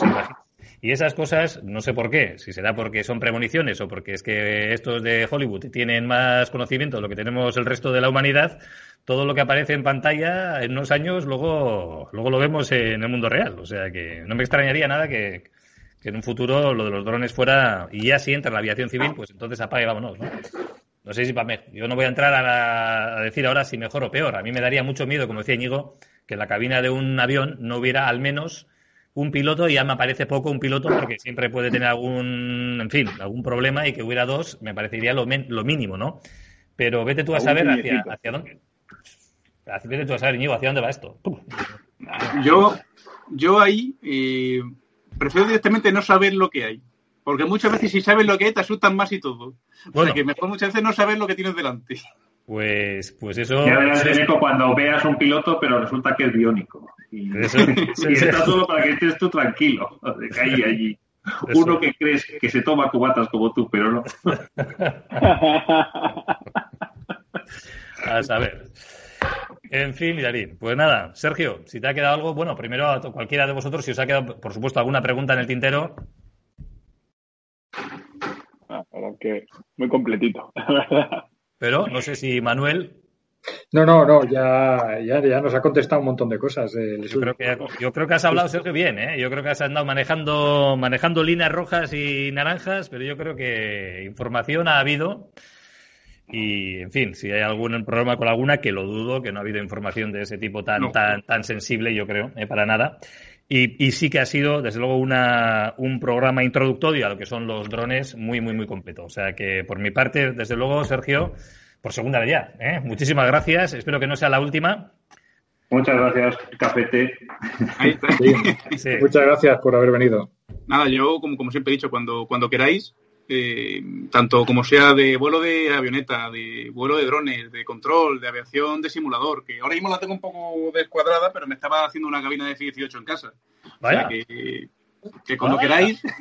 y esas cosas, no sé por qué, si será porque son premoniciones o porque es que estos de Hollywood tienen más conocimiento de lo que tenemos el resto de la humanidad, todo lo que aparece en pantalla en unos años luego, luego lo vemos en el mundo real. O sea que no me extrañaría nada que, en un futuro lo de los drones fuera, y ya si entra la aviación civil, pues entonces apague, vámonos, ¿no? No sé si para mí. Yo no voy a entrar a, a, decir ahora si mejor o peor. A mí me daría mucho miedo, como decía Íñigo, que en la cabina de un avión no hubiera al menos un piloto y ya me parece poco un piloto porque siempre puede tener algún, en fin, algún problema y que hubiera dos me parecería lo, lo mínimo, ¿no? Pero vete tú a saber hacia, hacia dónde. Vete tú a saber, Íñigo, hacia dónde va esto. Yo, yo ahí eh, prefiero directamente no saber lo que hay. Porque muchas veces si sabes lo que hay te asustan más y todo. Bueno. O que mejor muchas veces no saber lo que tienes delante. Pues, pues eso. Ya verás es... cuando veas un piloto, pero resulta que es biónico. Y, eso, y está solo para que estés tú tranquilo. que hay allí. Eso. Uno que crees que se toma cubatas como tú, pero no. A saber. En fin, Darín, pues nada, Sergio, si te ha quedado algo, bueno, primero a cualquiera de vosotros, si os ha quedado, por supuesto, alguna pregunta en el tintero. Ah, que muy completito, la verdad. Pero no sé si Manuel no, no, no, ya, ya, ya nos ha contestado un montón de cosas. Eh, yo, creo que, yo creo que has hablado, Sergio, bien, ¿eh? Yo creo que has andado manejando, manejando líneas rojas y naranjas, pero yo creo que información ha habido. Y, en fin, si hay algún problema con alguna, que lo dudo, que no ha habido información de ese tipo tan, tan, tan sensible, yo creo, ¿eh? para nada. Y, y, sí que ha sido, desde luego, una, un programa introductorio a lo que son los drones muy, muy, muy completo. O sea que, por mi parte, desde luego, Sergio, por segunda vez ya. ¿eh? Muchísimas gracias. Espero que no sea la última. Muchas gracias, Cafete. Muchas gracias por haber venido. Nada, yo, como, como siempre he dicho, cuando, cuando queráis, eh, tanto como sea de vuelo de avioneta, de vuelo de drones, de control, de aviación de simulador, que ahora mismo la tengo un poco descuadrada, pero me estaba haciendo una cabina de F-18 en casa. Vaya. O sea que, que cuando queráis.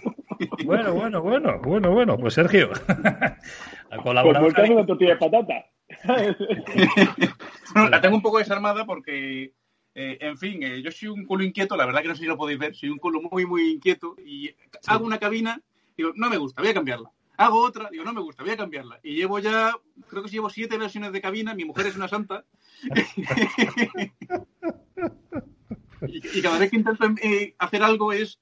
Bueno, bueno, bueno, bueno, bueno, pues Sergio. a colaborar. Pues una tortilla de patata. la tengo un poco desarmada porque, eh, en fin, eh, yo soy un culo inquieto, la verdad que no sé si lo podéis ver, soy un culo muy, muy inquieto y hago una cabina, digo, no me gusta, voy a cambiarla. Hago otra, digo, no me gusta, voy a cambiarla. Y llevo ya, creo que llevo siete versiones de cabina, mi mujer es una santa. y, cada vez que intento eh, hacer algo es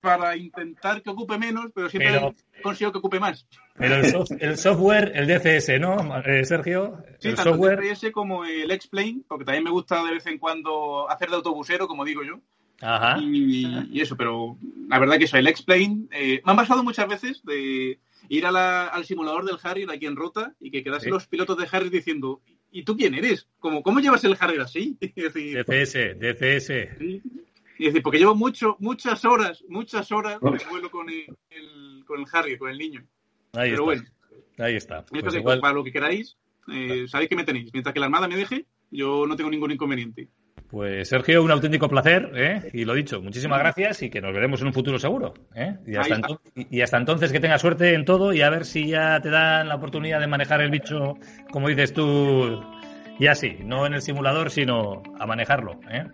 para intentar que ocupe menos, pero siempre consigo que ocupe más. Pero el, software, el DCS, ¿no, eh, Sergio? Sí, el tanto software... el DCS como el Explain, porque también me gusta de vez en cuando hacer de autobusero, como digo yo. Ajá. Y, eso, pero la verdad que eso, el Explain, eh, me han pasado muchas veces de ir al simulador del Harrier aquí en Rota y que quedasen los pilotos de Harrier diciendo, ¿y tú quién eres? Como, ¿Cómo llevas el Harrier así? DCS, DCS. Y decir, porque llevo mucho, muchas horas, muchas horas de vuelo con el, con el Harry, con el niño. Ahí Pero bueno. Ahí está. Pues para lo que queráis, eh, sabéis que me tenéis. Mientras que la Armada me deje, yo no tengo ningún inconveniente. Pues Sergio, un auténtico placer, ¿eh? y lo dicho, muchísimas gracias y que nos veremos en un futuro seguro. ¿eh? Y, hasta entonces, y, hasta entonces, que tengas suerte en todo y a ver si ya te dan la oportunidad de manejar el bicho, como dices tú, y así, no en el simulador, sino a manejarlo. ¿eh?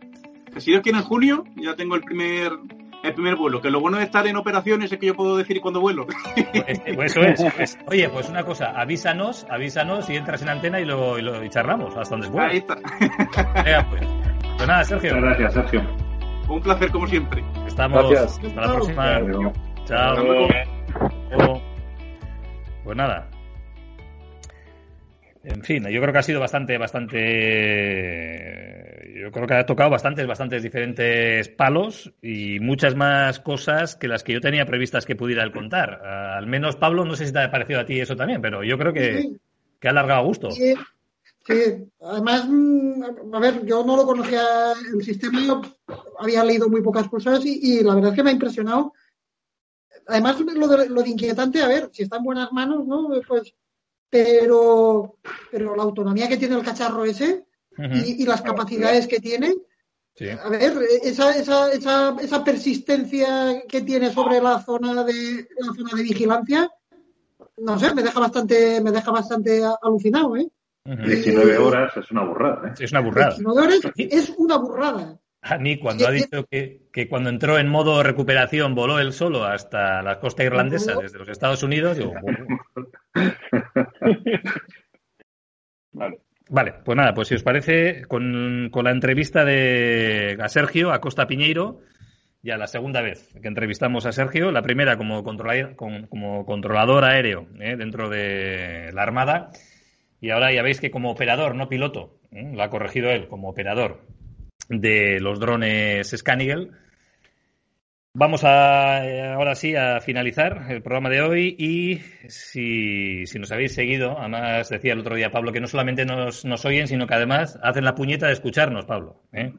si Dios quiere en junio, ya tengo el primer el primer vuelo. Que lo bueno de estar en operaciones es que yo puedo decir cuándo vuelo. Pues, pues eso es. Pues, oye, pues una cosa, avísanos, avísanos y entras en antena y lo, y charlamos hasta donde Ahí está. pues. pues nada, Sergio. Muchas gracias, Sergio. Un placer como siempre. Estamos. Hasta la próxima. Chao. Pues nada. En fin, yo creo que ha sido bastante, bastante yo creo que ha tocado bastantes, bastantes diferentes palos y muchas más cosas que las que yo tenía previstas que pudiera contar. al menos, Pablo, no sé si te ha parecido a ti eso también, pero yo creo que, que ha alargado a gusto. Sí, además, mm, a ver, yo no lo conocía el sistema, había leído muy pocas cosas y, la verdad es que me ha impresionado. Además, lo de, lo de inquietante, a ver, si está en buenas manos, ¿no? Pues, pero, pero la autonomía que tiene el cacharro ese, y, las capacidades que tiene. A ver, esa, esa, esa, esa, persistencia que tiene sobre la zona de la zona de vigilancia, no sé, me deja bastante, me deja bastante alucinado, ¿eh? 19 horas es una burrada, ¿eh? Es una burrada. 19 horas es una burrada. A mí, cuando ha dicho que, que, cuando entró en modo recuperación voló él solo hasta la costa irlandesa desde los Estados Unidos, digo, vale. Vale, pues nada, pues si os parece, con, la entrevista de a Sergio a Costa Piñeiro, ya la segunda vez que entrevistamos a Sergio, la primera como, como controlador aéreo ¿eh? dentro de la Armada, y ahora ya veis que como operador, no piloto, ¿eh? lo ha corregido él, como operador de los drones Scanigel Vamos a, eh, ahora sí a finalizar el programa de hoy y si, nos habéis seguido, además decía el otro día Pablo que no solamente nos, nos oyen, sino que además hacen la puñeta de escucharnos, Pablo. ¿eh?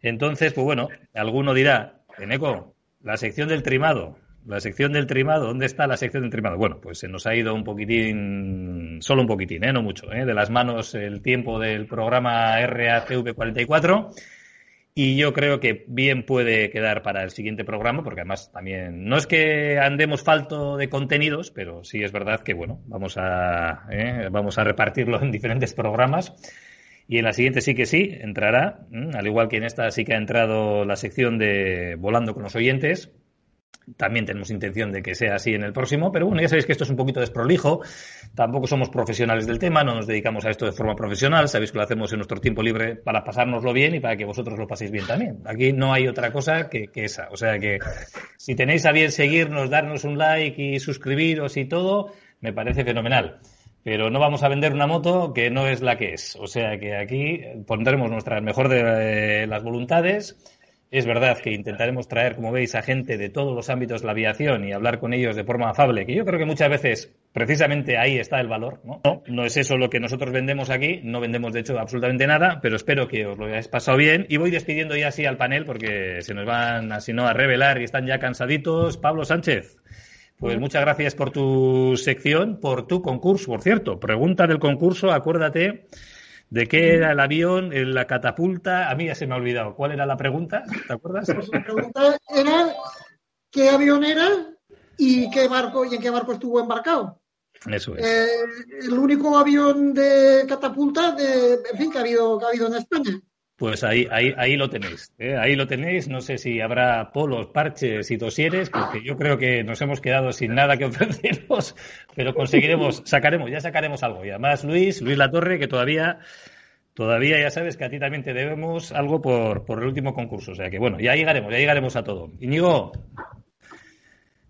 Entonces, pues bueno, alguno dirá, Eneco, la sección del trimado, la sección del trimado, ¿dónde está la sección del trimado? Bueno, pues se nos ha ido un poquitín, solo un poquitín, ¿eh? no mucho, ¿eh? de las manos el tiempo del programa RACV 44 y yo creo que bien puede quedar para el siguiente programa, porque además también no es que andemos falto de contenidos, pero sí es verdad que bueno, vamos a, ¿eh? vamos a repartirlo en diferentes programas. Y en la siguiente sí que sí, entrará, al igual que en esta sí que ha entrado la sección de Volando con los oyentes, también tenemos intención de que sea así en el próximo, pero bueno, ya sabéis que esto es un poquito desprolijo, tampoco somos profesionales del tema, no nos dedicamos a esto de forma profesional, sabéis que lo hacemos en nuestro tiempo libre para pasárnoslo bien y para que vosotros lo paséis bien también. Aquí no hay otra cosa que, que esa, o sea que si tenéis a bien seguirnos, darnos un like y suscribiros y todo, me parece fenomenal. Pero no vamos a vender una moto que no es la que es. O sea que aquí pondremos nuestra mejor de las voluntades es verdad que intentaremos traer, como veis, a gente de todos los ámbitos de la aviación y hablar con ellos de forma afable, que yo creo que muchas veces precisamente ahí está el valor. ¿no? no, es eso lo que nosotros vendemos aquí, no vendemos de hecho absolutamente nada, pero espero que os lo hayáis pasado bien y voy despidiendo ya así al panel porque se nos van así no a revelar y están ya cansaditos. Pablo Sánchez. Pues muchas gracias por tu sección, por tu concurso. Por cierto, pregunta del concurso, acuérdate ¿De qué era el avión, la catapulta? A mí ya se me ha olvidado. ¿Cuál era la pregunta? ¿Te acuerdas? Pues la pregunta era qué avión era y qué barco y en qué barco estuvo embarcado. Eso es. Eh, el único avión de catapulta de, en fin, que ha habido, que ha habido en España. Pues ahí, ahí, ahí lo tenéis. ¿eh? Ahí lo tenéis. No sé si habrá polos, parches y dosieres, porque yo creo que nos hemos quedado sin nada que ofrecernos, pero conseguiremos, sacaremos, ya sacaremos algo. Y además, Luis, Luis Latorre, que todavía, todavía ya sabes que a ti también te debemos algo por, por el último concurso. O sea que bueno, ya llegaremos, ya llegaremos a todo. Íñigo,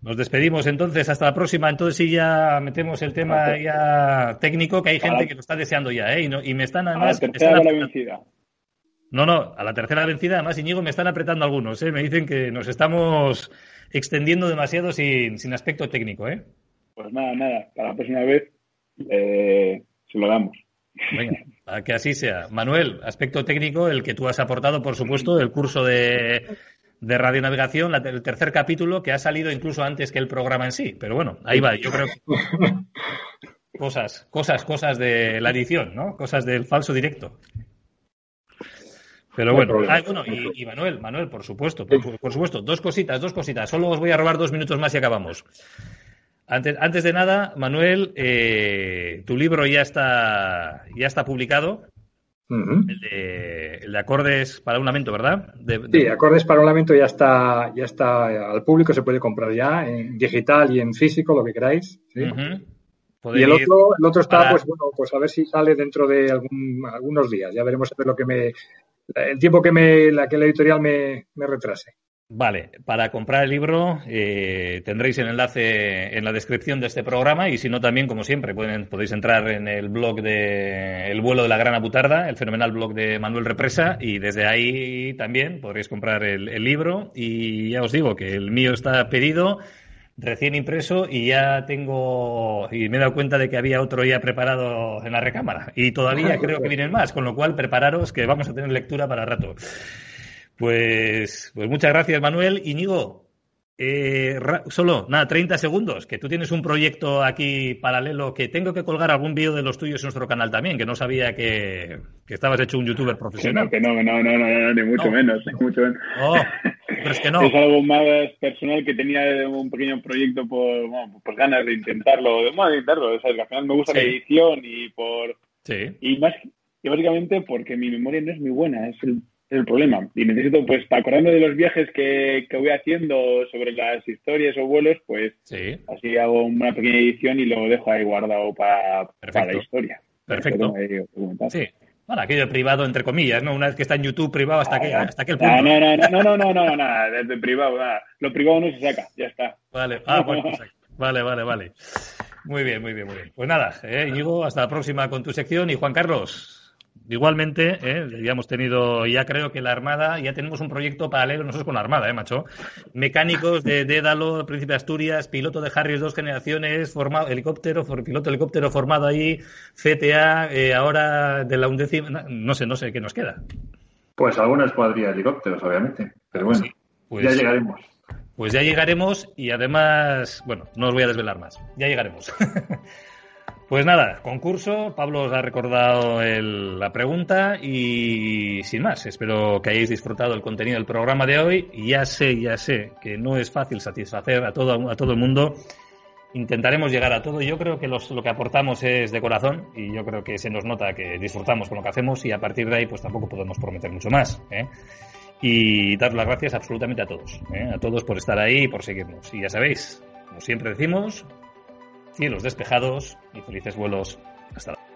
nos despedimos entonces, hasta la próxima. Entonces sí ya metemos el tema ya técnico, que hay gente que lo está deseando ya, ¿eh? Y, y me están además... No, no, a la tercera vencida, además, Iñigo, me están apretando algunos, ¿eh? Me dicen que nos estamos extendiendo demasiado sin, sin aspecto técnico, ¿eh? Pues nada, nada, para la próxima vez eh, se lo damos. Venga, para que así sea. Manuel, aspecto técnico, el que tú has aportado, por supuesto, del curso de, de radionavegación, el tercer capítulo, que ha salido incluso antes que el programa en sí. Pero bueno, ahí va, yo creo que... Cosas, cosas, cosas de la edición, ¿no? Cosas del falso directo. Pero bueno, ah, bueno y, Manuel, Manuel, por supuesto, por, supuesto, dos cositas, dos cositas. Solo os voy a robar dos minutos más y acabamos. Antes, antes de nada, Manuel, eh, tu libro ya está, ya está publicado. el, de, acordes para un lamento, ¿verdad? Sí, acordes para un lamento ya está, ya está al público, se puede comprar ya en digital y en físico, lo que queráis. Y el otro, el otro está, pues bueno, pues a ver si sale dentro de algunos días. Ya veremos a ver lo que me el tiempo que, me, la, que la editorial me, retrase. Vale, para comprar el libro eh, tendréis el enlace en la descripción de este programa y si no también, como siempre, pueden, podéis entrar en el blog de El vuelo de la gran abutarda, el fenomenal blog de Manuel Represa y desde ahí también podréis comprar el libro y ya os digo que el mío está pedido recién impreso y ya tengo y me he dado cuenta de que había otro ya preparado en la recámara y todavía creo que vienen más, con lo cual prepararos que vamos a tener lectura para rato. Pues, pues muchas gracias Manuel. Íñigo, eh, solo, nada, 30 segundos, que tú tienes un proyecto aquí paralelo que tengo que colgar algún vídeo de los tuyos en nuestro canal también, que no sabía que, estabas hecho un youtuber profesional. Que no, que no, no, no, no, ni mucho menos, ni mucho menos. Oh, pero es que no. es algo más personal que tenía un pequeño proyecto por, bueno, por ganas de intentarlo, de, bueno, de intentarlo, o sea, que al final me gusta la edición y por... Sí. Y más, y básicamente porque mi memoria no es muy buena, es el el problema. Y necesito, pues, para acordarme de los viajes que, que, voy haciendo sobre las historias o vuelos, pues así hago una pequeña edición y lo dejo ahí guardado para, la historia. Perfecto. Sí. Bueno, aquello privado, entre comillas, ¿no? Una vez que está en YouTube privado hasta, que, hasta aquel punto. No, no, no, no, no, no, no, nada, desde privado, nada. Lo privado no se saca, ya está. Vale, ah, bueno, vale, vale, vale. Muy bien, muy bien, muy bien. Pues nada, eh, Íñigo, hasta la próxima con tu sección y Juan Carlos, Igualmente, ¿eh? ya hemos tenido, ya creo que la Armada, ya tenemos un proyecto paralelo nosotros con la Armada, ¿eh, macho? Mecánicos de Dédalo, Príncipe de Asturias, piloto de Harriers dos generaciones, formado, helicóptero, piloto helicóptero formado ahí, CTA, eh, ahora de la undécima, no sé, no sé qué nos queda. Pues alguna escuadrilla de helicópteros, obviamente, pero bueno, pues, ya llegaremos. Pues ya llegaremos y además, bueno, no os voy a desvelar más, ya llegaremos. Pues nada, concurso. Pablo os ha recordado la pregunta y sin más, espero que hayáis disfrutado el contenido del programa de hoy. Ya sé, ya sé que no es fácil satisfacer a todo, a todo el mundo. Intentaremos llegar a todo. Yo creo que lo que aportamos es de corazón y yo creo que se nos nota que disfrutamos con lo que hacemos y a partir de ahí pues tampoco podemos prometer mucho más. ¿eh? y dar las gracias absolutamente a todos, ¿eh? a todos por estar ahí y por seguirnos. Y ya sabéis, como siempre decimos, cielos despejados y felices vuelos. Hasta luego.